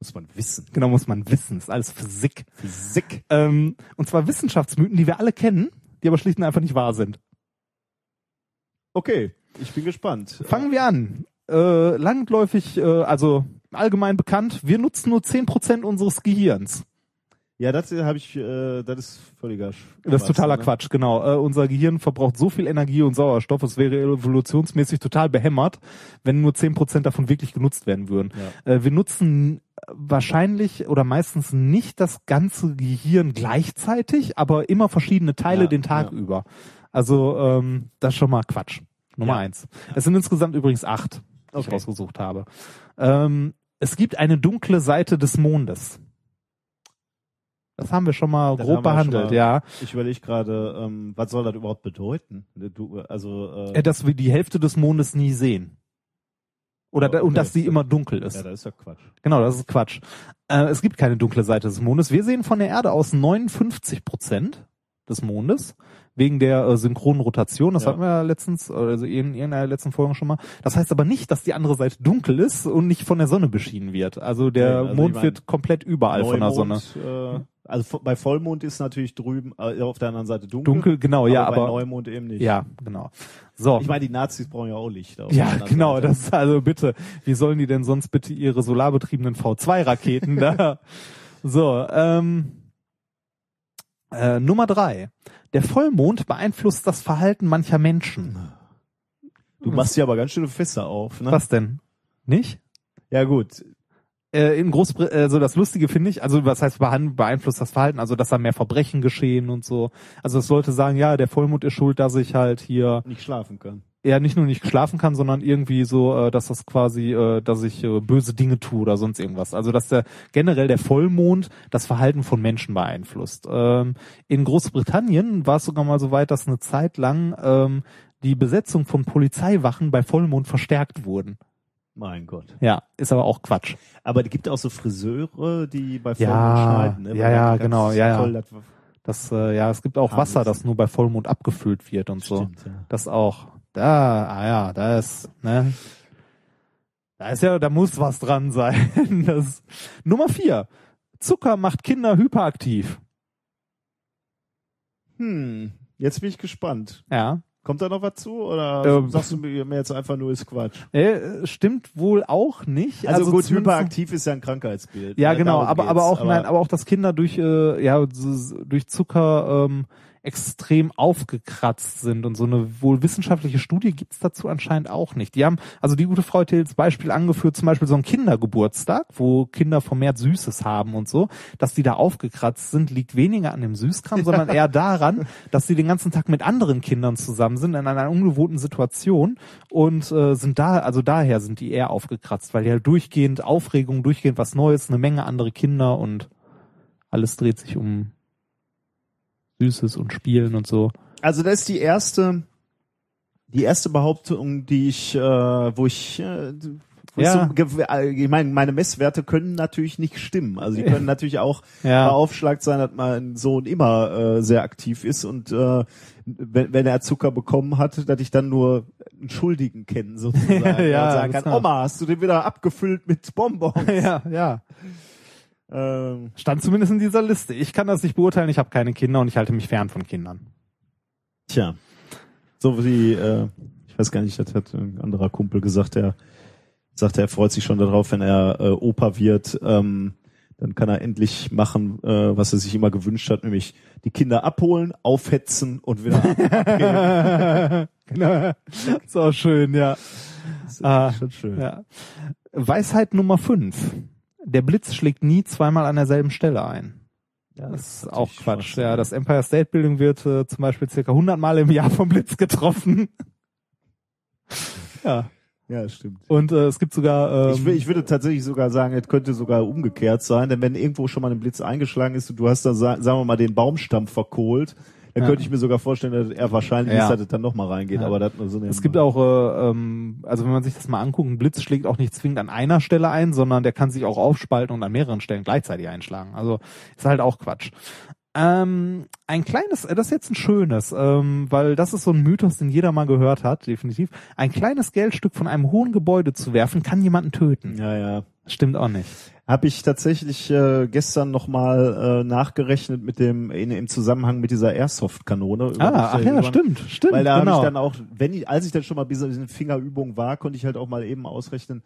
[SPEAKER 4] Muss man wissen.
[SPEAKER 2] Genau, muss man wissen. Ist alles Physik.
[SPEAKER 4] Physik.
[SPEAKER 2] Ähm, und zwar Wissenschaftsmythen, die wir alle kennen, die aber schlicht und einfach nicht wahr sind.
[SPEAKER 4] Okay, ich bin gespannt.
[SPEAKER 2] Fangen wir an. Äh, langläufig, äh, also allgemein bekannt, wir nutzen nur 10% unseres Gehirns.
[SPEAKER 4] Ja, das habe ich, äh, das ist völliger Sch-
[SPEAKER 2] Das ist totaler
[SPEAKER 4] ne?
[SPEAKER 2] Quatsch, genau. Äh, unser Gehirn verbraucht so viel Energie und Sauerstoff, es wäre evolutionsmäßig total behämmert, wenn nur 10% davon wirklich genutzt werden würden. Äh, wir nutzen wahrscheinlich oder meistens nicht das ganze Gehirn gleichzeitig, aber immer verschiedene Teile
[SPEAKER 4] Ja,
[SPEAKER 2] den Tag
[SPEAKER 4] ja.
[SPEAKER 2] über. Also ähm, das ist schon mal Quatsch. Nummer
[SPEAKER 4] Ja.
[SPEAKER 2] eins. Es sind insgesamt übrigens acht, die ich
[SPEAKER 4] Okay.
[SPEAKER 2] rausgesucht habe. Ähm, es gibt eine dunkle Seite des Mondes. Das haben wir schon mal
[SPEAKER 4] Das
[SPEAKER 2] grob behandelt,
[SPEAKER 4] mal-
[SPEAKER 2] ja.
[SPEAKER 4] Ich überlege gerade, ähm, was soll das überhaupt bedeuten? Du, also, äh,
[SPEAKER 2] Äh, dass wir die Hälfte des Mondes nie sehen. Oder da, und dass sie immer dunkel ist.
[SPEAKER 4] ja, das ist ja Quatsch.
[SPEAKER 2] Genau, das ist Quatsch. Äh, es gibt keine dunkle Seite des Mondes. Wir sehen von der Erde aus 59 Prozent des Mondes. Wegen der äh, synchronen Rotation. Das
[SPEAKER 4] Ja.
[SPEAKER 2] hatten wir ja letztens, also in irgendeiner der letzten Folgen schon mal. Das heißt aber nicht, dass die andere Seite dunkel ist und nicht von der Sonne beschienen wird. Also der
[SPEAKER 4] also ich
[SPEAKER 2] Mond
[SPEAKER 4] mein,
[SPEAKER 2] wird komplett überall von der Sonne.
[SPEAKER 4] Neumond, Äh, also bei Vollmond ist natürlich drüben äh, auf der anderen Seite dunkel.
[SPEAKER 2] Dunkel, genau, ja,
[SPEAKER 4] bei
[SPEAKER 2] aber
[SPEAKER 4] Neumond eben nicht.
[SPEAKER 2] Ja, genau. So.
[SPEAKER 4] Ich meine, die Nazis brauchen ja auch Licht.
[SPEAKER 2] Ja, genau,
[SPEAKER 4] Seite.
[SPEAKER 2] das also bitte. Wie sollen die denn sonst bitte ihre solarbetriebenen V2-Raketen da? So, ähm, äh, Nummer drei. Der Vollmond beeinflusst das Verhalten mancher Menschen.
[SPEAKER 4] Du machst hier aber ganz schöne Fässer auf, ne?
[SPEAKER 2] Was denn? Nicht?
[SPEAKER 4] Ja, gut.
[SPEAKER 2] Äh, in Großbrit also das Lustige finde ich, also was heißt beeinflusst das Verhalten, also dass da mehr Verbrechen geschehen und so. Also dass Leute sagen, ja, der Vollmond ist schuld, dass ich halt hier
[SPEAKER 4] Nicht schlafen kann.
[SPEAKER 2] Ja nicht nur nicht schlafen kann, sondern irgendwie so, äh, dass das quasi, äh, dass ich äh, böse Dinge tue oder sonst irgendwas. Also dass der generell der Vollmond das Verhalten von Menschen beeinflusst. Ähm, in Großbritannien war es sogar mal so weit, dass eine Zeit lang ähm, die Besetzung von Polizeiwachen bei Vollmond verstärkt wurden.
[SPEAKER 4] Mein Gott.
[SPEAKER 2] Ja, ist aber auch Quatsch.
[SPEAKER 4] Aber es gibt auch so Friseure, die bei Vollmond
[SPEAKER 2] Ja,
[SPEAKER 4] schneiden. Ne?
[SPEAKER 2] ja, ja, genau, ja, ja.
[SPEAKER 4] toll das-
[SPEAKER 2] Das, äh, ja, es gibt auch Wasser, das nur bei Vollmond abgefüllt wird und so.
[SPEAKER 4] Stimmt, ja.
[SPEAKER 2] Das auch. Da, ah ja, da ist, ne? Da ist ja, da muss was dran sein. Das, Nummer vier. Zucker macht Kinder hyperaktiv.
[SPEAKER 4] Hm, jetzt bin ich gespannt.
[SPEAKER 2] Ja.
[SPEAKER 4] Kommt da noch was zu oder
[SPEAKER 2] Ähm,
[SPEAKER 4] sagst du mir jetzt einfach nur ist Quatsch?
[SPEAKER 2] Äh, stimmt wohl auch nicht.
[SPEAKER 4] Also, gut,
[SPEAKER 2] zumindest-
[SPEAKER 4] hyperaktiv ist ja ein Krankheitsbild.
[SPEAKER 2] Ja,
[SPEAKER 4] ne?
[SPEAKER 2] genau,
[SPEAKER 4] Darum
[SPEAKER 2] aber, aber auch, nein, aber auch, dass Kinder durch, äh, ja, durch Zucker ähm, extrem aufgekratzt sind und so eine wohl wissenschaftliche Studie gibt's dazu anscheinend auch nicht. Die haben, also die gute Frau hat als Beispiel angeführt, zum Beispiel so ein Kindergeburtstag, wo Kinder vermehrt Süßes haben und so, dass die da aufgekratzt sind, liegt weniger an dem Süßkram, sondern eher daran, dass sie den ganzen Tag mit anderen Kindern zusammen sind, in einer ungewohnten Situation und äh, sind da, also daher sind die eher aufgekratzt, weil die halt durchgehend Aufregung, durchgehend was Neues, eine Menge andere Kinder und alles dreht sich um Süßes und Spielen und so.
[SPEAKER 4] Also das ist die erste, die erste Behauptung, die ich, äh, wo ich, äh,
[SPEAKER 2] Ja.
[SPEAKER 4] ich, äh, ich meine, meine Messwerte können natürlich nicht stimmen. Also die können natürlich auch
[SPEAKER 2] Ja.
[SPEAKER 4] beaufschlagt sein, dass mein Sohn immer äh, sehr aktiv ist und äh, wenn, wenn er Zucker bekommen hat, dass ich dann nur einen Schuldigen kennen sozusagen
[SPEAKER 2] Ja,
[SPEAKER 4] und sagen kann, Oma, hast du den wieder abgefüllt mit Bonbons?
[SPEAKER 2] ja, ja.
[SPEAKER 4] Ähm,
[SPEAKER 2] Stand zumindest in dieser Liste. Ich kann das nicht beurteilen, ich habe keine Kinder und ich halte mich fern von Kindern.
[SPEAKER 4] Tja, so wie, äh, ich weiß gar nicht, das hat ein anderer Kumpel gesagt, der sagte, er freut sich schon darauf, wenn er äh, Opa wird, ähm, dann kann er endlich machen, äh, was er sich immer gewünscht hat, nämlich die Kinder abholen, aufhetzen und wieder ab- abgeben.
[SPEAKER 2] genau. Ist auch schön, ja.
[SPEAKER 4] Das ist
[SPEAKER 2] Ah,
[SPEAKER 4] schon schön.
[SPEAKER 2] ja. Weisheit Nummer 5. Der Blitz schlägt nie zweimal an derselben Stelle ein.
[SPEAKER 4] Ja,
[SPEAKER 2] Das ist auch Quatsch. Ja, das Empire State Building wird äh, zum Beispiel circa 100 Mal im Jahr vom Blitz getroffen. ja.
[SPEAKER 4] Ja, stimmt.
[SPEAKER 2] Und äh, es gibt sogar. Ähm,
[SPEAKER 4] Ich, ich würde tatsächlich sogar sagen, es könnte sogar umgekehrt sein, denn wenn irgendwo schon mal ein Blitz eingeschlagen ist und du hast da, sa- sagen wir mal, den Baumstamm verkohlt,
[SPEAKER 2] Ja.
[SPEAKER 4] könnte ich mir sogar vorstellen, dass er wahrscheinlich
[SPEAKER 2] Ja.
[SPEAKER 4] ist, dass dann nochmal reingeht, aber das nur so
[SPEAKER 2] Es gibt auch, äh, ähm, also wenn man sich das mal anguckt, ein Blitz schlägt auch nicht zwingend an einer Stelle ein, sondern der kann sich auch aufspalten und an mehreren Stellen gleichzeitig einschlagen. Also ist halt auch Quatsch. Ähm, ein kleines, äh, das ist jetzt ein schönes, ähm, weil das ist so ein Mythos, den jeder mal gehört hat, definitiv. Ein kleines Geldstück von einem hohen Gebäude zu werfen, kann jemanden töten.
[SPEAKER 4] Ja, ja.
[SPEAKER 2] Stimmt auch nicht.
[SPEAKER 4] Habe ich tatsächlich äh, gestern nochmal äh, nachgerechnet mit dem in, im Zusammenhang mit dieser Airsoft-Kanone.
[SPEAKER 2] Ah, ach ja, stimmt, stimmt,
[SPEAKER 4] Weil da
[SPEAKER 2] genau.
[SPEAKER 4] habe ich dann auch, wenn ich, als ich dann schon mal bei dieser Fingerübung war, konnte ich halt auch mal eben ausrechnen,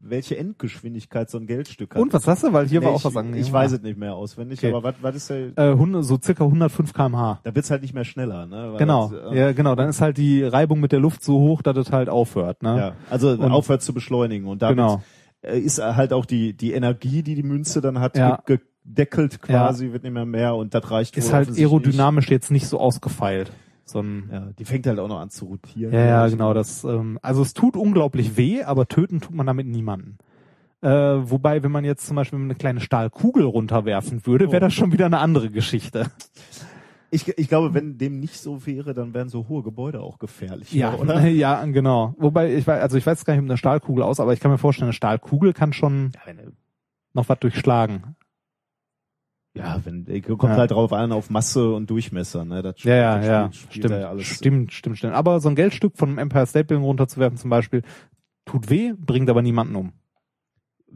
[SPEAKER 4] welche Endgeschwindigkeit so ein Geldstück hat.
[SPEAKER 2] Und was hast du? Weil hier war auch
[SPEAKER 4] ich,
[SPEAKER 2] was angegeben.
[SPEAKER 4] Ich weiß es nicht mehr auswendig,
[SPEAKER 2] Okay.
[SPEAKER 4] aber was, was ist der?
[SPEAKER 2] Äh, 100, so circa 105 kmh.
[SPEAKER 4] Da wird's halt nicht mehr schneller, ne? Weil
[SPEAKER 2] Genau,
[SPEAKER 4] das, äh,
[SPEAKER 2] ja, genau. Dann ist halt die Reibung mit der Luft so hoch, dass es halt aufhört. Ne?
[SPEAKER 4] Ja, also
[SPEAKER 2] Und-
[SPEAKER 4] aufhört zu beschleunigen und damit
[SPEAKER 2] Genau.
[SPEAKER 4] Äh, ist halt auch die die Energie, die die Münze dann hat,
[SPEAKER 2] Ja.
[SPEAKER 4] ge- gedeckelt quasi, wird nicht mehr mehr und das reicht
[SPEAKER 2] Ist halt aerodynamisch jetzt nicht so ausgefeilt. So ein,
[SPEAKER 4] Nicht. Ja, die fängt halt auch noch an zu rotieren.
[SPEAKER 2] ja, ja, genau. Das, ähm, also es tut unglaublich weh, aber töten tut man damit niemanden. Äh, wobei, wenn man jetzt zum Beispiel eine kleine Stahlkugel runterwerfen würde, wäre
[SPEAKER 4] Oh.
[SPEAKER 2] das schon wieder eine andere Geschichte.
[SPEAKER 4] Ich, ich glaube, wenn dem nicht so wäre, dann wären so hohe Gebäude auch gefährlich,
[SPEAKER 2] Ja,
[SPEAKER 4] oder?
[SPEAKER 2] ja, genau. Wobei, ich weiß, also ich weiß gar nicht, ob eine Stahlkugel aus, aber ich kann mir vorstellen, eine Stahlkugel kann schon noch was durchschlagen.
[SPEAKER 4] Ja, wenn kommt
[SPEAKER 2] Ja.
[SPEAKER 4] halt drauf an auf Masse und Durchmesser, ne? Das
[SPEAKER 2] Ja, ja,
[SPEAKER 4] das
[SPEAKER 2] ja,
[SPEAKER 4] spielt- spielt
[SPEAKER 2] stimmt,
[SPEAKER 4] ja alles.
[SPEAKER 2] stimmt, stimmt, stimmt. Aber so ein Geldstück von einem Empire State Building runterzuwerfen zum Beispiel, tut weh, bringt aber niemanden um.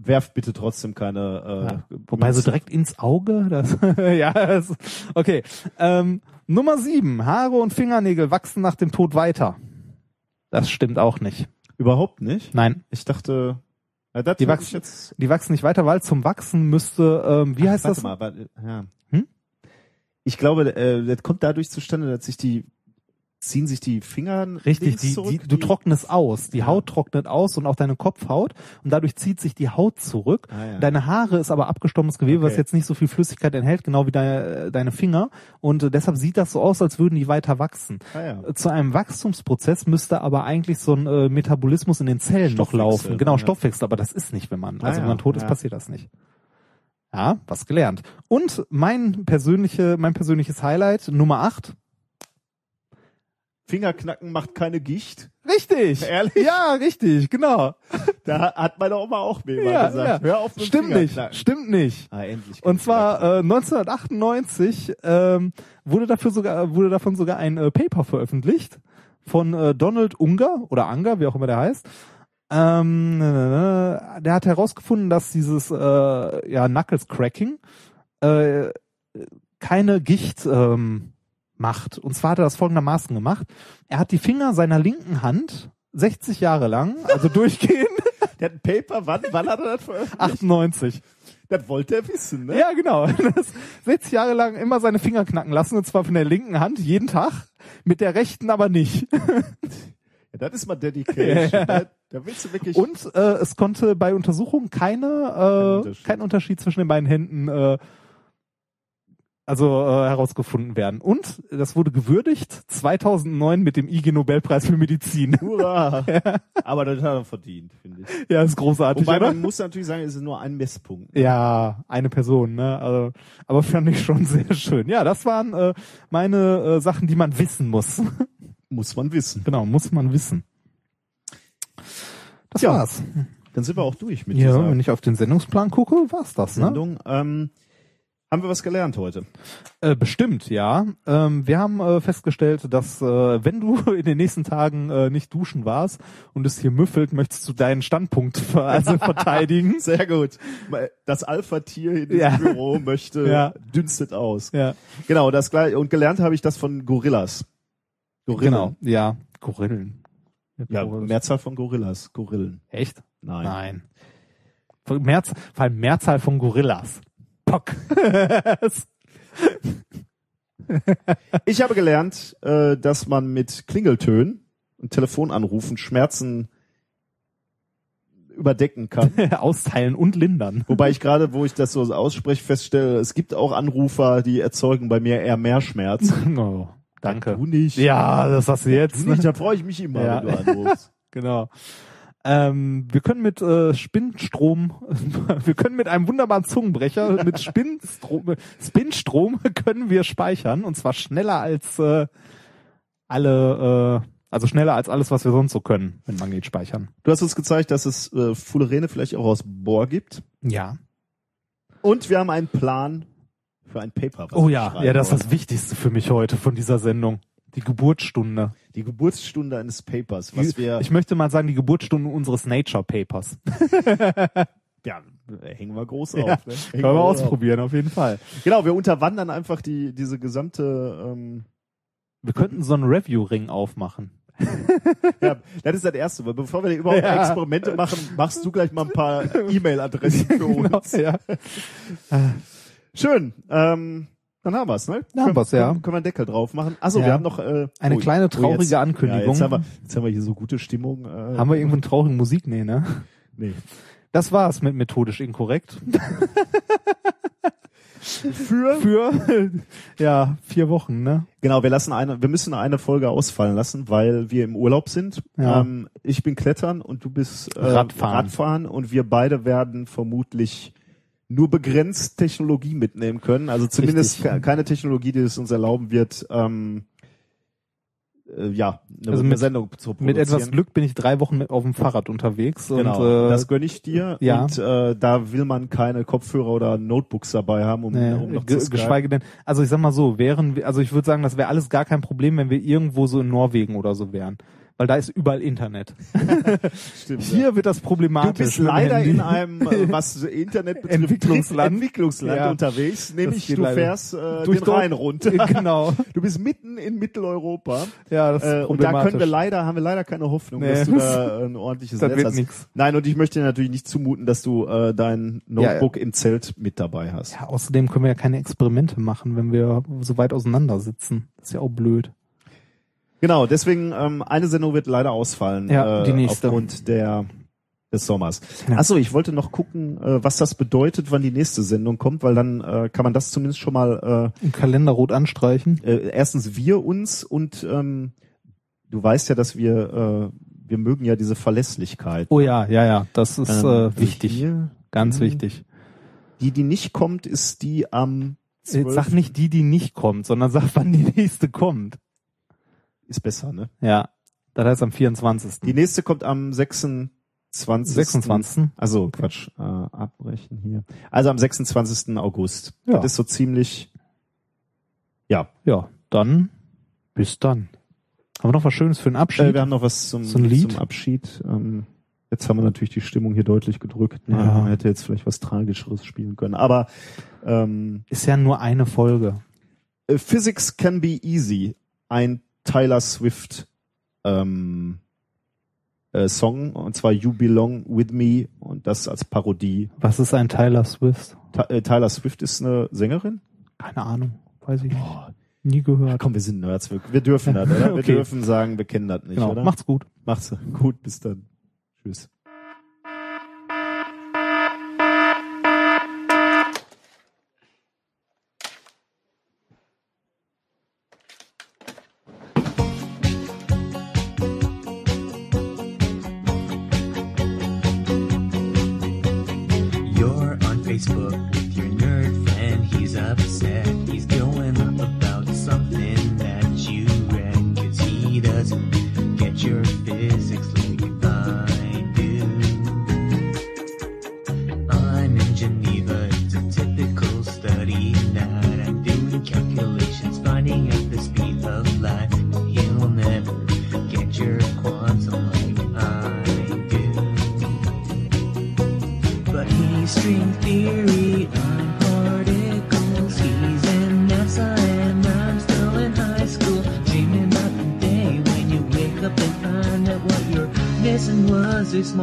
[SPEAKER 4] Werft bitte trotzdem keine. Äh,
[SPEAKER 2] Wobei so direkt ins Auge, das, ja, das, okay. Ähm, Nummer sieben, Haare und Fingernägel wachsen nach dem Tod weiter. Das stimmt auch nicht.
[SPEAKER 4] Überhaupt nicht?
[SPEAKER 2] Nein.
[SPEAKER 4] Ich dachte, ja,
[SPEAKER 2] Die wachsen,
[SPEAKER 4] jetzt.
[SPEAKER 2] die wachsen nicht weiter, weil zum Wachsen müsste, ähm, wie
[SPEAKER 4] Ach,
[SPEAKER 2] heißt
[SPEAKER 4] warte
[SPEAKER 2] das?
[SPEAKER 4] Mal, warte, ja.
[SPEAKER 2] Hm?
[SPEAKER 4] Ich glaube, äh, das kommt dadurch zustande, dass sich die ziehen sich die Finger
[SPEAKER 2] Richtig, die,
[SPEAKER 4] zurück,
[SPEAKER 2] die, du trocknest aus. Die Haut trocknet aus und auch deine Kopfhaut und dadurch zieht sich die Haut zurück.
[SPEAKER 4] Ah, ja.
[SPEAKER 2] Deine Haare ist aber abgestommtes Gewebe, was
[SPEAKER 4] Okay.
[SPEAKER 2] jetzt nicht so viel Flüssigkeit enthält, genau wie deine, deine Finger. Und äh, deshalb sieht das so aus, als würden die weiter wachsen.
[SPEAKER 4] Ah, ja.
[SPEAKER 2] Äh, Zu einem Wachstumsprozess müsste aber eigentlich so ein äh, Metabolismus in den Zellen noch laufen. Genau,
[SPEAKER 4] ja.
[SPEAKER 2] Stoffwechsel, aber das ist nicht, wenn man,
[SPEAKER 4] Ah,
[SPEAKER 2] also wenn
[SPEAKER 4] ja,
[SPEAKER 2] man tot ist,
[SPEAKER 4] ja.
[SPEAKER 2] passiert das nicht. Ja, was gelernt. Und mein persönliche, mein persönliches Highlight, Nummer 8.
[SPEAKER 4] Fingerknacken macht keine Gicht.
[SPEAKER 2] Richtig.
[SPEAKER 4] Ehrlich?
[SPEAKER 2] Ja, richtig, genau.
[SPEAKER 4] Da hat meine Oma auch mir immer
[SPEAKER 2] Ja,
[SPEAKER 4] gesagt.
[SPEAKER 2] ja.
[SPEAKER 4] Hör auf mit
[SPEAKER 2] Stimmt nicht, stimmt nicht.
[SPEAKER 4] Ah, endlich.
[SPEAKER 2] Und zwar äh, 1998 ähm, wurde dafür sogar wurde davon sogar ein äh, Paper veröffentlicht von äh, Donald Unger oder Anger, wie auch immer der heißt. Ähm, äh, der hat herausgefunden, dass dieses äh, ja Knuckles Cracking äh, keine Gicht ähm, macht. Und zwar hat er das folgendermaßen gemacht: Er hat die Finger seiner linken Hand 60 Jahre lang, also durchgehend,
[SPEAKER 4] Der hat ein Paper, wann, wann hat er das veröffentlicht?
[SPEAKER 2] 98.
[SPEAKER 4] Das wollte er wissen, ne?
[SPEAKER 2] Ja, genau. Das 60 Jahre lang immer seine Finger knacken lassen, und zwar von der linken Hand, jeden Tag, mit der rechten aber nicht.
[SPEAKER 4] Ja, das ist mal Dedication.
[SPEAKER 2] Ja.
[SPEAKER 4] Da, da willst du wirklich.
[SPEAKER 2] Und äh, es konnte bei Untersuchungen keine, äh,
[SPEAKER 4] Unterschied.
[SPEAKER 2] kein Unterschied zwischen den beiden Händen äh, also äh, herausgefunden werden. Und das wurde gewürdigt 2009 mit dem IG Nobelpreis für Medizin.
[SPEAKER 4] Hurra! Aber das hat er verdient, finde ich.
[SPEAKER 2] Ja, ist großartig,
[SPEAKER 4] Wobei
[SPEAKER 2] oder?
[SPEAKER 4] man muss natürlich sagen, es ist nur ein Messpunkt.
[SPEAKER 2] Ja, eine Person, ne? Also, aber fand ich schon sehr schön. Ja, das waren äh, meine äh, Sachen, die man wissen muss.
[SPEAKER 4] Muss man wissen.
[SPEAKER 2] Genau, muss man wissen. Das
[SPEAKER 4] Ja.
[SPEAKER 2] war's.
[SPEAKER 4] Dann sind wir auch durch mit
[SPEAKER 2] Ja,
[SPEAKER 4] dieser
[SPEAKER 2] wenn ich auf den Sendungsplan gucke, war's das, ne?
[SPEAKER 4] Sendung. Ähm, haben wir was gelernt heute?
[SPEAKER 2] Äh, bestimmt, ja. Ähm, wir haben äh, festgestellt, dass äh, wenn du in den nächsten Tagen äh, nicht duschen warst und es hier müffelt, möchtest du deinen Standpunkt ver also verteidigen.
[SPEAKER 4] Sehr gut. Das Alpha-Tier in diesem
[SPEAKER 2] Ja.
[SPEAKER 4] Büro möchte,
[SPEAKER 2] Ja.
[SPEAKER 4] dünstet aus.
[SPEAKER 2] Ja.
[SPEAKER 4] Genau, das gleich. Und gelernt habe ich das von Gorillas. Gorillen.
[SPEAKER 2] Genau, ja. Gorillen.
[SPEAKER 4] Ja,
[SPEAKER 2] Gorillas.
[SPEAKER 4] Mehrzahl von Gorillas. Gorillen.
[SPEAKER 2] Echt?
[SPEAKER 4] Nein.
[SPEAKER 2] Nein. Von Mehrz vor allem Mehrzahl von Gorillas. Pock.
[SPEAKER 4] Ich habe gelernt, äh, dass man mit Klingeltönen und Telefonanrufen Schmerzen überdecken kann.
[SPEAKER 2] Austeilen und lindern.
[SPEAKER 4] Wobei ich gerade, wo ich das so ausspreche, feststelle, es gibt auch Anrufer, die erzeugen bei mir eher mehr Schmerz.
[SPEAKER 2] Oh, danke.
[SPEAKER 4] Du nicht.
[SPEAKER 2] Ja, das hast du jetzt.
[SPEAKER 4] Du nicht, da freue ich mich immer,
[SPEAKER 2] Ja.
[SPEAKER 4] wenn du anrufst.
[SPEAKER 2] Genau. Ähm, wir können mit äh, Spinnstrom, wir können mit einem wunderbaren Zungenbrecher, mit Spinnstrom, Spinnstrom können wir speichern und zwar schneller als äh, alle, äh, also schneller als alles, was wir sonst so können, mit Magnet speichern.
[SPEAKER 4] Du hast uns gezeigt, dass es äh, Fullerene vielleicht auch aus Bohr gibt.
[SPEAKER 2] Ja.
[SPEAKER 4] Und wir haben einen Plan für ein Paper. was
[SPEAKER 2] Oh
[SPEAKER 4] wir
[SPEAKER 2] ja, ja, das ist das Wichtigste für mich heute von dieser Sendung. Die Geburtsstunde.
[SPEAKER 4] Die Geburtsstunde eines Papers, was wir,
[SPEAKER 2] ich möchte mal sagen, die Geburtsstunde unseres Nature Papers.
[SPEAKER 4] ja, hängen wir groß
[SPEAKER 2] Ja,
[SPEAKER 4] auf. Ne?
[SPEAKER 2] können wir
[SPEAKER 4] groß auf.
[SPEAKER 2] ausprobieren, auf jeden Fall.
[SPEAKER 4] Genau, wir unterwandern einfach die, diese gesamte, ähm,
[SPEAKER 2] Wir könnten so einen Review-Ring aufmachen.
[SPEAKER 4] ja, das ist das Erste, weil bevor wir überhaupt
[SPEAKER 2] Ja.
[SPEAKER 4] Experimente machen, machst du gleich mal ein paar E-Mail-Adressen für
[SPEAKER 2] Genau,
[SPEAKER 4] uns.
[SPEAKER 2] ja.
[SPEAKER 4] Schön, ähm, dann haben wir's, ne?
[SPEAKER 2] Dann haben wir's, ja.
[SPEAKER 4] Können, können wir einen Deckel drauf machen? Achso,
[SPEAKER 2] Ja.
[SPEAKER 4] wir haben noch äh,
[SPEAKER 2] Eine
[SPEAKER 4] oh,
[SPEAKER 2] kleine
[SPEAKER 4] oh,
[SPEAKER 2] traurige
[SPEAKER 4] jetzt,
[SPEAKER 2] Ankündigung.
[SPEAKER 4] Ja, jetzt, haben wir, jetzt haben wir hier so gute Stimmung. Äh,
[SPEAKER 2] Haben wir irgendwo eine traurige Musik? Nee, ne?
[SPEAKER 4] Nee.
[SPEAKER 2] Das war's mit methodisch inkorrekt.
[SPEAKER 4] Für?
[SPEAKER 2] Für, ja, vier Wochen, ne?
[SPEAKER 4] Genau, wir lassen eine, wir müssen eine Folge ausfallen lassen, weil wir im Urlaub sind.
[SPEAKER 2] Ja.
[SPEAKER 4] Ähm, ich bin Klettern und du bist äh,
[SPEAKER 2] Radfahren.
[SPEAKER 4] Radfahren und wir beide werden vermutlich nur begrenzt Technologie mitnehmen können. Also zumindest
[SPEAKER 2] Richtig.
[SPEAKER 4] ke- keine Technologie, die es uns erlauben wird, ähm, äh, ja, eine,
[SPEAKER 2] Also
[SPEAKER 4] eine
[SPEAKER 2] mit-
[SPEAKER 4] Sendung zu produzieren.
[SPEAKER 2] Mit etwas Glück bin ich drei Wochen mit auf dem Fahrrad unterwegs.
[SPEAKER 4] Genau,
[SPEAKER 2] und, äh,
[SPEAKER 4] das gönne ich dir.
[SPEAKER 2] ja.
[SPEAKER 4] Und äh, da will man keine Kopfhörer oder Notebooks dabei haben, um,
[SPEAKER 2] Nee,
[SPEAKER 4] um noch
[SPEAKER 2] ge
[SPEAKER 4] zu
[SPEAKER 2] geschweige denn, also ich sag mal so, wären wir, also ich würde sagen, das wäre alles gar kein Problem, wenn wir irgendwo so in Norwegen oder so wären. Weil da ist überall Internet.
[SPEAKER 4] Stimmt,
[SPEAKER 2] Hier wird das problematisch.
[SPEAKER 4] Du bist leider in einem, äh, was Internet betrifft,
[SPEAKER 2] Entwicklungsland.
[SPEAKER 4] Entwicklungsland
[SPEAKER 2] Ja.
[SPEAKER 4] unterwegs. Nämlich du fährst äh,
[SPEAKER 2] Durch
[SPEAKER 4] den Rhein runter.
[SPEAKER 2] Genau.
[SPEAKER 4] Du bist mitten in Mitteleuropa.
[SPEAKER 2] Ja, das ist
[SPEAKER 4] äh, und da können wir leider, haben wir leider keine Hoffnung,
[SPEAKER 2] Nee.
[SPEAKER 4] dass du da ein ordentliches
[SPEAKER 2] Das
[SPEAKER 4] Netz hast.
[SPEAKER 2] nix.
[SPEAKER 4] Nein, und ich möchte dir natürlich nicht zumuten, dass du äh, dein Notebook im Zelt mit dabei hast.
[SPEAKER 2] Ja, außerdem können wir ja keine Experimente machen, wenn wir so weit auseinander sitzen. Das ist ja auch blöd.
[SPEAKER 4] Genau, deswegen ähm, eine Sendung wird leider ausfallen.
[SPEAKER 2] Ja,
[SPEAKER 4] äh,
[SPEAKER 2] die nächste.
[SPEAKER 4] Aufgrund der des Sommers.
[SPEAKER 2] Ja.
[SPEAKER 4] Achso, ich wollte noch gucken, äh, was das bedeutet, wann die nächste Sendung kommt, weil dann äh, kann man das zumindest schon mal
[SPEAKER 2] Im Kalender rot anstreichen.
[SPEAKER 4] äh, äh, erstens wir uns und ähm, du weißt ja, dass wir äh, wir mögen ja diese Verlässlichkeit.
[SPEAKER 2] Oh ja, ja, ja, das ist
[SPEAKER 4] Ähm,
[SPEAKER 2] äh, wichtig.
[SPEAKER 4] hier,
[SPEAKER 2] Ganz
[SPEAKER 4] Mhm.
[SPEAKER 2] wichtig.
[SPEAKER 4] Die, die nicht kommt, ist die am
[SPEAKER 2] Jetzt sag nicht die, die nicht kommt, sondern sag, wann die nächste kommt.
[SPEAKER 4] Ist besser, ne?
[SPEAKER 2] Ja, das heißt am 24.
[SPEAKER 4] Die nächste kommt am 26.
[SPEAKER 2] 26.
[SPEAKER 4] Also Quatsch, äh, abbrechen hier. Also am 26. August.
[SPEAKER 2] Ja.
[SPEAKER 4] Das ist so ziemlich. Ja.
[SPEAKER 2] Ja, dann bis dann. Haben wir noch was Schönes für den Abschied?
[SPEAKER 4] Äh, wir haben noch was zum,
[SPEAKER 2] So
[SPEAKER 4] zum Abschied. Ähm, jetzt haben wir natürlich die Stimmung hier deutlich gedrückt. Ne?
[SPEAKER 2] Ja.
[SPEAKER 4] Man hätte jetzt vielleicht was Tragischeres spielen können. Aber ähm,
[SPEAKER 2] ist ja nur eine Folge.
[SPEAKER 4] äh, Physics Can Be Easy, ein Tyler Swift ähm, äh, Song, und zwar You Belong With Me und das als Parodie.
[SPEAKER 2] Was ist ein Tyler Swift?
[SPEAKER 4] Ty äh, Tyler Swift ist eine Sängerin?
[SPEAKER 2] Keine Ahnung, weiß ich nicht. Nie gehört.
[SPEAKER 4] Komm, wir sind Nerds. Wir, wir dürfen das, oder? Wir
[SPEAKER 2] Okay.
[SPEAKER 4] dürfen sagen, wir kennen das nicht,
[SPEAKER 2] Genau.
[SPEAKER 4] oder?
[SPEAKER 2] Macht's gut.
[SPEAKER 4] Macht's gut, bis dann. Tschüss.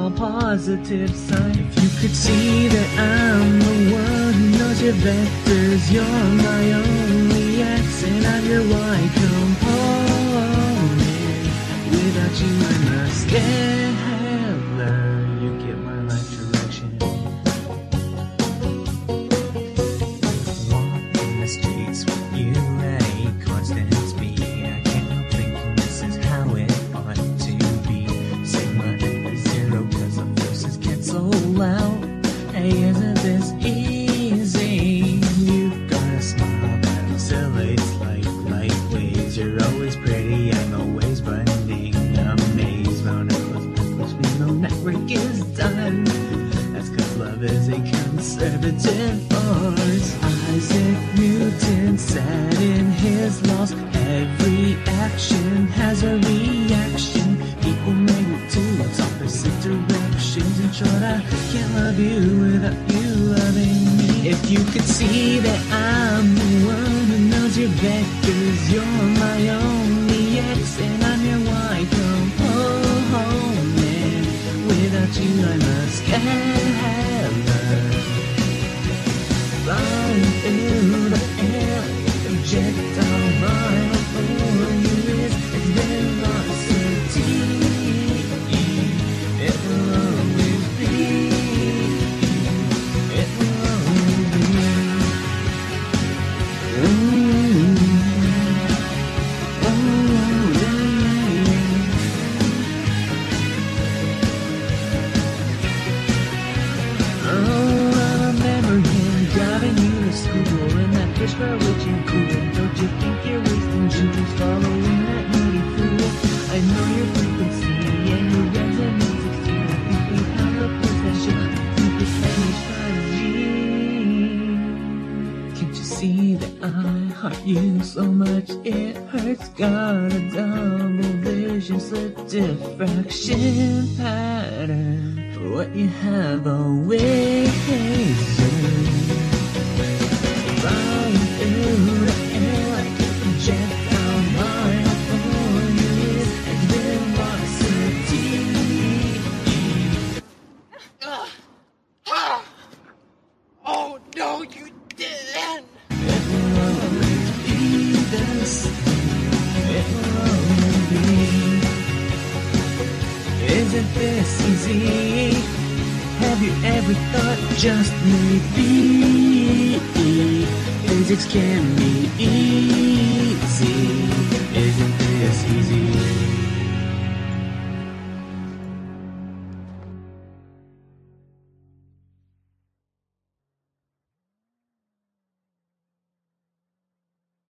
[SPEAKER 15] Small positive sign. If you could see that I'm the one who knows your vectors, you're